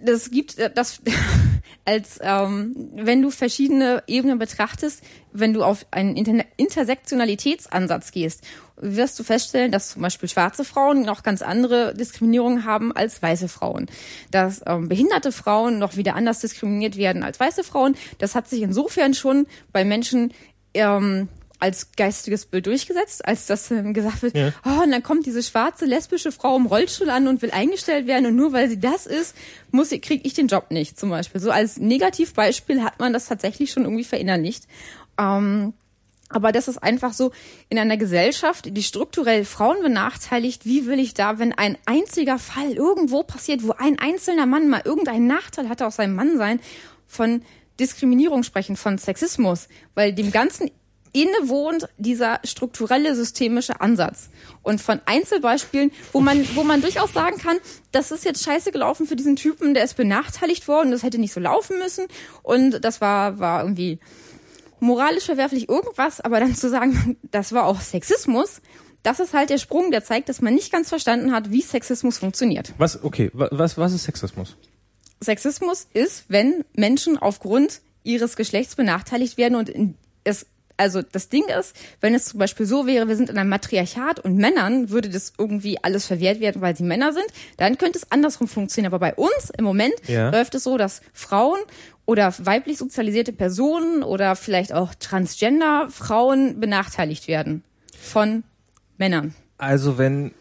das gibt äh, das als ähm, wenn du verschiedene Ebenen betrachtest, wenn du auf einen Inter Intersektionalitätsansatz gehst, wirst du feststellen, dass zum Beispiel schwarze Frauen noch ganz andere Diskriminierungen haben als weiße Frauen, dass ähm, behinderte Frauen noch wieder anders diskriminiert werden als weiße Frauen. Das hat sich insofern schon bei Menschen ähm, als geistiges Bild durchgesetzt, als das ähm, gesagt wird, ja. oh, und dann kommt diese schwarze lesbische Frau im Rollstuhl an und will eingestellt werden und nur weil sie das ist, muss ich, krieg ich den Job nicht, zum Beispiel. So als Negativbeispiel hat man das tatsächlich schon irgendwie verinnerlicht. Ähm, aber das ist einfach so in einer Gesellschaft, die strukturell Frauen benachteiligt. Wie will ich da, wenn ein einziger Fall irgendwo passiert, wo ein einzelner Mann mal irgendeinen Nachteil hatte aus seinem Mannsein, von Diskriminierung sprechen, von Sexismus, weil dem Ganzen innewohnt dieser strukturelle systemische Ansatz. Und von Einzelbeispielen, wo man, wo man durchaus sagen kann, das ist jetzt scheiße gelaufen für diesen Typen, der ist benachteiligt worden, das hätte nicht so laufen müssen und das war, war irgendwie moralisch verwerflich irgendwas, aber dann zu sagen, das war auch Sexismus, das ist halt der Sprung, der zeigt, dass man nicht ganz verstanden hat, wie Sexismus funktioniert.
Was, okay, was, was ist Sexismus?
Sexismus ist, wenn Menschen aufgrund ihres Geschlechts benachteiligt werden und es also das Ding ist, wenn es zum Beispiel so wäre, wir sind in einem Matriarchat und Männern würde das irgendwie alles verwehrt werden, weil sie Männer sind, dann könnte es andersrum funktionieren. Aber bei uns im Moment ja. läuft es so, dass Frauen oder weiblich sozialisierte Personen oder vielleicht auch Transgender Frauen benachteiligt werden von Männern.
Also wenn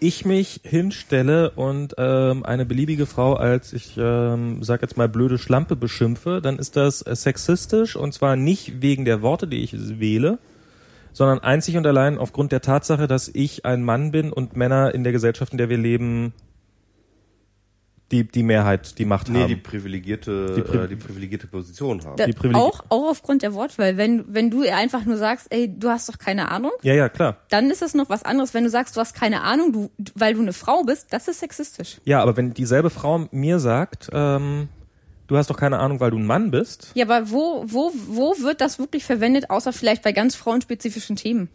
ich mich hinstelle und ähm, eine beliebige Frau als ich ähm, sag jetzt mal blöde Schlampe beschimpfe, dann ist das sexistisch und zwar nicht wegen der Worte, die ich wähle, sondern einzig und allein aufgrund der Tatsache, dass ich ein Mann bin und Männer in der Gesellschaft, in der wir leben, die, die Mehrheit, die Macht nee, haben.
die privilegierte, die, Pri äh, die privilegierte Position haben. Da,
auch, auch aufgrund der Wortwahl. Wenn, wenn du einfach nur sagst, ey, du hast doch keine Ahnung.
Ja, ja, klar.
Dann ist das noch was anderes. Wenn du sagst, du hast keine Ahnung, du, weil du eine Frau bist, das ist sexistisch.
Ja, aber wenn dieselbe Frau mir sagt, ähm, du hast doch keine Ahnung, weil du ein Mann bist.
Ja, aber wo, wo, wo wird das wirklich verwendet, außer vielleicht bei ganz frauenspezifischen Themen?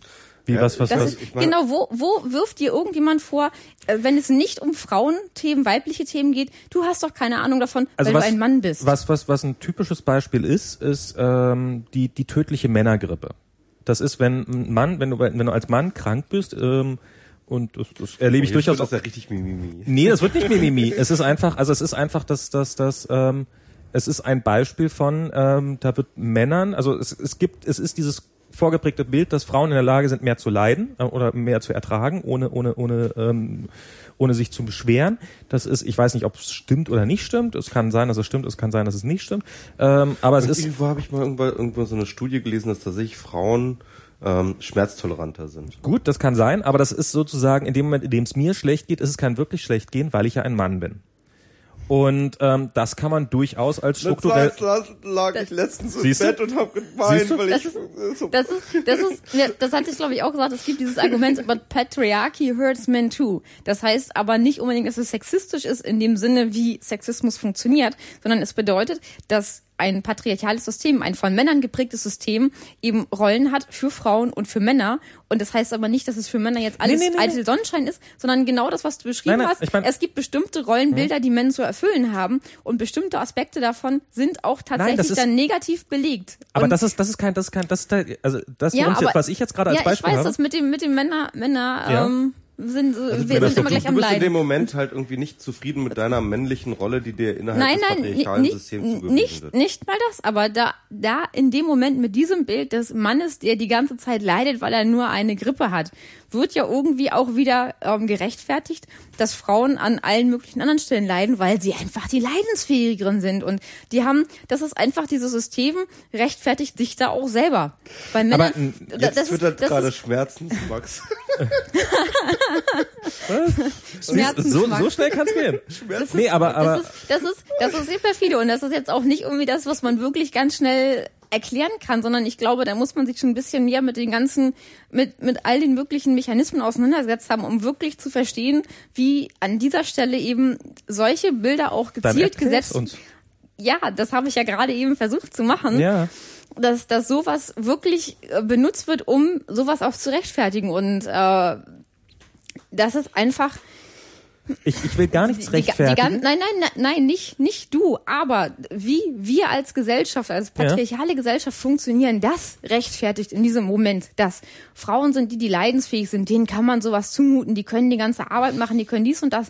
Wie, was, was, was?
Ist, genau, wo, wo wirft dir irgendjemand vor, äh, wenn es nicht um Frauenthemen, weibliche Themen geht, du hast doch keine Ahnung davon, also weil was, du ein Mann bist.
Was, was, was ein typisches Beispiel ist, ist ähm, die, die tödliche Männergrippe. Das ist, wenn ein Mann, wenn du, wenn du als Mann krank bist, ähm, und das, das erlebe ich oh, durchaus.
Das ist ja richtig Mimimi.
Nee, das wird nicht Mimimi. es ist einfach, also es ist einfach, dass, dass, dass, ähm, es ist ein Beispiel von, ähm, da wird Männern, also es, es gibt, es ist dieses vorgeprägte Bild, dass Frauen in der Lage sind, mehr zu leiden äh, oder mehr zu ertragen, ohne, ohne, ohne, ähm, ohne sich zu beschweren. Das ist, ich weiß nicht, ob es stimmt oder nicht stimmt. Es kann sein, dass es stimmt, es kann sein, dass es nicht stimmt. Ähm, aber es ist.
Irgendwo habe ich mal irgendwo, irgendwo so eine Studie gelesen, dass tatsächlich Frauen ähm, schmerztoleranter sind.
Gut, das kann sein, aber das ist sozusagen in dem Moment, in dem es mir schlecht geht, ist es kein wirklich schlecht gehen, weil ich ja ein Mann bin. Und ähm, das kann man durchaus als strukturell.
Das lag ich letztens im Bett und habe geweint, weil
das
ich
ist, so das ist das ist ne, das hatte ich glaube ich auch gesagt. Es gibt dieses Argument, but patriarchy hurts men too. Das heißt aber nicht unbedingt, dass es sexistisch ist in dem Sinne, wie Sexismus funktioniert, sondern es bedeutet, dass ein patriarchales System, ein von Männern geprägtes System eben Rollen hat für Frauen und für Männer. Und das heißt aber nicht, dass es für Männer jetzt alles nee, nee, nee, eitel Sonnenschein ist, sondern genau das, was du beschrieben nein, nein, hast. Ich mein, es gibt bestimmte Rollenbilder, hm. die Männer zu erfüllen haben und bestimmte Aspekte davon sind auch tatsächlich ist, dann negativ belegt.
Aber und das ist, das ist kein, das ist kein, das ist also das, ja, aber, was ich jetzt gerade als ja, Beispiel
habe.
ich
weiß
das
mit dem, mit dem Männer, Männer, ja. ähm, sind, also, wir sind immer gleich am Leiden. Du
bist in dem Moment halt irgendwie nicht zufrieden mit deiner männlichen Rolle, die dir innerhalb
nein,
des patriarchalen
nicht,
Systems
nicht, wird. Nicht mal das, aber da, da in dem Moment mit diesem Bild des Mannes, der die ganze Zeit leidet, weil er nur eine Grippe hat, wird ja irgendwie auch wieder ähm, gerechtfertigt, dass Frauen an allen möglichen anderen Stellen leiden, weil sie einfach die leidensfähigeren sind. Und die haben, das ist einfach dieses System, rechtfertigt sich da auch selber. Weil Männer,
Aber jetzt das wird das gerade Schmerzensmax.
Schmerzensmax. So, so schnell kann es gehen. Nee, aber, aber
das ist, das ist, das ist sehr perfide und das ist jetzt auch nicht irgendwie das, was man wirklich ganz schnell erklären kann, sondern ich glaube, da muss man sich schon ein bisschen mehr mit den ganzen, mit, mit all den möglichen Mechanismen auseinandergesetzt haben, um wirklich zu verstehen, wie an dieser Stelle eben solche Bilder auch gezielt gesetzt. Uns. Ja, das habe ich ja gerade eben versucht zu machen.
Ja.
Dass, dass sowas wirklich äh, benutzt wird, um sowas auch zu rechtfertigen. Und äh, das ist einfach
Ich, ich will gar nichts rechtfertigen.
Die, die, nein, nein, nein, nicht, nicht du. Aber wie wir als Gesellschaft, als patriarchale ja. Gesellschaft funktionieren, das rechtfertigt in diesem Moment, dass Frauen sind, die, die leidensfähig sind, denen kann man sowas zumuten, die können die ganze Arbeit machen, die können dies und das.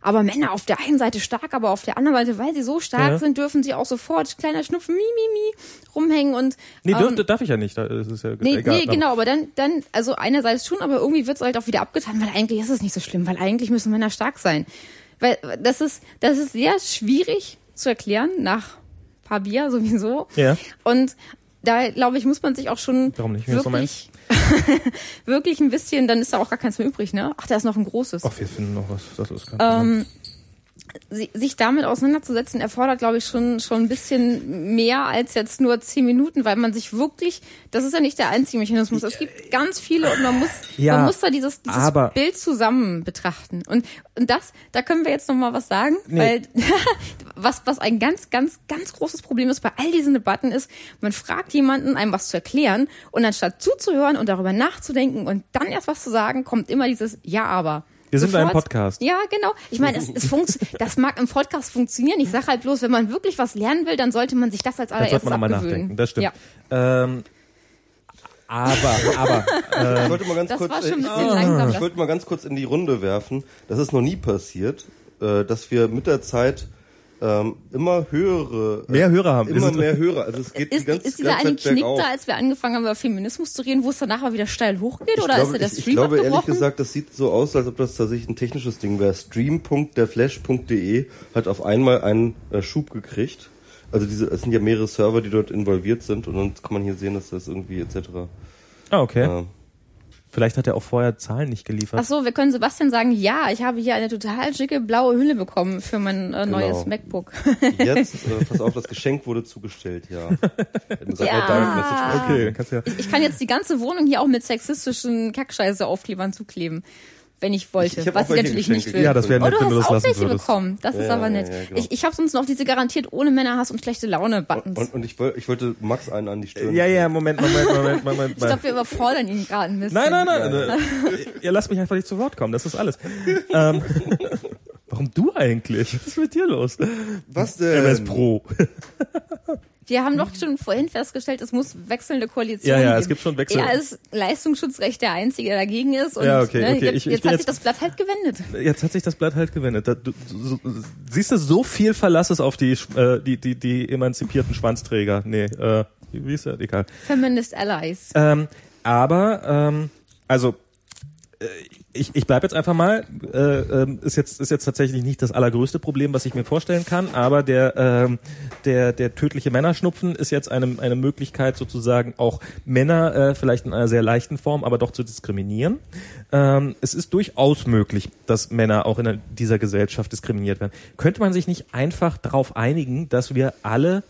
Aber Männer auf der einen Seite stark, aber auf der anderen Seite, weil sie so stark ja. sind, dürfen sie auch sofort kleiner Schnupfen, mi, mi, mi, rumhängen und.
Nee, ähm, dürf, darf ich ja nicht. Das ist ja
nee,
egal,
nee, genau, aber dann, dann, also einerseits schon, aber irgendwie wird es halt auch wieder abgetan, weil eigentlich ist es nicht so schlimm, weil eigentlich müssen Männer stark sein. Weil das ist, das ist sehr schwierig zu erklären, nach paar Bier sowieso.
Ja.
Und da, glaube ich, muss man sich auch schon
Warum nicht?
wirklich wirklich ein bisschen, dann ist da auch gar keins mehr übrig, ne? Ach, da ist noch ein großes.
Ach, wir finden noch was. Das ist
ähm, sich damit auseinanderzusetzen, erfordert, glaube ich, schon, schon ein bisschen mehr als jetzt nur zehn Minuten, weil man sich wirklich, das ist ja nicht der einzige Mechanismus. Es gibt ganz viele und man muss,
ja,
man muss da dieses, dieses Bild zusammen betrachten. Und, und das, da können wir jetzt noch mal was sagen, nee. weil was, was ein ganz, ganz, ganz großes Problem ist bei all diesen Debatten ist, man fragt jemanden, einem was zu erklären und anstatt zuzuhören und darüber nachzudenken und dann erst was zu sagen, kommt immer dieses Ja, aber.
Wir sind ein Podcast.
Ja, genau. Ich meine, es, es das mag im Podcast funktionieren. Ich sage halt bloß, wenn man wirklich was lernen will, dann sollte man sich das als allererstes
dann sollte man
abgewöhnen.
Nachdenken. Das stimmt. Ja. Ähm, aber, aber.
Äh, ich wollte mal ganz
das
kurz,
war schon ein bisschen
ich,
langsam.
Ich wollte mal ganz kurz in die Runde werfen. Das ist noch nie passiert, äh, dass wir mit der Zeit ähm, immer höhere,
äh, mehr Hörer haben.
Immer mehr Hörer. Also es geht
ist,
die ganze,
ist dieser
ganze
eine
Zeit
Knick
bergauf.
da, als wir angefangen haben über Feminismus zu reden, wo es danach mal wieder steil hochgeht?
Ich
oder
glaube,
ist der
ich,
Stream
ich glaube ehrlich gesagt, das sieht so aus, als ob das tatsächlich ein technisches Ding wäre. Stream.derflash.de hat auf einmal einen äh, Schub gekriegt. Also diese, es sind ja mehrere Server, die dort involviert sind und dann kann man hier sehen, dass das irgendwie etc.
Ah, okay.
Ja.
Vielleicht hat er auch vorher Zahlen nicht geliefert.
Ach so, wir können Sebastian sagen, ja, ich habe hier eine total schicke blaue Hülle bekommen für mein äh,
Genau.
neues MacBook.
Jetzt, äh, pass auf, das Geschenk wurde zugestellt, ja.
Ja.
okay, ja.
Ich kann jetzt die ganze Wohnung hier auch mit sexistischen Kackscheiße-Aufklebern zukleben, wenn ich wollte.
Ich- ich
was ich natürlich nicht will.
Ja, das wäre
Oh,
nett,
du
wenn du
hast
das
auch welche
würdest.
bekommen. Das ist
Ja,
aber
ja,
nett.
ja, genau.
Ich, ich habe sonst noch diese garantiert ohne Männerhass und schlechte Laune-Buttons.
Und, und ich, woll, ich wollte Max einen an die Stirn.
Ja, ja, Moment, Moment, Moment, Moment.
ich glaube, wir überfordern ihn gerade ein bisschen.
Nein, nein, nein. nein. Ihr lasst mich einfach nicht zu Wort kommen, das ist alles. ähm, warum du eigentlich? Was ist mit dir los?
Was denn?
MS Pro.
Wir haben doch schon vorhin festgestellt, es muss wechselnde Koalitionen
Ja, ja, es gibt schon Wechsel-
Er ist Leistungsschutzrecht der Einzige, der dagegen ist. Und
Ja, okay,
ne,
okay,
jetzt,
ich- ich
jetzt hat sich
jetzt-
das Blatt halt gewendet.
Jetzt hat sich das Blatt halt gewendet. Da, du, du, siehst du, so viel Verlass ist auf die, äh, die, die, die emanzipierten Schwanzträger. Nee, äh, wie ist der? Egal.
Feminist Allies.
Ähm, aber, ähm, also, äh, ich, ich bleibe jetzt einfach mal, äh, ähm, ist jetzt ist jetzt tatsächlich nicht das allergrößte Problem, was ich mir vorstellen kann, aber der ähm, der der tödliche Männerschnupfen ist jetzt eine eine Möglichkeit sozusagen auch Männer äh, vielleicht in einer sehr leichten Form, aber doch zu diskriminieren. Ähm, es ist durchaus möglich, dass Männer auch in dieser Gesellschaft diskriminiert werden. Könnte man sich nicht einfach darauf einigen, dass wir alle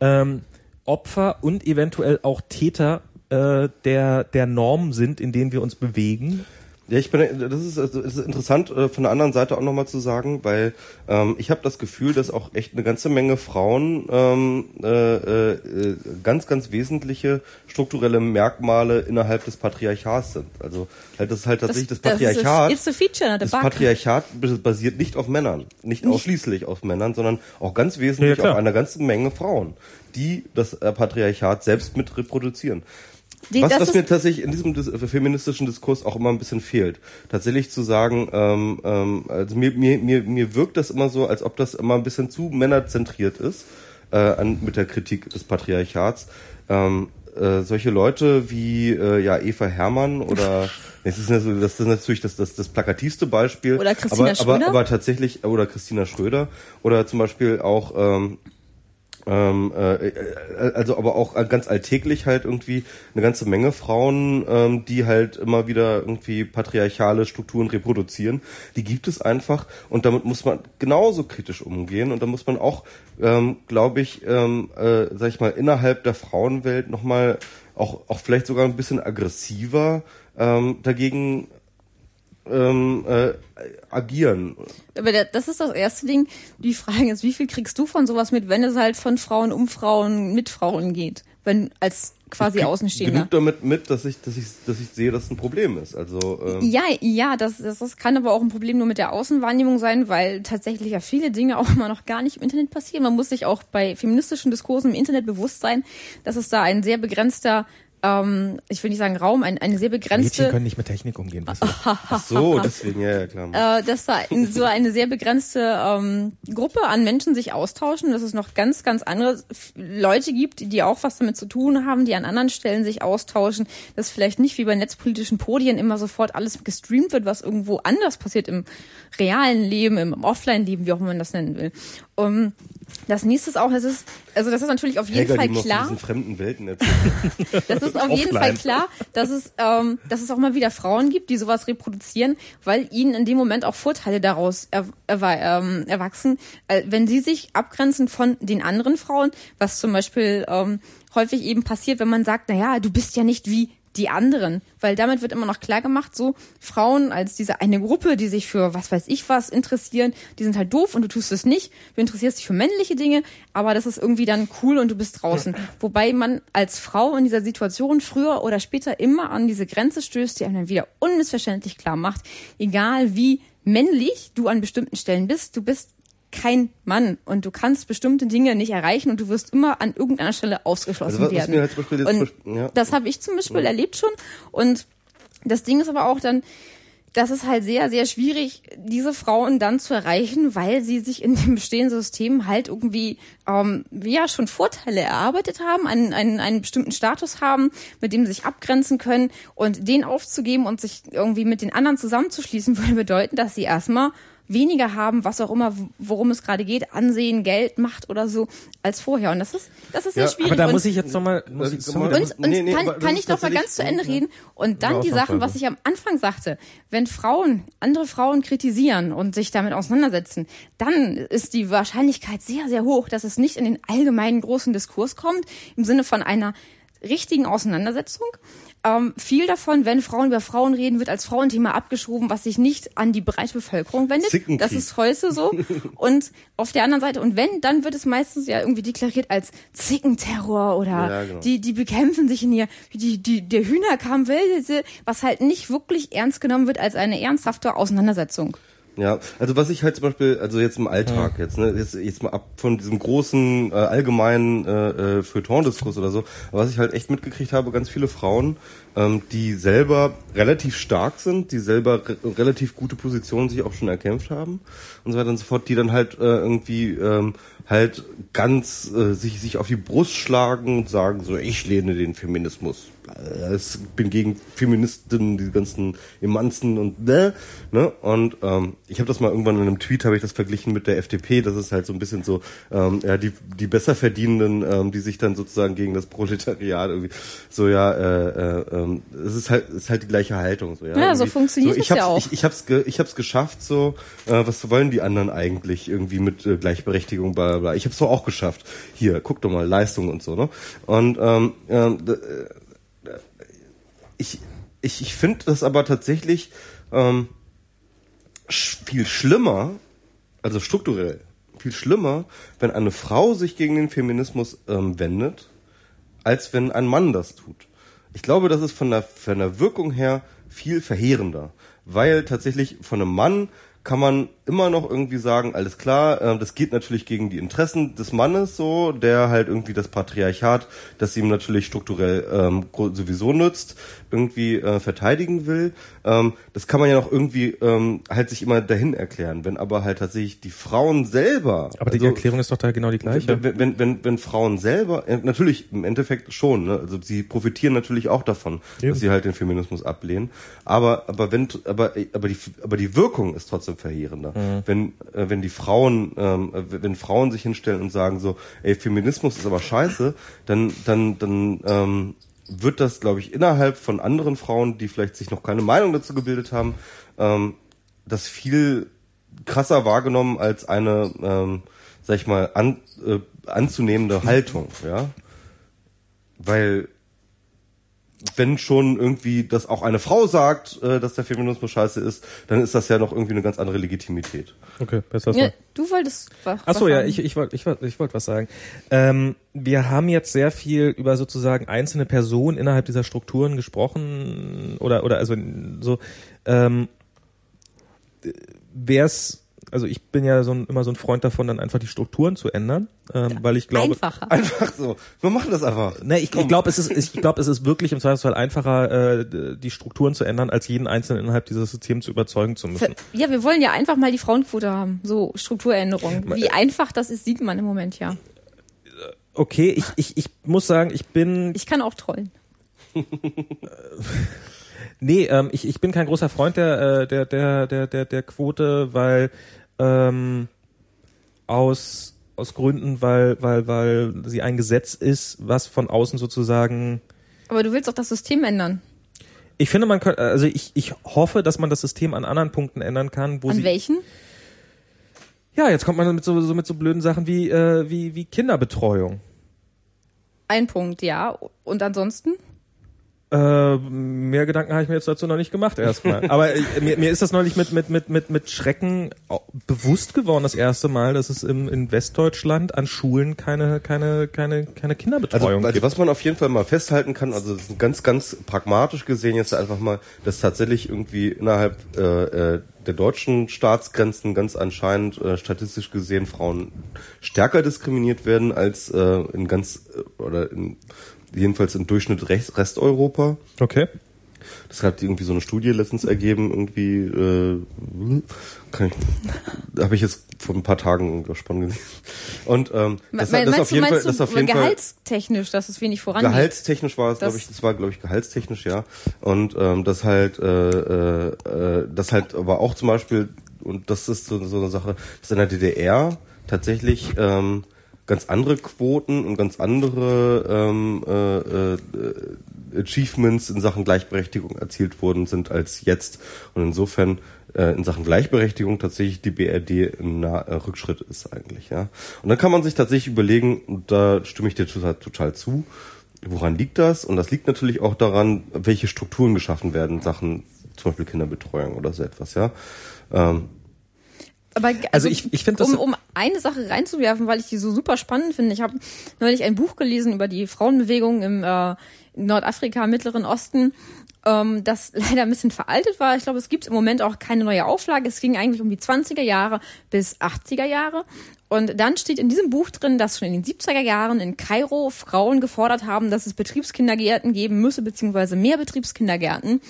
ähm, Opfer und eventuell auch Täter äh, der der Normen sind, in denen wir uns bewegen?
Ja, ich bin, das ist, also, es ist interessant äh, von der anderen Seite auch nochmal zu sagen, weil ähm, ich habe das Gefühl, dass auch echt eine ganze Menge Frauen ähm, äh, äh, ganz, ganz wesentliche strukturelle Merkmale innerhalb des Patriarchats sind. Also halt das ist halt tatsächlich das, Patriarchat.
Das ist, a
das. Patriarchat basiert nicht auf Männern, nicht ausschließlich auf Männern, sondern auch ganz wesentlich
Ja,
auf einer ganzen Menge Frauen, die das äh, Patriarchat selbst mit reproduzieren.
Die-
was was mir tatsächlich in diesem dis feministischen Diskurs auch immer ein bisschen fehlt. Tatsächlich zu sagen, ähm, ähm, also mir, mir, mir, mir wirkt das immer so, als ob das immer ein bisschen zu männerzentriert ist äh, an, mit der Kritik des Patriarchats. Ähm, äh, solche Leute wie äh, ja Eva Herrmann oder das ist, natürlich- das ist natürlich das, das, das plakativste Beispiel.
Oder Christina
aber, aber,
Schröder?
aber tatsächlich, oder Christina Schröder oder zum Beispiel auch ähm, ähm, äh, äh, also aber auch ganz alltäglich halt irgendwie eine ganze Menge Frauen, ähm, die halt immer wieder irgendwie patriarchale Strukturen reproduzieren. Die gibt es einfach und damit muss man genauso kritisch umgehen und da muss man auch, ähm, glaube ich, ähm, äh, sag ich mal, innerhalb der Frauenwelt nochmal auch, auch vielleicht sogar ein bisschen aggressiver ähm, dagegen ähm, äh, agieren.
Aber das ist das erste Ding. Die Frage ist, wie viel kriegst du von sowas mit, wenn es halt von Frauen um Frauen mit Frauen geht? wenn als quasi
ich
Außenstehender.
Genug damit mit, dass ich, dass ich, dass ich sehe, dass es ein Problem ist. Also ähm,
ja, ja, das, das, das kann aber auch ein Problem nur mit der Außenwahrnehmung sein, weil tatsächlich ja viele Dinge auch immer noch gar nicht im Internet passieren. Man muss sich auch bei feministischen Diskursen im Internet bewusst sein, dass es da ein sehr begrenzter ähm, ich will nicht sagen Raum, ein, eine sehr begrenzte.
Mädchen können nicht mit Technik umgehen. Was
Ach so, deswegen, ja, ja klar.
Äh, dass da so eine sehr begrenzte ähm, Gruppe an Menschen sich austauschen, dass es noch ganz, ganz andere Leute gibt, die auch was damit zu tun haben, die an anderen Stellen sich austauschen, dass vielleicht nicht wie bei netzpolitischen Podien immer sofort alles gestreamt wird, was irgendwo anders passiert im realen Leben, im Offline-Leben, wie auch immer man das nennen will. Um, das nächste ist auch, es ist, also das ist natürlich auf jeden
Helga,
Fall klar.
Die fremden Welten
das ist auf jeden Fall klar, dass es, ähm, dass es auch mal wieder Frauen gibt, die sowas reproduzieren, weil ihnen in dem Moment auch Vorteile daraus er, er, ähm, erwachsen, äh, wenn sie sich abgrenzen von den anderen Frauen, was zum Beispiel ähm, häufig eben passiert, wenn man sagt, na ja, du bist ja nicht wie die anderen, weil damit wird immer noch klar gemacht, so Frauen als diese eine Gruppe, die sich für was weiß ich was interessieren, die sind halt doof und du tust es nicht. Du interessierst dich für männliche Dinge, aber das ist irgendwie dann cool und du bist draußen. Wobei man als Frau in dieser Situation früher oder später immer an diese Grenze stößt, die einem dann wieder unmissverständlich klar macht, egal wie männlich du an bestimmten Stellen bist, du bist kein Mann und du kannst bestimmte Dinge nicht erreichen und du wirst immer an irgendeiner Stelle ausgeschlossen also, werden. Halt und ja. das habe ich zum Beispiel ja. erlebt schon. Und das Ding ist aber auch dann, das ist halt sehr, sehr schwierig, diese Frauen dann zu erreichen, weil sie sich in dem bestehenden System halt irgendwie ähm, ja schon Vorteile erarbeitet haben, einen, einen, einen bestimmten Status haben, mit dem sie sich abgrenzen können und den aufzugeben und sich irgendwie mit den anderen zusammenzuschließen, würde bedeuten, dass sie erstmal weniger haben, was auch immer, worum es gerade geht, Ansehen, Geld, Macht oder so, als vorher. Und das ist, das ist sehr ja, schwierig.
Aber da
und,
muss ich jetzt nochmal,
und, und, nee, nee, kann, kann ich doch mal ganz zu Ende reden. Und dann die Sachen, was ich am Anfang sagte, wenn Frauen andere Frauen kritisieren und sich damit auseinandersetzen, dann ist die Wahrscheinlichkeit sehr, sehr hoch, dass es nicht in den allgemeinen großen Diskurs kommt, im Sinne von einer richtigen Auseinandersetzung, ähm, viel davon, wenn Frauen über Frauen reden, wird als Frauenthema abgeschoben, was sich nicht an die breite Bevölkerung wendet. Das ist heute so. und auf der anderen Seite, und wenn, dann wird es meistens ja irgendwie deklariert als Zickenterror oder ja, genau. die, die bekämpfen sich in ihr, die, die, der Hühnerkamm will, was halt nicht wirklich ernst genommen wird als eine ernsthafte Auseinandersetzung.
Ja, also was ich halt zum Beispiel, also jetzt im Alltag ja. jetzt, ne, jetzt, jetzt mal ab von diesem großen äh, allgemeinen äh, äh, Feuilleton-Diskurs oder so, was ich halt echt mitgekriegt habe, ganz viele Frauen, ähm, die selber relativ stark sind, die selber re relativ gute Positionen sich auch schon erkämpft haben und so weiter und so fort, die dann halt äh, irgendwie ähm, halt ganz äh, sich sich auf die Brust schlagen und sagen so, ich lehne den Feminismus ich bin gegen Feministen, die ganzen Emanzen und ne, ne? Und ähm, ich habe das mal irgendwann in einem Tweet habe ich das verglichen mit der FDP. Das ist halt so ein bisschen so, ähm, ja die die besser verdienenden, ähm, die sich dann sozusagen gegen das Proletariat irgendwie so ja, äh, äh, ähm, es ist halt ist halt die gleiche Haltung so ja.
Ja, so funktioniert so,
ich hab's,
ja auch.
Ich, ich hab's ge, ich hab's geschafft so. Äh, was wollen die anderen eigentlich irgendwie mit äh, Gleichberechtigung bla bla bla. Ich hab's doch auch geschafft. Hier, guck doch mal Leistung und so ne. Und ähm, äh, ich, ich, ich finde das aber tatsächlich ähm, viel schlimmer, also strukturell, viel schlimmer, wenn eine Frau sich gegen den Feminismus ähm, wendet, als wenn ein Mann das tut. Ich glaube, das ist von der, von der Wirkung her viel verheerender, weil tatsächlich von einem Mann kann man immer noch irgendwie sagen, alles klar, äh, das geht natürlich gegen die Interessen des Mannes so, der halt irgendwie das Patriarchat, das ihm natürlich strukturell ähm, sowieso nützt, irgendwie äh, verteidigen will. Ähm, das kann man ja noch irgendwie ähm, halt sich immer dahin erklären. Wenn aber halt tatsächlich die Frauen selber.
Aber die also, Erklärung ist doch da genau die gleiche.
Wenn, wenn, wenn, wenn Frauen selber, äh, natürlich im Endeffekt schon, ne? also sie profitieren natürlich auch davon, Eben. dass sie halt den Feminismus ablehnen. Aber, aber wenn, aber, aber die, aber die Wirkung ist trotzdem verheerender. Mhm. Wenn, äh, wenn die Frauen, ähm, wenn Frauen sich hinstellen und sagen so, ey, Feminismus ist aber scheiße, dann, dann, dann, ähm, wird das, glaube ich, innerhalb von anderen Frauen, die vielleicht sich noch keine Meinung dazu gebildet haben, ähm, das viel krasser wahrgenommen als eine, ähm, sag ich mal, an, äh, anzunehmende Haltung, ja. Weil wenn schon irgendwie das auch eine Frau sagt, äh, dass der Feminismus scheiße ist, dann ist das ja noch irgendwie eine ganz andere Legitimität.
Okay, besser
ja, Du wolltest
was Ach so, ja, ich, ich wollte ich wollt, ich wollt was sagen. Ähm, wir haben jetzt sehr viel über sozusagen einzelne Personen innerhalb dieser Strukturen gesprochen oder oder also so ähm, wäre es also ich bin ja so ein, immer so ein Freund davon, dann einfach die Strukturen zu ändern, ähm, ja, weil ich glaube
einfacher.
einfach so. Wir machen das einfach.
Ne, ich, ich glaube, es ist ich glaube, es ist wirklich im Zweifelsfall einfacher, äh, die Strukturen zu ändern, als jeden einzelnen innerhalb dieses Systems zu überzeugen zu müssen.
Ja, wir wollen ja einfach mal die Frauenquote haben, so Strukturänderungen. Wie einfach das ist, sieht man im Moment ja.
Okay, ich ich ich muss sagen, ich bin.
Ich kann auch trollen.
Nee, ähm, ich, ich bin kein großer Freund der, äh, der, der, der, der, der Quote, weil ähm, aus, aus Gründen, weil, weil, weil sie ein Gesetz ist, was von außen sozusagen.
Aber du willst auch das System ändern.
Ich finde, man könnte, also ich, ich hoffe, dass man das System an anderen Punkten ändern kann, wo
An
sie.
welchen?
Ja, jetzt kommt man mit so, so mit so blöden Sachen wie, äh, wie, wie Kinderbetreuung.
Ein Punkt, ja. Und ansonsten?
Äh, mehr Gedanken habe ich mir jetzt dazu noch nicht gemacht erstmal. Aber äh, mir, mir ist das neulich mit, mit, mit, mit, mit Schrecken bewusst geworden, das erste Mal, dass es im, in Westdeutschland an Schulen keine, keine, keine, keine Kinderbetreuung
also, also
gibt.
Was man auf jeden Fall mal festhalten kann, also ganz, ganz pragmatisch gesehen jetzt einfach mal, dass tatsächlich irgendwie innerhalb äh, äh, der deutschen Staatsgrenzen ganz anscheinend äh, statistisch gesehen Frauen stärker diskriminiert werden als äh, in ganz äh, oder in jedenfalls im Durchschnitt Rest, Resteuropa.
Okay.
Das hat irgendwie so eine Studie letztens ergeben, irgendwie, äh, kann ich, habe ich jetzt vor ein paar Tagen spannend gesehen. Und ähm, das,
Me
das auf jeden Fall, das auf jeden
gehaltstechnisch, dass es wenig vorangeht.
Gehaltstechnisch war es, glaube ich, das war, glaube ich, gehaltstechnisch, ja. Und ähm, das halt, äh, äh, das halt, aber auch zum Beispiel, und das ist so, so eine Sache, dass in der DDR tatsächlich ähm, ganz andere Quoten und ganz andere ähm, äh, äh, Achievements in Sachen Gleichberechtigung erzielt worden sind als jetzt. Und insofern äh, in Sachen Gleichberechtigung tatsächlich die BRD ein nah äh, Rückschritt ist eigentlich. ja. Und dann kann man sich tatsächlich überlegen, und da stimme ich dir total, total zu, woran liegt das? Und das liegt natürlich auch daran, welche Strukturen geschaffen werden, Sachen zum Beispiel Kinderbetreuung oder so etwas. ja. Ähm,
aber also, also ich, ich finde um, um eine Sache reinzuwerfen, weil ich die so super spannend finde. Ich habe neulich ein Buch gelesen über die Frauenbewegung im äh, Nordafrika, Mittleren Osten, ähm, das leider ein bisschen veraltet war. Ich glaube, es gibt im Moment auch keine neue Auflage. Es ging eigentlich um die 20er Jahre bis 80er Jahre. Und dann steht in diesem Buch drin, dass schon in den 70er Jahren in Kairo Frauen gefordert haben, dass es Betriebskindergärten geben müsse, beziehungsweise mehr Betriebskindergärten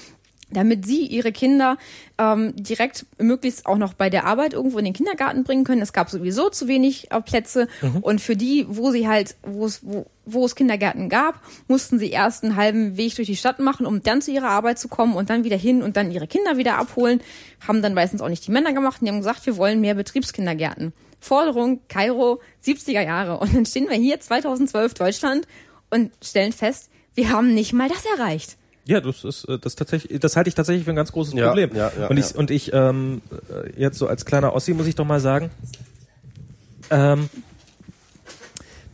damit sie ihre Kinder ähm, direkt möglichst auch noch bei der Arbeit irgendwo in den Kindergarten bringen können. Es gab sowieso zu wenig äh, Plätze mhm. und für die, wo sie halt, wo es, wo, wo es Kindergärten gab, mussten sie erst einen halben Weg durch die Stadt machen, um dann zu ihrer Arbeit zu kommen und dann wieder hin und dann ihre Kinder wieder abholen. Haben dann meistens auch nicht die Männer gemacht und die haben gesagt, wir wollen mehr Betriebskindergärten. Forderung Kairo 70er Jahre. Und dann stehen wir hier 2012 Deutschland und stellen fest, wir haben nicht mal das erreicht.
Ja, das ist äh, das tatsächlich, das halte ich tatsächlich für ein ganz großes ja, Problem. Ja, ja, und ich ja. und ich ähm, äh, jetzt so als kleiner Ossi muss ich doch mal sagen, ähm,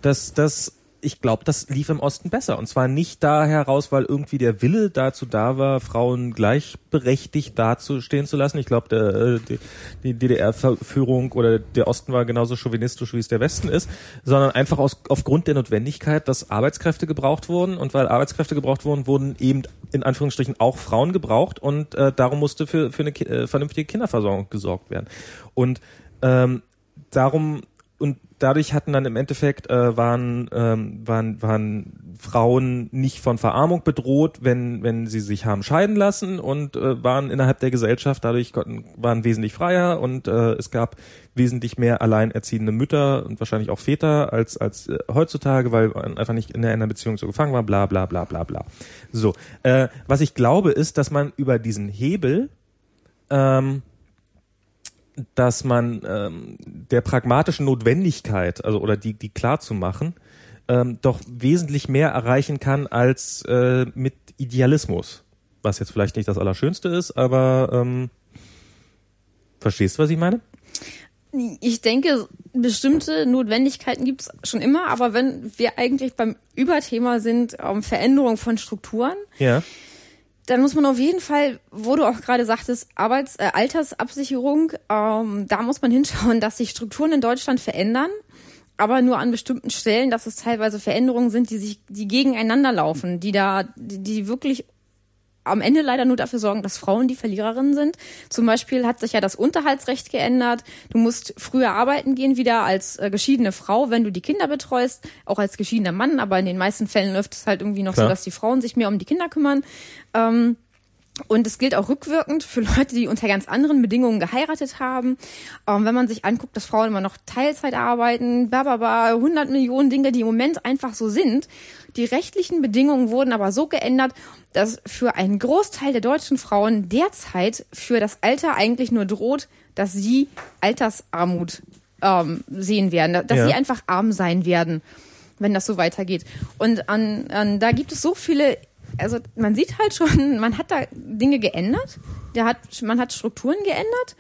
dass das ich glaube, das lief im Osten besser. Und zwar nicht da heraus, weil irgendwie der Wille dazu da war, Frauen gleichberechtigt dazustehen zu lassen. Ich glaube, äh, die, DDR-Führung oder der Osten war genauso chauvinistisch, wie es der Westen ist, sondern einfach aus, aufgrund der Notwendigkeit, dass Arbeitskräfte gebraucht wurden. Und weil Arbeitskräfte gebraucht wurden, wurden eben in Anführungsstrichen auch Frauen gebraucht. Und äh, darum musste für, für eine äh, vernünftige Kinderversorgung gesorgt werden. Und ähm, darum und dadurch hatten dann im Endeffekt äh, waren, ähm, waren waren Frauen nicht von Verarmung bedroht, wenn wenn sie sich haben scheiden lassen und äh, waren innerhalb der Gesellschaft dadurch konnten, waren wesentlich freier und äh, es gab wesentlich mehr alleinerziehende Mütter und wahrscheinlich auch Väter als als äh, heutzutage, weil man einfach nicht in einer Beziehung so gefangen war, bla bla bla bla bla. So, äh, was ich glaube ist, dass man über diesen Hebel ähm, dass man ähm, der pragmatischen Notwendigkeit, also oder die, die klar zu machen, ähm, doch wesentlich mehr erreichen kann als äh, mit Idealismus. Was jetzt vielleicht nicht das Allerschönste ist, aber ähm, verstehst du, was ich meine?
Ich denke, bestimmte Notwendigkeiten gibt es schon immer, aber wenn wir eigentlich beim Überthema sind, ähm, Veränderung von Strukturen,
Ja.
Dann muss man auf jeden Fall, wo du auch gerade sagtest, Arbeits-, äh, Altersabsicherung, ähm, da muss man hinschauen, dass sich Strukturen in Deutschland verändern, aber nur an bestimmten Stellen, dass es teilweise Veränderungen sind, die sich, die gegeneinander laufen, die da, die, die wirklich am Ende leider nur dafür sorgen, dass Frauen die Verliererinnen sind. Zum Beispiel hat sich ja das Unterhaltsrecht geändert. Du musst früher arbeiten gehen wieder als äh, geschiedene Frau, wenn du die Kinder betreust, auch als geschiedener Mann. Aber in den meisten Fällen läuft es halt irgendwie noch
Klar.
so, dass die Frauen sich mehr um die Kinder kümmern. Ähm, und es gilt auch rückwirkend für Leute, die unter ganz anderen Bedingungen geheiratet haben. Ähm, wenn man sich anguckt, dass Frauen immer noch Teilzeit arbeiten, bababa, 100 Millionen Dinge, die im Moment einfach so sind. Die rechtlichen Bedingungen wurden aber so geändert, dass für einen Großteil der deutschen Frauen derzeit für das Alter eigentlich nur droht, dass sie Altersarmut ähm, sehen werden, dass
Ja.
sie einfach arm sein werden, wenn das so weitergeht. Und an, an, da gibt es so viele also man sieht halt schon, man hat da Dinge geändert, der hat, man hat Strukturen geändert,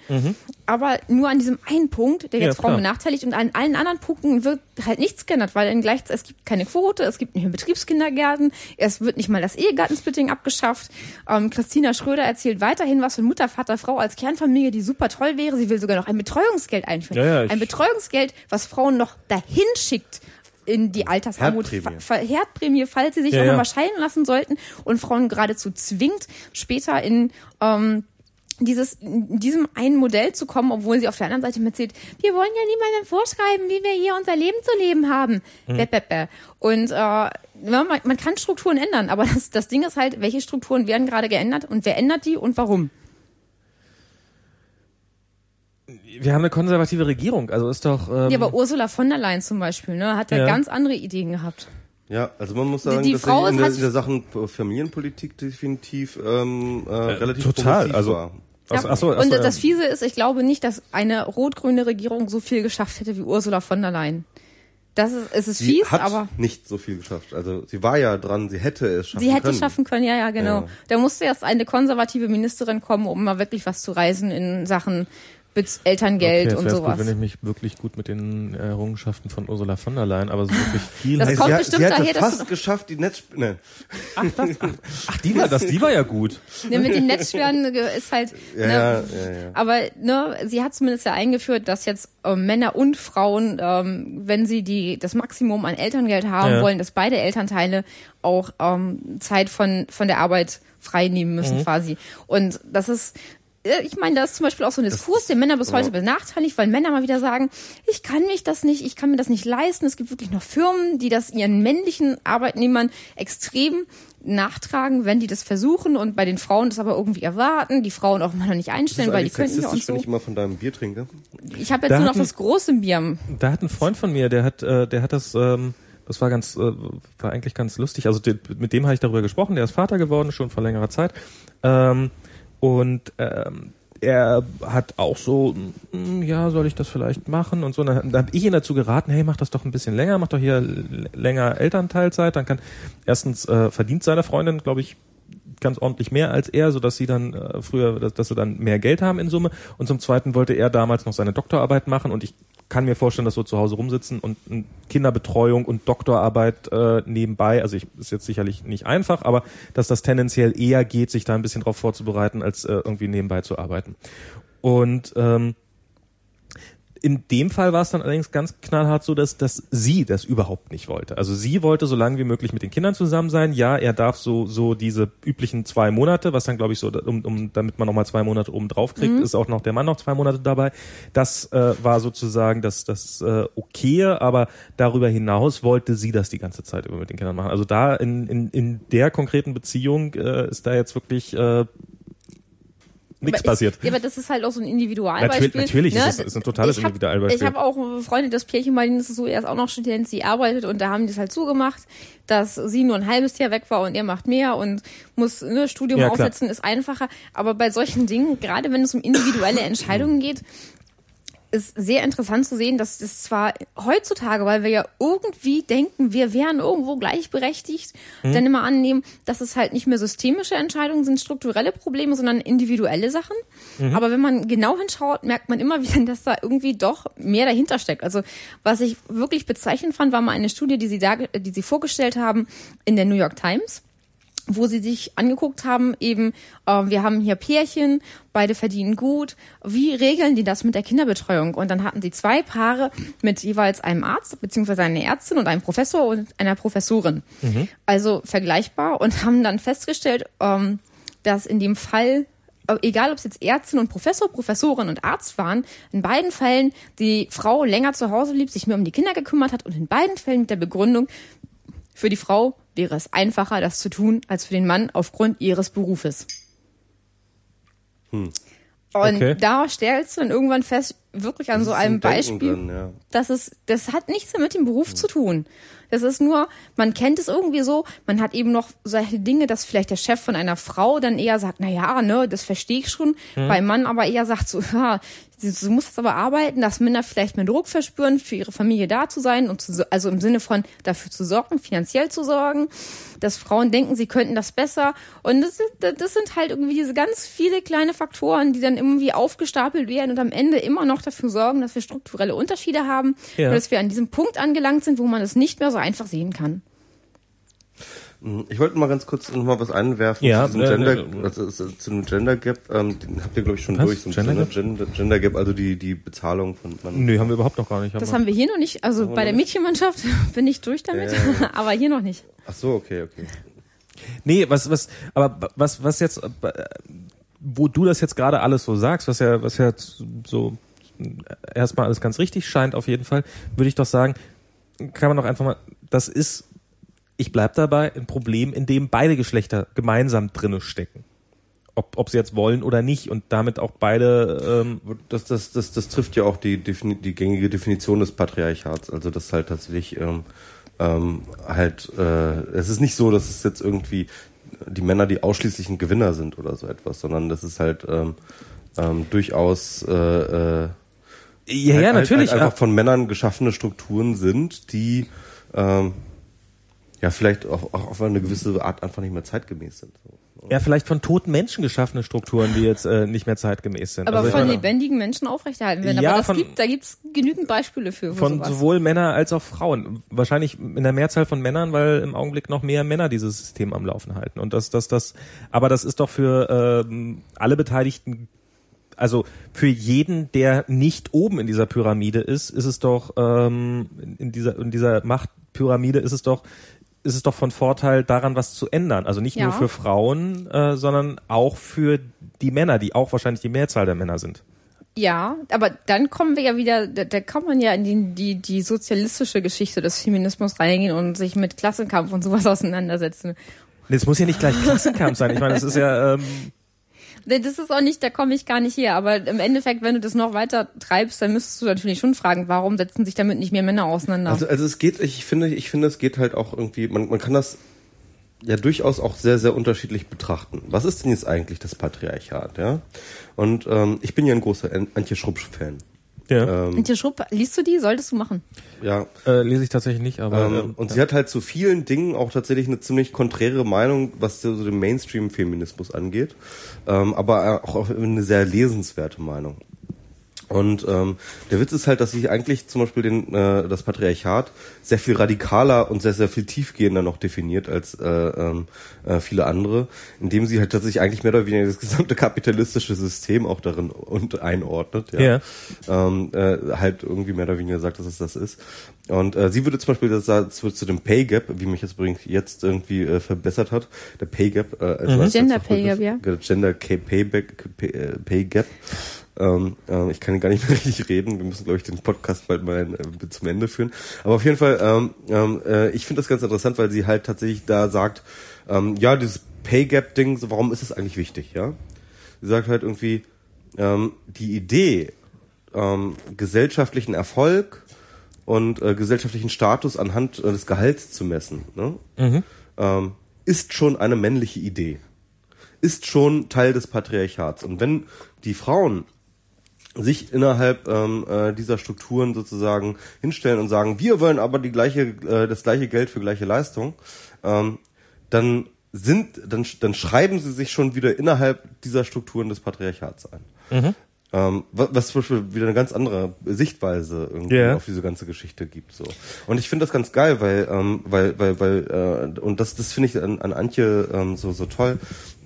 aber nur an diesem einen Punkt, der
Mhm. Ja,
jetzt Frauen benachteiligt und an allen anderen Punkten wird halt nichts geändert, weil in gleich, es gibt keine Quote, es gibt nicht mehr Betriebskindergärten, es wird nicht mal das Ehegattensplitting abgeschafft. Ähm, Christina Schröder erzählt weiterhin was von Mutter, Vater, Frau als Kernfamilie, die super toll wäre. Sie will sogar noch ein Betreuungsgeld einführen.
Ja, ja,
ein Betreuungsgeld, was Frauen noch dahin schickt in die Altersarmut.
Herdprämie.
Fa- Herdprämie, falls sie sich
Ja,
auch nochmal scheiden lassen sollten und Frauen geradezu zwingt, später in ähm, dieses, in diesem einen Modell zu kommen, obwohl sie auf der anderen Seite mitzählt, wir wollen ja niemandem vorschreiben, wie wir hier unser Leben zu leben haben.
Mhm.
Bäh, bäh, bäh. Und äh, man, man kann Strukturen ändern, aber das, das Ding ist halt, welche Strukturen werden gerade geändert und wer ändert die und warum?
Wir haben eine konservative Regierung, also ist doch. Ähm,
Ja, aber Ursula von der Leyen zum Beispiel, ne, hat ja,
Ja.
ganz andere Ideen gehabt.
Ja, also man muss sagen,
die
dass
Frau
sie in,
ist
der, in der Sachen Familienpolitik definitiv ähm, äh, relativ
total, also-
war.
Ach,
Ja.
ach so, ach
und
so,
das
ja.
Fiese ist, ich glaube nicht, dass eine rot-grüne Regierung so viel geschafft hätte wie Ursula von der Leyen. Das ist, es ist
Sie
fies,
hat
aber
nicht so viel geschafft. Also sie war ja dran, sie hätte es schaffen
sie hätte
können.
es schaffen können, ja, ja, genau.
Ja.
Da musste erst eine konservative Ministerin kommen, um mal wirklich was zu reisen in Sachen Bez- Elterngeld
okay,
und sowas.
Gut, wenn ich mich wirklich gut mit den Errungenschaften von Ursula von der Leyen, aber so wirklich viel.
Das kommt
sie, hat,
bestimmt
sie hatte
daher, dass
fast
du-
geschafft, die Netz... Ne.
ach, die war, das, die war ja gut.
Ne, mit den Netzsperren ge- ist halt,
Ja,
ne,
ja, ja,
aber ne, sie hat zumindest ja eingeführt, dass jetzt ähm, Männer und Frauen, ähm, wenn sie die das Maximum an Elterngeld haben
Ja.
wollen, dass beide Elternteile auch ähm, Zeit von von der Arbeit frei nehmen müssen
Mhm.
quasi. Und das ist äh, ich meine, das ist zum Beispiel auch so ein Diskurs, der Männer bis heute benachteiligt, weil Männer mal wieder sagen, ich kann mich das nicht, ich kann mir das nicht leisten. Es gibt wirklich noch Firmen, die das ihren männlichen Arbeitnehmern extrem nachtragen, wenn die das versuchen und bei den Frauen das aber irgendwie erwarten, die Frauen auch mal noch nicht
Das ist
einstellen, weil die könnten ja und
sexistisch, wenn
so.
ich immer von deinem Bier trinke.
Ich habe jetzt
Da
nur noch
hatten-
das große Bier.
Da hat ein Freund von mir, der hat, äh, der hat das, ähm, das war ganz, äh, war eigentlich ganz lustig. Also mit dem habe ich darüber gesprochen. Der ist Vater geworden schon vor längerer Zeit ähm, und ähm, er hat auch so, mm, ja, soll ich das vielleicht machen und so. Dann, dann habe ich ihn dazu geraten, hey, mach das doch ein bisschen länger, mach doch hier länger Elternteilzeit. Dann kann erstens äh, verdient seine Freundin, glaube ich, ganz ordentlich mehr als er, so dass sie dann äh, früher, dass, dass sie dann mehr Geld haben in Summe. Und zum Zweiten wollte er damals noch seine Doktorarbeit machen und ich kann mir vorstellen, dass so zu Hause rumsitzen und Kinderbetreuung und Doktorarbeit äh, nebenbei, also ich, ist jetzt sicherlich nicht einfach, aber dass das tendenziell eher geht, sich da ein bisschen drauf vorzubereiten, als äh, irgendwie nebenbei zu arbeiten. Und ähm, in dem Fall war es dann allerdings ganz knallhart so, dass, dass sie das überhaupt nicht wollte. Also sie wollte so lange wie möglich mit den Kindern zusammen sein. Ja, er darf so, so diese üblichen zwei Monate, was dann glaube ich so, um, um, damit man nochmal zwei Monate oben drauf kriegt, ist auch noch der Mann noch zwei Monate dabei. Das äh, war sozusagen das, das äh, okay, aber darüber hinaus wollte sie das die ganze Zeit über mit den Kindern machen. Also da in, in, in der konkreten Beziehung äh, ist da jetzt wirklich äh, nichts passiert.
Ja, aber das ist halt auch so ein Individualbeispiel.
Natürlich- natürlich ist
ne?
es- ist ein totales
Ich hab-
Individualbeispiel.
Ich habe auch Freunde, das Pärchen, bei denen ist es so, er ist auch noch Student, sie arbeitet und da haben die es halt zugemacht, dass sie nur ein halbes Jahr weg war und er macht mehr und muss ne, Studium
Ja,
aufsetzen, ist einfacher. Aber bei solchen Dingen, gerade wenn es um individuelle Entscheidungen geht, ist sehr interessant zu sehen, dass das zwar heutzutage, weil wir ja irgendwie denken, wir wären irgendwo gleichberechtigt, mhm. dann immer annehmen, dass es halt nicht mehr systemische Entscheidungen sind, strukturelle Probleme, sondern individuelle Sachen. Mhm. Aber wenn man genau hinschaut, merkt man immer wieder, dass da irgendwie doch mehr dahinter steckt. Also was ich wirklich bezeichnend fand, war mal eine Studie, die sie da, die sie vorgestellt haben in der New York Times wo sie sich angeguckt haben, eben, äh, wir haben hier Pärchen, beide verdienen gut. Wie regeln die das mit der Kinderbetreuung? Und dann hatten sie zwei Paare mit jeweils einem Arzt, beziehungsweise einer Ärztin und einem Professor und einer Professorin. Mhm. Also vergleichbar und haben dann festgestellt, ähm, dass in dem Fall äh, egal ob es jetzt Ärztin und Professor, Professorin und Arzt waren, in beiden Fällen die Frau länger zu Hause blieb, sich mehr um die Kinder gekümmert hat und in beiden Fällen mit der Begründung, für die Frau wäre es einfacher, das zu tun, als für den Mann aufgrund ihres Berufes. Hm. Und okay. da stellst du dann irgendwann fest, wirklich an das so einem Beispiel, drin, ja. dass es, das hat nichts mit dem Beruf hm. zu tun. Das ist nur, man kennt es irgendwie so, man hat eben noch solche Dinge, dass vielleicht der Chef von einer Frau dann eher sagt, na ja, ne, das verstehe ich schon, hm. beim Mann aber eher sagt so, ja, du musst aber arbeiten, dass Männer vielleicht mehr Druck verspüren, für ihre Familie da zu sein und zu, also im Sinne von dafür zu sorgen, finanziell zu sorgen, dass Frauen denken, sie könnten das besser. Und das, das sind halt irgendwie diese ganz viele kleine Faktoren, die dann irgendwie aufgestapelt werden und am Ende immer noch dafür sorgen, dass wir strukturelle Unterschiede haben ja. und dass wir an diesem Punkt angelangt sind, wo man es nicht mehr so einfach sehen kann.
Hm, ich wollte mal ganz kurz noch mal was einwerfen
ja,
zu, diesem äh, Gender, äh, also, zu dem Gender Gap. Ähm, den habt ihr, glaube ich, schon was? durch. So Gender, Gender, Gender, Gap, also die, die Bezahlung von
Mann. Nö, haben wir überhaupt noch gar nicht.
Haben das wir. haben wir hier noch nicht. Also bei der Mädchenmannschaft bin ich durch damit, äh, aber hier noch nicht.
Ach so, okay, okay.
Nee, was, was, aber was, was jetzt, wo du das jetzt gerade alles so sagst, was ja, was ja so erstmal alles ganz richtig scheint, auf jeden Fall, würde ich doch sagen, kann man doch einfach mal, das ist ich bleib dabei, ein Problem, in dem beide Geschlechter gemeinsam drinne stecken. Ob, ob sie jetzt wollen oder nicht und damit auch beide. Ähm
das, das, das, das trifft ja auch die, die gängige Definition des Patriarchats. Also das halt tatsächlich ähm, ähm, halt, äh, es ist nicht so, dass es jetzt irgendwie die Männer die ausschließlichen Gewinner sind oder so etwas, sondern das ist halt ähm, ähm, durchaus äh, äh,
ja, ja, halt, natürlich.
Halt einfach von Männern geschaffene Strukturen sind, die ähm, ja vielleicht auch, auch auf eine gewisse Art einfach nicht mehr zeitgemäß sind. So.
Ja, vielleicht von toten Menschen geschaffene Strukturen, die jetzt äh, nicht mehr zeitgemäß sind.
Aber also von lebendigen Menschen aufrechterhalten werden. Ja, Aber das von, gibt, da gibt's genügend Beispiele für.
Von sowas. sowohl Männer als auch Frauen. Wahrscheinlich in der Mehrzahl von Männern, weil im Augenblick noch mehr Männer dieses System am Laufen halten. Und das, das, das. Aber das ist doch für ähm, alle Beteiligten also für jeden, der nicht oben in dieser Pyramide ist, ist es doch ähm, in dieser in dieser Machtpyramide ist es doch ist es doch von Vorteil, daran was zu ändern. Also nicht ja. nur für Frauen, äh, sondern auch für die Männer, die auch wahrscheinlich die Mehrzahl der Männer sind.
Ja, aber dann kommen wir ja wieder, da, da kann man ja in die, die, die sozialistische Geschichte des Feminismus reingehen und sich mit Klassenkampf und sowas auseinandersetzen.
Es muss ja nicht gleich Klassenkampf sein. Ich meine, es ist ja ähm,
das ist auch nicht, da komme ich gar nicht her. Aber im Endeffekt, wenn du das noch weiter treibst, dann müsstest du natürlich schon fragen, warum setzen sich damit nicht mehr Männer auseinander?
Also, also es geht, ich finde, ich finde, es geht halt auch irgendwie, man, man kann das ja durchaus auch sehr, sehr unterschiedlich betrachten. Was ist denn jetzt eigentlich das Patriarchat, ja? Und ähm, ich bin ja ein großer Antje Schrupp-Fan.
Ja. Ähm, Antje Schrupp, liest du die? Solltest du machen.
Ja.
Äh, lese ich tatsächlich nicht, aber.
Ähm, ähm, und ja. sie hat halt zu vielen Dingen auch tatsächlich eine ziemlich konträre Meinung, was so den Mainstream-Feminismus angeht. Ähm, aber auch eine sehr lesenswerte Meinung. Und ähm, der Witz ist halt, dass sie eigentlich zum Beispiel den, äh, das Patriarchat sehr viel radikaler und sehr, sehr viel tiefgehender noch definiert als äh, ähm, äh, viele andere, indem sie halt tatsächlich eigentlich mehr oder weniger das gesamte kapitalistische System auch darin und einordnet. Ja. ja. Ähm, äh, halt irgendwie mehr oder weniger sagt, dass es das ist. Und äh, sie würde zum Beispiel das, das zu dem Pay Gap, wie mich jetzt übrigens jetzt irgendwie äh, verbessert hat, der Pay Gap, äh, also
mhm. Gender Pay Gap, ja.
Gender Pay, Pay, Pay Gap. Ähm, äh, ich kann gar nicht mehr richtig reden. Wir müssen, glaube ich, den Podcast bald mal äh, zum Ende führen. Aber auf jeden Fall, ähm, ähm, äh, ich finde das ganz interessant, weil sie halt tatsächlich da sagt, ähm, ja, dieses Pay Gap Ding, so, warum ist es eigentlich wichtig, ja? Sie sagt halt irgendwie, ähm, die Idee, ähm, gesellschaftlichen Erfolg und äh, gesellschaftlichen Status anhand äh, des Gehalts zu messen, ne? Mhm. Ähm, ist schon eine männliche Idee. Ist schon Teil des Patriarchats. Und wenn die Frauen sich innerhalb ähm, äh, dieser Strukturen sozusagen hinstellen und sagen, wir wollen aber die gleiche, äh, das gleiche Geld für gleiche Leistung, ähm, dann sind, dann, dann schreiben sie sich schon wieder innerhalb dieser Strukturen des Patriarchats ein. Mhm. Ähm, was, zum Beispiel wieder eine ganz andere Sichtweise irgendwie yeah. auf diese ganze Geschichte gibt. So. Und ich finde das ganz geil, weil, ähm, weil, weil, weil, äh, und das, das finde ich an, an Antje ähm, so, so toll,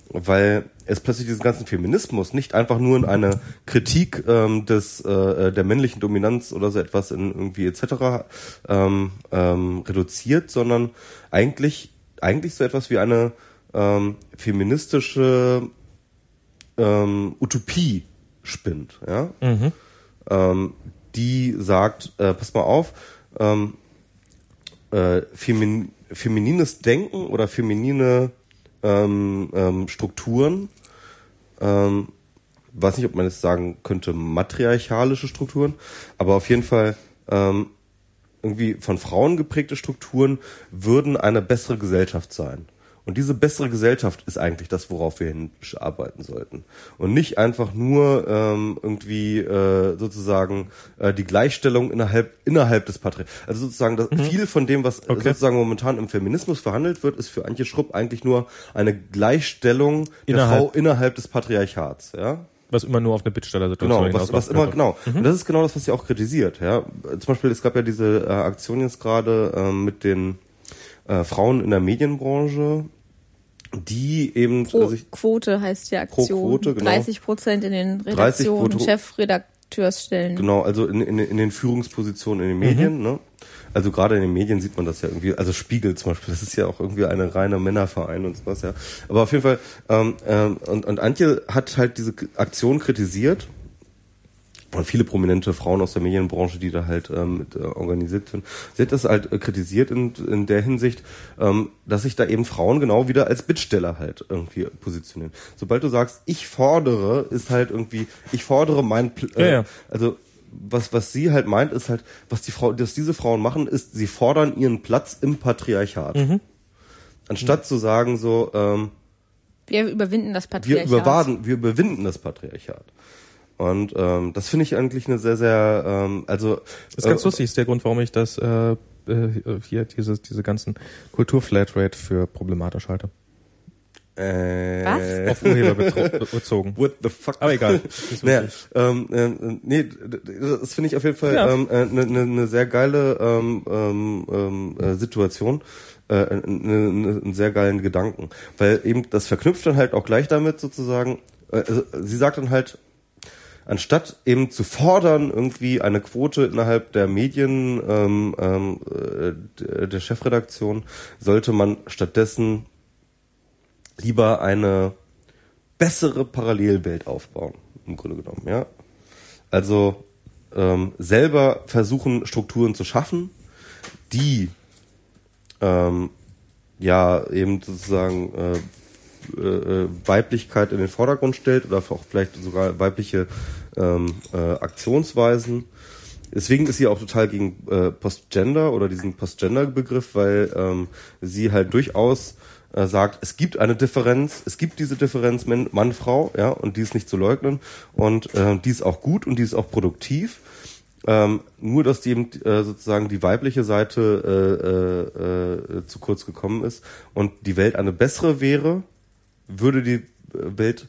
weil es plötzlich diesen ganzen Feminismus nicht einfach nur in eine Kritik ähm, des äh, der männlichen Dominanz oder so etwas in irgendwie etc. Ähm, ähm, reduziert, sondern eigentlich eigentlich so etwas wie eine ähm, feministische ähm, Utopie spinnt, ja, mhm. ähm, die sagt, äh, pass mal auf, ähm, äh, femin feminines Denken oder feminine ähm, ähm, Strukturen, ähm, weiß nicht, ob man jetzt sagen könnte, matriarchalische Strukturen, aber auf jeden Fall ähm, irgendwie von Frauen geprägte Strukturen würden eine bessere Gesellschaft sein. Und diese bessere Gesellschaft ist eigentlich das, worauf wir hinarbeiten sollten. Und nicht einfach nur ähm, irgendwie äh, sozusagen äh, die Gleichstellung innerhalb innerhalb des Patriarchats. Also sozusagen das, mhm. viel von dem, was okay. sozusagen momentan im Feminismus verhandelt wird, ist für Antje Schrupp eigentlich nur eine Gleichstellung innerhalb. der Frau innerhalb des Patriarchats. Ja?
Was immer nur auf eine Bittstellersituation
Genau, was, was immer, genau. Mhm. Und das ist genau das, was sie auch kritisiert. Ja? Zum Beispiel, es gab ja diese äh, Aktion jetzt gerade äh, mit den äh, Frauen in der Medienbranche, die eben
Pro also Quote heißt die Aktion. Pro Quote, genau. 30 Prozent in den Redaktionen, Chefredakteursstellen.
Genau, also in, in, in den Führungspositionen in den Medien. Mhm. Ne? Also gerade in den Medien sieht man das ja irgendwie. Also Spiegel zum Beispiel, das ist ja auch irgendwie eine reine Männerverein und sowas. Ja. Aber auf jeden Fall ähm, ähm, und und Antje hat halt diese Aktion kritisiert und viele prominente Frauen aus der Medienbranche, die da halt ähm, mit, äh, organisiert sind. Sie hat das halt äh, kritisiert in, in der Hinsicht, ähm, dass sich da eben Frauen genau wieder als Bittsteller halt irgendwie positionieren. Sobald du sagst, ich fordere, ist halt irgendwie, ich fordere mein, äh, ja, ja. also was, was sie halt meint, ist halt, was die Frau, dass diese Frauen machen, ist, sie fordern ihren Platz im Patriarchat. Mhm. Anstatt mhm. zu sagen so, ähm,
wir überwinden das Patriarchat.
Wir, überwaden, wir überwinden das Patriarchat. Und ähm, das finde ich eigentlich eine sehr, sehr, ähm, also.
Das ist ganz äh, lustig, ist der Grund, warum ich das äh, äh hier diese, diese ganzen Kulturflatrate für problematisch halte.
Äh,
Was?
Auf Urheber bezogen.
What the fuck?
Aber egal.
naja, ähm, äh, nee, das finde ich auf jeden Fall eine ja. ähm, äh, ne, ne, ne sehr geile ähm, ähm, ähm äh, Situation. Äh, einen ne, sehr geilen Gedanken. Weil eben das verknüpft dann halt auch gleich damit sozusagen, äh, also sie sagt dann halt, anstatt eben zu fordern, irgendwie eine Quote innerhalb der Medien, ähm, ähm, äh, der Chefredaktion, sollte man stattdessen lieber eine bessere Parallelwelt aufbauen, im Grunde genommen, ja. Also ähm, selber versuchen, Strukturen zu schaffen, die ähm, ja eben sozusagen äh, äh, äh, Weiblichkeit in den Vordergrund stellt oder auch vielleicht sogar weibliche ähm, äh, Aktionsweisen. Deswegen ist sie auch total gegen äh, Postgender oder diesen Postgender-Begriff, weil ähm, sie halt durchaus äh, sagt, es gibt eine Differenz, es gibt diese Differenz Mann-Frau, ja, und die ist nicht zu leugnen und äh, die ist auch gut und die ist auch produktiv. Ähm, nur, dass die eben äh, sozusagen die weibliche Seite äh, äh, äh, zu kurz gekommen ist und die Welt eine bessere wäre, würde die äh, Welt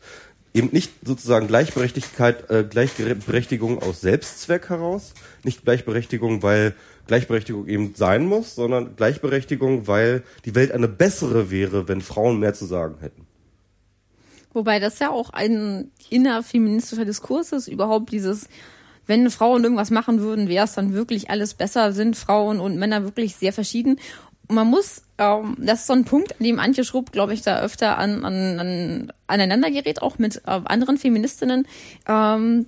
eben nicht sozusagen Gleichberechtigkeit, äh, Gleichberechtigung aus Selbstzweck heraus, nicht Gleichberechtigung, weil Gleichberechtigung eben sein muss, sondern Gleichberechtigung, weil die Welt eine bessere wäre, wenn Frauen mehr zu sagen hätten.
Wobei das ja auch ein innerfeministischer Diskurs ist, überhaupt dieses, wenn Frauen irgendwas machen würden, wäre es dann wirklich alles besser, sind Frauen und Männer wirklich sehr verschieden man muss, ähm, das ist so ein Punkt, an dem Antje Schrupp, glaube ich, da öfter an, an, an aneinander gerät, auch mit äh, anderen Feministinnen. Ähm,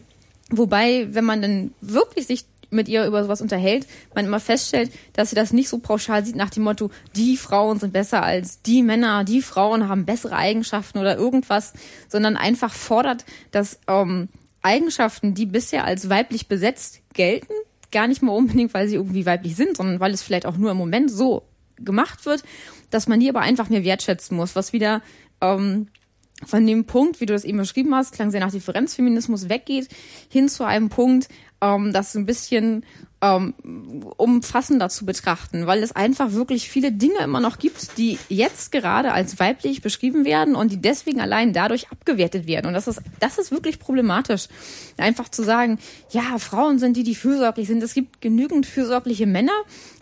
wobei, wenn man dann wirklich sich mit ihr über sowas unterhält, man immer feststellt, dass sie das nicht so pauschal sieht nach dem Motto, die Frauen sind besser als die Männer, die Frauen haben bessere Eigenschaften oder irgendwas, sondern einfach fordert, dass ähm, Eigenschaften, die bisher als weiblich besetzt gelten, gar nicht mal unbedingt, weil sie irgendwie weiblich sind, sondern weil es vielleicht auch nur im Moment so gemacht wird, dass man die aber einfach mehr wertschätzen muss, was wieder ähm, von dem Punkt, wie du das eben beschrieben hast, klang sehr nach Differenzfeminismus, weggeht, hin zu einem Punkt, ähm, das ein bisschen ähm, umfassender zu betrachten, weil es einfach wirklich viele Dinge immer noch gibt, die jetzt gerade als weiblich beschrieben werden und die deswegen allein dadurch abgewertet werden. Und das ist, das ist wirklich problematisch. Einfach zu sagen, ja, Frauen sind die, die fürsorglich sind. Es gibt genügend fürsorgliche Männer,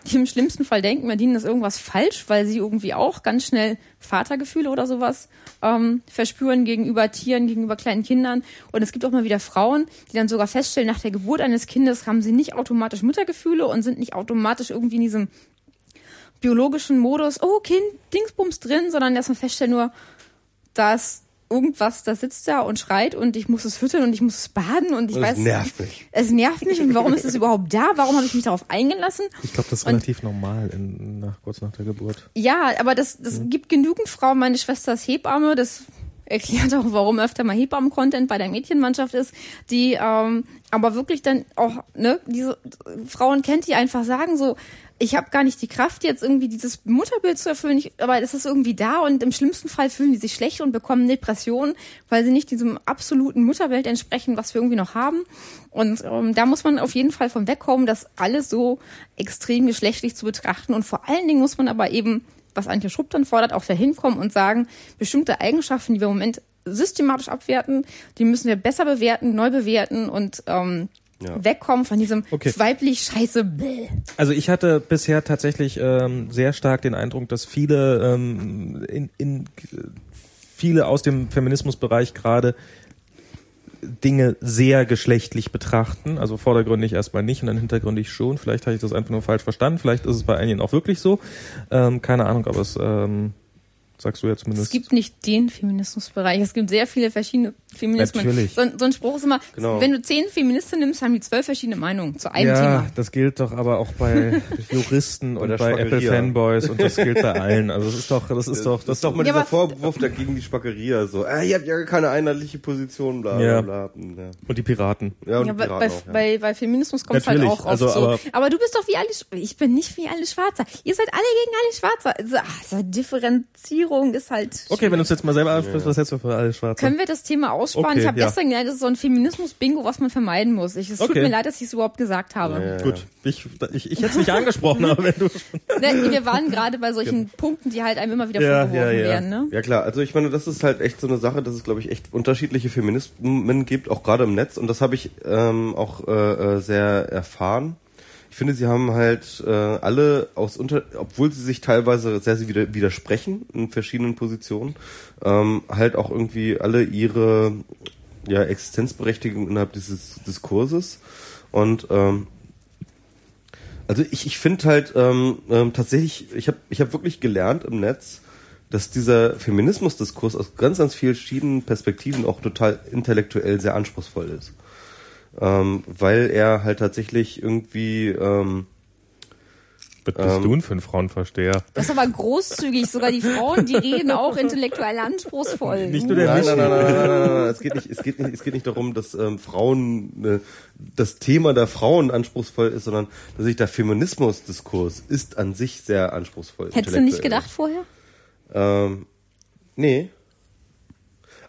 die im schlimmsten Fall denken, bei denen ist irgendwas falsch, weil sie irgendwie auch ganz schnell Vatergefühle oder sowas ähm, verspüren gegenüber Tieren, gegenüber kleinen Kindern. Und es gibt auch mal wieder Frauen, die dann sogar feststellen, nach der Geburt eines Kindes haben sie nicht automatisch Muttergefühle und sind nicht automatisch irgendwie in diesem biologischen Modus, oh, Kind, Dingsbums drin, sondern erstmal feststellen nur, dass irgendwas, da sitzt da und schreit und ich muss es füttern und ich muss es baden und ich
Das
weiß.
nervt mich.
Es nervt mich und warum ist es überhaupt da? Warum habe ich mich darauf eingelassen?
Ich glaube, das ist
Und-
relativ normal in, nach, kurz nach der Geburt.
Ja, aber das, das gibt genügend Frauen. Meine Schwester ist Hebamme, das erklärt auch, warum öfter mal Hebammen-Content bei der Mädchenmannschaft ist, die ähm, aber wirklich dann auch, ne, diese Frauen kennt, die einfach sagen so, ich habe gar nicht die Kraft, jetzt irgendwie dieses Mutterbild zu erfüllen, ich, aber es ist irgendwie da und im schlimmsten Fall fühlen die sich schlecht und bekommen Depressionen, weil sie nicht diesem absoluten Mutterbild entsprechen, was wir irgendwie noch haben. Und ähm, da muss man auf jeden Fall von wegkommen, das alles so extrem geschlechtlich zu betrachten. Und vor allen Dingen muss man aber eben, was Antje Schrupp dann fordert, auch dahin kommen und sagen, bestimmte Eigenschaften, die wir im Moment systematisch abwerten, die müssen wir besser bewerten, neu bewerten und ähm,
Ja.
wegkommen von diesem
Okay.
weiblich scheiße bäh.
Also ich hatte bisher tatsächlich ähm, sehr stark den Eindruck, dass viele ähm, in, in viele aus dem Feminismusbereich gerade Dinge sehr geschlechtlich betrachten, also vordergründig erstmal nicht und dann hintergründig schon. Vielleicht habe ich das einfach nur falsch verstanden, vielleicht ist es bei einigen auch wirklich so. Ähm, keine Ahnung, aber es ähm, sagst du ja zumindest.
Es gibt nicht den Feminismusbereich. Es gibt sehr viele verschiedene Feminismen.
Natürlich.
So, ein- so ein Spruch ist immer,
Genau.
wenn du zehn Feministen nimmst, haben die zwölf verschiedene Meinungen zu einem
ja,
Thema.
das gilt doch aber auch bei Juristen und bei
Schwackeria.
Apple Fanboys und das gilt bei allen. Also es ist doch, das ist doch,
Das ist doch mal
Ja,
dieser Vorwurf dagegen die Spackeria, so, äh, ihr habt ja keine einheitliche Position, bla, bla,
Ja.
bla. Ja,
und die Piraten.
ja und
Ja,
die Piraten
bei,
auch, ja.
bei, bei Feminismus kommt es halt auch oft
also,
so.
aber-
Aber, du bist doch wie alle, Sch- ich bin nicht wie alle Schwarzer. Ihr seid alle gegen alle Schwarzer. Also, ach, so Differenzierung ist halt.
Okay, wenn du es jetzt mal selber ansprichst, was hättest du für alle Schwarze?
Können wir das Thema aussparen?
Okay,
ich habe
ja.
gestern gelernt, das ist so ein Feminismus-Bingo, was man vermeiden muss. Ich, es tut
Okay.
mir leid, dass ich es überhaupt gesagt habe.
Ja, ja.
Gut, ich, ich, ich hätte es nicht angesprochen, aber wenn du
Ne, wir waren gerade bei solchen Punkten, die halt einem immer wieder
Ja,
vorgeworfen
ja, ja.
werden. Ne?
Ja klar, also ich meine, das ist halt echt so eine Sache, dass es glaube ich echt unterschiedliche Feminismen gibt, auch gerade im Netz und das habe ich ähm, auch äh, äh, sehr erfahren. Ich finde, sie haben halt äh, alle aus unter, obwohl sie sich teilweise sehr, sehr widersprechen in verschiedenen Positionen, ähm, halt auch irgendwie alle ihre ja, Existenzberechtigung innerhalb dieses Diskurses und ähm, also ich, ich finde halt ähm, ähm, tatsächlich, ich habe ich hab wirklich gelernt im Netz, dass dieser Feminismusdiskurs aus ganz, ganz vielen verschiedenen Perspektiven auch total intellektuell sehr anspruchsvoll ist. Ähm, weil er halt tatsächlich irgendwie ähm,
Was bist du denn für ein Frauenversteher?
Das ist aber großzügig. Sogar die Frauen, die reden auch intellektuell anspruchsvoll.
Nicht nur der
Nein,
Michi.
nein, nein, nein, nein, nein, nein, nein. Es geht nicht, es geht nicht, es geht nicht darum, dass ähm, Frauen äh, das Thema der Frauen anspruchsvoll ist, sondern dass sich der Feminismusdiskurs ist an sich sehr anspruchsvoll.
Hättest du nicht gedacht vorher?
Ähm, nee.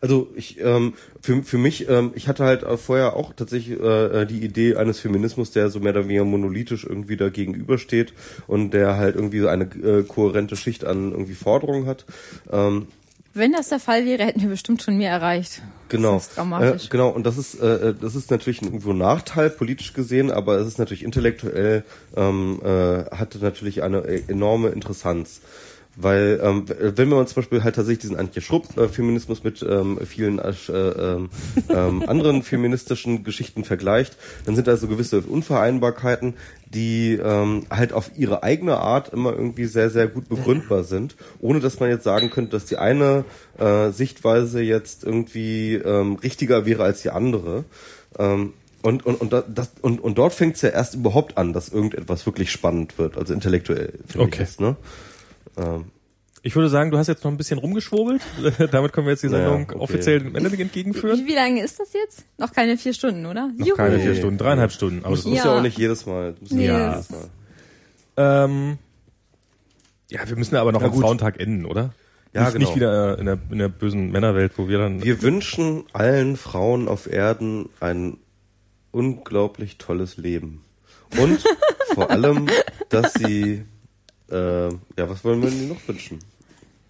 Also ich ähm, für, für mich, ähm, ich hatte halt äh, vorher auch tatsächlich äh, äh, die Idee eines Feminismus, der so mehr oder weniger monolithisch irgendwie da gegenübersteht und der halt irgendwie so eine äh, kohärente Schicht an irgendwie Forderungen hat. Ähm,
Wenn das der Fall wäre, hätten wir bestimmt schon mehr erreicht.
Genau.
Das ist dramatisch.
Äh, genau, und das ist, äh, das ist natürlich ein irgendwo Nachteil, politisch gesehen, aber es ist natürlich intellektuell, ähm, äh, hatte natürlich eine äh, enorme Interessanz. Weil, ähm, wenn wir uns zum Beispiel halt tatsächlich diesen Antje Schrupp-Feminismus mit ähm, vielen äh, ähm, ähm, anderen feministischen Geschichten vergleicht, dann sind da so gewisse Unvereinbarkeiten, die ähm, halt auf ihre eigene Art immer irgendwie sehr, sehr gut begründbar sind, ohne dass man jetzt sagen könnte, dass die eine äh, Sichtweise jetzt irgendwie ähm, richtiger wäre als die andere. Ähm, und, und, und, da- das, und, und dort fängt es ja erst überhaupt an, dass irgendetwas wirklich spannend wird, also intellektuell, finde
Okay.
ich. Ist, ne? Ähm,
Ich würde sagen, du hast jetzt noch ein bisschen rumgeschwobelt. Damit können wir jetzt die
Ja,
Sendung
okay.
offiziell dem Ende entgegenführen.
Wie, wie lange ist das jetzt? Noch keine vier Stunden, oder?
Noch keine vier. Stunden, dreieinhalb Stunden. Aber
das
das
muss
ist,
ja.
Ja.
auch nicht jedes Mal.
Nee,
ja jedes Mal.
ähm, ja, wir müssen ja aber noch
Ja,
am. Frauentag enden, oder? Ja, nicht, genau. nicht wieder in der, in der bösen Männerwelt, wo wir dann.
Wir wünschen allen Frauen auf Erden ein unglaublich tolles Leben. Und vor allem, dass sie, äh, ja, was wollen wir ihnen noch wünschen?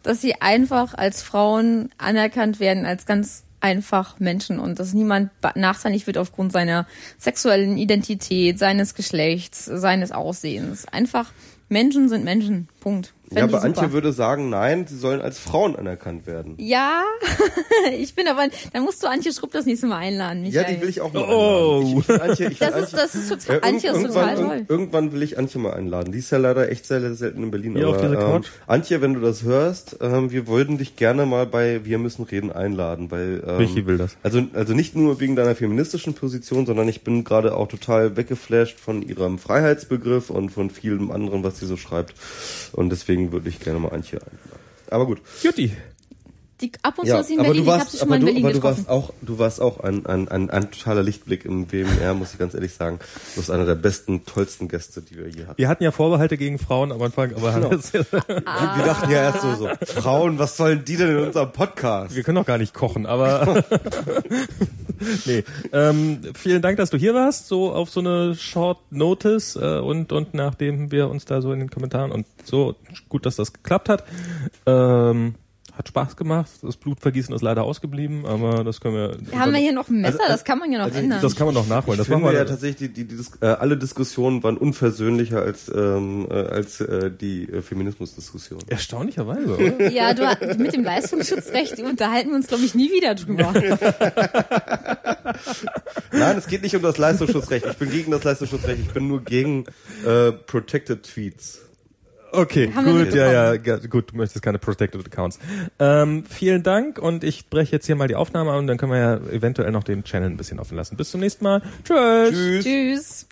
Dass sie einfach als Frauen anerkannt werden, als ganz einfach Menschen und dass niemand nachteilig wird aufgrund seiner sexuellen Identität, seines Geschlechts, seines Aussehens. Einfach Menschen sind Menschen. Punkt.
Fänd ja, aber Antje würde sagen, nein, sie sollen als Frauen anerkannt werden.
Ja, ich bin aber, dann musst du Antje Schrupp das nächste Mal einladen.
Michael. Ja, die will ich auch mal oh. einladen. Ich, ich Antje,
ich das, ist, das ist total, äh, Antje ist total toll.
Irgendwann will ich Antje mal einladen. Die ist ja leider echt sehr, sehr selten in Berlin. Hier aber, auf dieser ähm, Couch. Antje, wenn du das hörst, ähm, wir wollten dich gerne mal bei Wir müssen reden einladen, weil, ähm,
Michi will das.
Also, also nicht nur wegen deiner feministischen Position, sondern ich bin gerade auch total weggeflasht von ihrem Freiheitsbegriff und von vielem anderen, was sie so schreibt. Und deswegen würde ich gerne mal Antje einladen. Aber gut.
Jutti.
Die, ab und zu ja, sie in Berlin,
du warst, ich schon mal in Berlin aber du warst auch, du warst auch ein, ein, ein, ein totaler Lichtblick im WMR, muss ich ganz ehrlich sagen. Du bist einer der besten, tollsten Gäste, die wir je hatten.
Wir hatten ja Vorbehalte gegen Frauen am Anfang, aber genau.
ah. wir dachten ja erst so, so, Frauen, was sollen die denn in unserem Podcast?
Wir können doch gar nicht kochen, aber nee. Ähm, vielen Dank, dass du hier warst, so auf so eine Short Notice äh, und, und nachdem wir uns da so in den Kommentaren und so gut, dass das geklappt hat. Ähm, hat Spaß gemacht. Das Blutvergießen ist leider ausgeblieben, aber das können wir.
wir haben wir hier noch ein Messer? Also, das kann man ja noch also ändern.
Das kann man noch nachholen.
Ich
das
finde ja tatsächlich, die, die, die äh, alle Diskussionen waren unversöhnlicher als ähm, äh, als äh, die äh, Feminismusdiskussion.
Erstaunlicherweise. Oder?
ja, du mit dem Leistungsschutzrecht unterhalten wir uns glaube ich nie wieder drüber.
Nein, es geht nicht um das Leistungsschutzrecht. Ich bin gegen das Leistungsschutzrecht. Ich bin nur gegen äh, protected Tweets.
Okay, gut, ja, ja, gut, du möchtest keine Protected Accounts. Ähm, vielen Dank und ich breche jetzt hier mal die Aufnahme an und dann können wir ja eventuell noch den Channel ein bisschen offen lassen. Bis zum nächsten Mal. Tschüss.
Tschüss. Tschüss.